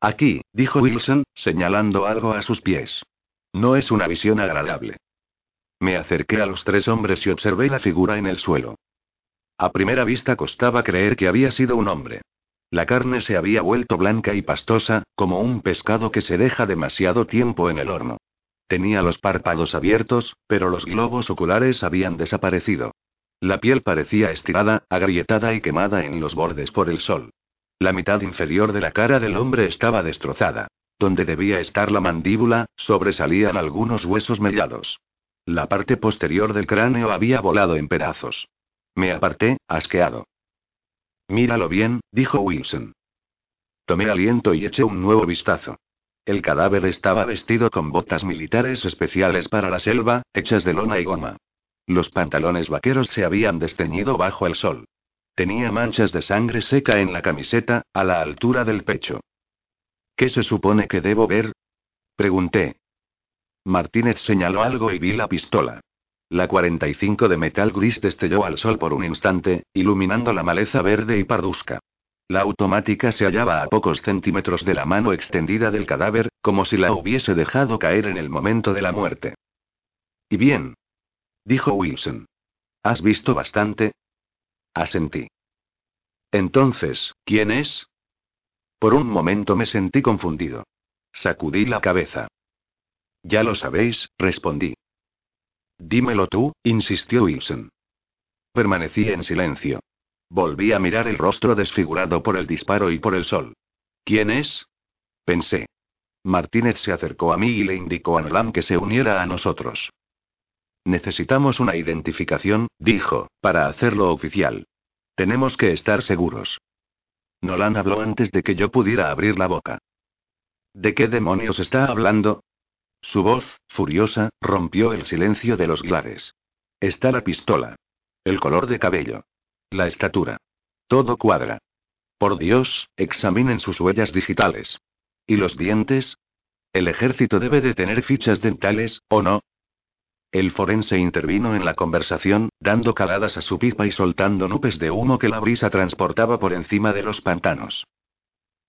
[SPEAKER 1] Aquí, dijo Wilson, señalando algo a sus pies. No es una visión agradable. Me acerqué a los tres hombres y observé la figura en el suelo. A primera vista costaba creer que había sido un hombre. La carne se había vuelto blanca y pastosa, como un pescado que se deja demasiado tiempo en el horno. Tenía los párpados abiertos, pero los globos oculares habían desaparecido. La piel parecía estirada, agrietada y quemada en los bordes por el sol. La mitad inferior de la cara del hombre estaba destrozada. Donde debía estar la mandíbula, sobresalían algunos huesos mellados. La parte posterior del cráneo había volado en pedazos. Me aparté, asqueado. Míralo bien, dijo Wilson. Tomé aliento y eché un nuevo vistazo. El cadáver estaba vestido con botas militares especiales para la selva, hechas de lona y goma. Los pantalones vaqueros se habían desteñido bajo el sol. Tenía manchas de sangre seca en la camiseta, a la altura del pecho. ¿Qué se supone que debo ver? Pregunté. Martínez señaló algo y vi la pistola. La 45 de metal gris destelló al sol por un instante, iluminando la maleza verde y parduzca. La automática se hallaba a pocos centímetros de la mano extendida del cadáver, como si la hubiese dejado caer en el momento de la muerte. ¿Y bien? dijo Wilson. ¿Has visto bastante? Asentí. Entonces, ¿quién es? Por un momento me sentí confundido. Sacudí la cabeza. Ya lo sabéis, respondí. Dímelo tú, insistió Wilson. Permanecí en silencio. Volví a mirar el rostro desfigurado por el disparo y por el sol. ¿Quién es? Pensé. Martínez se acercó a mí y le indicó a Nolan que se uniera a nosotros. Necesitamos una identificación, dijo, para hacerlo oficial. Tenemos que estar seguros. Nolan habló antes de que yo pudiera abrir la boca. ¿De qué demonios está hablando? Su voz, furiosa, rompió el silencio de los glades. Está la pistola. El color de cabello. La estatura. Todo cuadra. Por Dios, examinen sus huellas digitales. ¿Y los dientes? El ejército debe de tener fichas dentales, ¿o no? El forense intervino en la conversación, dando caladas a su pipa y soltando nubes de humo que la brisa transportaba por encima de los pantanos.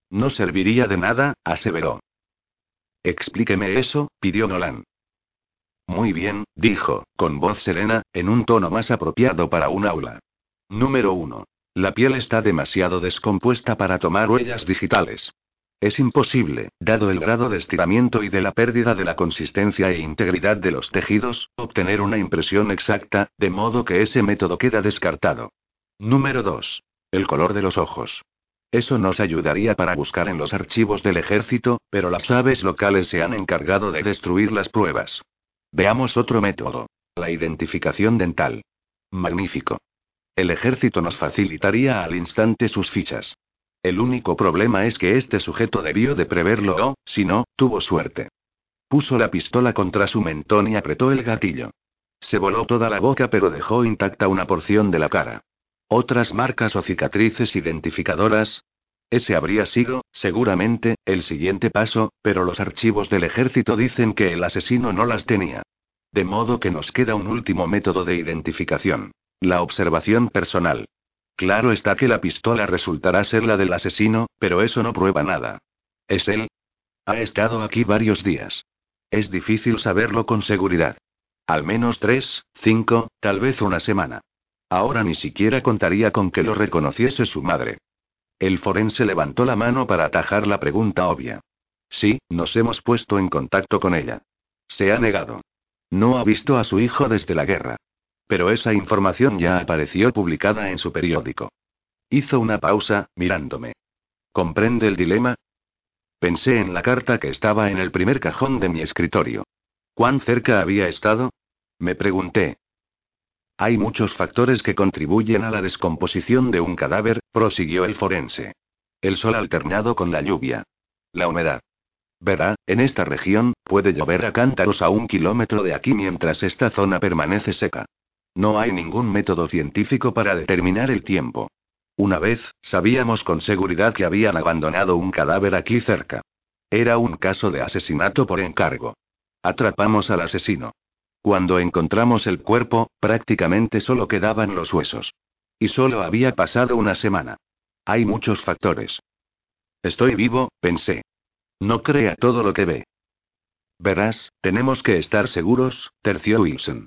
[SPEAKER 1] No serviría de nada, aseveró. Explíqueme eso, pidió Nolan. Muy bien, dijo, con voz serena, en un tono más apropiado para un aula. Número 1. La piel está demasiado descompuesta para tomar huellas digitales. Es imposible, dado el grado de estiramiento y de la pérdida de la consistencia e integridad de los tejidos, obtener una impresión exacta, de modo que ese método queda descartado. Número 2. El color de los ojos. Eso nos ayudaría para buscar en los archivos del ejército, pero las aves locales se han encargado de destruir las pruebas. Veamos otro método. La identificación dental. Magnífico. El ejército nos facilitaría al instante sus fichas. El único problema es que este sujeto debió de preverlo o, si no, tuvo suerte. Puso la pistola contra su mentón y apretó el gatillo. Se voló toda la boca pero dejó intacta una porción de la cara. ¿Otras marcas o cicatrices identificadoras? Ese habría sido, seguramente, el siguiente paso, pero los archivos del ejército dicen que el asesino no las tenía. De modo que nos queda un último método de identificación. La observación personal. Claro está que la pistola resultará ser la del asesino, pero eso no prueba nada. ¿Es él? Ha estado aquí varios días. Es difícil saberlo con seguridad. Al menos tres, cinco, tal vez una semana. Ahora ni siquiera contaría con que lo reconociese su madre. El forense levantó la mano para atajar la pregunta obvia. Sí, nos hemos puesto en contacto con ella. Se ha negado. No ha visto a su hijo desde la guerra. Pero esa información ya apareció publicada en su periódico. Hizo una pausa, mirándome. ¿Comprende el dilema? Pensé en la carta que estaba en el primer cajón de mi escritorio. ¿Cuán cerca había estado? Me pregunté. Hay muchos factores que contribuyen a la descomposición de un cadáver, prosiguió el forense. El sol alternado con la lluvia. La humedad. Verá, en esta región, puede llover a cántaros a un kilómetro de aquí mientras esta zona permanece seca. No hay ningún método científico para determinar el tiempo. Una vez, sabíamos con seguridad que habían abandonado un cadáver aquí cerca. Era un caso de asesinato por encargo. Atrapamos al asesino. Cuando encontramos el cuerpo, prácticamente solo quedaban los huesos. Y solo había pasado una semana. Hay muchos factores. Estoy vivo, pensé. No crea todo lo que ve. Verás, tenemos que estar seguros, terció Wilson.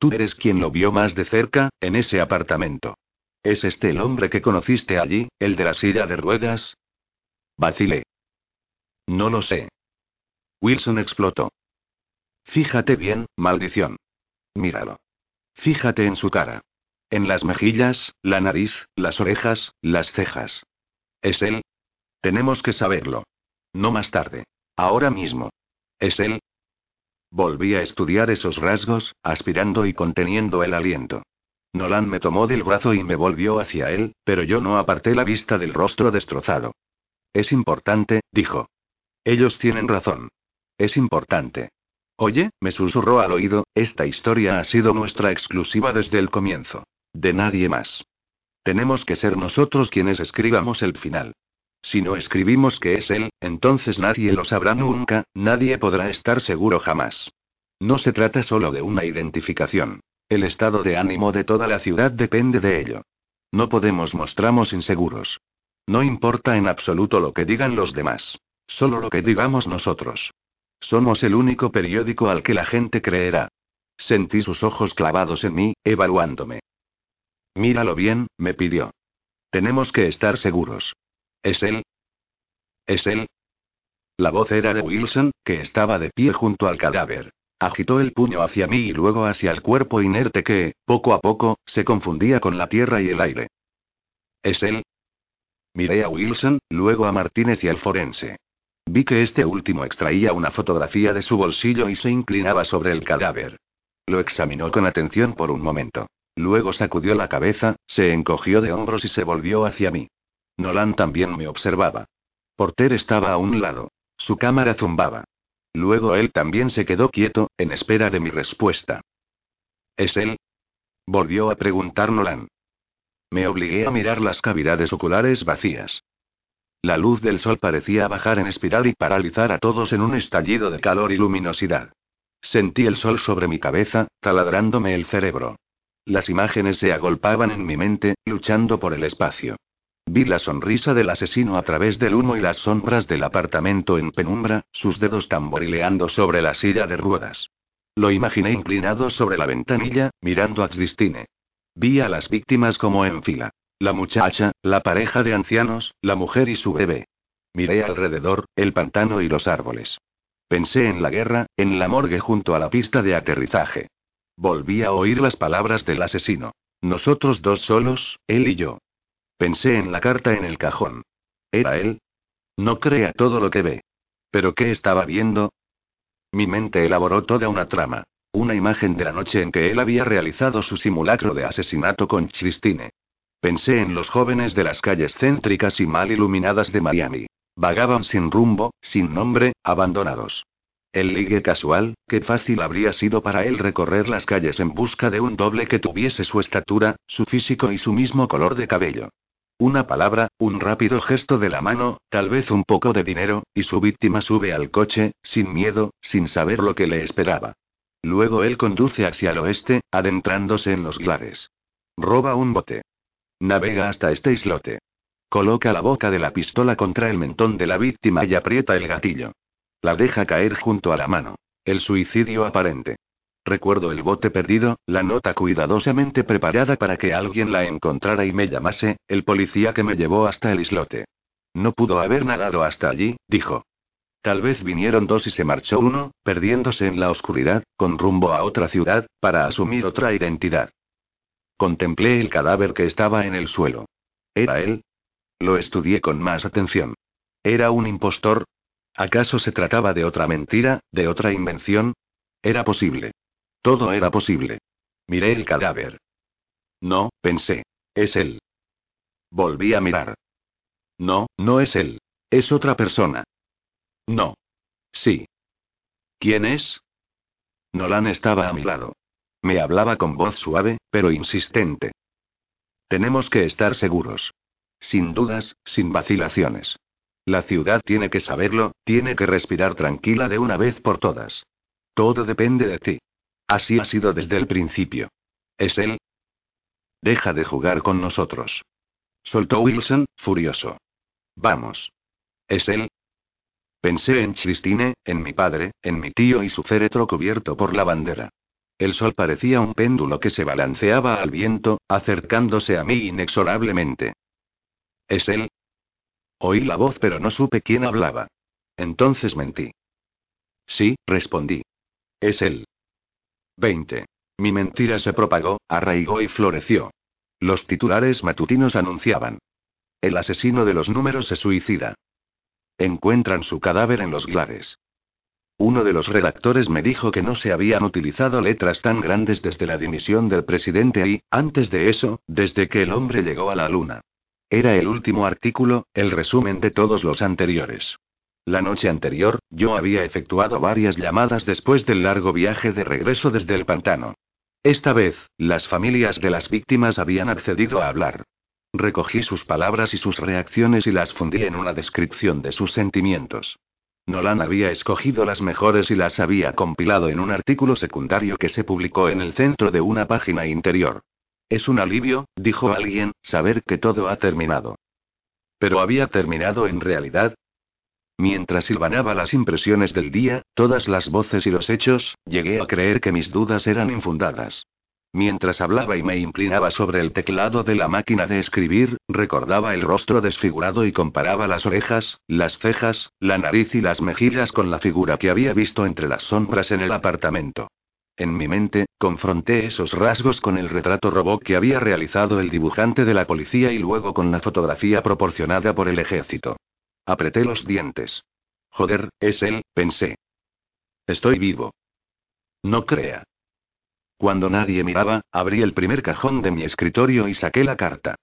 [SPEAKER 1] Tú eres quien lo vio más de cerca, en ese apartamento. ¿Es este el hombre que conociste allí, el de la silla de ruedas? Vacilé. No lo sé. Wilson explotó. Fíjate bien, maldición. Míralo. Fíjate en su cara. En las mejillas, la nariz, las orejas, las cejas. ¿Es él? Tenemos que saberlo. No más tarde. Ahora mismo. ¿Es él? Volví a estudiar esos rasgos, aspirando y conteniendo el aliento. Nolan me tomó del brazo y me volvió hacia él, pero yo no aparté la vista del rostro destrozado. Es importante, dijo. Ellos tienen razón. Es importante. Oye, me susurró al oído, esta historia ha sido nuestra exclusiva desde el comienzo. De nadie más. Tenemos que ser nosotros quienes escribamos el final. Si no escribimos que es él, entonces nadie lo sabrá nunca, nadie podrá estar seguro jamás. No se trata solo de una identificación. El estado de ánimo de toda la ciudad depende de ello. No podemos mostrarnos inseguros. No importa en absoluto lo que digan los demás. Solo lo que digamos nosotros. Somos el único periódico al que la gente creerá. Sentí sus ojos clavados en mí, evaluándome. Míralo bien, me pidió. Tenemos que estar seguros. ¿Es él? ¿Es él? La voz era de Wilson, que estaba de pie junto al cadáver. Agitó el puño hacia mí y luego hacia el cuerpo inerte que, poco a poco, se confundía con la tierra y el aire. ¿Es él? Miré a Wilson, luego a Martínez y al forense. Vi que este último extraía una fotografía de su bolsillo y se inclinaba sobre el cadáver. Lo examinó con atención por un momento. Luego sacudió la cabeza, se encogió de hombros y se volvió hacia mí. Nolan también me observaba. Porter estaba a un lado. Su cámara zumbaba. Luego él también se quedó quieto, en espera de mi respuesta. ¿Es él? Volvió a preguntar Nolan. Me obligué a mirar las cavidades oculares vacías. La luz del sol parecía bajar en espiral y paralizar a todos en un estallido de calor y luminosidad. Sentí el sol sobre mi cabeza, taladrándome el cerebro. Las imágenes se agolpaban en mi mente, luchando por el espacio. Vi la sonrisa del asesino a través del humo y las sombras del apartamento en penumbra, sus dedos tamborileando sobre la silla de ruedas. Lo imaginé inclinado sobre la ventanilla, mirando a Xistine. Vi a las víctimas como en fila. La muchacha, la pareja de ancianos, la mujer y su bebé. Miré alrededor, el pantano y los árboles. Pensé en la guerra, en la morgue junto a la pista de aterrizaje. Volví a oír las palabras del asesino. Nosotros dos solos, él y yo. Pensé en la carta en el cajón. ¿Era él? No crea todo lo que ve. ¿Pero qué estaba viendo? Mi mente elaboró toda una trama. Una imagen de la noche en que él había realizado su simulacro de asesinato con Christine. Pensé en los jóvenes de las calles céntricas y mal iluminadas de Miami. Vagaban sin rumbo, sin nombre, abandonados. El ligue casual, qué fácil habría sido para él recorrer las calles en busca de un doble que tuviese su estatura, su físico y su mismo color de cabello. Una palabra, un rápido gesto de la mano, tal vez un poco de dinero, y su víctima sube al coche, sin miedo, sin saber lo que le esperaba. Luego él conduce hacia el oeste, adentrándose en los glares. Roba un bote. Navega hasta este islote. Coloca la boca de la pistola contra el mentón de la víctima y aprieta el gatillo. La deja caer junto a la mano. El suicidio aparente. Recuerdo el bote perdido, la nota cuidadosamente preparada para que alguien la encontrara y me llamase, el policía que me llevó hasta el islote. No pudo haber nadado hasta allí, dijo. Tal vez vinieron dos y se marchó uno, perdiéndose en la oscuridad, con rumbo a otra ciudad, para asumir otra identidad. Contemplé el cadáver que estaba en el suelo. ¿Era él? Lo estudié con más atención. ¿Era un impostor? ¿Acaso se trataba de otra mentira, de otra invención? Era posible. Todo era posible. Miré el cadáver. No, pensé. Es él. Volví a mirar. No, no es él. Es otra persona. No. Sí. ¿Quién es? Nolan estaba a mi lado. Me hablaba con voz suave, pero insistente. Tenemos que estar seguros. Sin dudas, sin vacilaciones. La ciudad tiene que saberlo, tiene que respirar tranquila de una vez por todas. Todo depende de ti. Así ha sido desde el principio. ¿Es él? Deja de jugar con nosotros. Soltó Wilson, furioso. Vamos. ¿Es él? Pensé en Christine, en mi padre, en mi tío y su féretro cubierto por la bandera. El sol parecía un péndulo que se balanceaba al viento, acercándose a mí inexorablemente. ¿Es él? Oí la voz pero no supe quién hablaba. Entonces mentí. Sí, respondí. Es él. 20. Mi mentira se propagó, arraigó y floreció. Los titulares matutinos anunciaban. El asesino de los números se suicida. Encuentran su cadáver en los glares. Uno de los redactores me dijo que no se habían utilizado letras tan grandes desde la dimisión del presidente y, antes de eso, desde que el hombre llegó a la luna. Era el último artículo, el resumen de todos los anteriores. La noche anterior, yo había efectuado varias llamadas después del largo viaje de regreso desde el pantano. Esta vez, las familias de las víctimas habían accedido a hablar. Recogí sus palabras y sus reacciones y las fundí en una descripción de sus sentimientos. Nolan había escogido las mejores y las había compilado en un artículo secundario que se publicó en el centro de una página interior. Es un alivio, dijo alguien, saber que todo ha terminado. Pero había terminado en realidad, Mientras silvanaba las impresiones del día, todas las voces y los hechos, llegué a creer que mis dudas eran infundadas. Mientras hablaba y me inclinaba sobre el teclado de la máquina de escribir, recordaba el rostro desfigurado y comparaba las orejas, las cejas, la nariz y las mejillas con la figura que había visto entre las sombras en el apartamento. En mi mente, confronté esos rasgos con el retrato robot que había realizado el dibujante de la policía y luego con la fotografía proporcionada por el ejército. Apreté los dientes. Joder, es él, pensé. Estoy vivo. No crea. Cuando nadie miraba, abrí el primer cajón de mi escritorio y saqué la carta.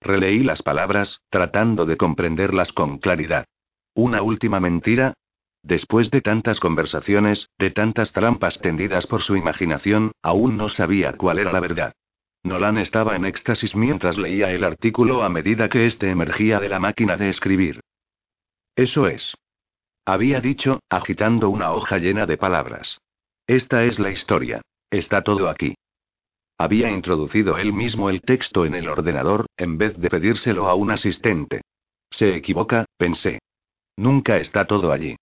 [SPEAKER 1] Releí las palabras, tratando de comprenderlas con claridad. ¿Una última mentira? Después de tantas conversaciones, de tantas trampas tendidas por su imaginación, aún no sabía cuál era la verdad. Nolan estaba en éxtasis mientras leía el artículo a medida que éste emergía de la máquina de escribir. Eso es. Había dicho, agitando una hoja llena de palabras. Esta es la historia. Está todo aquí. Había introducido él mismo el texto en el ordenador, en vez de pedírselo a un asistente. Se equivoca, pensé. Nunca está todo allí.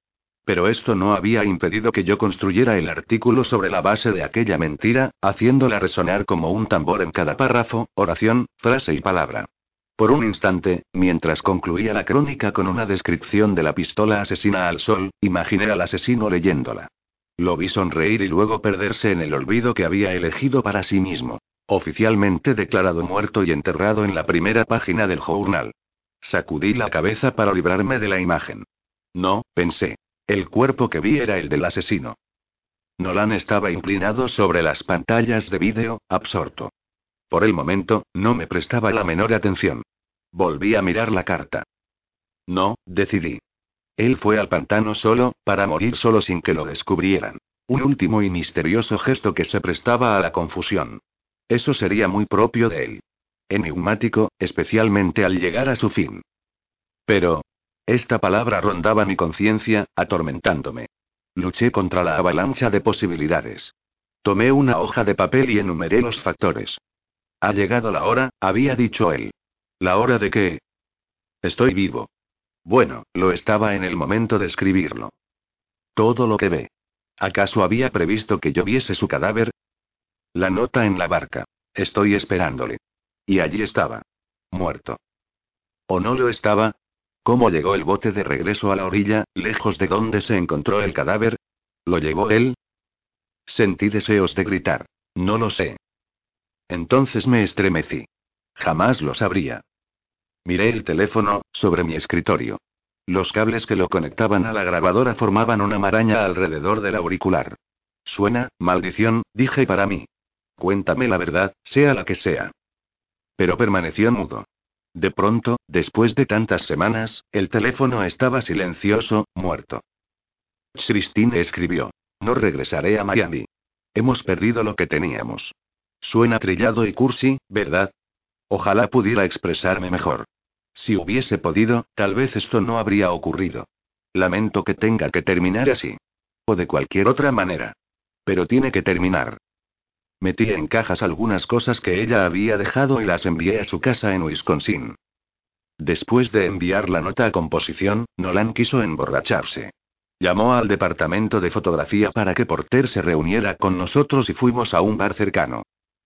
[SPEAKER 1] Pero esto no había impedido que yo construyera el artículo sobre la base de aquella mentira, haciéndola resonar como un tambor en cada párrafo, oración, frase y palabra. Por un instante, mientras concluía la crónica con una descripción de la pistola asesina al sol, imaginé al asesino leyéndola. Lo vi sonreír y luego perderse en el olvido que había elegido para sí mismo. Oficialmente declarado muerto y enterrado en la primera página del journal. Sacudí la cabeza para librarme de la imagen. No, pensé. El cuerpo que vi era el del asesino. Nolan estaba inclinado sobre las pantallas de vídeo, absorto. Por el momento, no me prestaba la menor atención. Volví a mirar la carta. No, decidí. Él fue al pantano solo, para morir solo sin que lo descubrieran. Un último y misterioso gesto que se prestaba a la confusión. Eso sería muy propio de él. Enigmático, especialmente al llegar a su fin. Pero... Esta palabra rondaba mi conciencia, atormentándome. Luché contra la avalancha de posibilidades. Tomé una hoja de papel y enumeré los factores. Ha llegado la hora, había dicho él. ¿La hora de qué? Estoy vivo. Bueno, lo estaba en el momento de escribirlo. Todo lo que ve. ¿Acaso había previsto que yo viese su cadáver? La nota en la barca. Estoy esperándole. Y allí estaba. Muerto. ¿O no lo estaba? ¿Cómo llegó el bote de regreso a la orilla, lejos de donde se encontró el cadáver? ¿Lo llevó él? Sentí deseos de gritar. No lo sé. Entonces me estremecí. Jamás lo sabría. Miré el teléfono, sobre mi escritorio. Los cables que lo conectaban a la grabadora formaban una maraña alrededor del auricular. Suena, maldición, dije para mí. Cuéntame la verdad, sea la que sea. Pero permaneció mudo. De pronto, después de tantas semanas, el teléfono estaba silencioso, muerto. Christine escribió. No regresaré a Miami. Hemos perdido lo que teníamos. Suena trillado y cursi, ¿verdad? Ojalá pudiera expresarme mejor. Si hubiese podido, tal vez esto no habría ocurrido. Lamento que tenga que terminar así. O de cualquier otra manera. Pero tiene que terminar. Metí en cajas algunas cosas que ella había dejado y las envié a su casa en Wisconsin. Después de enviar la nota a composición, Nolan quiso emborracharse. Llamó al departamento de fotografía para que Porter se reuniera con nosotros y fuimos a un bar cercano.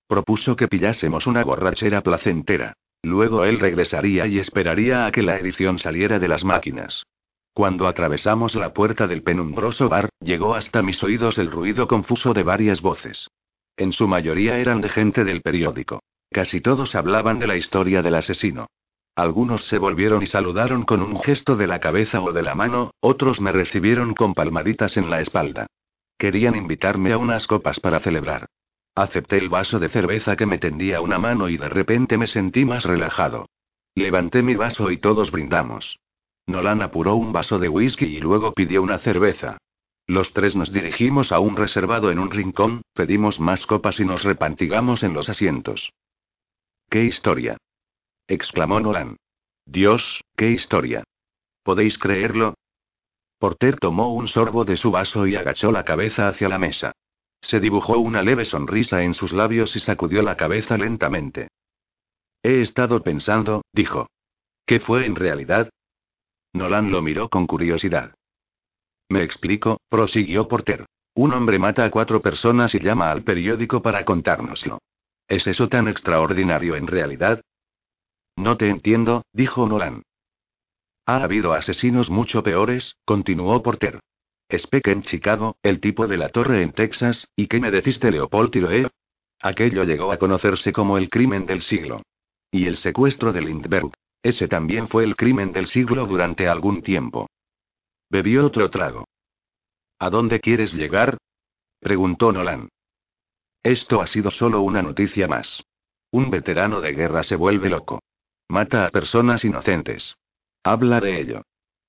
[SPEAKER 1] Propuso que pillásemos una borrachera placentera. Luego él regresaría y esperaría a que la edición saliera de las máquinas. Cuando atravesamos la puerta del penumbroso bar, llegó hasta mis oídos el ruido confuso de varias voces. En su mayoría eran de gente del periódico. Casi todos hablaban de la historia del asesino. Algunos se volvieron y saludaron con un gesto de la cabeza o de la mano, otros me recibieron con palmaditas en la espalda. Querían invitarme a unas copas para celebrar. Acepté el vaso de cerveza que me tendía una mano y de repente me sentí más relajado. Levanté mi vaso y todos brindamos. Nolan apuró un vaso de whisky y luego pidió una cerveza. Los tres nos dirigimos a un reservado en un rincón, pedimos más copas y nos repantigamos en los asientos. ¡Qué historia! exclamó Nolan. Dios, qué historia. ¿Podéis creerlo? Porter tomó un sorbo de su vaso y agachó la cabeza hacia la mesa. Se dibujó una leve sonrisa en sus labios y sacudió la cabeza lentamente. He estado pensando, dijo. ¿Qué fue en realidad? Nolan lo miró con curiosidad. Me explico, prosiguió Porter. Un hombre mata a cuatro personas y llama al periódico para contárnoslo. ¿Es eso tan extraordinario en realidad? No te entiendo, dijo Nolan. Ha habido asesinos mucho peores, continuó Porter. Speck en Chicago, el tipo de la torre en Texas, ¿y qué me deciste Leopold Tiroe? Aquello llegó a conocerse como el crimen del siglo. Y el secuestro de Lindbergh. Ese también fue el crimen del siglo durante algún tiempo. Bebió otro trago. ¿A dónde quieres llegar? preguntó Nolan. Esto ha sido solo una noticia más. Un veterano de guerra se vuelve loco. Mata a personas inocentes. Habla de ello.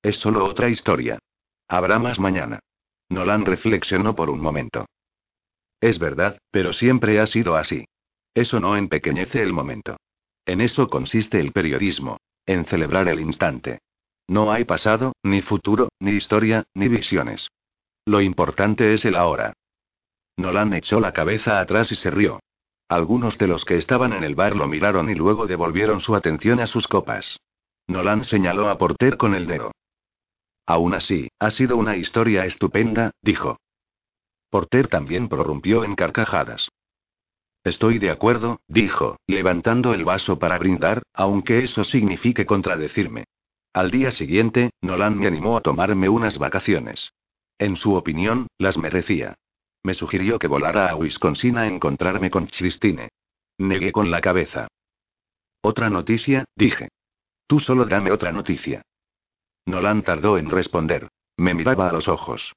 [SPEAKER 1] Es solo otra historia. Habrá más mañana. Nolan reflexionó por un momento. Es verdad, pero siempre ha sido así. Eso no empequeñece el momento. En eso consiste el periodismo, en celebrar el instante. No hay pasado, ni futuro, ni historia, ni visiones. Lo importante es el ahora. Nolan echó la cabeza atrás y se rió. Algunos de los que estaban en el bar lo miraron y luego devolvieron su atención a sus copas. Nolan señaló a Porter con el dedo. Aún así, ha sido una historia estupenda, dijo. Porter también prorrumpió en carcajadas. Estoy de acuerdo, dijo, levantando el vaso para brindar, aunque eso signifique contradecirme. Al día siguiente, Nolan me animó a tomarme unas vacaciones. En su opinión, las merecía. Me sugirió que volara a Wisconsin a encontrarme con Christine. Negué con la cabeza. Otra noticia, dije. Tú solo dame otra noticia. Nolan tardó en responder. Me miraba a los ojos.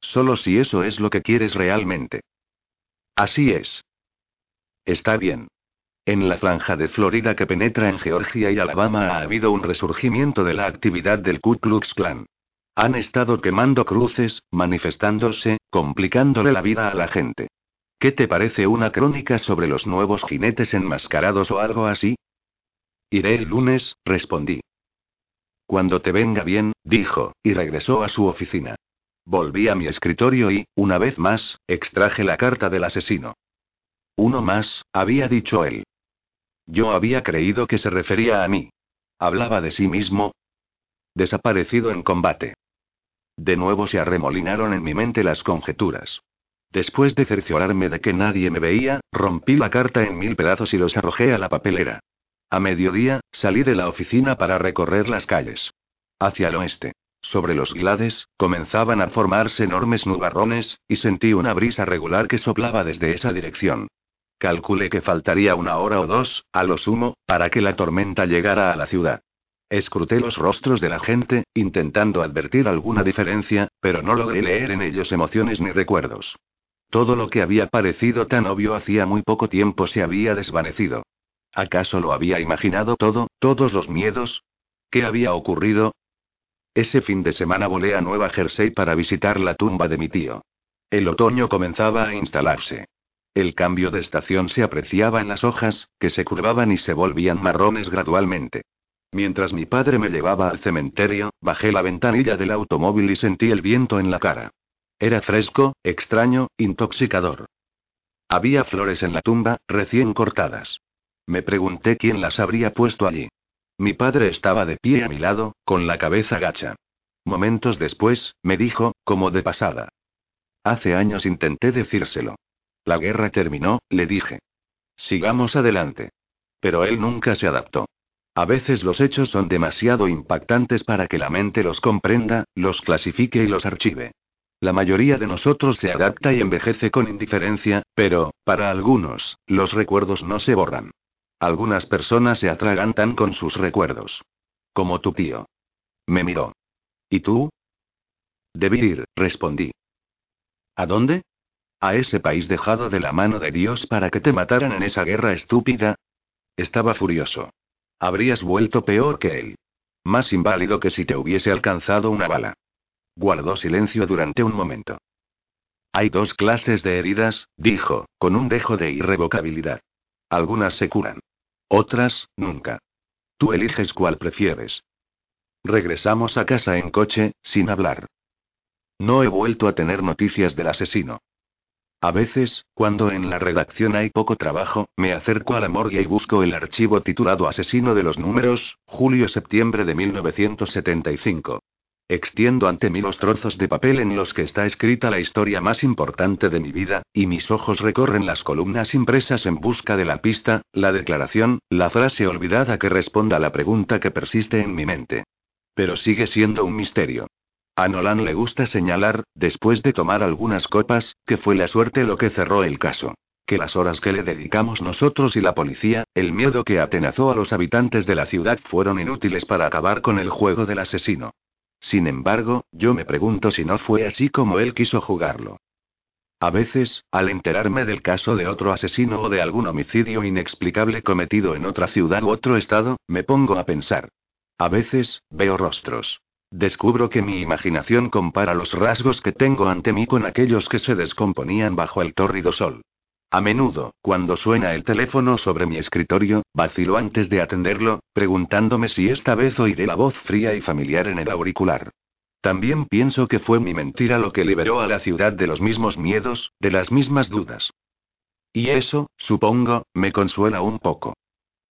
[SPEAKER 1] Solo si eso es lo que quieres realmente. Así es. Está bien. En la franja de Florida que penetra en Georgia y Alabama ha habido un resurgimiento de la actividad del Ku Klux Klan. Han estado quemando cruces, manifestándose, complicándole la vida a la gente. ¿Qué te parece una crónica sobre los nuevos jinetes enmascarados o algo así? Iré el lunes, respondí. Cuando te venga bien, dijo, y regresó a su oficina. Volví a mi escritorio y, una vez más, extraje la carta del asesino. Uno más, había dicho él. Yo había creído que se refería a mí. Hablaba de sí mismo. Desaparecido en combate. De nuevo se arremolinaron en mi mente las conjeturas. Después de cerciorarme de que nadie me veía, rompí la carta en mil pedazos y los arrojé a la papelera. A mediodía, salí de la oficina para recorrer las calles. Hacia el oeste. Sobre los glades, comenzaban a formarse enormes nubarrones, y sentí una brisa regular que soplaba desde esa dirección. Calculé que faltaría una hora o dos, a lo sumo, para que la tormenta llegara a la ciudad. Escruté los rostros de la gente, intentando advertir alguna diferencia, pero no logré leer en ellos emociones ni recuerdos. Todo lo que había parecido tan obvio hacía muy poco tiempo se había desvanecido. ¿Acaso lo había imaginado todo, todos los miedos? ¿Qué había ocurrido? Ese fin de semana volé a Nueva Jersey para visitar la tumba de mi tío. El otoño comenzaba a instalarse. El cambio de estación se apreciaba en las hojas, que se curvaban y se volvían marrones gradualmente. Mientras mi padre me llevaba al cementerio, bajé la ventanilla del automóvil y sentí el viento en la cara. Era fresco, extraño, intoxicador. Había flores en la tumba, recién cortadas. Me pregunté quién las habría puesto allí. Mi padre estaba de pie a mi lado, con la cabeza gacha. Momentos después, me dijo, como de pasada. Hace años intenté decírselo. La guerra terminó, le dije. Sigamos adelante. Pero él nunca se adaptó. A veces los hechos son demasiado impactantes para que la mente los comprenda, los clasifique y los archive. La mayoría de nosotros se adapta y envejece con indiferencia, pero, para algunos, los recuerdos no se borran. Algunas personas se atragantan con sus recuerdos. Como tu tío. Me miró. ¿Y tú? Debí ir, respondí. ¿A dónde? A ese país dejado de la mano de Dios para que te mataran en esa guerra estúpida. Estaba furioso. Habrías vuelto peor que él. Más inválido que si te hubiese alcanzado una bala. Guardó silencio durante un momento. Hay dos clases de heridas, dijo, con un dejo de irrevocabilidad. Algunas se curan. Otras, nunca. Tú eliges cuál prefieres. Regresamos a casa en coche, sin hablar. No he vuelto a tener noticias del asesino. A veces, cuando en la redacción hay poco trabajo, me acerco a la morgue y busco el archivo titulado Asesino de los Números, julio-septiembre de 1975. Extiendo ante mí los trozos de papel en los que está escrita la historia más importante de mi vida, y mis ojos recorren las columnas impresas en busca de la pista, la declaración, la frase olvidada que responda a la pregunta que persiste en mi mente. Pero sigue siendo un misterio. A Nolan le gusta señalar, después de tomar algunas copas, que fue la suerte lo que cerró el caso. Que las horas que le dedicamos nosotros y la policía, el miedo que atenazó a los habitantes de la ciudad fueron inútiles para acabar con el juego del asesino. Sin embargo, yo me pregunto si no fue así como él quiso jugarlo. A veces, al enterarme del caso de otro asesino o de algún homicidio inexplicable cometido en otra ciudad u otro estado, me pongo a pensar. A veces, veo rostros. Descubro que mi imaginación compara los rasgos que tengo ante mí con aquellos que se descomponían bajo el tórrido sol. A menudo, cuando suena el teléfono sobre mi escritorio, vacilo antes de atenderlo, preguntándome si esta vez oiré la voz fría y familiar en el auricular. También pienso que fue mi mentira lo que liberó a la ciudad de los mismos miedos, de las mismas dudas. Y eso, supongo, me consuela un poco.